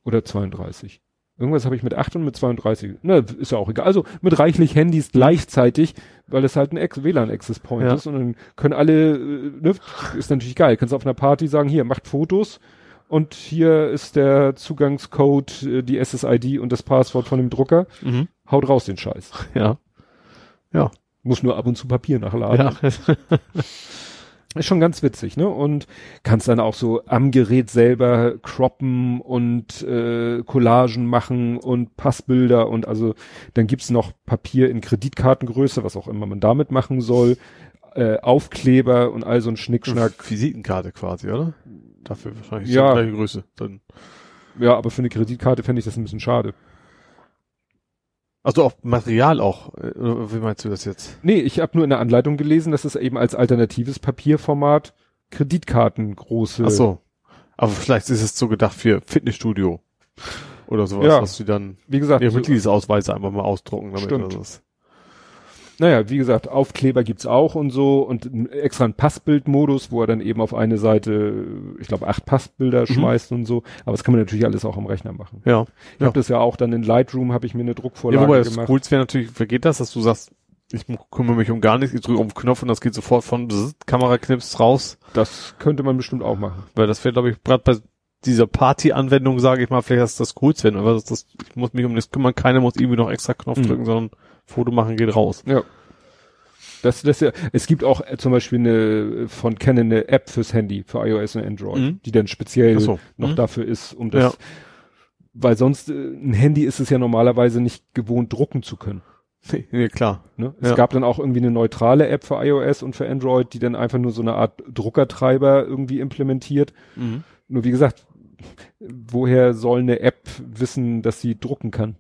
oder 32. Irgendwas habe ich mit 8 und mit 32. Na, ist ja auch egal. Also mit reichlich Handys gleichzeitig, weil es halt ein WLAN-Access Point Ja. ist und dann können alle, äh, ne, ist natürlich geil. Kannst auf einer Party sagen, hier, macht Fotos und hier ist der Zugangscode, äh, die SSID und das Passwort von dem Drucker. Mhm. Haut raus den Scheiß. Ja. Ja. Muss nur ab und zu Papier nachladen. Ja. Ist schon ganz witzig, ne? Und kannst dann auch so am Gerät selber croppen und äh, Collagen machen und Passbilder und also dann gibt's noch Papier in Kreditkartengröße, was auch immer man damit machen soll, äh, Aufkleber und all so ein Schnickschnack. Visitenkarte quasi, oder? Dafür wahrscheinlich Ja. die gleiche Größe. Dann. Ja, aber für eine Kreditkarte fände ich das ein bisschen schade. Also auch Material auch. äh, Wie meinst du das jetzt? Nee, ich habe nur in der Anleitung gelesen, dass es eben als alternatives Papierformat Kreditkartengroße Ach so. Aber vielleicht ist es so gedacht für Fitnessstudio. Oder sowas, Ja. was sie dann wie gesagt, ihre Mitgliedsausweise einfach mal ausdrucken damit Stimmt. oder sowas. Naja, wie gesagt, Aufkleber gibt's auch und so und extra einen Passbildmodus, wo er dann eben auf eine Seite, ich glaube, acht Passbilder schmeißt und so. Aber das kann man natürlich alles auch am Rechner machen. Ja. Ich habe das ja auch dann in Lightroom, habe ich mir eine Ja, Druckvorlage wobei das gemacht. Coolste wäre natürlich, vergeht das, dass du sagst, ich kümmere mich um gar nichts, ich drücke auf den Knopf und das geht sofort von Bzzz, Kamera knipst raus. Das könnte man bestimmt auch machen. Weil das wäre, glaube ich, gerade bei dieser Party-Anwendung, sage ich mal, vielleicht ist das Coolste werden. Aber das, das, ich muss mich um nichts kümmern, keiner muss irgendwie noch extra Knopf Mhm. drücken, sondern Foto machen geht raus. Ja. Das, das ja, es gibt auch äh, zum Beispiel eine von Canon eine App fürs Handy, für iOS und Android, Mhm. die dann speziell so. noch Mhm. dafür ist, um das, Ja. weil sonst äh, ein Handy ist es ja normalerweise nicht gewohnt, drucken zu können. Nee, nee, klar. Ne? Es Ja. gab dann auch irgendwie eine neutrale App für iOS und für Android, die dann einfach nur so eine Art Druckertreiber irgendwie implementiert. Mhm. Nur wie gesagt, woher soll eine App wissen, dass sie drucken kann?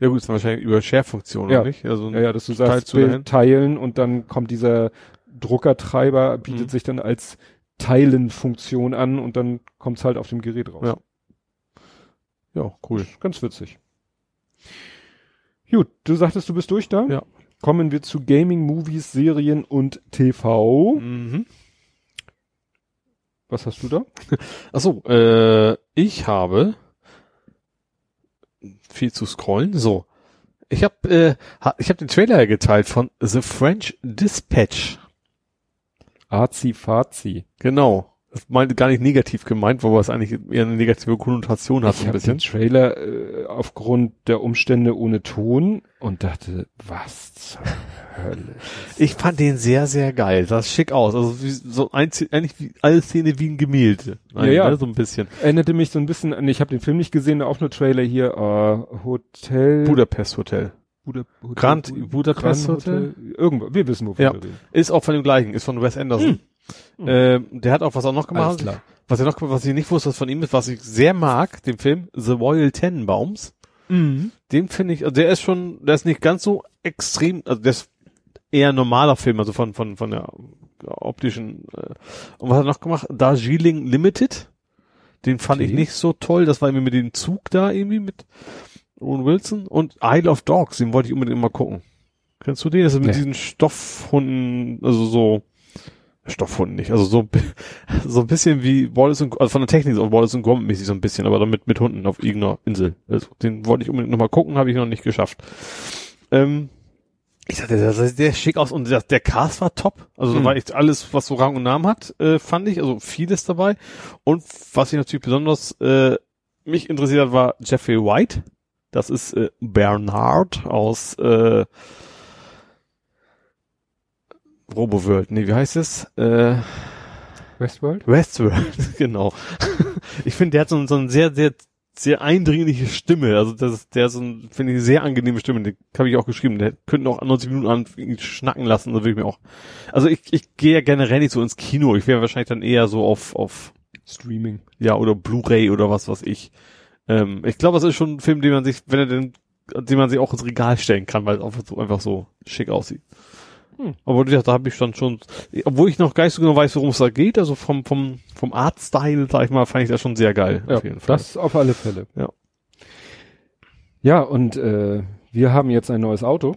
Ja gut, ist wahrscheinlich über Share-Funktion, Ja. oder nicht? Also, Ja, ja, dass du sagst, zu Bild teilen und dann kommt dieser Druckertreiber, bietet Mhm. sich dann als Teilen-Funktion an und dann kommt's halt auf dem Gerät raus. Ja. ja, cool. Ganz witzig. Gut, du sagtest, du bist durch da? Ja. Kommen wir zu Gaming, Movies, Serien und TV. Mhm. Was hast du da? Ach so, äh, ich habe viel zu scrollen. So, ich habe äh, ha, ich habe den Trailer geteilt von The French Dispatch. Azi-Fazi. Genau. Das meinte gar nicht negativ gemeint, wobei es eigentlich eher eine negative Konnotation hat, Ich so ein habe den bisschen. Trailer äh, aufgrund der Umstände ohne Ton und dachte, was zur Hölle? Ich fand den sehr, sehr geil. Sah schick aus. Also wie, so ein, eigentlich wie alle Szene wie ein Gemälde. Ja, ja. Ne? So ein bisschen. Erinnerte mich so ein bisschen an, ich habe den Film nicht gesehen, auch nur Trailer hier, äh, Hotel. Budapest Hotel. Buda, Hotel Grand Bud- Budapest Grand Hotel? Irgendwo, wir wissen, wovon Ja. wir reden. Ist auch von dem gleichen, ist von Wes Anderson. Hm. Ähm, der hat auch was auch noch gemacht. Was er noch, was ich nicht wusste, was von ihm ist, was ich sehr mag, den Film The Royal Tenenbaums. Mhm. Den finde ich, also der ist schon, der ist nicht ganz so extrem, also der ist eher normaler Film, also von, von, von der optischen, äh, und was hat er noch gemacht? Darjeeling Limited. Den fand Okay. ich nicht so toll, das war irgendwie mit dem Zug da irgendwie mit Owen Wilson und Isle of Dogs, den wollte ich unbedingt mal gucken. Kennst du den? Das ist mit Nee. diesen Stoffhunden, also so, Stoffhunden nicht, also so, so ein bisschen wie Wallace und, also von der Technik so Wallace und Gromit mäßig so ein bisschen, aber damit mit Hunden auf irgendeiner Insel. Also den wollte ich unbedingt noch mal gucken, habe ich noch nicht geschafft. Ähm, ich dachte, der sah sehr schick aus und der, der Cast war top. Also da Mhm. war echt alles, was so Rang und Namen hat, äh, fand ich. Also vieles dabei. Und was ich natürlich besonders äh, mich interessiert hat, war Jeffrey White. Das ist äh, Bernard aus äh, RoboWorld. Nee, wie heißt es? Äh, Westworld? Westworld, genau. ich finde, der hat so, so eine sehr, sehr, sehr eindringliche Stimme. Also das ist, der ist so ein, finde ich, sehr angenehme Stimme. Den habe ich auch geschrieben. Der könnte auch 90 Minuten an schnacken lassen. Da würde ich mir auch. Also ich, ich gehe ja generell nicht so ins Kino. Ich wäre wahrscheinlich dann eher so auf, auf, Streaming. ja, oder Blu-ray oder was, was ich. Ähm, ich glaube, das ist schon ein Film, den man sich, wenn er denn, den man sich auch ins Regal stellen kann, weil es einfach so, einfach so schick aussieht. Hm. Aber gesagt, da habe ich dann schon, obwohl ich noch gar nicht so genau weiß, worum es da geht, also vom, vom, vom Artstyle, sag ich mal, fand ich das schon sehr geil. Ja, auf jeden Fall. das auf alle Fälle. Ja. Ja, und äh, wir haben jetzt ein neues Auto.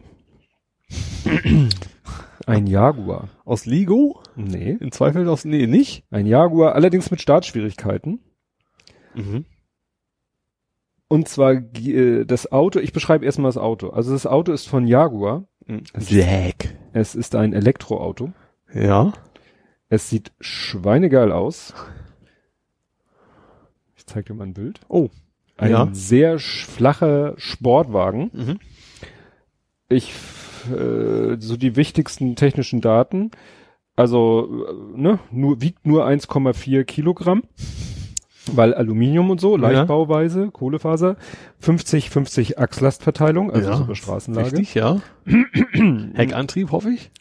ein Jaguar. Aus Ligo? Nee. In Zweifel aus, nee, nicht? Ein Jaguar, allerdings mit Startschwierigkeiten. Mhm. Und zwar äh, das Auto, ich beschreibe erstmal das Auto. Also das Auto ist von Jaguar. Es ist, es ist ein Elektroauto. Ja. Es sieht schweinegeil aus. Ich zeig dir mal ein Bild. Oh. Ein Ja. sehr flacher Sportwagen. Mhm. Ich, äh, so die wichtigsten technischen Daten. Also, äh, ne, nur, wiegt nur 1,4 Kilogramm. Weil Aluminium und so, Ja. Leichtbauweise, Kohlefaser, 50-50 Achslastverteilung, also Ja, eine Straßenlage. Richtig, ja. Heckantrieb, hoffe ich.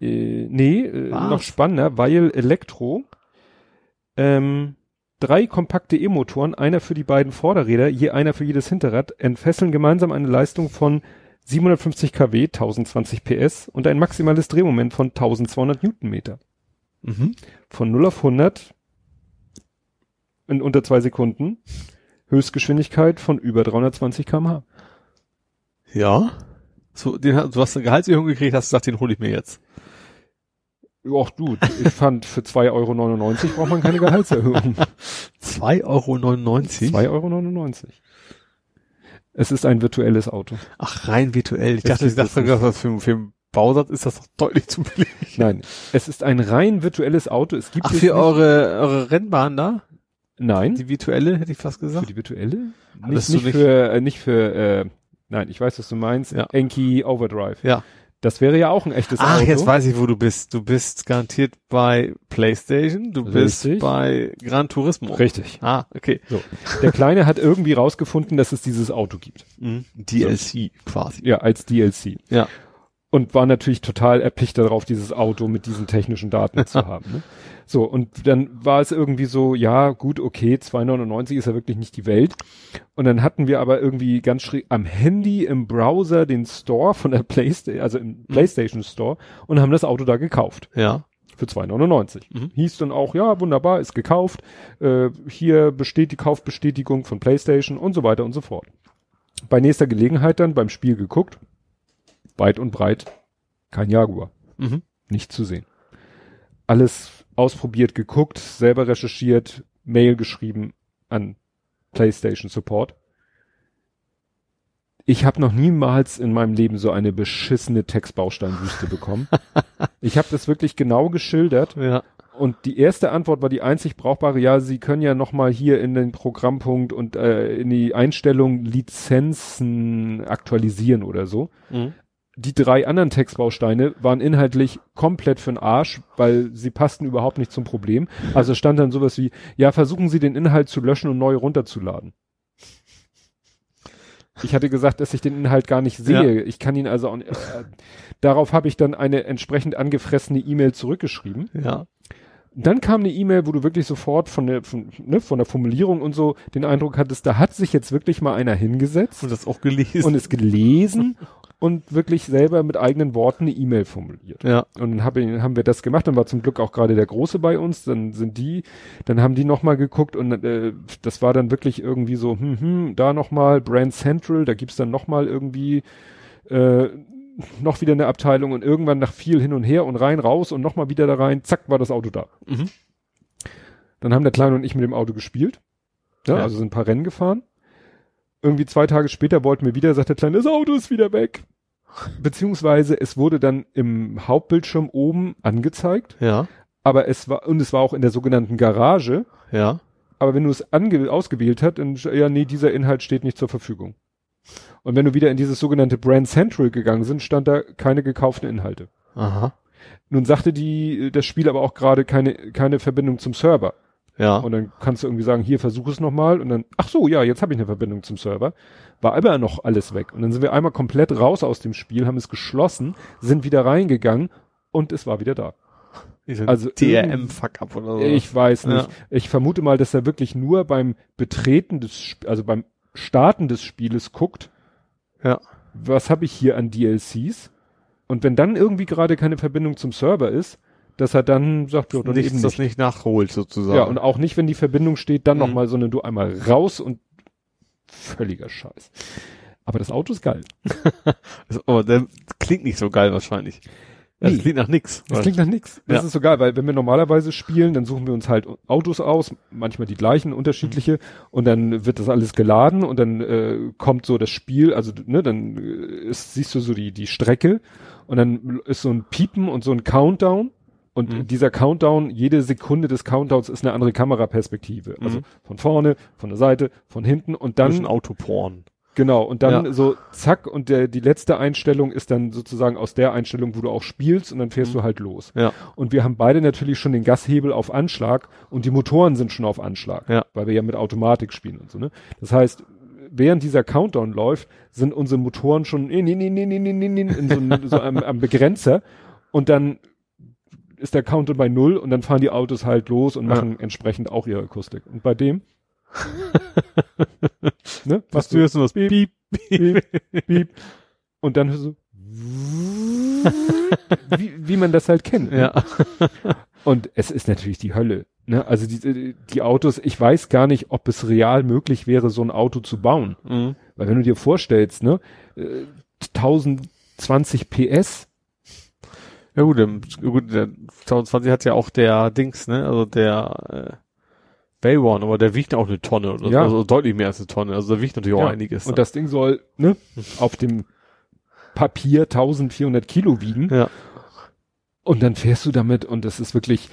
Äh, nee, äh, noch spannender, weil Elektro, ähm, drei kompakte E-Motoren, einer für die beiden Vorderräder, je einer für jedes Hinterrad, entfesseln gemeinsam eine Leistung von 750 kW, 1020 PS und ein maximales Drehmoment von 1200 Newtonmeter. Mhm. Von 0 auf 100 in unter zwei Sekunden. Höchstgeschwindigkeit von über 320 kmh. Ja. So, den, du hast eine Gehaltserhöhung gekriegt, hast gesagt, den hole ich mir jetzt. Och du, ich fand für 2,99 Euro braucht man keine Gehaltserhöhung. 2,99 Euro. 2,99 Euro. Es ist ein virtuelles Auto. Ach, rein virtuell. Ich Es dachte, ich dachte, das das für, für einen Bausatz ist das doch deutlich zu billig. Nein, es ist ein rein virtuelles Auto. Es gibt Ach, es für nicht- eure, eure Rennbahn da? Nein, Die virtuelle, hätte ich fast für gesagt. die virtuelle? Nicht, nicht nicht- für, äh, nicht für, äh, nein, ich weiß, was du meinst. Ja. Enki Overdrive. Ja. Das wäre ja auch ein echtes Ach, Auto. jetzt weiß ich, wo du bist. Du bist garantiert bei PlayStation, du bist Richtig. bei Gran Turismo. Richtig. Ah, okay. So. Der Kleine hat irgendwie rausgefunden, dass es dieses Auto gibt. Mhm. DLC quasi. Ja, als DLC. Ja. Und war natürlich total erpicht darauf, dieses Auto mit diesen technischen Daten zu haben. Ne? So, und dann war es irgendwie so, ja, gut, okay, 2,99 ist ja wirklich nicht die Welt. Und dann hatten wir aber irgendwie ganz schräg am Handy im Browser den Store von der Playstation, also im PlayStation Store und haben das Auto da gekauft. Ja. Für 2,99. Mhm. Hieß dann auch, ja, wunderbar, ist gekauft. Äh, hier besteht die Kaufbestätigung von PlayStation und so weiter und so fort. Bei nächster Gelegenheit dann beim Spiel geguckt. Weit und breit kein Jaguar. Mhm. Nicht zu sehen. Alles ausprobiert, geguckt, selber recherchiert, Mail geschrieben an PlayStation Support. Ich habe noch niemals in meinem Leben so eine beschissene Textbausteinwüste bekommen. ich habe das wirklich genau geschildert Ja. und die erste Antwort war die einzig brauchbare, ja, Sie können ja nochmal hier in den Programmpunkt und äh, in die Einstellung Lizenzen aktualisieren oder so. Mhm. Die drei anderen Textbausteine waren inhaltlich komplett für'n Arsch, weil sie passten überhaupt nicht zum Problem. Also stand dann sowas wie, ja, versuchen Sie den Inhalt zu löschen und neu runterzuladen. Ich hatte gesagt, dass ich den Inhalt gar nicht sehe. Ich kann ihn also auch nicht, äh, darauf habe ich dann eine entsprechend angefressene E-Mail zurückgeschrieben. Ja. Dann kam eine E-Mail, wo du wirklich sofort von der, von, ne, von der Formulierung und so den Eindruck hattest, da hat sich jetzt wirklich mal einer hingesetzt Und das auch gelesen. und es gelesen und wirklich selber mit eigenen Worten eine E-Mail formuliert. ja. Und dann hab ich, haben wir das gemacht, dann war zum Glück auch gerade der Große bei uns, dann sind die, dann haben die nochmal geguckt und äh, das war dann wirklich irgendwie so, hm, hm, da nochmal Brand Central, da gibt's dann nochmal irgendwie äh, noch wieder eine Abteilung und irgendwann nach viel hin und her und rein, raus und nochmal wieder da rein, zack, war das Auto da. Mhm. Dann haben der Kleine und ich mit dem Auto gespielt. Ja, Ja. also sind ein paar Rennen gefahren. Irgendwie zwei Tage später wollten wir wieder, sagt der Kleine, das Auto ist wieder weg. Beziehungsweise es wurde dann im Hauptbildschirm oben angezeigt, Ja. aber es war, und es war auch in der sogenannten Garage, Ja. aber wenn du es ange ausgewählt hast, dann, ja, nee, dieser Inhalt steht nicht zur Verfügung. Und wenn du wieder in dieses sogenannte Brand Central gegangen sind, stand da keine gekauften Inhalte. Aha. Nun sagte die, das Spiel aber auch gerade keine, keine Verbindung zum Server. Ja. Und dann kannst du irgendwie sagen, hier versuch es nochmal und dann, ach so, ja, jetzt habe ich eine Verbindung zum Server. War aber noch alles weg. Und dann sind wir einmal komplett raus aus dem Spiel, haben es geschlossen, sind wieder reingegangen und es war wieder da. also DRM-Fuck-up oder so. Ich weiß nicht. Ja. Ich vermute mal, dass er wirklich nur beim Betreten des, Sp- also beim Starten des Spieles guckt, Ja. was habe ich hier an DLCs? Und wenn dann irgendwie gerade keine Verbindung zum Server ist, dass er dann sagt, ja, dann Nichts, eben das nicht. nicht nachholt sozusagen. Ja, und auch nicht, wenn die Verbindung steht, dann Mhm. nochmal, sondern du einmal raus und völliger Scheiß. Aber das Auto ist geil. Aber der klingt nicht so geil wahrscheinlich. Das Nee. klingt nach nix. Das klingt nach nix. Das Ja. ist so geil, weil wenn wir normalerweise spielen, dann suchen wir uns halt Autos aus, manchmal die gleichen, unterschiedliche, Mhm. und dann wird das alles geladen und dann äh, kommt so das Spiel, also ne, dann äh, ist, siehst du so die die Strecke und dann ist so ein Piepen und so ein Countdown und Mhm. dieser Countdown, jede Sekunde des Countdowns ist eine andere Kameraperspektive, also Mhm. von vorne, von der Seite, von hinten und Dann dann Autoporn. Genau, und dann Ja. so zack und der, die letzte Einstellung ist dann sozusagen aus der Einstellung, wo du auch spielst und dann fährst Mhm. du halt los. Ja. Und wir haben beide natürlich schon den Gashebel auf Anschlag und die Motoren sind schon auf Anschlag, Ja. weil wir ja mit Automatik spielen und so, ne? Das heißt, während dieser Countdown läuft, sind unsere Motoren schon in, in, in, in, in, in, in, in so, ein- so am, am Begrenzer und dann ist der Countdown bei null und dann fahren die Autos halt los und Ja. machen entsprechend auch ihre Akustik. Und bei dem, ne? Was du jetzt nur das Piep, Piep, Piep, piep. Und dann hörst du wie, wie man das halt kennt. Ne? Ja. Und es ist natürlich die Hölle. Ne? Also die, die Autos, ich weiß gar nicht, ob es real möglich wäre, so ein Auto zu bauen. Mhm. Weil wenn du dir vorstellst, ne, äh, 1020 PS, Ja gut, der, gut, der 2020 hat ja auch der Dings, ne? Also der äh, Bay One, aber der wiegt auch eine Tonne oder Ja. so, also deutlich mehr als eine Tonne. Also da wiegt natürlich auch Ja, einiges. und das Ding soll ne, auf dem Papier 1400 Kilo wiegen. ja. Und dann fährst du damit und das ist wirklich,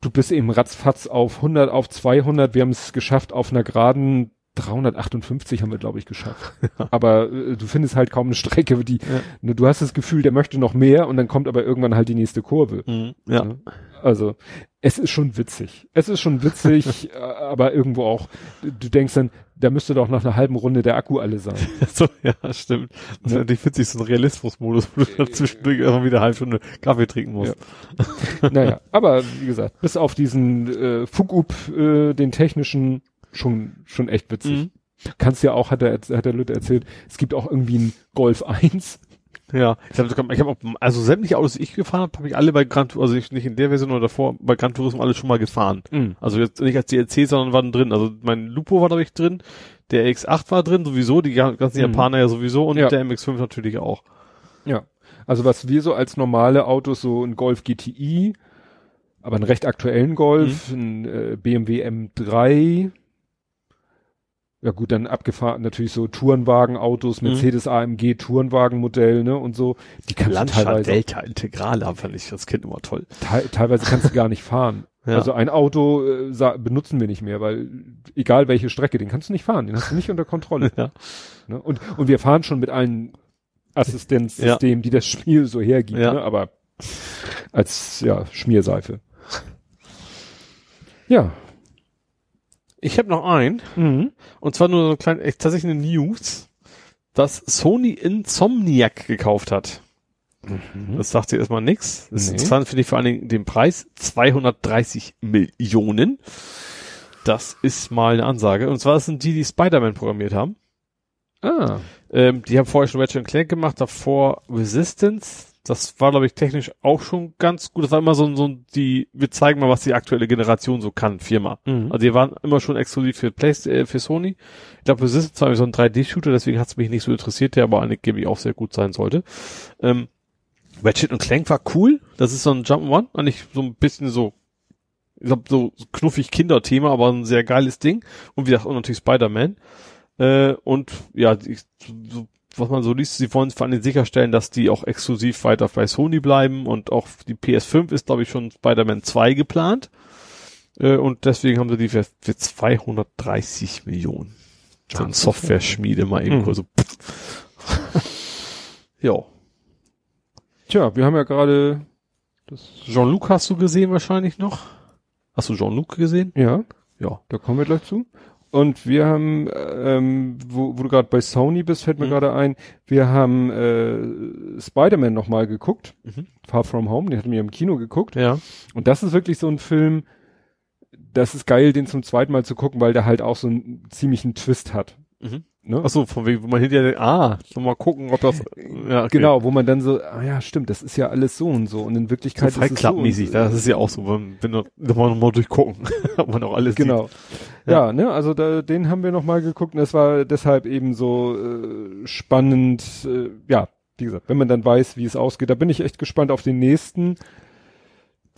du bist eben ratzfatz auf 100, auf 200. Wir haben es geschafft, auf einer geraden 358 haben wir, glaube ich, geschafft. aber äh, du findest halt kaum eine Strecke, die, Ja. ne, du hast das Gefühl, der möchte noch mehr und dann kommt aber irgendwann halt die nächste Kurve. Mhm. Ja. Ne? Also, es ist schon witzig. Es ist schon witzig, äh, aber irgendwo auch, du denkst dann, da müsste doch nach einer halben Runde der Akku alle sein. So, ja, stimmt. Das ist Ja. natürlich witzig, so ein Realismusmodus, wo du dann zwischendurch immer wieder eine halbe Stunde Kaffee trinken musst. naja, aber wie gesagt, bis auf diesen äh, Fugup, äh, den technischen, schon, schon echt witzig. Mhm. Kannst ja auch, hat der, hat der Lütte erzählt, es gibt auch irgendwie einen Golf 1. Ja, ich habe ich hab auch, also sämtliche Autos, die ich gefahren habe, habe ich alle bei Gran Turismo, also nicht, nicht in der Version oder davor, bei Gran Turismo alle schon mal gefahren. Also jetzt nicht als DLC, sondern waren drin. Also mein Lupo war, glaube ich, drin, der X8 war drin, sowieso, die ganzen Mhm. Japaner ja sowieso und Ja. der MX5 natürlich auch. Ja. Also was wir so als normale Autos, so ein Golf GTI, aber einen recht aktuellen Golf, ein äh, BMW M3, ja gut, dann abgefahren natürlich so Tourenwagenautos, Mhm. Mercedes AMG Tourenwagenmodell, ne, und so, die kannst du Lancia teilweise, Delta Integrale fand ich das Kind immer toll. te teilweise kannst du gar nicht fahren. Ja. Also ein Auto äh, benutzen wir nicht mehr, weil egal welche Strecke, den kannst du nicht fahren, den hast du nicht unter Kontrolle. Ja. Ne? Und, und wir fahren schon mit allen Assistenzsystemen, die das Spiel so hergibt, Ja. ne? aber als ja, Schmierseife. Ja. Ich habe noch einen, Mhm. und zwar nur so ein klein, echt tatsächlich eine News, dass Sony Insomniac gekauft hat. Das sagt ihr erstmal nix. Das Nee. ist interessant finde ich vor allen Dingen den Preis 230 Millionen. Das ist mal eine Ansage. Und zwar das sind die, die Spider-Man programmiert haben. Ah. Ähm, die haben vorher schon Ratchet Clank gemacht, davor Resistance. Das war, glaube ich, technisch auch schon ganz gut. Das war immer so, ein- so ein, die, wir zeigen mal, was die aktuelle Generation so kann, Firma. Mhm. Also die waren immer schon exklusiv für Playstation, äh, für Sony. Ich glaube, Resistance war so ein 3D-Shooter, deswegen hat es mich nicht so interessiert, der aber angeblich auch sehr gut sein sollte. Ähm, Ratchet und Clank war cool. Das ist so ein Jump'n'One, eigentlich so ein bisschen so, ich glaube, so knuffig Kinderthema, aber ein sehr geiles Ding. Und wie gesagt, auch natürlich Spider-Man. Äh, und ja, die, so, was man so liest, sie wollen vor allem sicherstellen, dass die auch exklusiv weiter bei Sony bleiben und auch die PS5 ist, glaube ich, schon Spider-Man 2 geplant. Äh, und deswegen haben sie die für, für 230 Millionen. So ein Software-Schmiede mal eben Mhm. so. ja. Tja, wir haben ja gerade das Jean-Luc hast du gesehen wahrscheinlich noch? Hast du Jean-Luc gesehen? ja, Ja. da kommen wir gleich zu. Und wir haben, ähm, wo, wo du gerade bei Sony bist, fällt mir Mhm. gerade ein, wir haben äh, Spider-Man nochmal geguckt, Mhm. Far From Home, den hatten wir im Kino geguckt. Ja. Und das ist wirklich so ein Film, das ist geil, den zum zweiten Mal zu gucken, weil der halt auch so einen ziemlichen Twist hat. Mhm. Ne? Ach so, von wegen, wo man hinterher, denkt, ah, so mal gucken, ob das, ja, okay. Genau, wo man dann so, ah ja, stimmt, das ist ja alles so und so. Und in So Wirklichkeit Fight ist es so mäßig, so. das ist ja auch so, wenn, wenn du nochmal noch mal durchgucken, ob man auch alles Genau. Ja. Ja, ne, also da, den haben wir nochmal geguckt und das war deshalb eben so äh, spannend, äh, ja, wie gesagt, wenn man dann weiß, wie es ausgeht. Da bin ich echt gespannt auf den nächsten,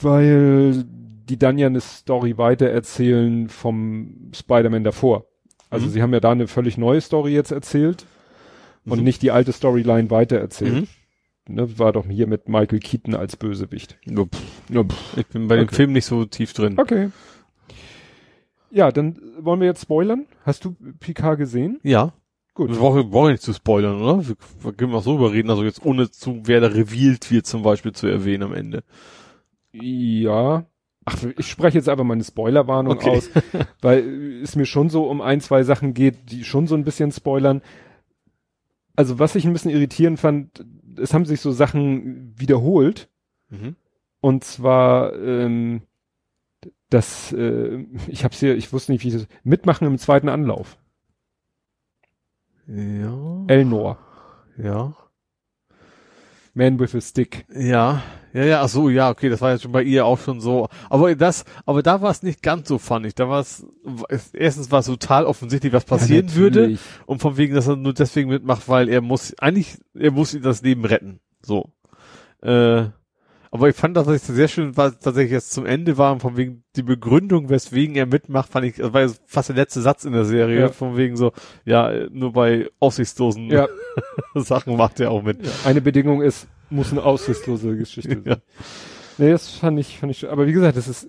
weil die dann ja eine Story weitererzählen vom Spider-Man davor. Also Mhm. sie haben ja da eine völlig neue Story jetzt erzählt und Mhm. nicht die alte Storyline weitererzählt. Mhm. Ne, war doch hier mit Michael Keaton als Bösewicht. Ja, pff, ich bin bei dem Okay. Film nicht so tief drin. Okay. Ja, dann wollen wir jetzt spoilern. Hast du Picard gesehen? Ja. Gut. Wir brauchen, wir brauchen nicht zu spoilern, oder? Wir, wir können auch so überreden, also jetzt ohne zu, wer da revealed wird zum Beispiel zu erwähnen am Ende. Ja. Ach, ich spreche jetzt einfach mal eine Spoilerwarnung Okay. aus, weil es mir schon so um ein, zwei Sachen geht, die schon so ein bisschen spoilern. Also was ich ein bisschen irritierend fand, es haben sich so Sachen wiederholt. Mhm. Und zwar, ähm, das, äh, ich hab's hier, ich wusste nicht, wie ich das, mitmachen im zweiten Anlauf. Ja. Elnor. Ja. Man with a Stick. Ja, ja, ja, ach so, ja, okay, das war jetzt schon bei ihr auch schon so. Aber das, aber da war es nicht ganz so funnig. Da war es, erstens war es total offensichtlich, was passieren Ja, würde. Und von wegen, dass er nur deswegen mitmacht, weil er muss, eigentlich, er muss ihm das Leben retten. So. Äh, aber ich fand, dass es sehr schön war, tatsächlich jetzt zum Ende war, und von wegen die Begründung, weswegen er mitmacht, fand ich, das war fast der letzte Satz in der Serie, Ja. von wegen so, ja, nur bei aussichtslosen Ja, Sachen macht er auch mit. eine Bedingung ist, muss eine aussichtslose Geschichte sein. Ja. Nee, das fand ich, fand ich, aber wie gesagt, das ist,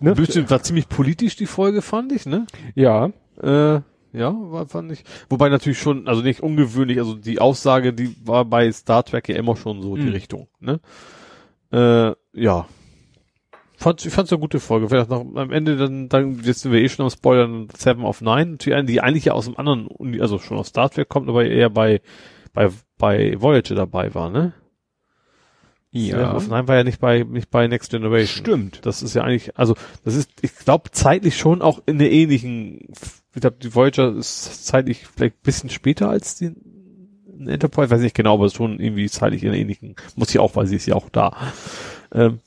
ne? Bestimmt war ziemlich politisch die Folge, fand ich, ne? Ja, Äh, Ja, war, fand ich. Wobei natürlich schon, also nicht ungewöhnlich, also die Aussage, die war bei Star Trek ja immer schon so die Mhm. Richtung, ne? Äh, ja. Fand, ich fand's eine gute Folge. Vielleicht noch am Ende dann, dann, jetzt sind wir eh schon am Spoilern, Seven of Nine, die eigentlich ja aus dem anderen, Uni, also schon aus Star Trek kommt, aber eher bei, bei, bei Voyager dabei war, ne? Seven of Nine war ja nicht bei, nicht bei Next Generation. Stimmt. Das ist ja eigentlich, also das ist, ich glaube, zeitlich schon auch in der ähnlichen, ich glaube, die Voyager ist zeitlich vielleicht ein bisschen später als die Enterprise, weiß nicht genau, aber schon irgendwie zeitlich in ähnlichen, muss ich auch, weil sie ist ja auch da. Ähm,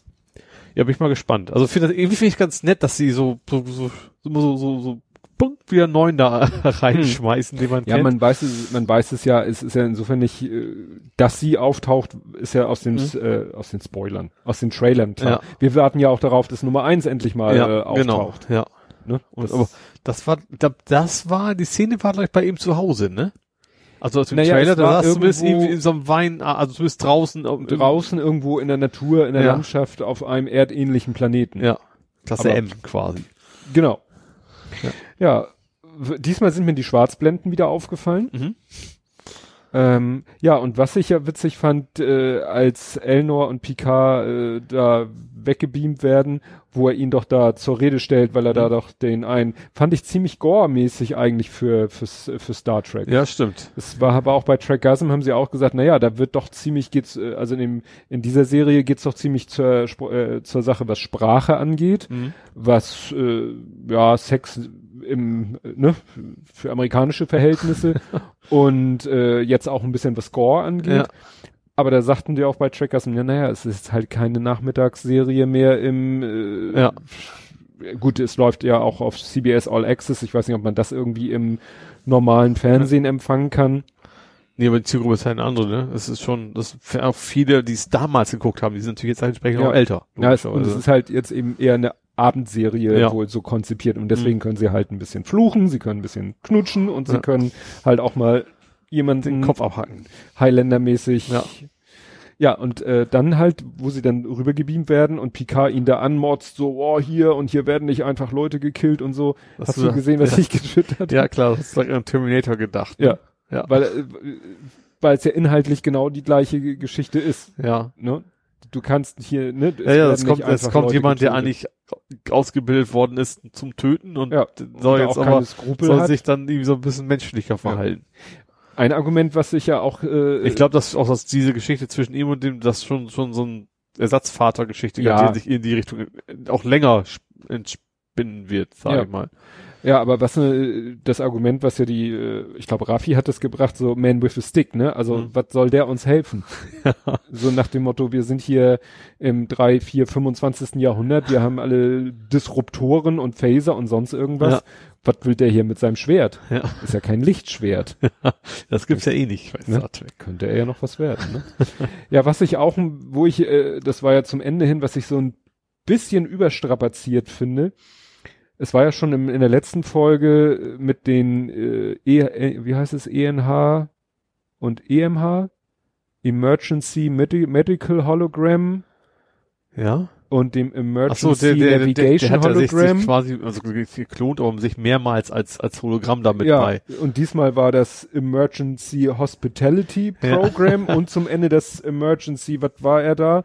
ja, bin ich mal gespannt. Also finde das, irgendwie finde ich ganz nett, dass sie so, so, so, so, so, so, Punkt wieder neun da reinschmeißen, den man Ja, kennt. man weiß es, man weiß es ja, es ist ja insofern nicht, äh, dass sie auftaucht, ist ja aus den, äh, aus den Spoilern, aus den Trailern klar. Ja. Wir warten ja auch darauf, dass Nummer eins endlich mal ja, äh, auftaucht. genau, ja. Ne? Und, Das- aber das war, glaub, das war, die Szene war gleich bei ihm zu Hause, ne? Also aus dem Naja, Trailer, da war bist irgendwo- irgendwie in so einem Wein, also du bist draußen. draußen irgendwo in der Natur, in der Ja. Landschaft auf einem erdähnlichen Planeten. Ja, Klasse Aber- M quasi. Genau. Ja. Ja. diesmal sind mir die Schwarzblenden wieder aufgefallen. Mhm. Ähm, ja, und was ich ja witzig fand, äh, als Elnor und Picard äh, da weggebeamt werden, wo er ihn doch da zur Rede stellt, weil er da Mhm. doch den einen, fand ich ziemlich gore-mäßig eigentlich für, fürs, für Star Trek. Ja, stimmt. Es war aber auch bei Trackgasm haben sie auch gesagt, naja, da wird doch ziemlich geht's, äh, also in dem, in dieser Serie geht's doch ziemlich zur, äh, zur Sache, was Sprache angeht, Mhm. was, äh, ja, Sex im, ne, für amerikanische Verhältnisse und, äh, jetzt auch ein bisschen was Score angeht. Ja. Aber da sagten die auch bei Trackgasm, ja, naja, es ist halt keine Nachmittagsserie mehr im, äh, Ja. gut, es läuft ja auch auf CBS All Access. Ich weiß nicht, ob man das irgendwie im normalen Fernsehen empfangen kann. Nee, aber die Zielgruppe ist halt eine andere, ne? Das ist schon, das für auch viele, die es damals geguckt haben, die sind natürlich jetzt entsprechend Ja. auch älter. Ja, es, und es ist halt jetzt eben eher eine Abendserie Ja. wohl so konzipiert und deswegen können sie halt ein bisschen fluchen, sie können ein bisschen knutschen und sie Ja. können halt auch mal jemanden den Kopf abhacken. Highlander-mäßig. Ja. Ja, und äh, dann halt, wo sie dann rübergebeamt werden und Picard ihn da anmotzt, so, oh, hier und hier werden nicht einfach Leute gekillt und so. Das Hast du ja- gesehen, was ja. ich habe? Ja, klar, das ist like an Terminator gedacht. ne? Ja. Ja. Weil, äh, es ja inhaltlich genau die gleiche Geschichte ist. Ja. Ne? Du kannst hier, ne? Ja, ja, es es kommt, es kommt Leute jemand, der getötet. eigentlich ausgebildet worden ist zum Töten und ja, soll jetzt auch aber soll sich dann irgendwie so ein bisschen menschlicher verhalten. Ein Argument, was sich ja auch, äh, Ich glaube, dass auch dass diese Geschichte zwischen ihm und dem, das schon schon so ein Ersatzvatergeschichte, Ja. die sich in die Richtung auch länger sp- entspinnen wird, sage Ja. ich mal. Ja, aber was äh, das Argument, was ja die, äh, ich glaube, Raffi hat das gebracht, so Man with a Stick, ne? Also Mhm. was soll der uns helfen? so nach dem Motto, wir sind hier im 3, 4, 25. Jahrhundert, wir haben alle Disruptoren und Phaser und sonst irgendwas. Ja. Was will der hier mit seinem Schwert? Ja. Ist ja kein Lichtschwert. Das gibt's ja eh nicht bei Ne? Star Trek. Könnte er ja noch was werden, ne? ja, was ich auch, wo ich, äh, das war ja zum Ende hin, was ich so ein bisschen überstrapaziert finde. Es war ja schon im, in der letzten Folge mit den, äh, e, äh, wie heißt es, ENH und EMH? Emergency Medi Medical Hologram Ja. und dem Ach Emergency so, der, der, der, der, Navigation hat ja sich, Hologram. quasi also geklont, aber sich mehrmals als als Hologramm damit ja, bei. und diesmal war das Emergency Hospitality Ja. Program und zum Ende das Emergency, was war er da?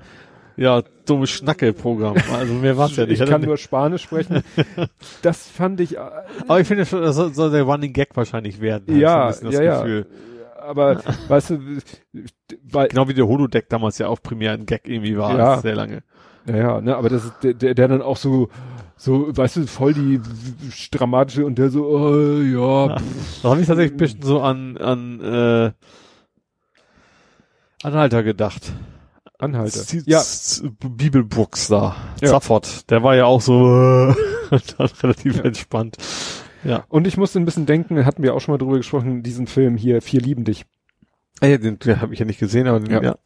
Ja, dumme Schnacke-Programm. Also mehr war's ja nicht. Ich kann nur Spanisch sprechen. Das fand ich, äh, aber ich finde schon, das soll, der Running Gag wahrscheinlich werden. Ich ja, so ja, ja. Gefühl. Aber, weißt du, weil, Genau wie der Holodeck damals ja auch primär ein Gag irgendwie war, Ja. sehr lange. ja, ja, ne, aber das ist, der, der, der dann auch so, so, weißt du, voll die dramatische und der so, oh, ja, Ja. Da habe ich tatsächlich ein bisschen so an, an, äh, Anhalter gedacht. Anhalter. Z- Ja, Bibelbrooks da. Ja. Zafford. Der war ja auch so, äh, relativ Ja. entspannt. Ja. und ich musste ein bisschen denken, hatten wir auch schon mal drüber gesprochen, diesen Film hier, Vier lieben dich. Ah, ja, den, den habe ich ja nicht gesehen, aber den, Ja. ja.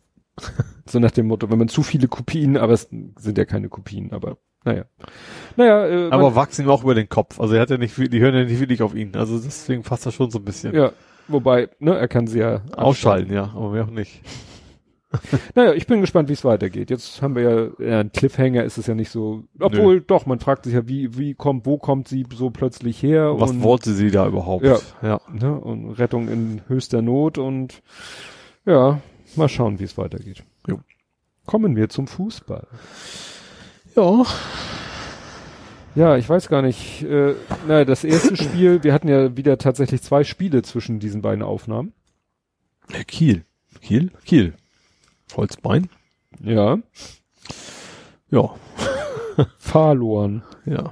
So nach dem Motto, wenn man zu viele Kopien, aber es sind ja keine Kopien, aber naja. Naja, äh, Aber wachsen ihm auch über den Kopf. Also er hat ja nicht, viel- die hören ja nicht wirklich auf ihn. Also deswegen passt das schon so ein bisschen. ja, wobei, ne, er kann sie ja Ausschalten, ja, aber mehr auch nicht. naja, ich bin gespannt, wie es weitergeht. Jetzt haben wir ja, ja, ein Cliffhanger ist es ja nicht so, obwohl Nö. doch, man fragt sich ja, wie, wie kommt, wo kommt sie so plötzlich her? Was und, wollte sie da überhaupt? Ja, ja. Ne, und Rettung in höchster Not und ja, mal schauen, wie es weitergeht. Jo. Kommen wir zum Fußball. Ja. Ja, ich weiß gar nicht. Äh, naja, das erste Spiel, wir hatten ja wieder tatsächlich zwei Spiele zwischen diesen beiden Aufnahmen. Kiel. Kiel? Kiel. Holzbein. Ja. Ja. Verloren. Ja.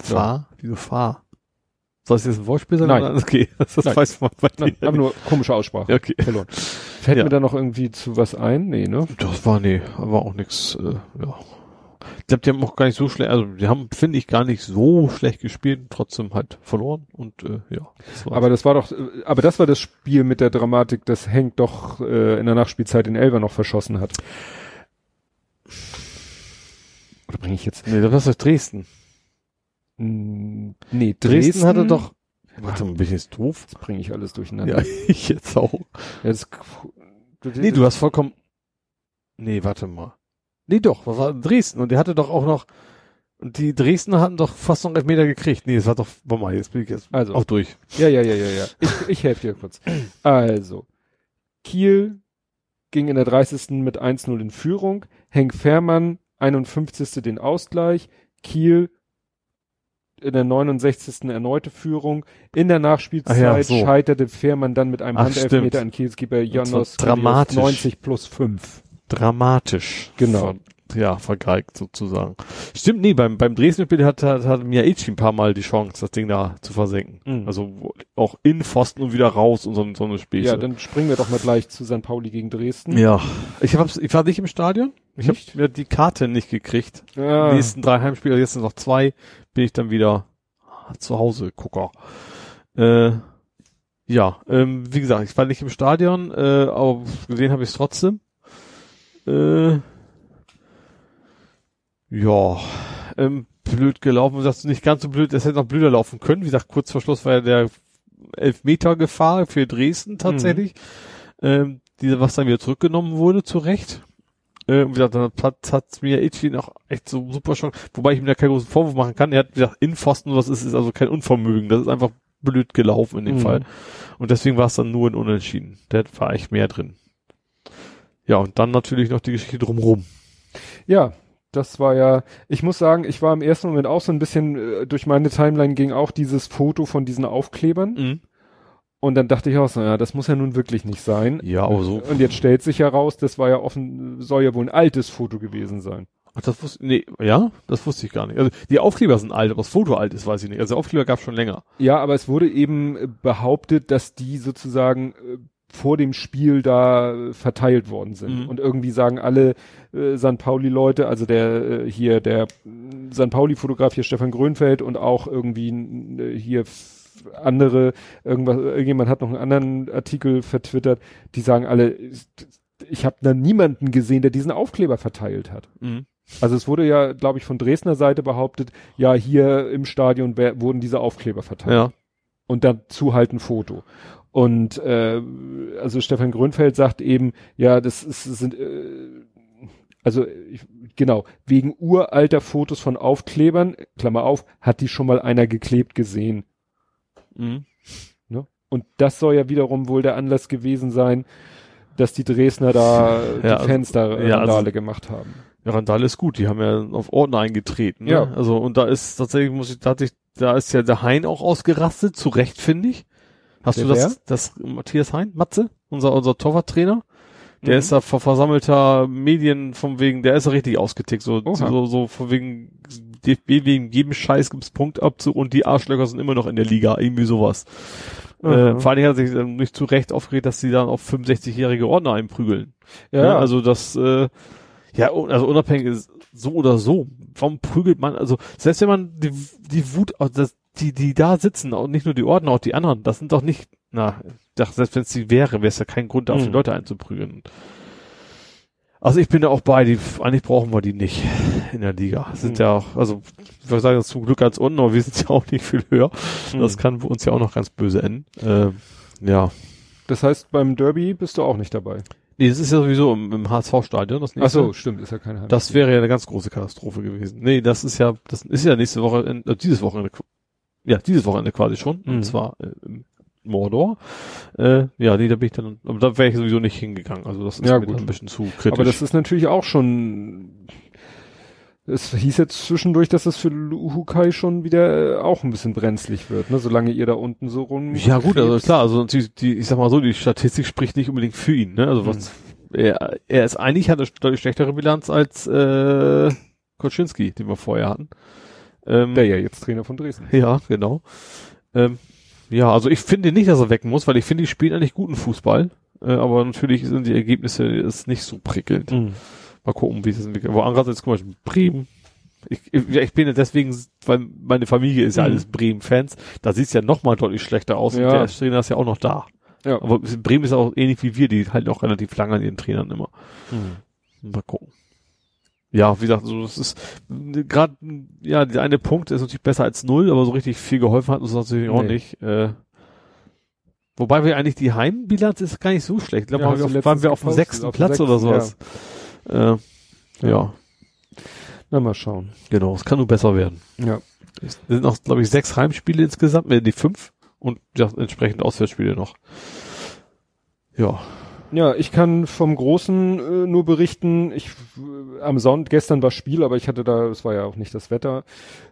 Fahr? Ja. Wieso fahr? Soll es jetzt ein Wortspiel sein? Nein. Okay, das, das weiß man bei Nein, aber nur komische Aussprache. Ja, okay. Verloren. Fällt ja. mir da noch irgendwie zu was ein? Nee, ne? Das war, nee, war auch nix, äh, ja. Ich glaube, die haben auch gar nicht so schlecht, also die haben, finde ich, gar nicht so schlecht gespielt, trotzdem halt verloren und äh, ja. Das aber das war doch, äh, aber das war das Spiel mit der Dramatik, das Henk doch äh, in der Nachspielzeit den Elver noch verschossen hat. Oder bringe ich jetzt? Nee, das war doch Dresden. Hm, nee, Dresden, Dresden hatte doch. Warte mal, bin ich jetzt doof? Das bringe ich alles durcheinander. Ja, ich jetzt auch. Jetzt, du, nee, du hast vollkommen. Nee, warte mal. Nee, doch, das war Dresden. Und der hatte doch auch noch, und die Dresdner hatten doch fast noch elf Meter gekriegt. Nee, es war doch, warte mal, jetzt bin ich jetzt also, auch durch. Ja, ja, ja, ja, ja. Ich, ich helfe dir kurz. Also, Kiel ging in der 30. mit 1-0 in Führung. Henk Fährmann, 51. den Ausgleich. Kiel in der 69. erneute Führung. In der Nachspielzeit ja, so. scheiterte Fährmann dann mit einem Ach, Handelfmeter an Kielskeeper Jonas 90 plus 5 dramatisch. Genau. Ver, ja, vergeigt sozusagen. Stimmt, nee, beim, beim Dresden-Spiel hat, hat, hat Miaichi ein paar Mal die Chance, das Ding da zu versenken. Mhm. Also auch in Pfosten und wieder raus und so, so eine Späße. Ja, dann springen wir doch mal gleich zu St. Pauli gegen Dresden. Ja. Ich, hab's, ich war nicht im Stadion. Ich habe mir die Karte nicht gekriegt. Ja. Die nächsten drei Heimspiele, jetzt sind noch zwei, bin ich dann wieder zu Hause, Gucker. Äh, ja, ähm, wie gesagt, ich war nicht im Stadion, äh, aber gesehen habe ich es trotzdem. Äh, ja, ähm, blöd gelaufen. Du sagst nicht ganz so blöd, es hätte noch blöder laufen können. Wie gesagt, kurz vor Schluss war ja der Elfmeter-Gefahr für Dresden tatsächlich. Mhm. Ähm, diese, was dann wieder zurückgenommen wurde, zu Recht. Äh, wie gesagt, dann hat, hat mir Itchi noch echt so super schon, wobei ich mir da keinen großen Vorwurf machen kann. Er hat, wie gesagt, in Pfosten, was ist, ist also kein Unvermögen. Das ist einfach blöd gelaufen in dem mhm. Fall. Und deswegen war es dann nur ein Unentschieden. Da war echt mehr drin. Ja, und dann natürlich noch die Geschichte drumherum. Ja, das war ja, ich muss sagen, ich war im ersten Moment auch so ein bisschen, äh, durch meine Timeline ging auch dieses Foto von diesen Aufklebern. Mhm. Und dann dachte ich auch so, ja, das muss ja nun wirklich nicht sein. Ja, aber so. Und jetzt stellt sich heraus, das war ja offen, soll ja wohl ein altes Foto gewesen sein. Ach, das wusste, nee, ja, das wusste ich gar nicht. Also, die Aufkleber sind alt, aber das Foto alt ist, weiß ich nicht. Also, Aufkleber gab schon länger. Ja, aber es wurde eben behauptet, dass die sozusagen äh, vor dem Spiel da äh, verteilt worden sind. Mhm. Und irgendwie sagen alle äh, St. Pauli-Leute, also der äh, hier, der St. Pauli-Fotograf hier Stefan Grönfeld und auch irgendwie äh, hier andere, irgendwas, irgendjemand hat noch einen anderen Artikel vertwittert, die sagen alle, ich habe da niemanden gesehen, der diesen Aufkleber verteilt hat. Mhm. Also es wurde ja, glaube ich, von Dresdner Seite behauptet, ja, hier im Stadion wurden diese Aufkleber verteilt. Ja. Und dazu halt ein Foto. Und äh, also Stefan Grünfeld sagt eben, ja, das ist, sind äh, also ich, genau, wegen uralter Fotos von Aufklebern, Klammer auf, hat die schon mal einer geklebt gesehen. Mhm. Ne? Und das soll ja wiederum wohl der Anlass gewesen sein, dass die Dresdner da ja, die Fans da ja, Randale also, gemacht haben. Ja, Randale ist gut, die haben ja auf Ordner eingetreten. Ne? Ja. Also und da ist tatsächlich, muss ich, da, hat sich, da ist ja der Hein auch ausgerastet, zu Recht finde ich. Hast der du das, das Matthias Hein, Matze, unser, unser Torwarttrainer? Der mhm. ist da vor versammelter Medien von wegen, der ist ja richtig ausgetickt, so, so, so von wegen DFB wegen jedem Scheiß gibt's Punktabzug und die Arschlöcher sind immer noch in der Liga, irgendwie sowas. Mhm. Äh, vor allen Dingen hat er sich äh, nicht zu Recht aufgeregt, dass sie dann auf 65-jährige Ordner einprügeln. Ja, ja, also das, äh, ja, also unabhängig ist so oder so. Warum prügelt man, also selbst wenn man die, die Wut, das, die, die da sitzen, und nicht nur die Ordner, auch die anderen, das sind doch nicht, na, ich dachte, selbst wenn es die wäre, wäre es ja kein Grund, da auf die mhm. Leute einzuprügeln. Also ich bin da auch bei, die, eigentlich brauchen wir die nicht in der Liga. Das sind mhm. ja auch, also ich würde sagen, zum Glück ganz unten, aber wir sind ja auch nicht viel höher. Mhm. Das kann uns ja auch noch ganz böse enden. Äh, ja. Das heißt, beim Derby bist du auch nicht dabei? Nee, das ist ja sowieso im, im HSV-Stadion. Das Ach nächste. so, stimmt, ist ja kein Heimspiel. Das wäre ja eine ganz große Katastrophe gewesen. Nee, das ist ja, das ist ja nächste Woche, in, äh, dieses Wochenende, ja, dieses Wochenende quasi schon, Mhm. und zwar äh, im Mordor. Äh, ja, nee, da bin ich dann, aber da wäre ich sowieso nicht hingegangen. Also das ist Ja, ein bisschen zu kritisch. Aber das ist natürlich auch schon. Es hieß jetzt zwischendurch, dass es für Hukai schon wieder äh, auch ein bisschen brenzlig wird, ne? Solange ihr da unten so rum. ja gut, also klar, also natürlich, die, ich sag mal so, die Statistik spricht nicht unbedingt für ihn, ne? Also was, er, er ist eigentlich, hat eine deutlich schlechtere Bilanz als äh, Koczynski, den wir vorher hatten. Ähm, Der ja jetzt Trainer von Dresden. Ja, genau. Ähm, ja, also ich finde nicht, dass er weg muss, weil ich finde, die spielen eigentlich guten Fußball. Äh, aber natürlich sind die Ergebnisse ist nicht so prickelnd. Mal gucken, wie es entwickelt. Aber andererseits, guck mal, Bremen. Ich, ich, ja, ich bin ja deswegen, weil meine Familie ist ja Mhm. alles Bremen-Fans. Da sieht's ja noch mal deutlich schlechter aus. Ja. Und der Trainer ist ja auch noch da. Ja. Aber Bremen ist auch ähnlich wie wir, die halten auch relativ lange an ihren Trainern immer. Mal gucken. Ja, wie gesagt, so das ist gerade ja der eine Punkt ist natürlich besser als null, aber so richtig viel geholfen hat uns natürlich auch Nee. nicht. Äh, wobei wir eigentlich die Heimbilanz ist gar nicht so schlecht. Ich glaube, Ja, wir auf, waren wir auf dem sechsten auf Platz oder sechsten, sowas. Äh, ja. Ja. Na, mal schauen. genau. Es kann nur besser werden. Ja. Es sind noch, glaube ich, sechs Heimspiele insgesamt, äh, die fünf und ja, entsprechend Auswärtsspiele noch. Ja. Ja, ich kann vom Großen äh, nur berichten. Ich äh, am Sonntag, gestern war Spiel, aber ich hatte da, es war ja auch nicht das Wetter.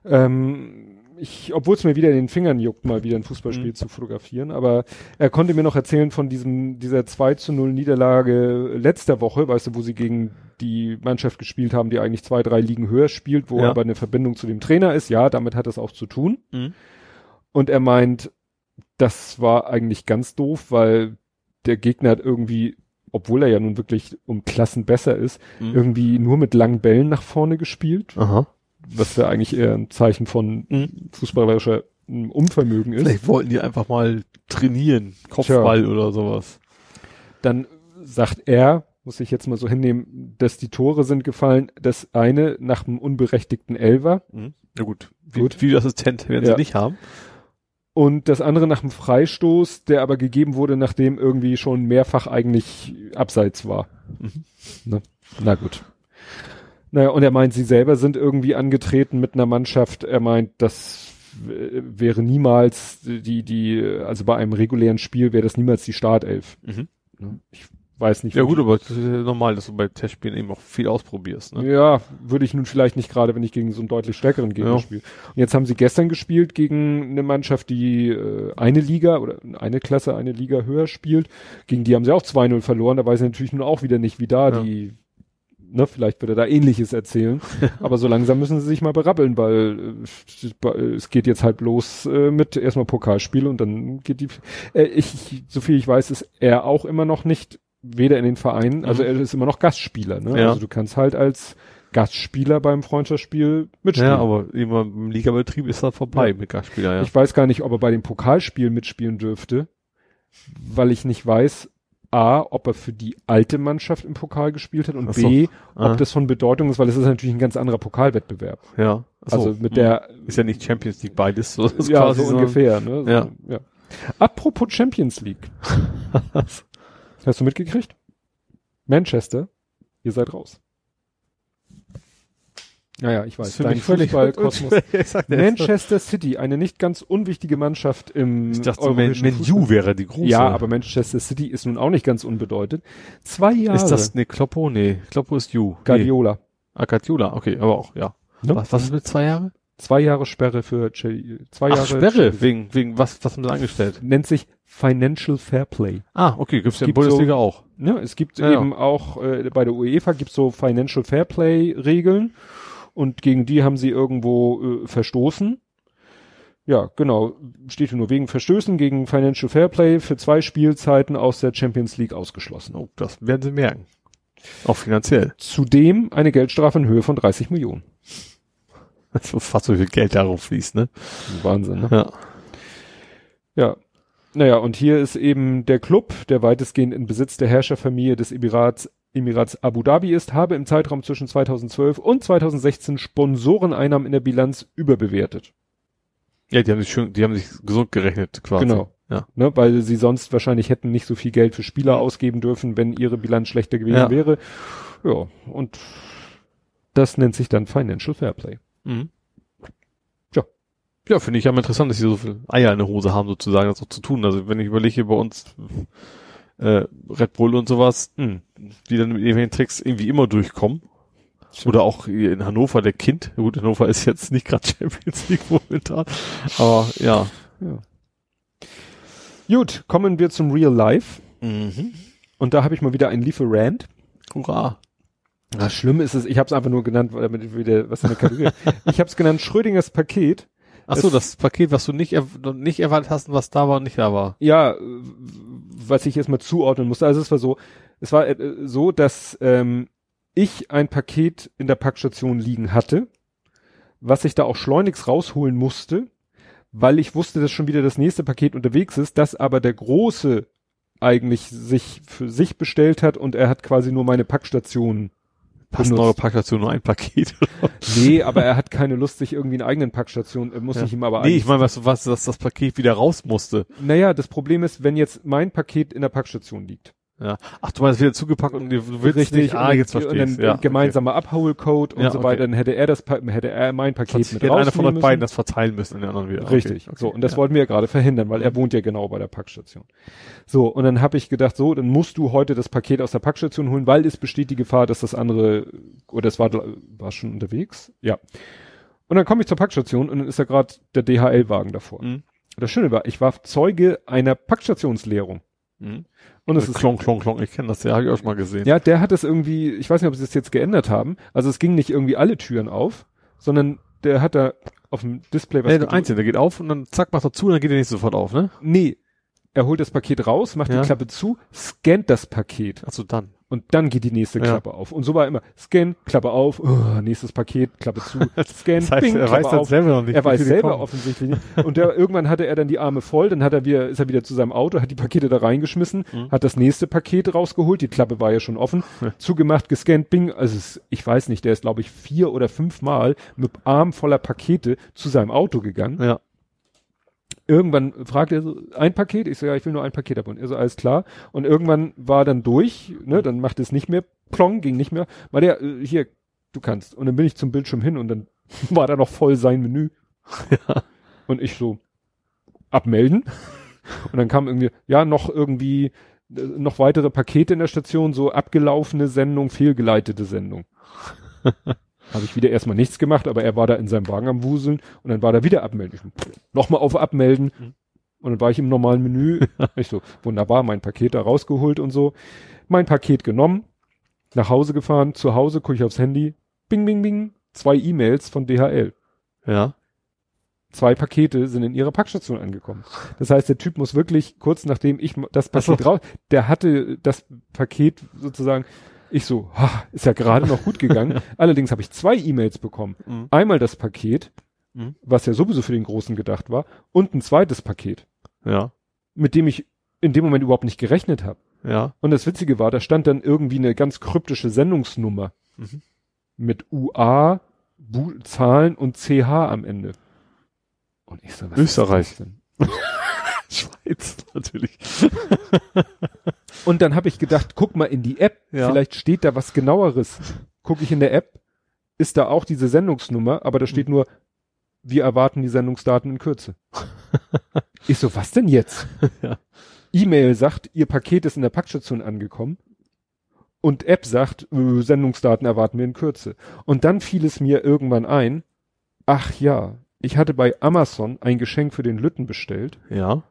Ähm, ich, obwohl es mir wieder in den Fingern juckt, mal wieder ein Fußballspiel Mhm. zu fotografieren, aber er konnte mir noch erzählen von diesem, dieser 2 zu 0 Niederlage letzter Woche, weißt du, wo sie gegen die Mannschaft gespielt haben, die eigentlich zwei, drei Ligen höher spielt, wo Ja. aber eine Verbindung zu dem Trainer ist. Ja, damit hat es auch zu tun. Mhm. Und er meint, das war eigentlich ganz doof, weil der Gegner hat irgendwie, obwohl er ja nun wirklich um Klassen besser ist, Mhm. irgendwie nur mit langen Bällen nach vorne gespielt, Aha. was ja eigentlich eher ein Zeichen von Mhm. fußballerischer ähm, Unvermögen ist. Vielleicht wollten die einfach mal trainieren, Kopfball oder sowas. Dann sagt er, muss ich jetzt mal so hinnehmen, dass die Tore sind gefallen, das eine nach einem unberechtigten Elver Mhm. Ja gut. Wie, Gut. Videoassistent werden Ja. sie nicht haben. Und das andere nach einem Freistoß, der aber gegeben wurde, nachdem irgendwie schon mehrfach eigentlich abseits war. Mhm. Ne? Na gut. Naja, und er meint, sie selber sind irgendwie angetreten mit einer Mannschaft. Er meint, das wäre niemals die, die, also bei einem regulären Spiel wäre das niemals die Startelf. Mhm. Ne? Ich weiß nicht. Ja gut, aber das ist ja normal, dass du bei Testspielen eben auch viel ausprobierst. Ne? Ja, würde ich nun vielleicht nicht gerade, wenn ich gegen so einen deutlich stärkeren Gegner Ja. spiele. Und jetzt haben sie gestern gespielt gegen eine Mannschaft, die äh, eine Liga oder eine Klasse, eine Liga höher spielt. Gegen die haben sie auch 2-0 verloren. Da weiß ich natürlich nun auch wieder nicht, wie da Ja. die, ne, vielleicht wird er da ähnliches erzählen. Aber so langsam müssen sie sich mal berappeln, weil äh, es geht jetzt halt los äh, mit erstmal Pokalspiel und dann geht die, äh, ich, so viel ich weiß, ist er auch immer noch nicht weder in den Vereinen, also Mhm. er ist immer noch Gastspieler, ne? Ja. Also du kannst halt als Gastspieler beim Freundschaftsspiel mitspielen. Ja, aber immer im Ligabetrieb ist das vorbei Ja. mit Gastspieler, ja. Ich weiß gar nicht, ob er bei dem Pokalspiel mitspielen dürfte, weil ich nicht weiß, A, ob er für die alte Mannschaft im Pokal gespielt hat und Ach so. B, Ah. ob das von Bedeutung ist, weil es ist natürlich ein ganz anderer Pokalwettbewerb. ja. Ach so. Also mit Mhm. der, ist ja nicht Champions League beides, so ja, quasi so ungefähr, ne? So, Ja. ja. Apropos Champions League. Hast du mitgekriegt? Manchester, ihr seid raus. Naja, ich weiß, dein Fußballkosmos. Manchester City, eine nicht ganz unwichtige Mannschaft im Ich dachte, Man, europäischen Man Fußball. U wäre die große. Ja, aber Manchester City ist nun auch nicht ganz unbedeutend. Zwei Jahre. Ist das, ne, Kloppo? Nee, Kloppo ist U. Nee. Guardiola. Ah, Guardiola, okay, aber auch, ja. Ne? Was, was ist mit zwei Jahre? Zwei Jahre Sperre für Chelsea. Zwei Jahre Ach, Sperre, wegen, wegen, was, was haben sie angestellt? Nennt sich Financial Fair Play. Ah, okay, gibt's ja in der Bundesliga auch. Ne, es gibt Ja, ja. eben auch äh, bei der UEFA gibt so Financial Fair Play Regeln und gegen die haben sie irgendwo äh, verstoßen. Ja, genau, steht hier nur wegen Verstößen gegen Financial Fair Play für zwei Spielzeiten aus der Champions League ausgeschlossen. Oh, das werden sie merken. Auch finanziell. Zudem eine Geldstrafe in Höhe von 30 Millionen. Also fast so viel Geld darauf fließt, ne? Wahnsinn, ne? Ja. Ja. Naja, und hier ist eben der Club, der weitestgehend in Besitz der Herrscherfamilie des Emirats, Emirats Abu Dhabi ist, habe im Zeitraum zwischen 2012 und 2016 Sponsoreneinnahmen in der Bilanz überbewertet. Ja, die haben sich schön, die haben sich gesund gerechnet, quasi. Genau. Ja. Ne, weil sie sonst wahrscheinlich hätten nicht so viel Geld für Spieler ausgeben dürfen, wenn ihre Bilanz schlechter gewesen Ja. wäre. Ja, und das nennt sich dann Financial Fairplay. Mhm. Ja. Ja, finde ich ja mal interessant, dass sie so viel Eier in der Hose haben, sozusagen, das auch zu tun. Also wenn ich überlege, bei uns äh, Red Bull und sowas, Hm. die dann mit irgendwelchen Tricks irgendwie immer durchkommen. Oder auch hier in Hannover der Kind. Gut, Hannover ist jetzt nicht gerade Champions League momentan. Aber ja. Ja. Gut, kommen wir zum Real Life. Mhm. Und da habe ich mal wieder einen Lieferant. Hurra. Das Schlimme ist es, ich habe es einfach nur genannt, damit wieder was in der Kategorie. ich habe es genannt Schrödingers Paket. Ach so, Es- das Paket, was du nicht, nicht erwartet hast, und was da war und nicht da war. Ja, was ich erstmal zuordnen musste. Also es war so, es war äh, so, dass ähm, ich ein Paket in der Packstation liegen hatte, was ich da auch schleunigst rausholen musste, weil ich wusste, dass schon wieder das nächste Paket unterwegs ist, das aber der große eigentlich sich für sich bestellt hat und er hat quasi nur meine Packstation Passen benutzt. eure Packstation nur ein Paket? Nee, aber er hat keine Lust, sich irgendwie eine eigenen Packstation, äh, muss Ja. ich ihm aber nee, ich meine, du was, dass das Paket wieder raus musste. Naja, das Problem ist, wenn jetzt mein Paket in der Packstation liegt. Ja. Ach, du meinst wieder zugepackt und du willst nicht, ah, und jetzt verstehe und dann Ja, gemeinsamer Abholcode und Ja, so okay. weiter, dann hätte er das, hätte er mein okay. Paket mit Hätte einer von euch beiden das verteilen müssen in der anderen wieder. Richtig. Okay, So, okay. und das ja. wollten wir ja gerade verhindern, weil er wohnt ja genau bei der Packstation. So, und dann habe ich gedacht, so, dann musst du heute das Paket aus der Packstation holen, weil es besteht die Gefahr, dass das andere, oder es war, war schon unterwegs? Ja. Und dann komme ich zur Packstation und dann ist da gerade der DHL-Wagen davor. Mhm. Das Schöne war, ich war Zeuge einer Packstationsleerung. Mhm. Und es Das ist Klong, Klong, Klong, ich kenne das, ja, habe ich auch schon mal gesehen. Ja, der hat es irgendwie, ich weiß nicht, ob sie es jetzt geändert haben. Also es ging nicht irgendwie alle Türen auf, sondern der hat da auf dem Display was Nee, einzeln, der geht auf und dann zack, macht er zu und dann geht er nicht sofort auf, ne? Nee, er holt das Paket raus, macht Ja. die Klappe zu, scannt das Paket Ach so, dann. und dann geht die nächste Ja. Klappe auf. Und so war immer, scan, Klappe auf, oh, nächstes Paket, Klappe zu, scan, Das heißt, bing, er Klappe weiß auf. selber noch nicht. Er weiß selber kommen. offensichtlich nicht. Und der, irgendwann hatte er dann die Arme voll, dann hat er wieder, ist er wieder zu seinem Auto, hat die Pakete da reingeschmissen, Mhm. hat das nächste Paket rausgeholt, die Klappe war ja schon offen, zugemacht, gescannt, bing, also es, ich weiß nicht, der ist glaube ich vier oder fünfmal mit Arm voller Pakete zu seinem Auto gegangen. Ja. Irgendwann fragt er so, ein Paket? Ich so, ja, ich will nur ein Paket abholen. Er so, alles klar. Und irgendwann war dann durch, ne, dann macht es nicht mehr Plong, ging nicht mehr. War der, äh, hier, du kannst. Und dann bin ich zum Bildschirm hin und dann war da noch voll sein Menü. Ja. Und ich so, abmelden. Und dann kam irgendwie, ja, noch irgendwie, äh, noch weitere Pakete in der Station, so abgelaufene Sendung, fehlgeleitete Sendung. Habe ich wieder erstmal nichts gemacht, aber er war da in seinem Wagen am Wuseln und dann war da wieder abmelden. Ich, Nochmal auf abmelden. Mhm. Und dann war ich im normalen Menü. ich so, wunderbar, mein Paket da rausgeholt und so. Mein Paket genommen, nach Hause gefahren, zu Hause gucke ich aufs Handy. Bing, bing, bing. Zwei E-Mails von DHL Ja. zwei Pakete sind in ihrer Packstation angekommen. Das heißt, der Typ muss wirklich kurz nachdem ich das Ach so. Paket raus, der hatte das Paket sozusagen, ich so, ha, ist ja gerade noch gut gegangen. Allerdings habe ich zwei E-Mails bekommen. Mhm. Einmal das Paket, Mhm. was ja sowieso für den Großen gedacht war, und ein zweites Paket, Ja. mit dem ich in dem Moment überhaupt nicht gerechnet habe. Ja. Und das Witzige war, da stand dann irgendwie eine ganz kryptische Sendungsnummer Mhm. mit UA, Bu Zahlen und CH am Ende. Und ich so, was Österreich. ist das denn? Schweiz, natürlich. Und dann habe ich gedacht, guck mal in die App, Ja. vielleicht steht da was genaueres. Gucke ich in der App, ist da auch diese Sendungsnummer, aber da steht Mhm. nur, wir erwarten die Sendungsdaten in Kürze. ich so, was denn jetzt? Ja. E-Mail sagt, ihr Paket ist in der Packstation angekommen. Und App sagt, äh, Sendungsdaten erwarten wir in Kürze. Und dann fiel es mir irgendwann ein, ach ja, ich hatte bei Amazon ein Geschenk für den Lütten bestellt Ja.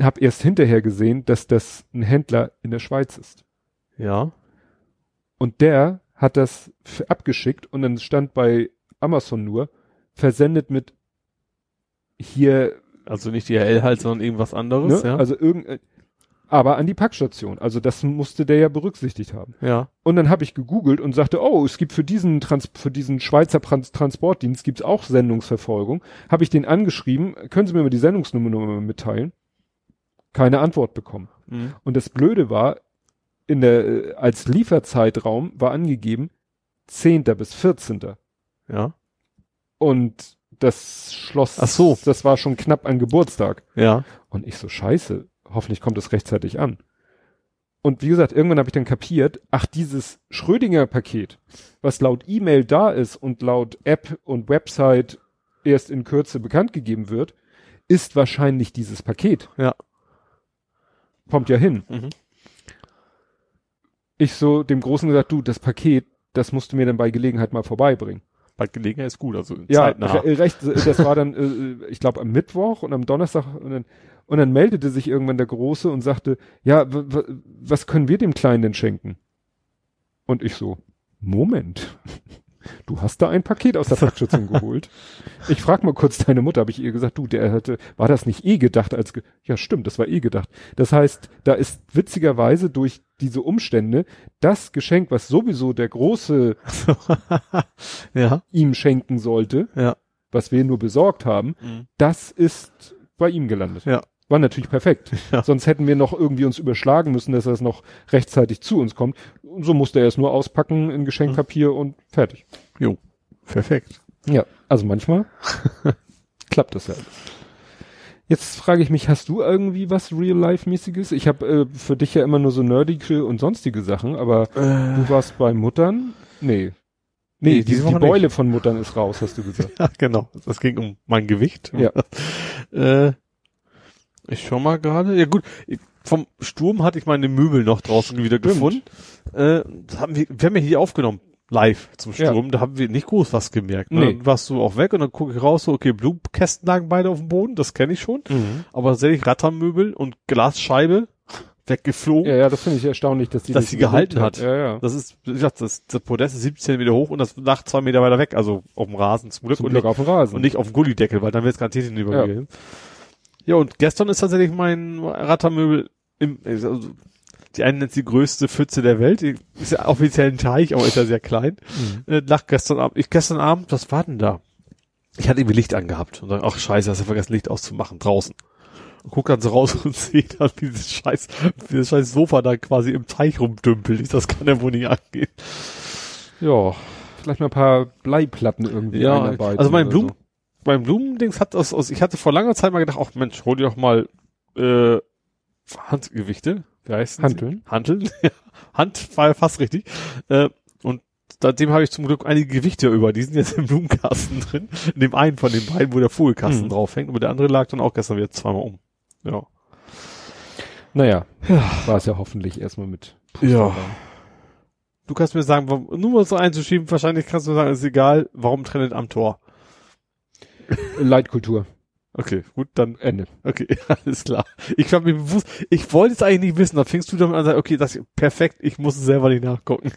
Habe erst hinterher gesehen, dass das ein Händler in der Schweiz ist. Ja. Und der hat das abgeschickt und dann stand bei Amazon nur versendet mit hier, Also nicht DHL halt, sondern irgendwas ne? anderes, ja. also irgend, aber an die Packstation. Also das musste der ja berücksichtigt haben. ja. Und dann habe ich gegoogelt und sagte, oh, es gibt für diesen Trans für diesen Schweizer Trans Transportdienst gibt's auch Sendungsverfolgung. Habe ich den angeschrieben, können Sie mir mal die Sendungsnummer mitteilen? Keine Antwort bekommen. Mhm. Und das Blöde war, in der, äh, als Lieferzeitraum war angegeben 10. bis 14. Ja. Und das Schloss, Ach so. das war schon knapp an Geburtstag. Ja. Und ich so, scheiße, hoffentlich kommt es rechtzeitig an. Und wie gesagt, irgendwann habe ich dann kapiert, ach, dieses Schrödinger-Paket, was laut E-Mail da ist und laut App und Website erst in Kürze bekannt gegeben wird, ist wahrscheinlich dieses Paket. Ja. Kommt ja hin. Mhm. Ich so dem Großen gesagt, du, das Paket, das musst du mir dann bei Gelegenheit mal vorbeibringen. Bei Gelegenheit ist gut, also Ja, zeitnah. re recht, das war dann, äh, ich glaube, am Mittwoch und am Donnerstag und dann, und dann meldete sich irgendwann der Große und sagte, ja, was können wir dem Kleinen denn schenken? Und ich so, Moment, du hast da ein Paket aus der Packschutzung geholt. Ich frag mal kurz deine Mutter, habe ich ihr gesagt, du, der hatte, war das nicht eh gedacht als, ge ja stimmt, das war eh gedacht. Das heißt, da ist witzigerweise durch diese Umstände das Geschenk, was sowieso der Große ja. ihm schenken sollte, Ja. was wir nur besorgt haben, Mhm. das ist bei ihm gelandet. Ja. War natürlich perfekt. Ja. Sonst hätten wir noch irgendwie uns überschlagen müssen, dass das noch rechtzeitig zu uns kommt. Und so musste er es nur auspacken in Geschenkpapier und fertig. Jo. Perfekt. Ja, also manchmal klappt das ja. Jetzt frage ich mich, hast du irgendwie was Real-Life-mäßiges? Ich habe äh, für dich ja immer nur so nerdige und sonstige Sachen, aber du warst bei Muttern? Nee. Nee, Nee, die, diese die Beule von Muttern ist raus, hast du gesagt. Ja, genau. Das ging um mein Gewicht. Ja. äh, ich schau mal gerade. Ja gut, ich- vom Sturm hatte ich meine Möbel noch draußen wieder Stimmt. gefunden. Äh, das haben wir, wir haben ja hier aufgenommen, live zum Ja. Sturm. Da haben wir nicht groß was gemerkt. Ne? Nee. Dann warst du auch weg und dann gucke ich raus, so, okay, Blumenkästen lagen beide auf dem Boden, das kenne ich schon. Mhm. Aber tatsächlich Rattermöbel und Glasscheibe weggeflogen. Ja, ja, das finde ich erstaunlich, dass die Dass das sie gehalten überlebt hat. Ja, ja. Das ist, wie gesagt, das, das Podest ist 17 Meter hoch und das lag zwei Meter weiter weg, also auf dem Rasen zum Glück. Zum und Glück nicht, auf dem Rasen. und nicht auf dem Gullideckel, weil dann wird es garantiert hinübergehen. Ja. Und gestern ist tatsächlich mein Rattermöbel im, also die einen nennt die größte Pfütze der Welt, ist ja offiziell ein Teich, aber ist ja sehr klein. Mhm. Äh, lag gestern Abend, ich gestern Abend, was war denn da? Ich hatte irgendwie Licht angehabt und dann, ach scheiße, hast du vergessen Licht auszumachen, draußen. Und guck dann so raus und sehe dann, wie dieses scheiß, wie das scheiß Sofa da quasi im Teich rumdümpelt. Ich, Das kann ja wohl nicht angehen. ja, vielleicht mal ein paar Bleiplatten irgendwie Ja, einarbeiten also mein Blumen, mein Blumendings hat das aus, ich hatte vor langer Zeit mal gedacht, ach Mensch, hol dir doch mal, äh, Handgewichte, wie heißt? Hanteln? Hanteln, ja. Hand war ja fast richtig. Äh, und seitdem habe ich zum Glück einige Gewichte über, die sind jetzt im Blumenkasten drin. In dem einen von den beiden, wo der Vogelkasten Hm. draufhängt, aber der andere lag dann auch gestern wieder zweimal um. Ja. Naja, war es ja hoffentlich erstmal mit. Ja. Du kannst mir sagen, warum, nur mal so einzuschieben, wahrscheinlich kannst du sagen, ist egal, warum trennt am Tor? Leitkultur. Okay, gut, dann Ende. Okay, alles klar. Ich war mir bewusst, ich wollte es eigentlich nicht wissen, dann fängst du damit an okay, das ist perfekt, ich muss es selber nicht nachgucken.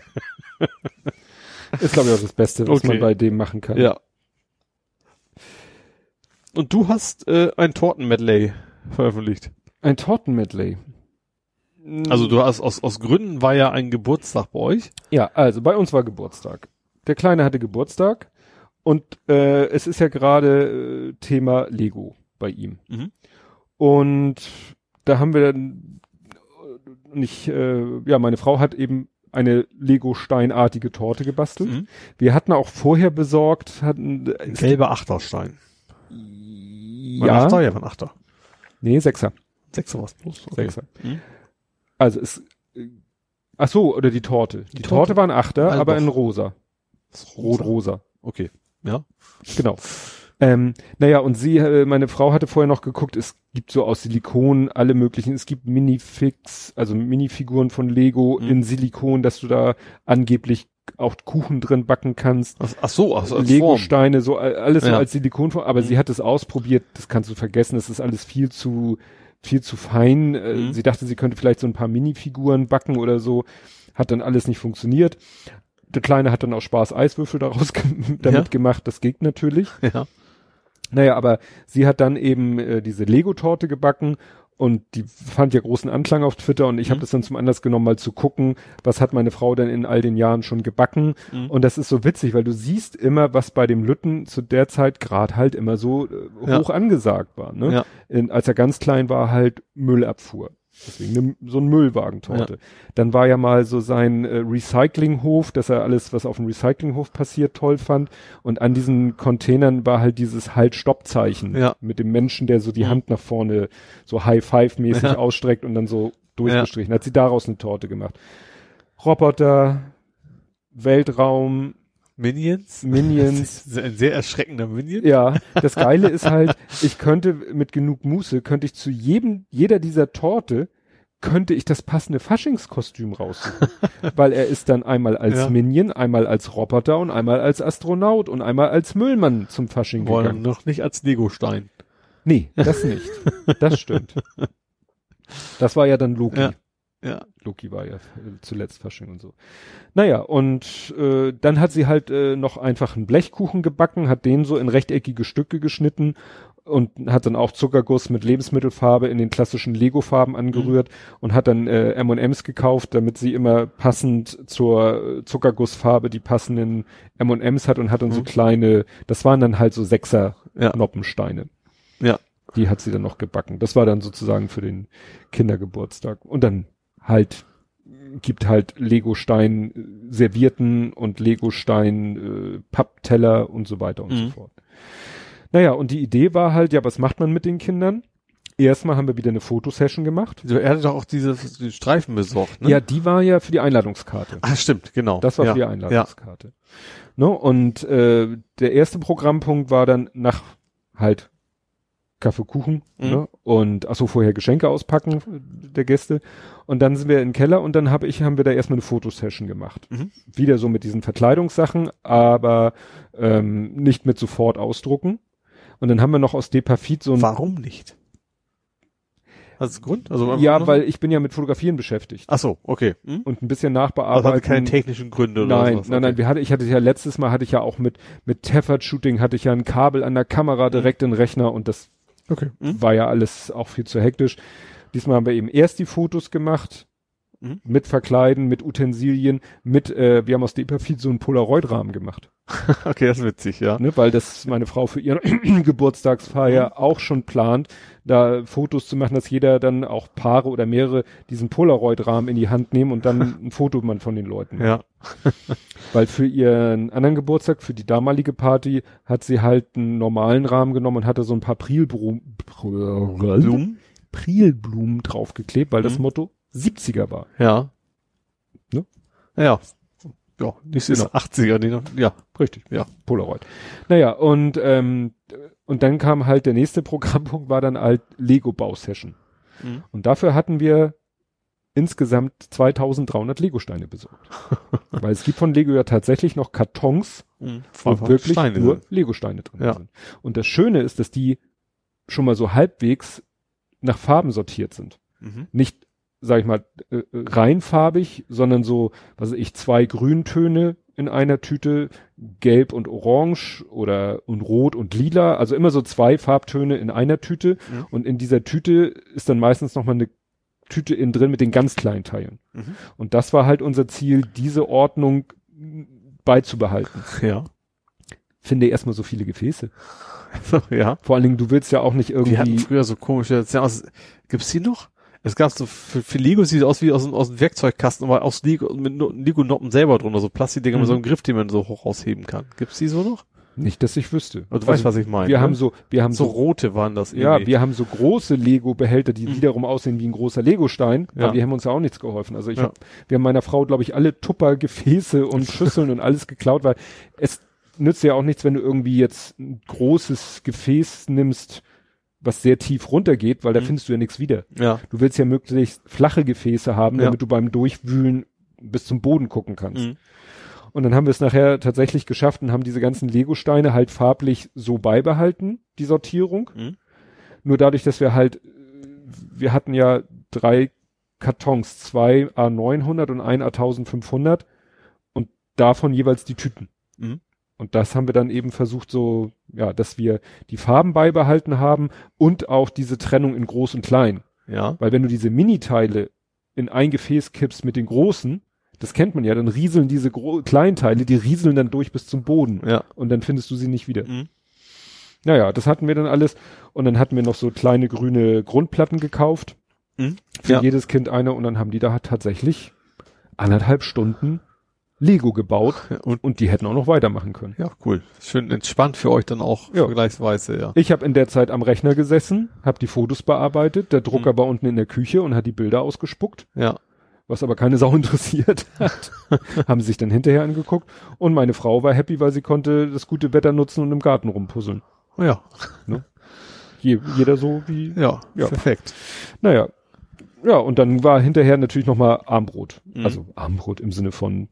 Ist, glaube ich, auch das Beste, was Okay. man bei dem machen kann. Ja. Und du hast äh, ein Tortenmedley veröffentlicht. Ein Tortenmedley. Also du hast aus, aus Gründen war ja ein Geburtstag bei euch. Ja, also bei uns war Geburtstag. Der Kleine hatte Geburtstag und äh, es ist ja gerade äh, Thema Lego bei ihm. Mhm. Und da haben wir dann nicht, äh, ja, meine Frau hat eben eine Lego-Steinartige Torte gebastelt. Mhm. Wir hatten auch vorher besorgt, hatten äh, es Gelber Achterstein. War ein ja, Achter? Ja, war ein Achter. nee, Sechser, Sechser was plus. Okay. Sechser. Mhm. Also es, ach so, oder die Torte. Die, Die Torte. Torte. war ein Achter, Also aber doch. in rosa. rot-rosa. Okay. Ja. Genau. Ähm, naja, und sie, äh, meine Frau hatte vorher noch geguckt, es gibt so aus Silikon alle möglichen, es gibt Minifix, also Minifiguren von Lego Mhm. in Silikon, dass du da angeblich auch Kuchen drin backen kannst. Ach, ach so, ach, so, als. Lego-Steine, so alles so Ja. als Silikonform, aber Mhm. sie hat es ausprobiert, das kannst du vergessen, das ist alles viel zu, viel zu fein. Äh, Mhm. Sie dachte, sie könnte vielleicht so ein paar Minifiguren backen oder so, hat dann alles nicht funktioniert. Der Kleine hat dann auch Spaß Eiswürfel daraus damit Ja. gemacht, das geht natürlich. Ja. Naja, aber sie hat dann eben äh, diese Lego-Torte gebacken und die fand ja großen Anklang auf Twitter und ich Mhm. habe das dann zum Anlass genommen, mal zu gucken, was hat meine Frau denn in all den Jahren schon gebacken. Mhm. Und das ist so witzig, weil du siehst immer, was bei dem Lütten zu der Zeit gerade halt immer so äh, Ja. hoch angesagt war. Ne? Ja. In, als er ganz klein war, halt Müllabfuhr. Deswegen ne, so ein Müllwagentorte. Dann war ja mal so sein äh, Recyclinghof, dass er alles, was auf dem Recyclinghof passiert, toll fand. Und an diesen Containern war halt dieses Halt-Stopp-Zeichen Ja. mit dem Menschen, der so die Mhm. Hand nach vorne so High-Five-mäßig Ja. ausstreckt und dann so durchgestrichen. Hat sie daraus eine Torte gemacht. Roboter, Weltraum, Minions? Minions. Ein sehr erschreckender Minion. Ja, das Geile ist halt, ich könnte mit genug Muße, könnte ich zu jedem, jeder dieser Torte, könnte ich das passende Faschingskostüm raussuchen. Weil er ist dann einmal als Ja. Minion, einmal als Roboter und einmal als Astronaut und einmal als Müllmann zum Fasching Wollen gegangen. noch nicht als Lego-Stein. Nee, das nicht. Das stimmt. Das war ja dann Loki. Ja. Ja. Loki war ja äh, zuletzt Fasching und so. Naja, und äh, dann hat sie halt äh, noch einfach einen Blechkuchen gebacken, hat den so in rechteckige Stücke geschnitten und hat dann auch Zuckerguss mit Lebensmittelfarbe in den klassischen Lego-Farben angerührt und hat dann äh, M&M's gekauft, damit sie immer passend zur Zuckergussfarbe die passenden M&M's hat und hat dann so Mhm. kleine, das waren dann halt so Sechser Ja. Noppensteine. Ja. Die hat sie dann noch gebacken. Das war dann sozusagen für den Kindergeburtstag. Und dann halt gibt halt Legostein äh, Servierten und Legostein äh, Pappteller und so weiter und so Mhm. fort. Naja, und die Idee war halt, ja, was macht man mit den Kindern? Erstmal haben wir wieder eine Fotosession gemacht. So, er hatte doch auch diese die Streifen besorgt, ne? Ja, die war ja für die Einladungskarte. Ah, stimmt, genau. Das war ja. für die Einladungskarte. Ne? Und äh, der erste Programmpunkt war dann nach halt Kaffee, Kuchen Mhm. ne? und achso, vorher Geschenke auspacken der Gäste. Und dann sind wir in den Keller und dann habe ich, haben wir da erstmal eine Fotosession gemacht. Mhm. Wieder so mit diesen Verkleidungssachen, aber ähm, nicht mit sofort ausdrucken. Und dann haben wir noch aus Depafit so ein Warum nicht? Hast du Grund? Also Ja, weil ich bin ja mit Fotografieren beschäftigt. Ach so, okay. Hm? Und ein bisschen Also nachbearbeiten. hatte keine technischen Gründe oder Nein, sowas. nein, nein, wir hatte, ich hatte ja letztes Mal hatte ich ja auch mit, mit Teffert Shooting hatte ich ja ein Kabel an der Kamera direkt in den Rechner und das Okay. War ja alles auch viel zu hektisch. Diesmal haben wir eben erst die Fotos gemacht, Mhm. mit Verkleiden, mit Utensilien, mit, äh, wir haben aus Depafit so einen Polaroid-Rahmen gemacht, Okay, das ist witzig, ja. ne, weil das meine Frau für ihren Geburtstagsfeier Mhm. auch schon plant, da Fotos zu machen, dass jeder dann auch Paare oder mehrere diesen Polaroid-Rahmen in die Hand nehmen und dann ein Foto man von den Leuten Ja. Weil für ihren anderen Geburtstag, für die damalige Party, hat sie halt einen normalen Rahmen genommen und hatte so ein paar Prilblumen, Blumen? Prilblumen draufgeklebt, weil das Mhm. Motto 70er war. Ja. Ne? Ja. Ja, nicht Genau. genau. 80er, die noch, ja. Richtig, Ja. Polaroid. Naja, und, ähm, und dann kam halt der nächste Programmpunkt, war dann halt Lego-Bausession. Mhm. Und dafür hatten wir insgesamt 2300 Lego-Steine besorgt. weil es gibt von Lego ja tatsächlich noch Kartons, Mhm. wo wirklich Steine nur. Lego-Steine drin Ja. sind. Und das Schöne ist, dass die schon mal so halbwegs nach Farben sortiert sind. Mhm. Nicht, sag ich mal, äh, reinfarbig, sondern so, was weiß ich, zwei Grüntöne in einer Tüte, gelb und orange oder und rot und lila, also immer so zwei Farbtöne in einer Tüte Mhm. und in dieser Tüte ist dann meistens noch mal eine Tüte innen drin mit den ganz kleinen Teilen. Mhm. Und das war halt unser Ziel, diese Ordnung beizubehalten. Ja. Finde erstmal so viele Gefäße. Ja. Vor allen Dingen, du willst ja auch nicht Die hatten irgendwie. früher so komische, aus, gibt's die noch? Es gab so, für, für Lego sieht es aus wie aus, aus dem Werkzeugkasten, aber aus Lego, mit No- Lego-Noppen selber drunter, so Plastikdinger mit Mhm. so einem Griff, den man so hoch rausheben kann. Gibt's die so noch? Nicht, dass ich wüsste. Also, du weißt, was ich meine. Wir ne? haben so, wir haben so so, rote waren das ja, irgendwie. wir haben so große Lego-Behälter, die Mhm. wiederum aussehen wie ein großer Lego-Stein, Ja. aber die haben uns ja auch nichts geholfen. Also ich Ja. hab, wir haben meiner Frau, glaube ich, alle Tupper-Gefäße und Schüsseln und alles geklaut, weil es nützt ja auch nichts, wenn du irgendwie jetzt ein großes Gefäß nimmst, was sehr tief runtergeht, weil da Mhm. findest du ja nichts wieder. ja. Du willst ja möglichst flache Gefäße haben, Ja. damit du beim Durchwühlen bis zum Boden gucken kannst. Mhm. Und dann haben wir es nachher tatsächlich geschafft und haben diese ganzen Lego-Steine halt farblich so beibehalten, die Sortierung. Mhm. Nur dadurch, dass wir halt, wir hatten ja drei Kartons, zwei A900 und ein A1500 und davon jeweils die Tüten. Mhm. Und das haben wir dann eben versucht so, ja, dass wir die Farben beibehalten haben und auch diese Trennung in groß und klein. Ja. Weil wenn du diese Mini-Teile in ein Gefäß kippst mit den großen, das kennt man ja, dann rieseln diese gro- kleinen Teile, die rieseln dann durch bis zum Boden. Ja. Und dann findest du sie nicht wieder. Mhm. Naja, das hatten wir dann alles. Und dann hatten wir noch so kleine grüne Grundplatten gekauft. Mhm. Für Ja. jedes Kind eine und dann haben die da tatsächlich anderthalb Stunden Lego gebaut Und und die hätten auch noch weitermachen können. ja, cool. Schön entspannt für euch dann auch Ja. vergleichsweise, ja. Ich habe in der Zeit am Rechner gesessen, habe die Fotos bearbeitet, der Drucker Mhm. war unten in der Küche und hat die Bilder ausgespuckt, Ja. was aber keine Sau interessiert hat. haben sich dann hinterher angeguckt und meine Frau war happy, weil sie konnte das gute Wetter nutzen und im Garten rumpuzzeln. Ja. Je, jeder so wie, Ja. Ja. Perfekt. naja. Ja, und dann war hinterher natürlich nochmal Armbrot. Mhm. Also Armbrot im Sinne von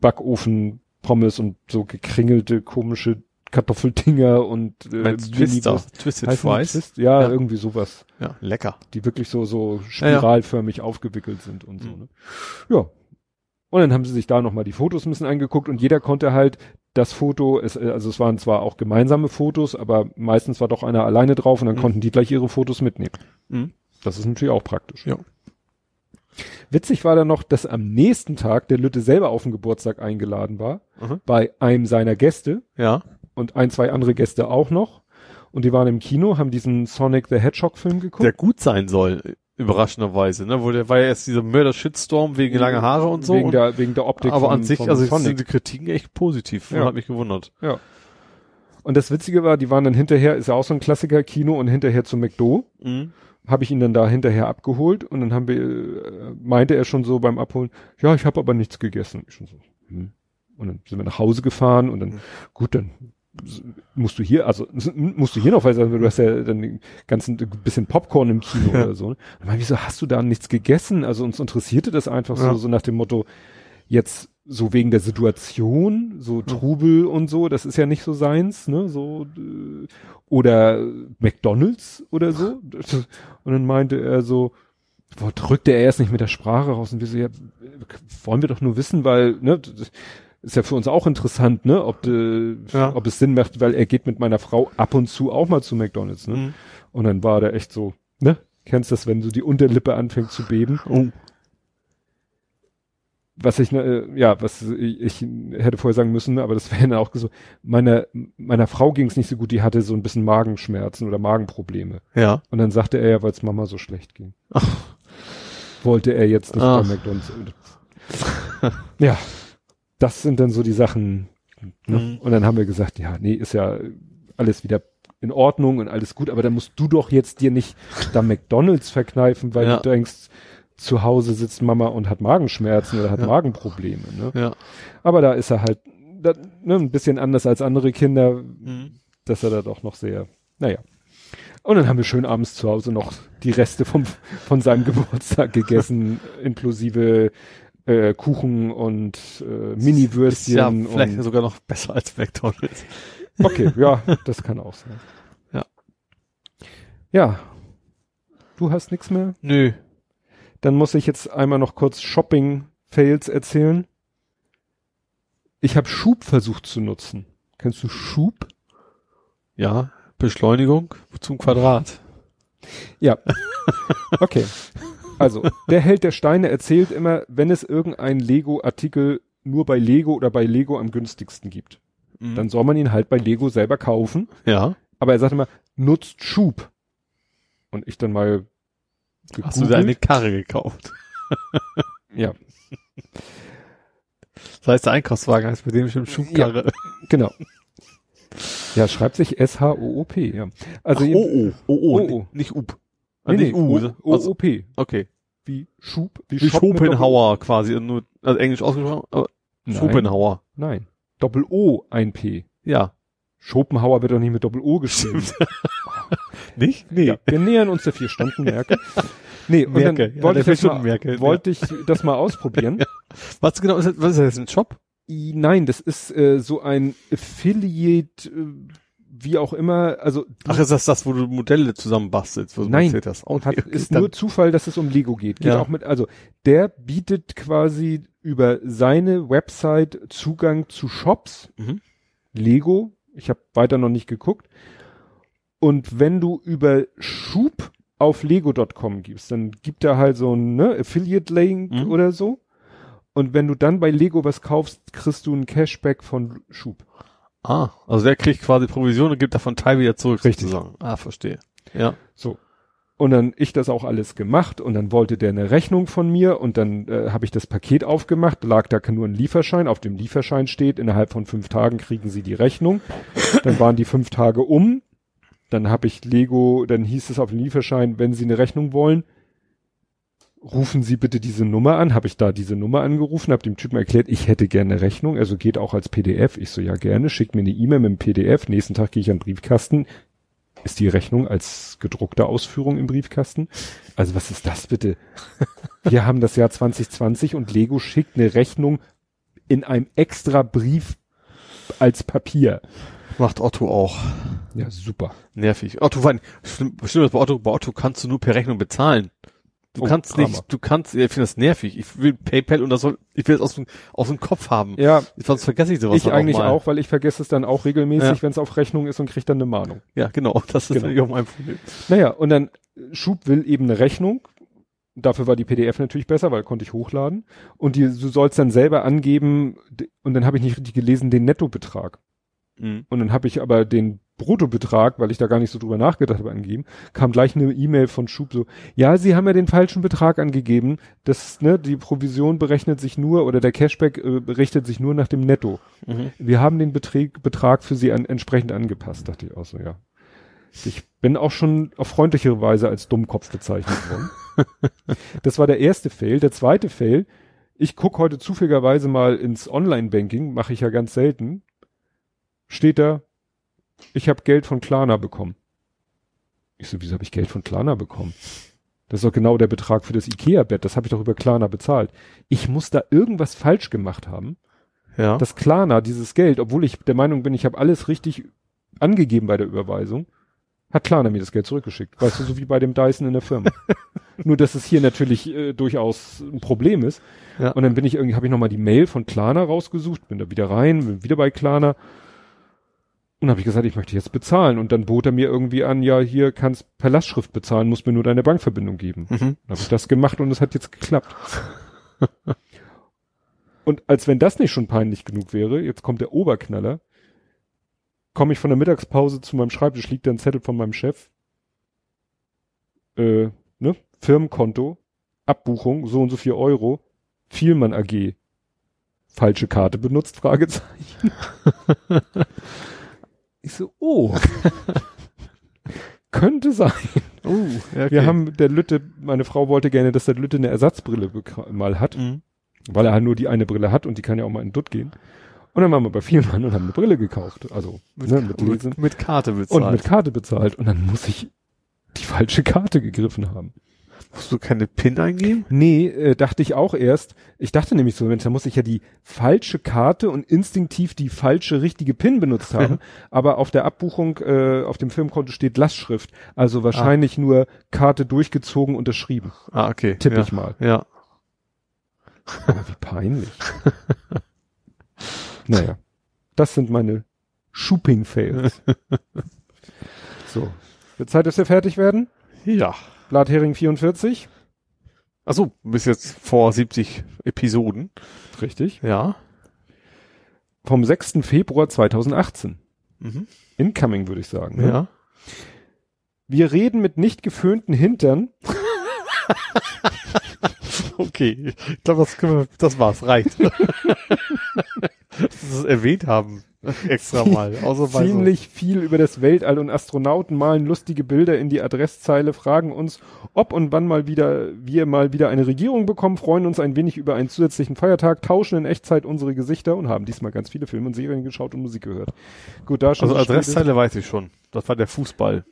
Backofen, Pommes und so gekringelte, komische Kartoffeldinger und äh, Meinst Twister? Twisted Fries? Twist? Ja, Ja. irgendwie sowas. Ja, lecker. Die wirklich so, so Ja, ja. spiralförmig aufgewickelt sind und so. Mhm. Ne? Ja. Und dann haben sie sich da nochmal die Fotos ein bisschen angeguckt und jeder konnte halt das Foto, es, äh, also es waren zwar auch gemeinsame Fotos, aber meistens war doch einer alleine drauf und dann Mhm. konnten die gleich ihre Fotos mitnehmen. Mhm. Das ist natürlich auch praktisch. Ja. Witzig war dann noch, dass am nächsten Tag der Lütte selber auf den Geburtstag eingeladen war, Mhm. bei einem seiner Gäste Ja. und ein, zwei andere Gäste auch noch. Und die waren im Kino, haben diesen Sonic the Hedgehog Film geguckt. Der gut sein soll, überraschenderweise, ne? Wo der war ja erst dieser Mörder-Shitstorm wegen langer Haare und so. Wegen, und, der, wegen der Optik aber von, an sich, also sind die Kritiken echt positiv. Ja. Hat mich gewundert. Ja. Und das Witzige war, die waren dann hinterher, ist ja auch so ein Klassiker Kino und hinterher zu McDo. Mhm. Habe ich ihn dann da hinterher abgeholt und dann haben wir, äh, meinte er schon so beim Abholen, ja, ich habe aber nichts gegessen. Ich schon so, hm. Und dann sind wir nach Hause gefahren und dann, Mhm. gut, dann musst du hier, also musst du hier noch, weil du hast ja dann ganzen bisschen Popcorn im Kino Ja. oder so. Und dann meinte ich, wieso hast du da nichts gegessen? Also uns interessierte das einfach Ja. so, so nach dem Motto, jetzt so wegen der Situation, so Trubel und so, das ist ja nicht so seins, ne, so, äh, oder McDonalds oder so. Und dann meinte er so, boah, drückte er erst nicht mit der Sprache raus und wir so, ja, wollen wir doch nur wissen, weil, ne, das ist ja für uns auch interessant, ne, ob, äh, Ja. ob es Sinn macht, weil er geht mit meiner Frau ab und zu auch mal zu McDonalds, ne. Mhm. Und dann war der echt so, ne, kennst das, wenn so die Unterlippe anfängt zu beben Oh. Was ich, äh, ja, was ich, ich hätte vorher sagen müssen, aber das wäre dann auch so, meiner, meiner Frau ging es nicht so gut, die hatte so ein bisschen Magenschmerzen oder Magenprobleme. Ja. Und dann sagte er ja, weil es Mama so schlecht ging. Ach. Wollte er jetzt nicht Ach. bei McDonalds. ja, das sind dann so die Sachen. Ne? Mhm. Und dann haben wir gesagt, ja, nee, ist ja alles wieder in Ordnung und alles gut, aber dann musst du doch jetzt dir nicht da McDonalds verkneifen, weil Ja. du denkst, zu Hause sitzt Mama und hat Magenschmerzen oder hat Ja. Magenprobleme. Ne? Ja. Aber da ist er halt da, ne, ein bisschen anders als andere Kinder, Mhm. dass er da doch noch sehr, naja. Und dann haben wir schön abends zu Hause noch die Reste vom, von seinem Geburtstag gegessen, inklusive äh, Kuchen und äh, Mini-Würstchen. ja vielleicht und, sogar noch besser als McDonalds. okay, ja, das kann auch sein. Ja. Ja. Du hast nichts mehr? Nö. Dann muss ich jetzt einmal noch kurz Shopping-Fails erzählen. Ich habe Schub versucht zu nutzen. Kennst du Schub? Ja. Beschleunigung zum Quadrat. Ja. Okay. Also, der Held der Steine erzählt immer, wenn es irgendein Lego-Artikel nur bei Lego oder bei Lego am günstigsten gibt, Mhm. dann soll man ihn halt bei Lego selber kaufen. ja. Aber er sagt immer, nutzt Schub. Und ich dann mal Hast du dir eine gegoogelt. Karre gekauft? Ja, Das heißt, der Einkaufswagen heißt mit dem schon Schubkarre. genau. Ja, schreibt sich S-H-O-O-P, ja. Also, Ach, Oh, oh, oh. nicht Up. Ah, nee, nicht U. also, O-O-P. okay. Wie Schub, Wie mit Schopenhauer quasi, nur, also englisch ausgesprochen, aber Schopenhauer. nein. Doppel-O, ein P. Ja. Schopenhauer wird doch nicht mit Doppel-O geschrieben. Nicht? Nee. Ja, wir nähern uns der vier Stunden Merke. Nee, und Merke, dann ja, wollte, der ich das mal, Vier-Stunden-Merke, wollte ich das mal ausprobieren. Was genau ist das, was ist das, ein Shop? I- Nein, das ist äh, so ein Affiliate, äh, wie auch immer, also Ach, ist das das, wo du Modelle zusammen bastelst, wo du Nein. hast? und hat, Okay, ist nur Zufall, dass es um Lego geht. Geht Ja. auch mit, also der bietet quasi über seine Website Zugang zu Shops, Mhm. Lego. Ich habe weiter noch nicht geguckt. Und wenn du über Schub auf lego.com gibst, dann gibt er halt so ein ne, Affiliate-Link Mhm. oder so. Und wenn du dann bei Lego was kaufst, kriegst du ein Cashback von Schub. Ah, also der kriegt quasi Provision und gibt davon Teil wieder zurück. Richtig. Sozusagen. Ah, verstehe. Ja. So. Und dann ich das auch alles gemacht und dann wollte der eine Rechnung von mir und dann äh, habe ich das Paket aufgemacht, lag da nur ein Lieferschein, auf dem Lieferschein steht, innerhalb von fünf Tagen kriegen Sie die Rechnung. Dann waren die fünf Tage um, dann habe ich Lego, dann hieß es auf dem Lieferschein, wenn Sie eine Rechnung wollen, rufen Sie bitte diese Nummer an. Habe ich da diese Nummer angerufen, habe dem Typen erklärt, ich hätte gerne eine Rechnung, also geht auch als PDF. Ich so, ja gerne, schickt mir eine E-Mail mit dem PDF. Nächsten Tag gehe ich an den Briefkasten, ist die Rechnung als gedruckte Ausführung im Briefkasten. Also was ist das bitte? Wir haben das Jahr 2020 und Lego schickt eine Rechnung in einem extra Brief als Papier. Macht Otto auch. Ja, super. Nervig. Otto, wann, stimmt, stimmt, bei Otto, bei Otto kannst du nur per Rechnung bezahlen. Du Oh, kannst Kramer. nicht, du kannst, ich finde das nervig. Ich will PayPal und das soll, ich will es aus dem, aus dem Kopf haben. Ja, Sonst vergesse ich sowas ich eigentlich mal. auch, weil ich vergesse es dann auch regelmäßig, Ja. wenn es auf Rechnung ist und kriege dann eine Mahnung. Ja, genau. Das ist Genau. eigentlich auch mein Problem. Naja, und dann Schub will eben eine Rechnung. Dafür war die PDF natürlich besser, weil konnte ich hochladen. Und die, du sollst dann selber angeben, und dann habe ich nicht richtig gelesen, den Nettobetrag. Mhm. Und dann habe ich aber den Bruttobetrag, weil ich da gar nicht so drüber nachgedacht habe, angegeben, kam gleich eine E-Mail von Schub so, ja, Sie haben ja den falschen Betrag angegeben. Das, ne, die Provision berechnet sich nur oder der Cashback äh, richtet sich nur nach dem Netto. Mhm. Wir haben den Betrag, Betrag für Sie an, entsprechend angepasst, dachte ich auch so, ja. Ich bin auch schon auf freundlichere Weise als Dummkopf bezeichnet worden. das war der erste Fail. Der zweite Fail, ich guck heute zufälligerweise mal ins Online-Banking, mache ich ja ganz selten. Steht da, ich habe Geld von Klarna bekommen. Ich so, wieso habe ich Geld von Klarna bekommen? Das ist doch genau der Betrag für das Ikea-Bett. Das habe ich doch über Klarna bezahlt. Ich muss da irgendwas falsch gemacht haben Ja. dass Klarna dieses Geld, obwohl ich der Meinung bin, ich habe alles richtig angegeben bei der Überweisung, hat Klarna mir das Geld zurückgeschickt. Weißt du, so wie bei dem Dyson in der Firma. Nur, dass es hier natürlich äh, durchaus ein Problem ist. Ja. Und dann bin ich irgendwie, habe ich nochmal die Mail von Klarna rausgesucht, bin da wieder rein, bin wieder bei Klarna. Und habe ich gesagt, ich möchte jetzt bezahlen. Und dann bot er mir irgendwie an, ja, hier kannst per Lastschrift bezahlen, musst mir nur deine Bankverbindung geben. mhm. Dann habe ich das gemacht und es hat jetzt geklappt. und als wenn das nicht schon peinlich genug wäre, jetzt kommt der Oberknaller, komme ich von der Mittagspause zu meinem Schreibtisch, liegt da ein Zettel von meinem Chef. Äh, ne? Firmenkonto, Abbuchung, so und so viel Euro, Vielmann AG. Falsche Karte benutzt, Fragezeichen. ich so, oh. Könnte sein. Uh, okay. Wir haben der Lütte, meine Frau wollte gerne, dass der Lütte eine Ersatzbrille mal hat, Mhm. weil er halt nur die eine Brille hat und die kann ja auch mal in den Dutt gehen. Und dann waren wir bei Vielmann und haben eine Brille gekauft. Also Mit, ne, mit mit, mit Karte bezahlt. und mit Karte bezahlt. Und dann muss ich die falsche Karte gegriffen haben. Musst du keine PIN eingeben? Nee, äh, dachte ich auch erst. Ich dachte nämlich so, Mensch, da muss ich ja die falsche Karte und instinktiv die falsche richtige PIN benutzt haben. Aber auf der Abbuchung, äh, auf dem Firmenkonto steht Lastschrift. Also wahrscheinlich nur Karte durchgezogen, unterschrieben. Ah, okay. Tipp ja. ich mal. Ja. Aber wie peinlich. naja, das sind meine Shooping-Fails. so, wird Zeit, dass wir fertig werden. Ja. Blathering 44. Achso, bis jetzt vor 70 Episoden. Richtig. Ja. Vom 6. Februar 2018. Mhm. Incoming, würde ich sagen. Ne? Ja. Wir reden mit nicht geföhnten Hintern. Okay. Ich glaube, das können wir, das war's, reicht. Dass wir es erwähnt haben. Extra mal. Außer Ziemlich viel über das Weltall und Astronauten malen lustige Bilder in die Adresszeile, fragen uns, ob und wann mal wieder wir mal wieder eine Regierung bekommen, freuen uns ein wenig über einen zusätzlichen Feiertag, tauschen in Echtzeit unsere Gesichter und haben diesmal ganz viele Filme und Serien geschaut und Musik gehört. Gut, da schon. Also Adresszeile weiß ich schon. Das war der Fußball.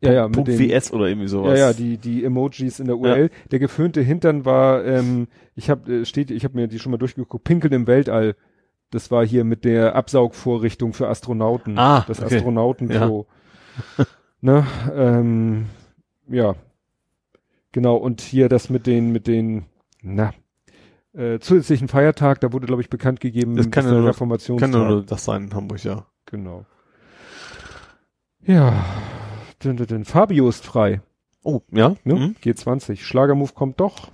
Ja, ja, mit Punkt WS oder irgendwie sowas. Ja, ja, die, die Emojis in der URL. Der geföhnte Hintern war, ähm, ich habe äh, steht, ich habe mir die schon mal durchgeguckt, Pinkeln im Weltall. Das war hier mit der Absaugvorrichtung für Astronauten. Ah, das okay. Astronautenklo. ne, ähm, ja. Genau, und hier das mit den, mit den, na, äh, zusätzlichen Feiertag, da wurde, glaube ich, bekannt gegeben, Das kann ja nur- Reformationstag. Kann nur das sein in Hamburg, ja. Genau. Ja. Dün, dün. Fabio ist frei. Oh, ja? Ne? Mhm. G20. Schlagermove kommt doch.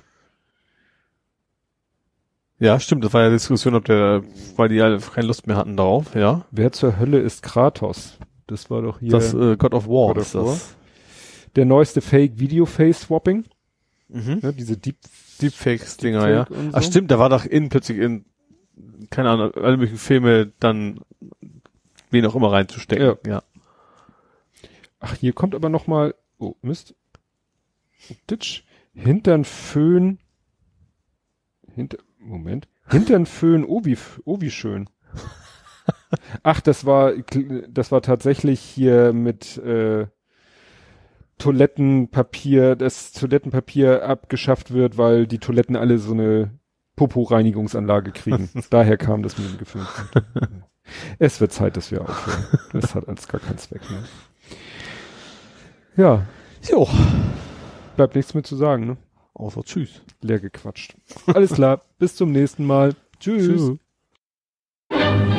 Ja, stimmt. Das war ja die Diskussion, ob der, weil die ja keine Lust mehr hatten darauf, ja. Wer zur Hölle ist Kratos? Das war doch hier. Das äh, God of War God of ist das. Der neueste Fake Video Face Swapping, Mhm. ne, diese Deep Deepfakes-Dinger, ja. Und Ach so. stimmt, da war doch in plötzlich in, keine Ahnung, alle möglichen Filme dann wen auch immer reinzustecken. Ja. ja. Ach, hier kommt aber noch mal, oh, Mist. Ditch. Hintern Föhn. Hinter, Moment. Hintern Föhn, oh wie, oh wie schön. Ach, das war, das war tatsächlich hier mit, äh, Toilettenpapier, das Toilettenpapier abgeschafft wird, weil die Toiletten alle so eine Popo-Reinigungsanlage kriegen. Daher kam das mit dem Gefilmt. Es wird Zeit, dass wir aufhören. Das hat alles gar keinen Zweck mehr. Ja, Jo. bleibt nichts mehr zu sagen, ne? Außer tschüss. Leer gequatscht. Alles klar. Bis zum nächsten Mal. Tschüss. tschüss.